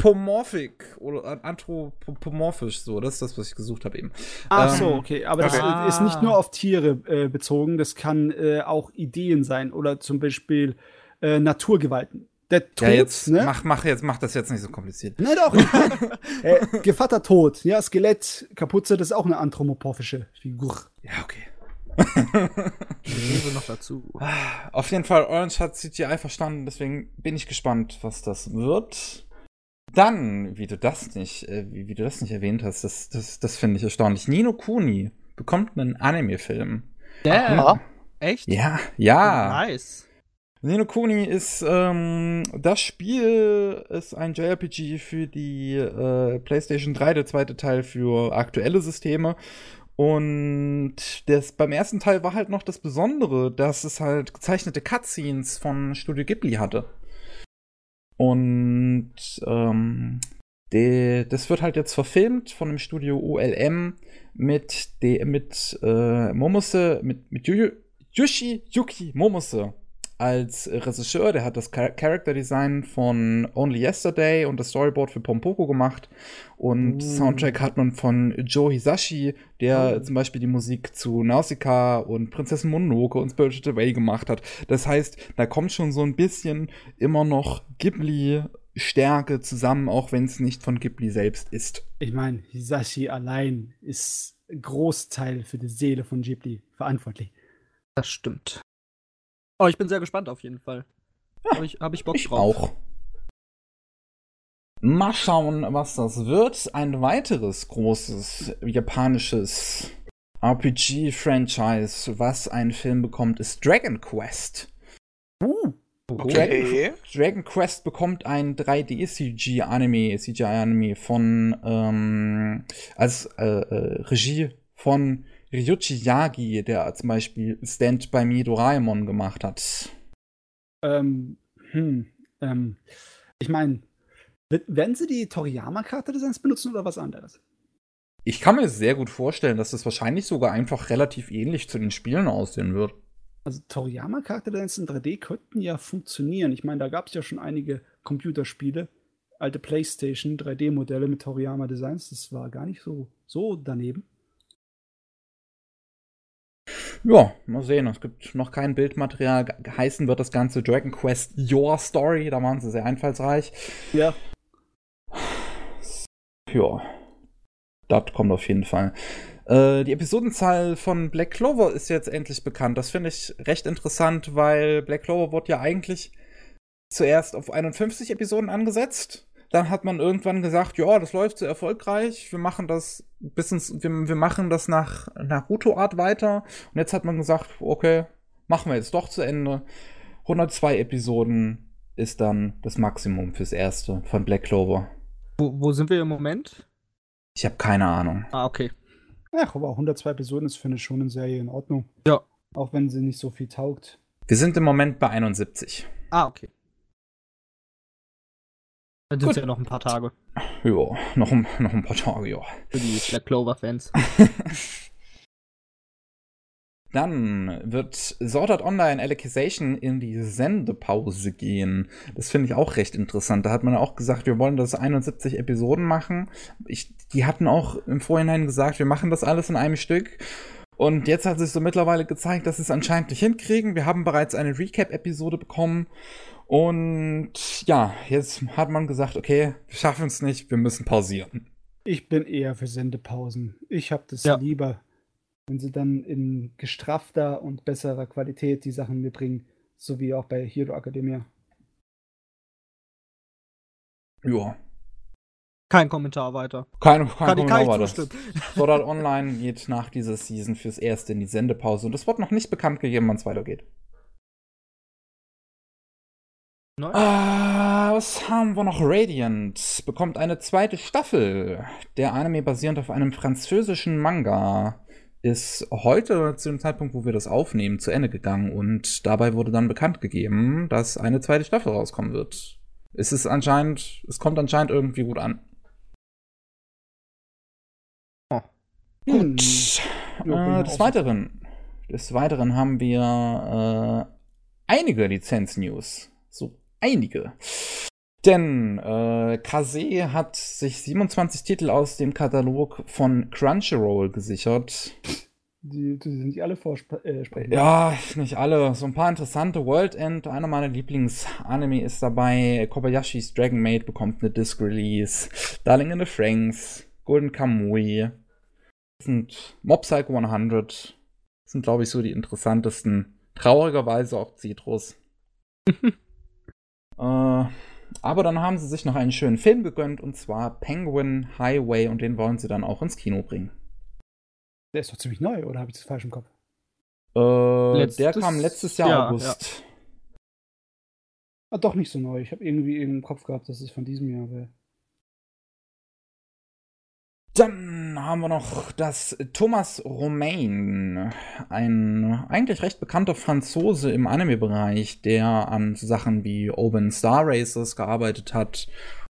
anthropomorphic oder an- anthropomorphisch, so, das ist das, was ich gesucht habe eben. Ach Ähm, so, okay. Aber das okay. ist nicht nur auf Tiere äh, bezogen, das kann äh, auch Ideen sein oder zum Beispiel äh, Naturgewalten. Der Tod, Ja, jetzt ne? mach, mach jetzt, mach das jetzt nicht so kompliziert. Nein, doch. äh, Gevatter Tod, ja, Skelett, Kapuze, das ist auch eine anthropomorphische Figur. Ja, okay. Wir noch dazu. Auf jeden Fall, Orange hat CGI verstanden, deswegen bin ich gespannt, was das wird. Dann, wie du das nicht, äh, wie, wie du das nicht erwähnt hast, das, das, das finde ich erstaunlich. Nino Kuni bekommt einen Anime-Film. Damn. Ja. Echt? Ja, ja. Nice. Nino Kuni ist, ähm, das Spiel ist ein JRPG für die äh, PlayStation 3, der zweite Teil für aktuelle Systeme. Und das, beim ersten Teil war halt noch das Besondere, dass es halt gezeichnete Cutscenes von Studio Ghibli hatte. Und ähm, de, das wird halt jetzt verfilmt von dem Studio ULM mit, de, mit äh, Momose, mit, mit Yu, Yushi Yuki Momose als Regisseur. Der hat das Char Character Design von Only Yesterday und das Storyboard für Pompoko gemacht. Und Uh. Soundtrack hat man von Joe Hisashi, der Oh. zum Beispiel die Musik zu Nausicaa und Prinzessin Mononoke und Spirited Away gemacht hat. Das heißt, da kommt schon so ein bisschen immer noch Ghibli-Stärke zusammen, auch wenn es nicht von Ghibli selbst ist. Ich meine, Hisashi allein ist Großteil für die Seele von Ghibli verantwortlich. Das stimmt. Oh, ich bin sehr gespannt auf jeden Fall. Habe ich, hab ich Bock Ich drauf. auch. Mal schauen, was das wird. Ein weiteres großes japanisches RPG-Franchise, was einen Film bekommt, ist Dragon Quest. Uh, Okay. Dragon Quest bekommt ein 3D-CG-Anime, CGI-Anime von ähm, als äh, äh, Regie von Ryuichi Yagi, der zum Beispiel Stand by Me Doraemon gemacht hat. ähm, hm, ähm, ich meine, werden sie die Toriyama-Charakterdesigns benutzen oder was anderes? Ich kann mir sehr gut vorstellen, dass das wahrscheinlich sogar einfach relativ ähnlich zu den Spielen aussehen wird. Also Toriyama-Charakterdesigns in 3D könnten ja funktionieren. Ich meine, da gab es ja schon einige Computerspiele, alte Playstation 3D-Modelle mit Toriyama-Designs. Das war gar nicht so, so daneben. Ja, mal sehen. Es gibt noch kein Bildmaterial. Geheißen wird das Ganze Dragon Quest Your Story. Da waren sie sehr einfallsreich. Ja. Ja. Das kommt auf jeden Fall. Äh, die Episodenzahl von Black Clover ist jetzt endlich bekannt. Das finde ich recht interessant, weil Black Clover wurde ja eigentlich zuerst auf 51 Episoden angesetzt. Dann hat man irgendwann gesagt, ja, das läuft so erfolgreich. Wir machen das bis ins, wir, wir machen das nach Naruto-Art weiter. Und jetzt hat man gesagt, okay, machen wir jetzt doch zu Ende. 102 Episoden ist dann das Maximum fürs erste von Black Clover. Wo, wo sind wir im Moment? Ich habe keine Ahnung. Ah, okay. Ach, aber 102 Episoden ist für eine Shonen-Serie in Ordnung. Ja. Auch wenn sie nicht so viel taugt. Wir sind im Moment bei 71. Ah, okay. Dann sind es ja noch ein paar Tage Ja, noch, ein- noch ein paar Tage, ja. für die Black Clover-Fans. Dann wird Sword Art Online Alicization in die Sendepause gehen. Das finde ich auch recht interessant. Da hat man auch gesagt, wir wollen das 71 Episoden machen. Ich, die hatten auch im Vorhinein gesagt, wir machen das alles in einem Stück. Und jetzt hat sich so mittlerweile gezeigt, dass sie es anscheinend nicht hinkriegen. Wir haben bereits eine Recap-Episode bekommen. Und ja, jetzt hat man gesagt, okay, wir schaffen es nicht, wir müssen pausieren. Ich bin eher für Sendepausen. Ich habe das ja. lieber wenn sie dann in gestraffter und besserer Qualität die Sachen mitbringen, so wie auch bei Hero Academia. Ja. Kein Kommentar weiter. Kein, kein kann Kommentar weiter. Sword Art Online geht nach dieser Season fürs Erste in die Sendepause und es wird noch nicht bekannt gegeben, wann es weitergeht. Nein. Ah, was haben wir noch? Radiant bekommt eine zweite Staffel. Der Anime basierend auf einem französischen Manga ist heute zu dem Zeitpunkt, wo wir das aufnehmen, zu Ende gegangen und dabei wurde dann bekannt gegeben, dass eine zweite Staffel rauskommen wird. Es ist anscheinend, es kommt anscheinend irgendwie gut an. Oh. Gut. Hm. Äh, des Weiteren, des Weiteren haben wir äh, einige Lizenz-News. So einige. Denn äh, Kase hat sich 27 Titel aus dem Katalog von Crunchyroll gesichert. Die, die sind nicht alle vorsprechen. Äh, ja, nicht alle. So ein paar interessante. World End, einer meiner Lieblings-Anime ist dabei. Kobayashis Dragon Maid bekommt eine Disc-Release. Darling in the Franks, Golden Kamui. Das sind Mob Psycho 100. Das sind, glaube ich, so die interessantesten. Traurigerweise auch Citrus. äh, aber dann haben sie sich noch einen schönen Film gegönnt und zwar Penguin Highway und den wollen sie dann auch ins Kino bringen. Der ist doch ziemlich neu, oder habe ich das falsch im Kopf? Äh, der kam letztes Jahr ja, August. Ja. Ah, doch nicht so neu. Ich habe irgendwie im Kopf gehabt, dass es von diesem Jahr wäre. Dann haben wir noch das Thomas Romain, ein eigentlich recht bekannter Franzose im Anime-Bereich, der an Sachen wie Open Star Races gearbeitet hat.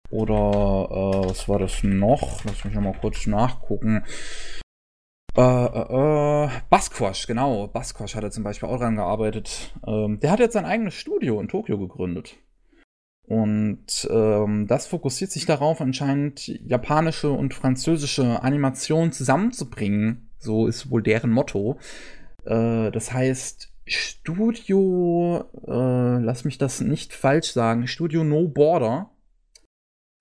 Oder äh, was war das noch? Lass mich nochmal kurz nachgucken. Äh, äh, äh, Basquash, genau. Basquash hat er zum Beispiel auch dran gearbeitet. Ähm, der hat jetzt sein eigenes Studio in Tokio gegründet. Und ähm, das fokussiert sich darauf, anscheinend japanische und französische Animation zusammenzubringen. So ist wohl deren Motto. Äh, das heißt, Studio, äh, lass mich das nicht falsch sagen, Studio No Border.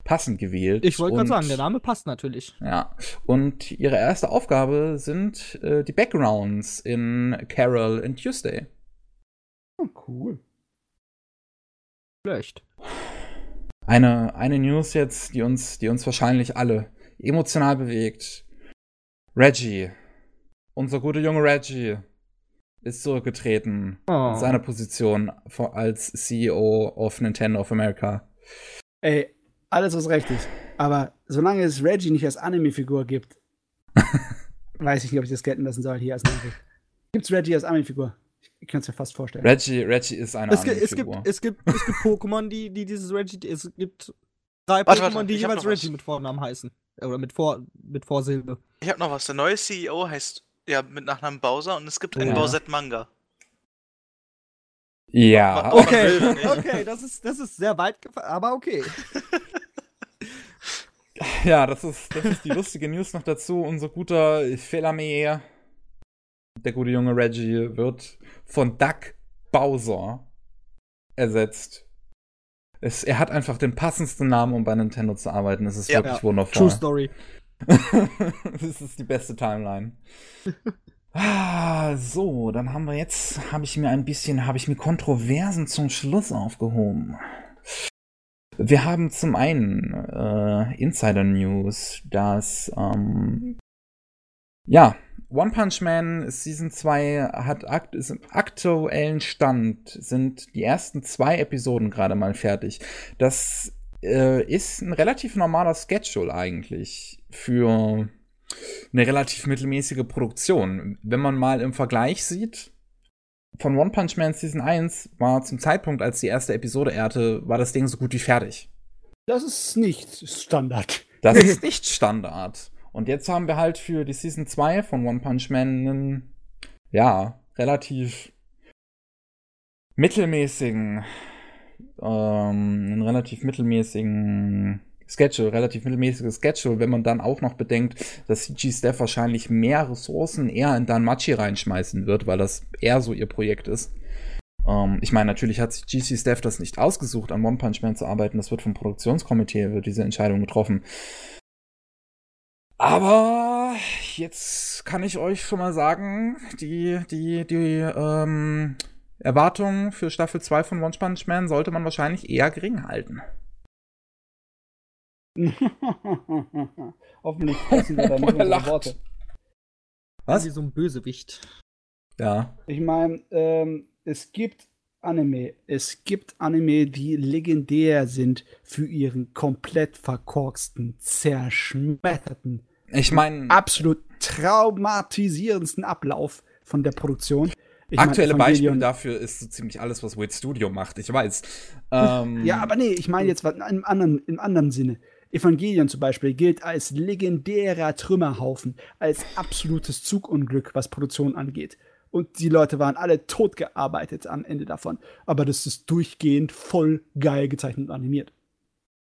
Passend gewählt. Ich wollte gerade sagen, der Name passt natürlich. Ja. Und ihre erste Aufgabe sind äh, die Backgrounds in Carol and Tuesday. Oh, cool. Schlecht. Eine, eine News jetzt, die uns, die uns wahrscheinlich alle emotional bewegt. Reggie, unser guter Junge Reggie, ist zurückgetreten oh. in seiner Position als CEO of Nintendo of America. Ey, alles was recht ist. Aber solange es Reggie nicht als Anime-Figur gibt, weiß ich nicht, ob ich das gelten lassen soll hier als Nachricht. Gibt's Reggie als Anime-Figur? Ich kann es mir fast vorstellen. Reggie, Reggie ist eine es, es gibt, es gibt, es gibt Pokémon, die, die dieses Reggie, es gibt drei Pokémon, die jeweils Reggie mit Vornamen heißen. Oder mit, Vor, mit Vorsilbe. Ich hab noch was. Der neue CEO heißt ja mit Nachnamen Bowser und es gibt einen ja. Bowser-Manga. Ja. Okay, okay, das ist, das ist sehr weit gefasst, aber okay. ja, das ist, das ist die lustige News noch dazu. Unser guter Felame der gute junge Reggie wird von Doug Bowser ersetzt. Es, er hat einfach den passendsten Namen, um bei Nintendo zu arbeiten. Es ist ja, wirklich ja. wundervoll. True Story. das ist die beste Timeline. ah, so, dann haben wir jetzt, habe ich mir ein bisschen, habe ich mir Kontroversen zum Schluss aufgehoben. Wir haben zum einen äh, Insider News, dass ähm, ja, One Punch Man Season 2 hat akt ist im aktuellen Stand, sind die ersten zwei Episoden gerade mal fertig. Das äh, ist ein relativ normaler Schedule eigentlich für eine relativ mittelmäßige Produktion. Wenn man mal im Vergleich sieht, von One Punch Man Season 1 war zum Zeitpunkt, als die erste Episode ehrte, war das Ding so gut wie fertig. Das ist nicht Standard. Das ist nicht Standard. Und jetzt haben wir halt für die Season 2 von One Punch Man einen, ja, relativ mittelmäßigen, ähm, einen relativ mittelmäßigen Schedule, relativ mittelmäßiges Schedule, wenn man dann auch noch bedenkt, dass CG Staff wahrscheinlich mehr Ressourcen eher in Dan Machi reinschmeißen wird, weil das eher so ihr Projekt ist. Ähm, ich meine, natürlich hat sich GC Staff das nicht ausgesucht, an One Punch Man zu arbeiten. Das wird vom Produktionskomitee, wird diese Entscheidung getroffen. Aber jetzt kann ich euch schon mal sagen, die, die, die ähm, Erwartungen für Staffel 2 von One Punch Man sollte man wahrscheinlich eher gering halten. Hoffentlich passen wir da nicht unsere Worte. Was? Wie so ein Bösewicht. Ja. Ich meine, ähm, es gibt Anime, es gibt Anime, die legendär sind für ihren komplett verkorksten, zerschmetterten, ich meine, absolut traumatisierendsten Ablauf von der Produktion. Ich Aktuelle mein, Beispiel dafür ist so ziemlich alles, was Weird Studio macht, ich weiß. Ähm, ja, aber nee, ich meine jetzt in einem anderen, im anderen Sinne. Evangelion zum Beispiel gilt als legendärer Trümmerhaufen, als absolutes Zugunglück, was Produktion angeht. Und die Leute waren alle tot gearbeitet am Ende davon. Aber das ist durchgehend voll geil gezeichnet und animiert.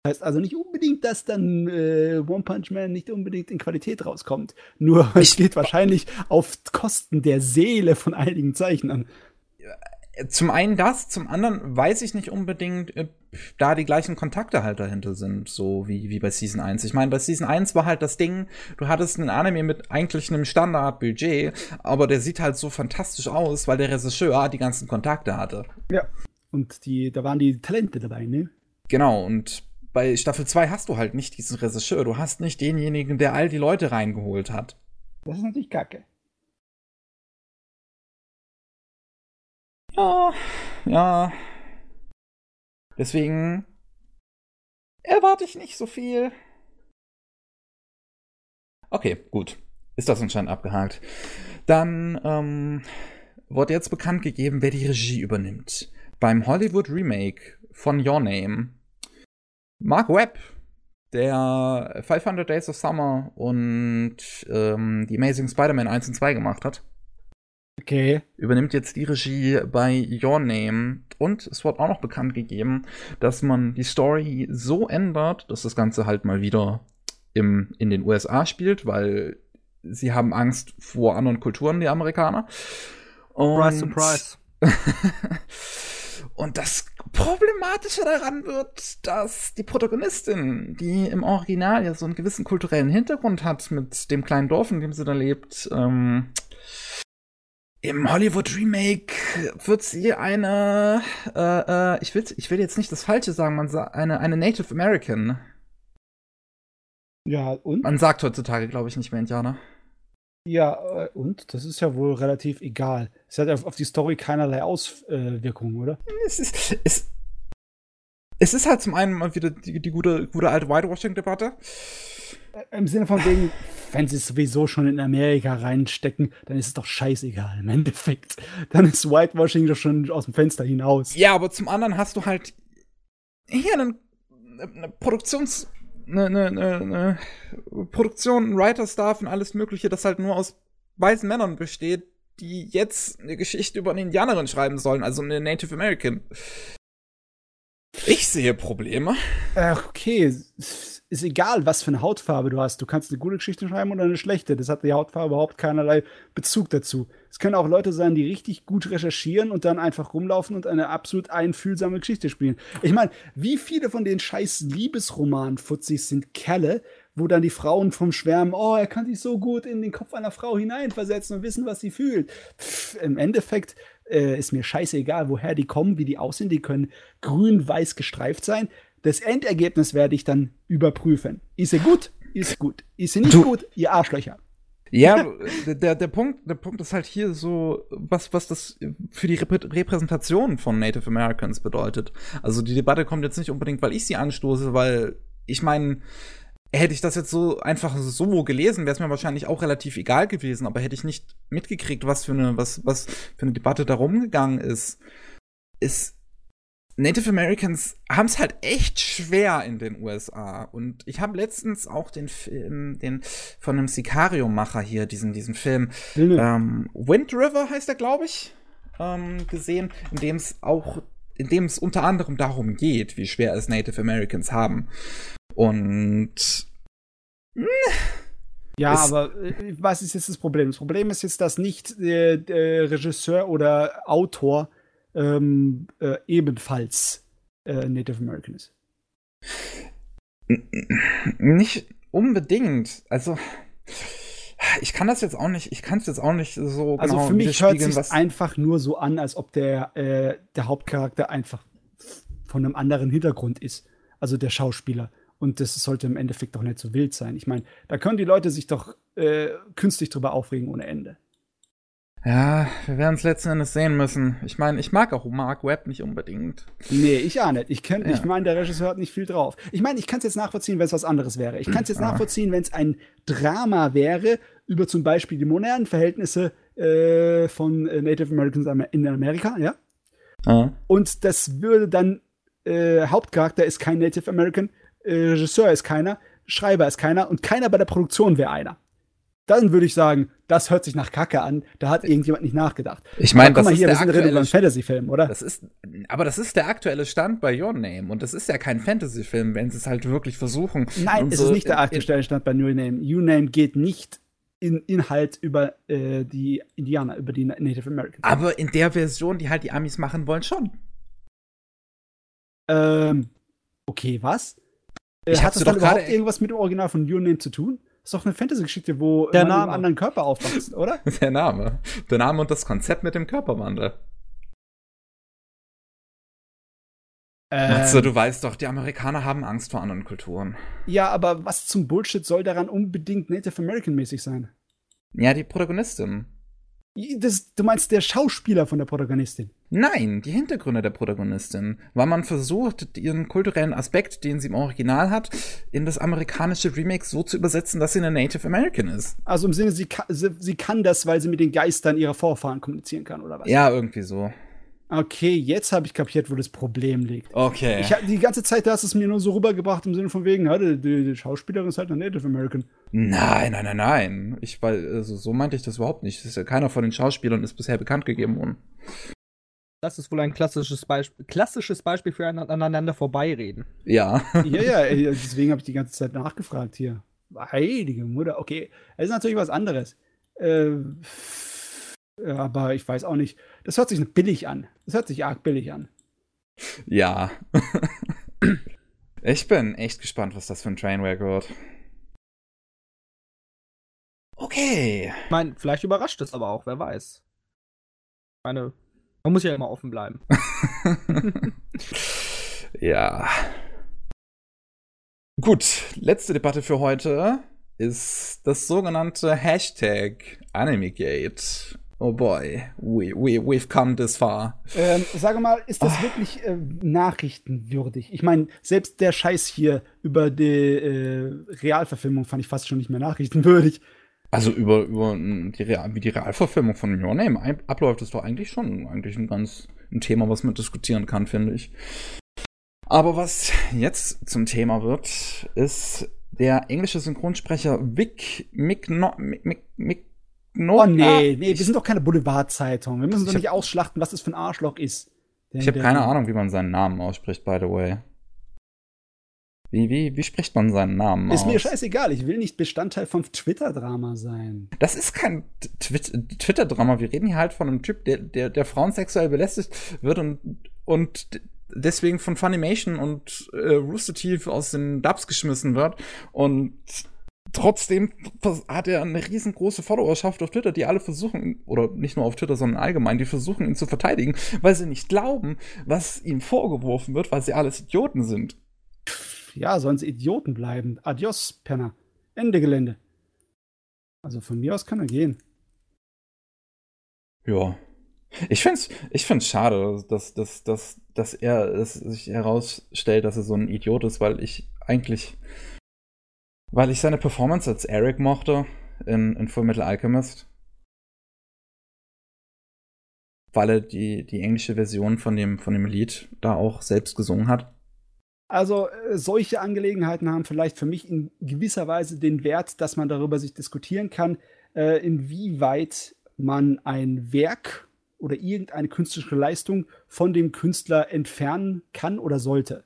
Heißt also nicht unbedingt, dass dann äh, One Punch Man nicht unbedingt in Qualität rauskommt. Nur es geht wahrscheinlich auf Kosten der Seele von einigen Zeichnern. Zum einen das, zum anderen weiß ich nicht unbedingt, ob da die gleichen Kontakte halt dahinter sind, so wie, wie bei Season 1. Ich meine, bei Season 1 war halt das Ding, du hattest einen Anime mit eigentlich einem Standardbudget, aber der sieht halt so fantastisch aus, weil der Regisseur die ganzen Kontakte hatte. Ja. Und die, da waren die Talente dabei, ne? Genau, und bei Staffel 2 hast du halt nicht diesen Regisseur. Du hast nicht denjenigen, der all die Leute reingeholt hat. Das ist natürlich kacke. Ja, ja. Deswegen erwarte ich nicht so viel. Okay, gut. Ist das anscheinend abgehakt. Dann ähm, wurde jetzt bekannt gegeben, wer die Regie übernimmt. Beim Hollywood Remake von Your Name Mark Webb, der 500 Days of Summer und ähm, die Amazing Spider-Man 1 und 2 gemacht hat. Okay. Übernimmt jetzt die Regie bei Your Name. Und es wird auch noch bekannt gegeben, dass man die Story so ändert, dass das Ganze halt mal wieder im, in den USA spielt, weil sie haben Angst vor anderen Kulturen, die Amerikaner. Und surprise, surprise. und das Problematische daran wird, dass die Protagonistin, die im Original ja so einen gewissen kulturellen Hintergrund hat mit dem kleinen Dorf, in dem sie da lebt, ähm, im Hollywood Remake wird sie eine, äh, äh, ich will, ich will jetzt nicht das Falsche sagen, man sagt eine, eine Native American. Ja, und? Man sagt heutzutage, glaube ich, nicht mehr Indianer. Ja, äh, und? Das ist ja wohl relativ egal. Es hat auf die Story keinerlei Auswirkungen, oder? Es ist, es, es ist halt zum einen mal wieder die, die gute, gute alte Whitewashing-Debatte. Im Sinne von wegen, wenn sie es sowieso schon in Amerika reinstecken, dann ist es doch scheißegal im Endeffekt. Dann ist Whitewashing doch schon aus dem Fenster hinaus. Ja, aber zum anderen hast du halt hier einen, eine Produktions- eine, eine, eine Produktion, ein Writer-Staff und alles Mögliche, das halt nur aus weißen Männern besteht, die jetzt eine Geschichte über eine Indianerin schreiben sollen, also eine Native American. Ich sehe Probleme. Okay, ist egal, was für eine Hautfarbe du hast. Du kannst eine gute Geschichte schreiben oder eine schlechte. Das hat die Hautfarbe überhaupt keinerlei Bezug dazu. Es können auch Leute sein, die richtig gut recherchieren und dann einfach rumlaufen und eine absolut einfühlsame Geschichte spielen. Ich meine, wie viele von den scheiß Liebesroman-Futzis sind Kerle, wo dann die Frauen vom Schwärmen, oh, er kann sich so gut in den Kopf einer Frau hineinversetzen und wissen, was sie fühlt. Pff, Im Endeffekt äh, ist mir scheißegal, woher die kommen, wie die aussehen. Die können grün-weiß gestreift sein. Das Endergebnis werde ich dann überprüfen. Ist sie gut? Ist gut. Ist sie nicht du, gut? Ihr Arschlöcher. Ja, der, der, Punkt, der Punkt ist halt hier so, was, was das für die Repräsentation von Native Americans bedeutet. Also die Debatte kommt jetzt nicht unbedingt, weil ich sie anstoße, weil ich meine, hätte ich das jetzt so einfach so gelesen, wäre es mir wahrscheinlich auch relativ egal gewesen, aber hätte ich nicht mitgekriegt, was für eine, was, was für eine Debatte da rumgegangen ist, ist Native Americans haben es halt echt schwer in den USA. Und ich habe letztens auch den Film, den von einem Sicario-Macher hier, diesen, diesen Film, ähm, Wind River heißt er, glaube ich, ähm, gesehen, in dem es auch, in dem es unter anderem darum geht, wie schwer es Native Americans haben. Und mh, ja, aber äh, was ist jetzt das Problem? Das Problem ist jetzt, dass nicht äh, der Regisseur oder Autor ähm, äh, ebenfalls äh, Native American ist. Nicht unbedingt. Also ich kann das jetzt auch nicht, ich kann es jetzt auch nicht so also genau für mich hört sich einfach nur so an, als ob der, äh, der Hauptcharakter einfach von einem anderen Hintergrund ist. Also der Schauspieler. Und das sollte im Endeffekt doch nicht so wild sein. Ich meine, da können die Leute sich doch äh, künstlich drüber aufregen ohne Ende. Ja, wir werden es letzten Endes sehen müssen. Ich meine, ich mag auch Mark Webb nicht unbedingt. Nee, ich auch nicht. Ich, ja. ich meine, der Regisseur hat nicht viel drauf. Ich meine, ich kann es jetzt nachvollziehen, wenn es was anderes wäre. Ich kann es jetzt ja. nachvollziehen, wenn es ein Drama wäre über zum Beispiel die modernen Verhältnisse äh, von äh, Native Americans in Amerika, ja. ja. Und das würde dann äh, Hauptcharakter ist kein Native American, äh, Regisseur ist keiner, Schreiber ist keiner und keiner bei der Produktion wäre einer. Dann würde ich sagen, das hört sich nach Kacke an. Da hat irgendjemand nicht nachgedacht. Ich meine, das mal ist hier, der wir sind aktuelle Fantasy-Film, oder? Das ist, aber das ist der aktuelle Stand bei Your Name und das ist ja kein Fantasy-Film, wenn sie es halt wirklich versuchen. Nein, es so ist nicht der aktuelle Stand bei Your Name. Your Name geht nicht in Inhalt über äh, die Indianer, über die Native Americans. Aber in der Version, die halt die Amis machen wollen, schon. Ähm, okay, was? Ich äh, hat das dann überhaupt irgendwas mit dem Original von Your Name zu tun? Ist doch eine Fantasy-Geschichte, wo der man einem anderen Körper aufwachst, oder? Der Name. Der Name und das Konzept mit dem Körperwandel. Ähm, Matze, du weißt doch, die Amerikaner haben Angst vor anderen Kulturen. Ja, aber was zum Bullshit soll daran unbedingt Native American-mäßig sein? Ja, die Protagonistin. Das, du meinst der Schauspieler von der Protagonistin? Nein, die Hintergründe der Protagonistin. Weil man versucht, ihren kulturellen Aspekt, den sie im Original hat, in das amerikanische Remake so zu übersetzen, dass sie eine Native American ist. Also im Sinne, sie kann, sie, sie kann das, weil sie mit den Geistern ihrer Vorfahren kommunizieren kann, oder was? Ja, irgendwie so. Okay, jetzt habe ich kapiert, wo das Problem liegt. Okay. Ich, die ganze Zeit hast du es mir nur so rübergebracht im Sinne von wegen, ja, die, die, Schauspielerin ist halt eine Native American. Nein, nein, nein, nein. Ich, also, so meinte ich das überhaupt nicht. Das ist ja keiner von den Schauspielern ist bisher bekannt gegeben worden. Das ist wohl ein klassisches Beispiel, klassisches Beispiel für ein aneinander vorbeireden. Ja. ja, ja, deswegen habe ich die ganze Zeit nachgefragt hier. Heilige Mutter, okay. Es ist natürlich was anderes. Äh, aber ich weiß auch nicht. Das hört sich billig an. Das hört sich arg billig an. Ja. ich bin echt gespannt, was das für ein Trainwreck wird. Okay. Ich meine, vielleicht überrascht es aber auch, wer weiß. Ich meine, man muss ja immer offen bleiben. ja. Gut, letzte Debatte für heute ist das sogenannte Hashtag AnimeGate. Oh boy, we, we, we've come this far. Ähm, sage mal, ist das oh. wirklich äh, nachrichtenwürdig? Ich meine, selbst der Scheiß hier über die äh, Realverfilmung fand ich fast schon nicht mehr nachrichtenwürdig. Also über, über die, Real, wie die Realverfilmung von Your Name abläuft, ist doch eigentlich schon eigentlich ein ganz ein Thema, was man diskutieren kann, finde ich. Aber was jetzt zum Thema wird, ist der englische Synchronsprecher Vic McNo Mick, Mick, Oh nee, nee, wir sind doch keine Boulevardzeitung. Wir müssen doch nicht ausschlachten, was das für ein Arschloch ist. Der, ich habe keine Ahnung, wie man seinen Namen ausspricht, by the way. Wie, wie, wie spricht man seinen Namen ist aus? Ist mir scheißegal, ich will nicht Bestandteil vom Twitter-Drama sein. Das ist kein Twitter-Drama. Wir reden hier halt von einem Typ, der, der, der Frauen sexuell belästigt wird und, und deswegen von Funimation und äh, Rooster Teeth aus den Dubs geschmissen wird. Und trotzdem hat er eine riesengroße Followerschaft auf Twitter, die alle versuchen, oder nicht nur auf Twitter, sondern allgemein, die versuchen ihn zu verteidigen, weil sie nicht glauben, was ihm vorgeworfen wird, weil sie alles Idioten sind. Ja, sollen sie Idioten bleiben. Adios, Penner. Ende Gelände. Also von mir aus kann er gehen. Ja. Ich find's, ich find's schade, dass, dass, dass, dass er dass sich herausstellt, dass er so ein Idiot ist, weil ich eigentlich weil ich seine Performance als Eric mochte in, in Full Metal Alchemist. weil er die, die englische Version von dem, von dem Lied da auch selbst gesungen hat? Also äh, solche Angelegenheiten haben vielleicht für mich in gewisser Weise den Wert, dass man darüber sich diskutieren kann, äh, inwieweit man ein Werk oder irgendeine künstlerische Leistung von dem Künstler entfernen kann oder sollte.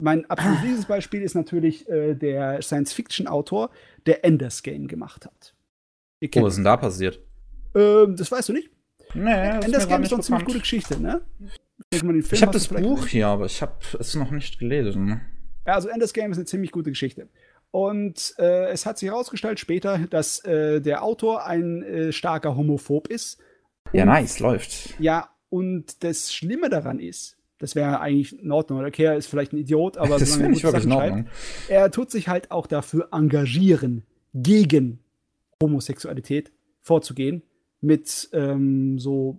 Mein absolutes Beispiel ist natürlich äh, der Science-Fiction-Autor, der Enders Game gemacht hat. Oh, was ist denn da passiert? Ähm, das weißt du nicht? Nee, Enders Game ist doch eine ziemlich gute Geschichte, ne? Ich, ich habe das Buch hier, aber ich habe es noch nicht gelesen. Ja, also Enders Game ist eine ziemlich gute Geschichte. Und äh, es hat sich herausgestellt später, dass äh, der Autor ein äh, starker Homophob ist. Ja, nice, läuft. Ja, und das Schlimme daran ist, das wäre eigentlich in Ordnung. Der Kerl ist vielleicht ein Idiot, aber das wäre nicht wirklich in Ordnung. Er tut sich halt auch dafür engagieren, gegen Homosexualität vorzugehen, mit ähm, so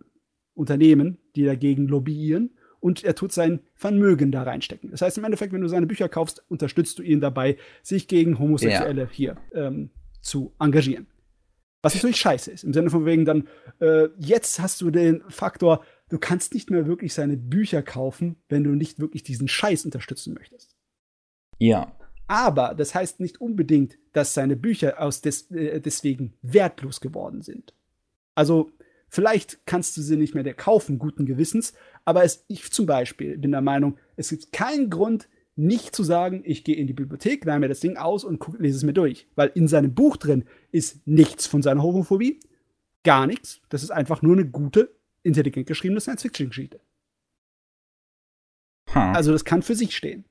Unternehmen, die dagegen lobbyieren. Und er tut sein Vermögen da reinstecken. Das heißt, im Endeffekt, wenn du seine Bücher kaufst, unterstützt du ihn dabei, sich gegen Homosexuelle ja. hier ähm, zu engagieren. Was natürlich scheiße ist. Im Sinne von wegen dann, äh, jetzt hast du den Faktor, du kannst nicht mehr wirklich seine Bücher kaufen, wenn du nicht wirklich diesen Scheiß unterstützen möchtest. Ja. Aber das heißt nicht unbedingt, dass seine Bücher aus des, äh, deswegen wertlos geworden sind. Also, vielleicht kannst du sie nicht mehr kaufen, guten Gewissens, aber es, ich zum Beispiel bin der Meinung, es gibt keinen Grund, nicht zu sagen, ich gehe in die Bibliothek, leih mir das Ding aus und guck, lese es mir durch. Weil in seinem Buch drin ist nichts von seiner Homophobie. Gar nichts. Das ist einfach nur eine gute, intelligent geschriebene Science-Fiction-Geschichte. Huh. Also das kann für sich stehen.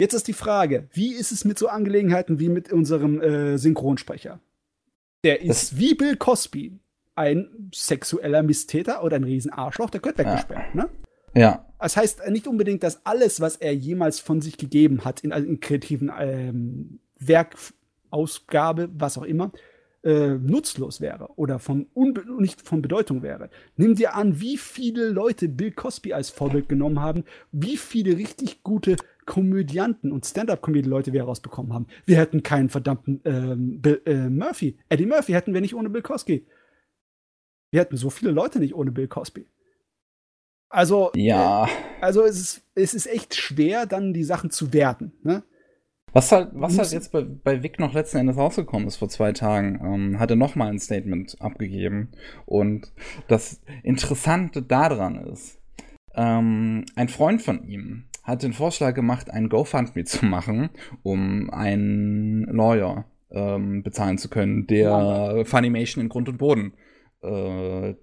Jetzt ist die Frage, wie ist es mit so Angelegenheiten wie mit unserem äh, Synchronsprecher? Der ist das wie Bill Cosby ein sexueller Misstäter oder ein Riesenarschloch, der gehört weggesperrt, ja. ne? Ja. Das heißt nicht unbedingt, dass alles, was er jemals von sich gegeben hat, in, in kreativen ähm, Werkausgabe, was auch immer, äh, nutzlos wäre oder von nicht von Bedeutung wäre. Nimm dir an, wie viele Leute Bill Cosby als Vorbild genommen haben, wie viele richtig gute Komödianten und Stand-up-Comedy-Leute wir rausbekommen haben. Wir hätten keinen verdammten ähm, Bill, äh, Murphy, Eddie Murphy hätten wir nicht ohne Bill Cosby. Wir hätten so viele Leute nicht ohne Bill Cosby. Also, ja. Äh, also es ist, es ist echt schwer, dann die Sachen zu werten. Ne? Was halt, was halt jetzt bei, bei Vic noch letzten Endes rausgekommen ist vor zwei Tagen, ähm, hat er nochmal ein Statement abgegeben. Und das Interessante daran ist, ähm, ein Freund von ihm hat den Vorschlag gemacht, ein GoFundMe zu machen, um einen Lawyer ähm, bezahlen zu können, der Funimation in Grund und Boden äh,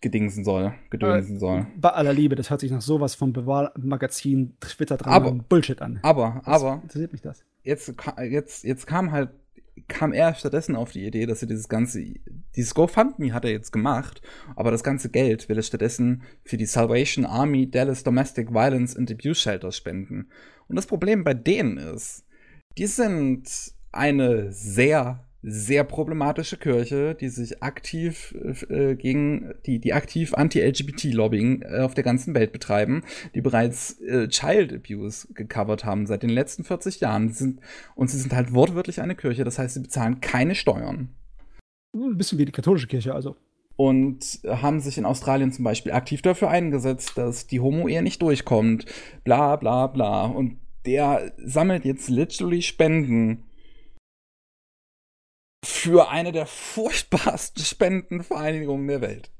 gedingsen soll, gedönsen äh, soll. Bei aller Liebe, das hört sich nach sowas vom Bewahrmagazin Twitter dran Bullshit an. Aber, das aber. Interessiert mich das. Jetzt, jetzt, jetzt kam halt, kam er stattdessen auf die Idee, dass er dieses ganze, dieses GoFundMe hat er jetzt gemacht, aber das ganze Geld will er stattdessen für die Salvation Army Dallas Domestic Violence and Abuse Shelters spenden. Und das Problem bei denen ist, die sind eine sehr sehr problematische Kirche, die sich aktiv äh, gegen die, die aktiv Anti-LGBT-Lobbying äh, auf der ganzen Welt betreiben, die bereits äh, Child Abuse gecovert haben seit den letzten 40 Jahren. Sind, und sie sind halt wortwörtlich eine Kirche, das heißt, sie bezahlen keine Steuern. Ein bisschen wie die katholische Kirche also. Und haben sich in Australien zum Beispiel aktiv dafür eingesetzt, dass die Homo-Ehe nicht durchkommt. Bla bla bla. Und der sammelt jetzt literally Spenden für eine der furchtbarsten Spendenvereinigungen der Welt.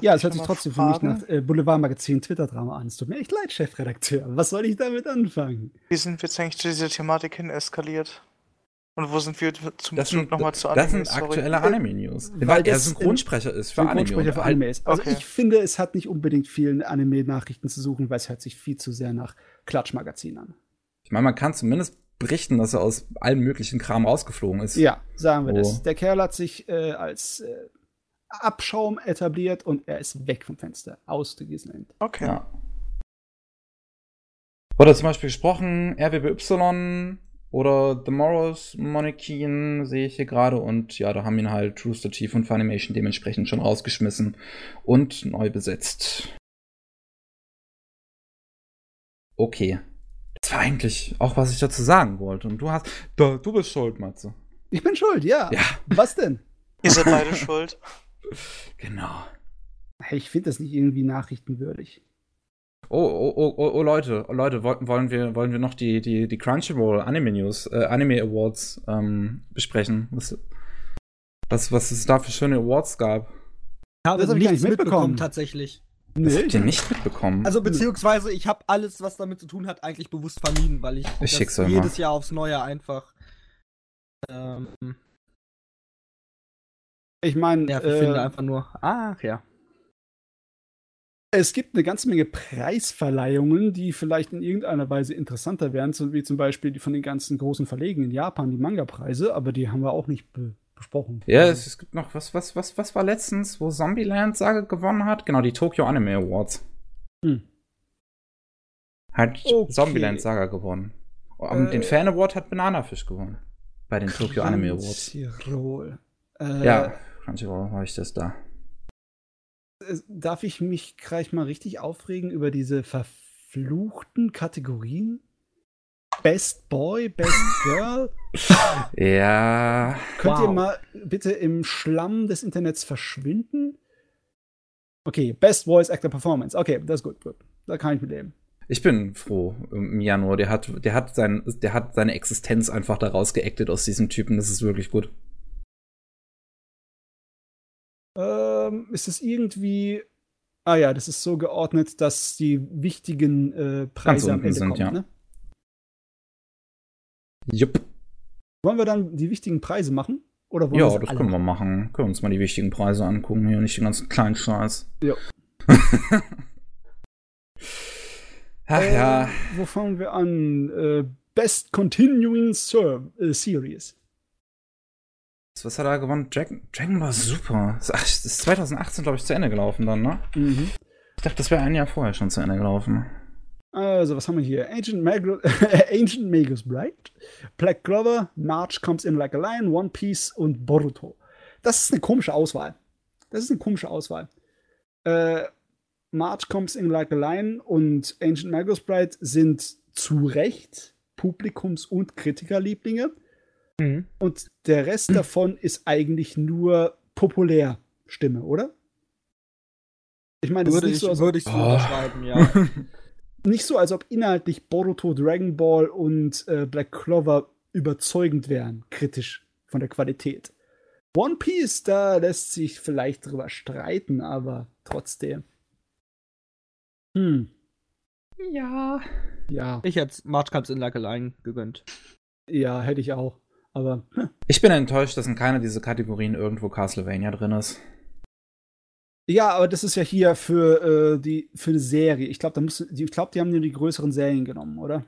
Ja, es hört sich trotzdem fragen? für mich nach äh, Boulevardmagazin Twitter-Drama an. Es tut mir echt leid, Chefredakteur. Was soll ich damit anfangen? Wie sind wir jetzt eigentlich zu dieser Thematik hin eskaliert? Und wo sind wir zum das sind, nochmal zu Anime? Das sind aktuelle Anime-News. Weil, weil er Synchronsprecher ist für Synchronsprecher Anime. Für Anime ist. Also okay. ich finde, es hat nicht unbedingt vielen Anime-Nachrichten zu suchen, weil es hört sich viel zu sehr nach Klatschmagazin an. Ich meine, man kann zumindest berichten, dass er aus allem möglichen Kram rausgeflogen ist. Ja, sagen wir oh. das. Der Kerl hat sich äh, als äh, Abschaum etabliert und er ist weg vom Fenster. Aus der Disneyland. Okay. Ja. Wurde zum Beispiel gesprochen, RWBY oder The Morrows Monarchien sehe ich hier gerade und ja, da haben ihn halt Rooster Teeth und Funimation dementsprechend schon rausgeschmissen und neu besetzt. Okay. Das war eigentlich auch, was ich dazu sagen wollte. Und du hast. Du, du bist schuld, Matze. Ich bin schuld, ja. Ja. Was denn? Ihr seid beide schuld. Genau. Hey, ich finde das nicht irgendwie nachrichtenwürdig. Oh, oh, oh, oh, oh, Leute, oh, Leute, wollen, wollen, wir, wollen wir noch die, die, die Crunchyroll Anime News, äh, Anime Awards ähm, besprechen? Was, was, was es da für schöne Awards gab? Habe Das hab ich nicht mitbekommen. mitbekommen, tatsächlich. Das habt ihr nicht mitbekommen. Also beziehungsweise ich habe alles, was damit zu tun hat, eigentlich bewusst vermieden, weil ich, Ich euch mal. jedes Jahr aufs Neue einfach ähm, Ich meine, nervig finde, äh, einfach nur. Ach ja. es gibt eine ganze Menge Preisverleihungen, die vielleicht in irgendeiner Weise interessanter wären, so wie zum Beispiel die von den ganzen großen Verlegen in Japan, die Manga-Preise, aber die haben wir auch nicht be besprochen. ja, es, es gibt noch, was, was, was, was war letztens, wo Zombieland Sage gewonnen hat? Genau, die Tokyo Anime Awards. Hm. Hat Okay. Zombieland Saga gewonnen. Äh, den Fan Award hat Banana Fish gewonnen. Bei den Tokyo Anime Awards. Crunchyroll. Äh, Ja, Crunchyroll habe ich das da. Darf ich mich gleich mal richtig aufregen über diese verfluchten Kategorien? Best Boy, Best Girl? Ja. Könnt ihr Wow. mal bitte im Schlamm des Internets verschwinden? Okay, Best Voice Actor Performance. Okay, das ist gut, gut. Da kann ich mit leben. Ich bin froh im Januar. Der hat, der hat, sein, der hat seine Existenz einfach daraus geactet aus diesem Typen. Das ist wirklich gut. Ähm, ist es irgendwie. Ah ja, das ist so geordnet, dass die wichtigen äh, Preise am unten Ende sind, kommen. ja. Ne? Jupp. Wollen wir dann die wichtigen Preise machen? Oder wollen Ja, das alle können wir machen. Können wir uns mal die wichtigen Preise angucken hier, nicht den ganzen kleinen Scheiß. Ja. Ach Äh, ja. Wo fangen wir an? Äh, Best Continuing Ser äh, Series. Was hat er gewonnen? Dragon, Dragon Ball Super. Ach, das ist 2018, glaube ich, zu Ende gelaufen dann, ne? Mhm. Ich dachte, das wäre ein Jahr vorher schon zu Ende gelaufen. Also, was haben wir hier? Ancient, Magro Ancient Magus Bright, Black Clover, March Comes in Like a Lion, One Piece und Boruto. Das ist eine komische Auswahl. Das ist eine komische Auswahl. Äh, March Comes in Like a Lion und Ancient Magus Bright sind zu Recht Publikums- und Kritikerlieblinge. Mhm. Und der Rest davon ist eigentlich nur Populärstimme, oder? Ich meine, das ist Würde nicht ich, so, als würde ich so Oh. unterschreiben, ja. nicht so, als ob inhaltlich Boruto, Dragon Ball und äh, Black Clover überzeugend wären, kritisch von der Qualität. One Piece, da lässt sich vielleicht drüber streiten, aber trotzdem. Hm, Ja. ja, Ich hätte March Comes in Like Lion gegönnt. ja, hätte ich auch. Aber hm. Ich bin enttäuscht, dass in keiner dieser Kategorien irgendwo Castlevania drin ist. Ja, aber das ist ja hier für äh, die für eine Serie. Ich glaube, da muss, die- ich glaube, die haben nur die größeren Serien genommen, oder?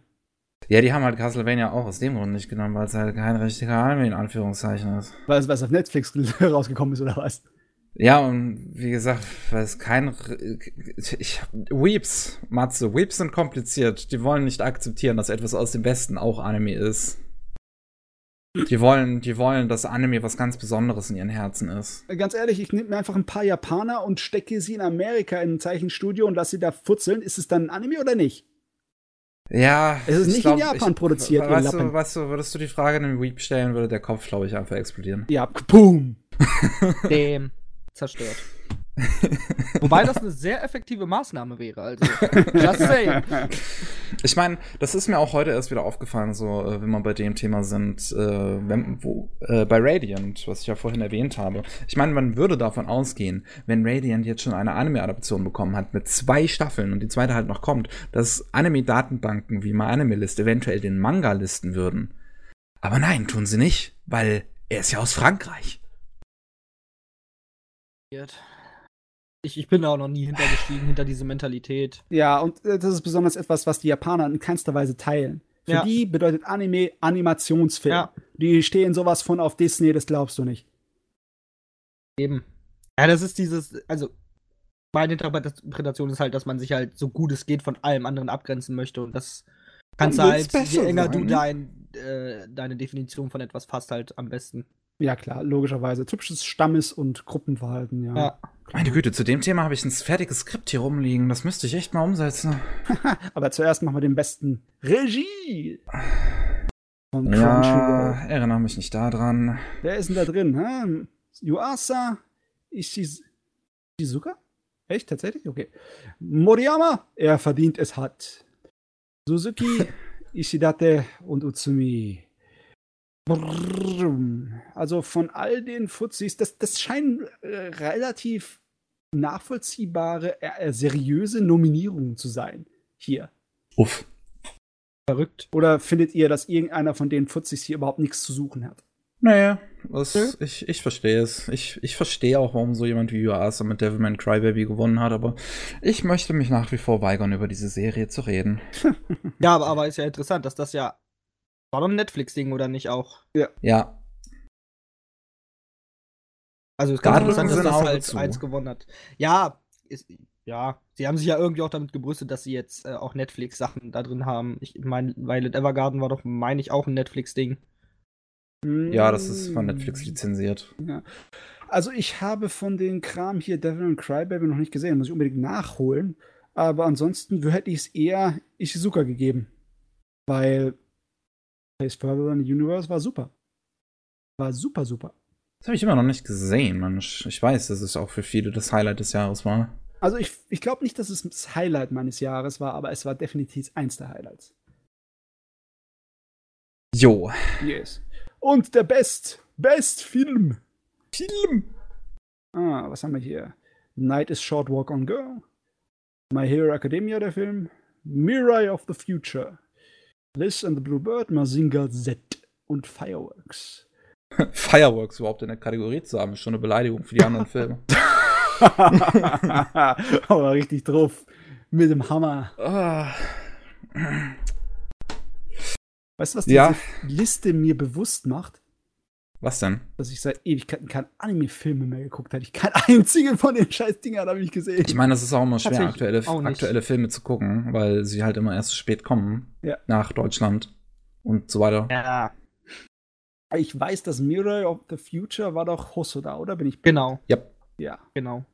Ja, die haben halt Castlevania auch aus dem Grund nicht genommen, weil es halt kein richtiger Anime in Anführungszeichen ist. Weil es weil es auf Netflix rausgekommen ist oder was? Ja, und wie gesagt, weil es kein. Ich, Weeps, Matze, Weeps sind kompliziert. Die wollen nicht akzeptieren, dass etwas aus dem Westen auch Anime ist. Die wollen, die wollen, dass Anime was ganz Besonderes in ihren Herzen ist. Ganz ehrlich, ich nehme mir einfach ein paar Japaner und stecke sie in Amerika in ein Zeichenstudio und lasse sie da futzeln. Ist es dann ein Anime oder nicht? Ja. Es ist ich nicht in Japan produziert, ihr Weißt du, weißt du, würdest du die Frage einem Weep stellen, würde der Kopf, glaube ich, einfach explodieren. Ja, boom. Dem zerstört. Wobei das eine sehr effektive Maßnahme wäre, also. Just saying. Ich meine, das ist mir auch heute erst wieder aufgefallen, so, äh, wenn wir bei dem Thema sind, äh, wenn, wo, äh, bei Radiant, was ich ja vorhin erwähnt habe. Ich meine, man würde davon ausgehen, wenn Radiant jetzt schon eine Anime-Adaption bekommen hat mit zwei Staffeln und die zweite halt noch kommt, dass Anime-Datenbanken wie MyAnimeList eventuell den Manga listen würden. Aber nein, tun sie nicht, weil er ist ja aus Frankreich. Ich, ich bin da auch noch nie hintergestiegen, hinter diese Mentalität. Ja, und äh, das ist besonders etwas, was die Japaner in keinster Weise teilen. Für Ja. die bedeutet Anime Animationsfilm. Ja. Die stehen sowas von auf Disney, das glaubst du nicht. Eben. Ja, das ist dieses, also meine Interpretation ist halt, dass man sich halt so gut es geht von allem anderen abgrenzen möchte und das kannst du halt, je enger du sein. dein, äh, deine Definition von etwas fasst, halt am besten. Ja, klar, logischerweise. Typisches Stammes- und Gruppenverhalten, ja. Ja. Meine Güte, zu dem Thema habe ich ein fertiges Skript hier rumliegen. Das müsste ich echt mal umsetzen. Aber zuerst machen wir den besten Regie von Ja, Crunchyroll. erinnere mich nicht daran. Wer ist denn da drin? Hä? Yuasa Ishiz Shizuka? Echt? Tatsächlich? Okay. Moriyama, er verdient es hat. Suzuki, Ishidate und Utsumi. Also von all den Fuzis, das, das scheinen äh, relativ nachvollziehbare, äh, seriöse Nominierungen zu sein. Hier. Uff. Verrückt. Oder findet ihr, dass irgendeiner von den Fuzis hier überhaupt nichts zu suchen hat? Naja, das, ich, ich verstehe es. Ich, ich verstehe auch, warum so jemand wie Yuasa mit Devilman Crybaby gewonnen hat, aber ich möchte mich nach wie vor weigern, über diese Serie zu reden. Ja, aber, aber ist ja interessant, dass das ja. War doch ein Netflix-Ding, oder nicht auch? Ja, Also es ist ganz interessant, dass ein das halt zu. eins gewonnen hat. Ja, ist, ja, sie haben sich ja irgendwie auch damit gebrüstet, dass sie jetzt äh, auch Netflix-Sachen da drin haben. Ich meine, Violet Evergarden war doch, meine ich, auch ein Netflix-Ding. ja, das ist von Netflix lizenziert. Also ich habe von den Kram hier Devil and Crybaby noch nicht gesehen, muss ich unbedingt nachholen. Aber ansonsten hätte ich es eher Ishizuka gegeben. Weil Place Further Than the Universe war super. War super, super. Das habe ich immer noch nicht gesehen, man. Ich ich weiß, dass es auch für viele das Highlight des Jahres war. Also ich, ich glaube nicht, dass es das Highlight meines Jahres war, aber es war definitiv eins der Highlights. Jo. Yes. Und der Best, Best Film. Film. Ah, was haben wir hier? Night is Short Walk on Girl. My Hero Academia, der Film. Mirai of the Future. Liz and the Blue Bird, Mazinga Z und Fireworks. Fireworks überhaupt in der Kategorie zu haben, ist schon eine Beleidigung für die anderen Filme. Aber richtig drauf. Mit dem Hammer. Ah. Weißt du, was diese Ja. Liste mir bewusst macht? Was denn? Dass ich seit Ewigkeiten keine Anime-Filme mehr geguckt habe. Ich kein einzigen von den scheiß Dingern habe ich gesehen. Ich meine, es ist auch immer schwer, aktuelle, auch aktuelle Filme zu gucken, weil sie halt immer erst spät kommen Ja. nach Deutschland und so weiter. Ja. Ich weiß, dass Mirai of the Future war doch Hosoda, oder? Bin ich Genau, Ja. Ja. genau.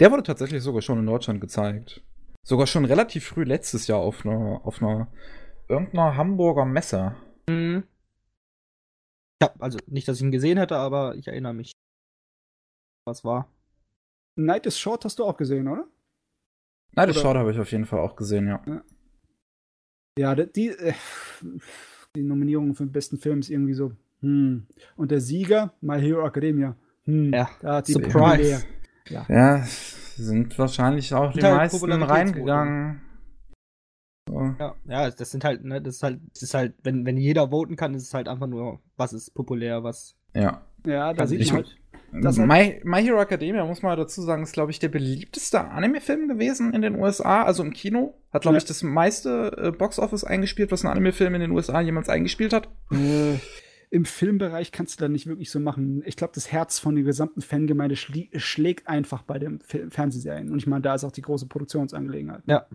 Der wurde tatsächlich sogar schon in Deutschland gezeigt. Sogar schon relativ früh letztes Jahr auf einer, auf einer irgendeiner Hamburger Messe. Mhm. Ja, also nicht, dass ich ihn gesehen hätte, aber ich erinnere mich. Was war? Night is Short hast du auch gesehen, oder? Das Oder- Short habe ich auf jeden Fall auch gesehen, ja. Ja, die, die, äh, die Nominierung für den besten Film ist irgendwie so. Hm. Und der Sieger, My Hero Academia. Hm. Ja, da hat die Surprise. populär. Ja, sind wahrscheinlich auch die meisten reingegangen. So. Ja, ja, das sind halt, ne, das ist halt, das ist halt, wenn, wenn jeder voten kann, ist es halt einfach nur, was ist populär, was. Ja. Ja, da sieht ich- man halt. Das hat- My, My Hero Academia, muss man dazu sagen, ist, glaube ich, der beliebteste Anime-Film gewesen in den USA, also im Kino. Hat, glaube Ja. ich, das meiste äh, Box-Office eingespielt, was ein Anime-Film in den USA jemals eingespielt hat. Äh, Im Filmbereich kannst du da nicht wirklich so machen. Ich glaube, das Herz von der gesamten Fangemeinde schlägt einfach bei den Fernsehserien. Und ich meine, da ist auch die große Produktionsangelegenheit. Ja.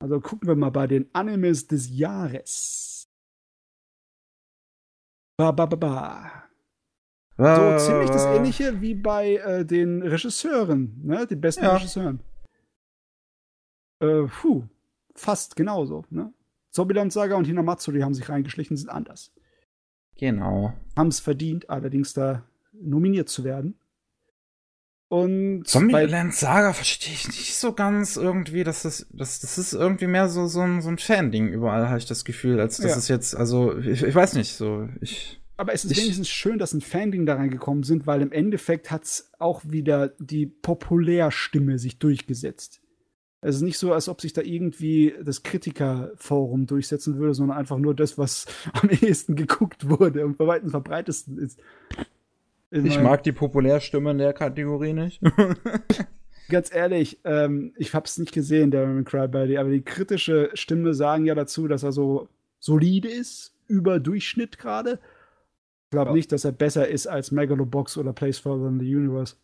Also gucken wir mal bei den Animes des Jahres. Ba, ba, ba, ba. So ziemlich das ähnliche wie bei äh, den Regisseuren, ne? Den besten Ja. Regisseuren. Äh, puh, fast genauso, ne? Zombieland Saga und Hinamatsuri haben sich reingeschlichen, sind anders. Genau. Haben es verdient, allerdings da nominiert zu werden. Und Zombieland Saga verstehe ich nicht so ganz irgendwie, dass das, das, das ist irgendwie mehr so, so ein, so ein Fan-Ding überall, habe ich das Gefühl, als dass Ja. es jetzt, also, ich, ich weiß nicht, so, ich, aber es ist ich- wenigstens schön, dass ein Fanding da reingekommen sind, weil im Endeffekt hat es auch wieder die Populärstimme sich durchgesetzt. Es ist nicht so, als ob sich da irgendwie das Kritikerforum durchsetzen würde, sondern einfach nur das, was am ehesten geguckt wurde und bei weitem verbreitesten ist. Ich mag die Populärstimme in der Kategorie nicht. Ganz ehrlich, ähm, ich hab's nicht gesehen, Devil Crybaby, aber die kritische Stimme sagen ja dazu, dass er so solide ist, über Durchschnitt gerade. Ich glaube Ja. nicht, dass er besser ist als Megalobox oder Place Further in the Universe.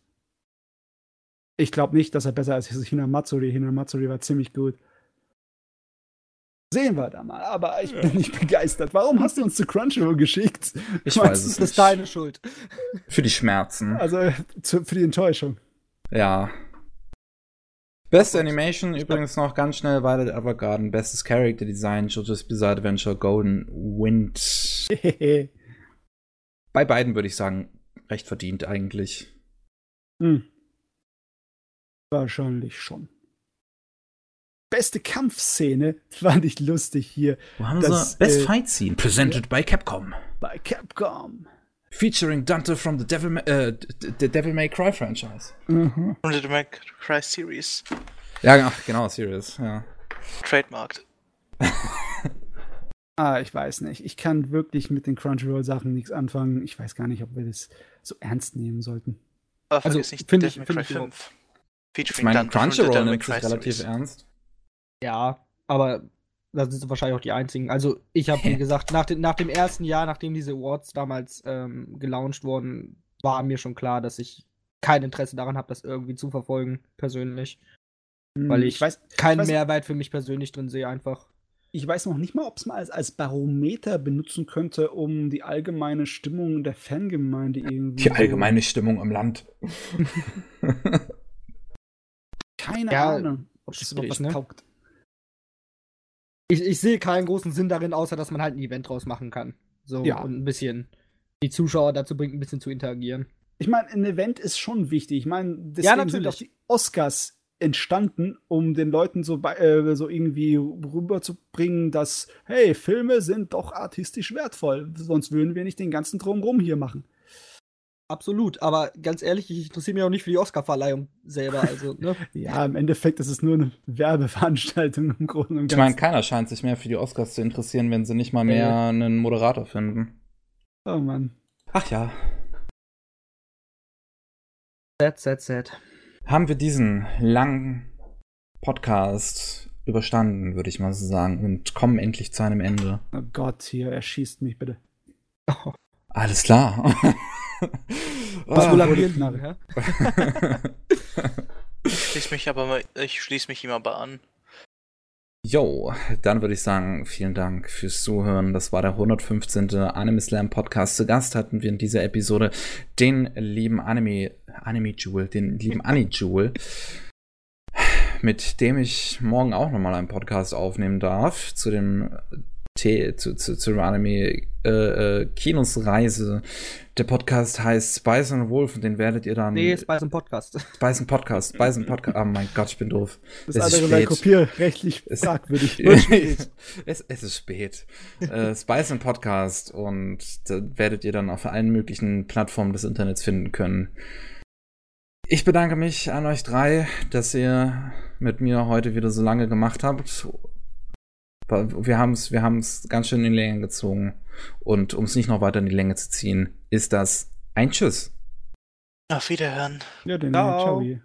Ich glaube nicht, dass er besser ist als Hinamatsuri. Hinamatsuri war ziemlich gut. Sehen wir da mal, aber ich bin nicht begeistert. Warum hast du uns zu Crunchyroll geschickt? Ich Meinst weiß es Das nicht. ist deine Schuld. Für die Schmerzen. Also zu, für die Enttäuschung. Ja. Beste Animation übrigens noch ganz schnell Violet Evergarden. Bestes Character Design, JoJo's Bizarre Adventure, Golden Wind. Bei beiden würde ich sagen, recht verdient eigentlich. hm. Wahrscheinlich schon. Beste Kampfszene fand ich lustig hier. Wo haben Das, sie? Best äh, Fight Scene, presented by Capcom. Bei Capcom. Featuring Dante from the Devil, Ma äh, the Devil May Cry franchise. Mhm. Und die Mac Cry Series. Ja, ach, genau, Serious, ja. Trademarked. Ah, ich weiß nicht. Ich kann wirklich mit den Crunchyroll-Sachen nichts anfangen. Ich weiß gar nicht, ob wir das so ernst nehmen sollten. Aber Also, vergiss nicht Devil ich- May find Cry ich 5. Ich Featuring meine, Dante from the Crunchyroll Devil May nimmt sich relativ Series. ernst. Ja, aber da sind sie wahrscheinlich auch die einzigen. Also ich habe, wie gesagt, nach, den, nach dem ersten Jahr, nachdem diese Awards damals ähm, gelauncht wurden, war mir schon klar, dass ich kein Interesse daran habe, das irgendwie zu verfolgen, persönlich. Weil ich, Hm, weiß, keinen weiß- Mehrwert für mich persönlich drin sehe, einfach. ich weiß noch nicht mal, ob es mal als, als Barometer benutzen könnte, um die allgemeine Stimmung der Fangemeinde irgendwie. Die allgemeine Stimmung im Land. So, keine Ja, Ahnung, ob das überhaupt was ne? taugt. Ich, ich sehe keinen großen Sinn darin, außer dass man halt ein Event draus machen kann. So Ja. und ein bisschen die Zuschauer dazu bringt, ein bisschen zu interagieren. Ich meine, ein Event ist schon wichtig. Ich meine, deswegen Ja, sind natürlich. auch die Oscars entstanden, um den Leuten so, äh, so irgendwie rüberzubringen, dass, hey, Filme sind doch artistisch wertvoll. Sonst würden wir nicht den ganzen Drumrum hier machen. Absolut, aber ganz ehrlich, ich interessiere mich auch nicht für die Oscar-Verleihung selber. Also, ne? Ja, im Endeffekt ist es nur eine Werbeveranstaltung im Großen und Ich meine, keiner scheint sich mehr für die Oscars zu interessieren, wenn sie nicht mal mehr einen Moderator finden. oh Mann. Ach ja. sad, sad, sad. Haben wir diesen langen Podcast überstanden, würde ich mal so sagen, und kommen endlich zu einem Ende. Oh Gott, hier, erschießt mich bitte. Alles klar. Was Ah. liegen, hä? Ich schließe mich aber mal, ich schließe mich ihm aber an. Jo, dann würde ich sagen, vielen Dank fürs Zuhören. Das war der 115. Anime Slam Podcast. Zu Gast hatten wir in dieser Episode den lieben Anime, Anime Jewel, den lieben Annie Jewel, mit dem ich morgen auch nochmal einen Podcast aufnehmen darf zu dem T zu, zu, zu Anime äh, äh, Kinos Reise. Der Podcast heißt Spice and Wolf und den werdet ihr dann Nee, Spice im Podcast. Spice and Podcast, Spice and Podcast. Oh mein Gott, ich bin doof. Das Es ist andere spät. kopierrechtlich Es- fragwürdig. es, es ist spät. äh, Spice and Podcast und da werdet ihr dann auf allen möglichen Plattformen des Internets finden können. Ich bedanke mich an euch drei, dass ihr mit mir heute wieder so lange gemacht habt. Wir haben es wir haben's ganz schön in die Länge gezogen. Und um es nicht noch weiter in die Länge zu ziehen, ist das ein Tschüss. Auf Wiederhören. ja, den Ciao. Ciao.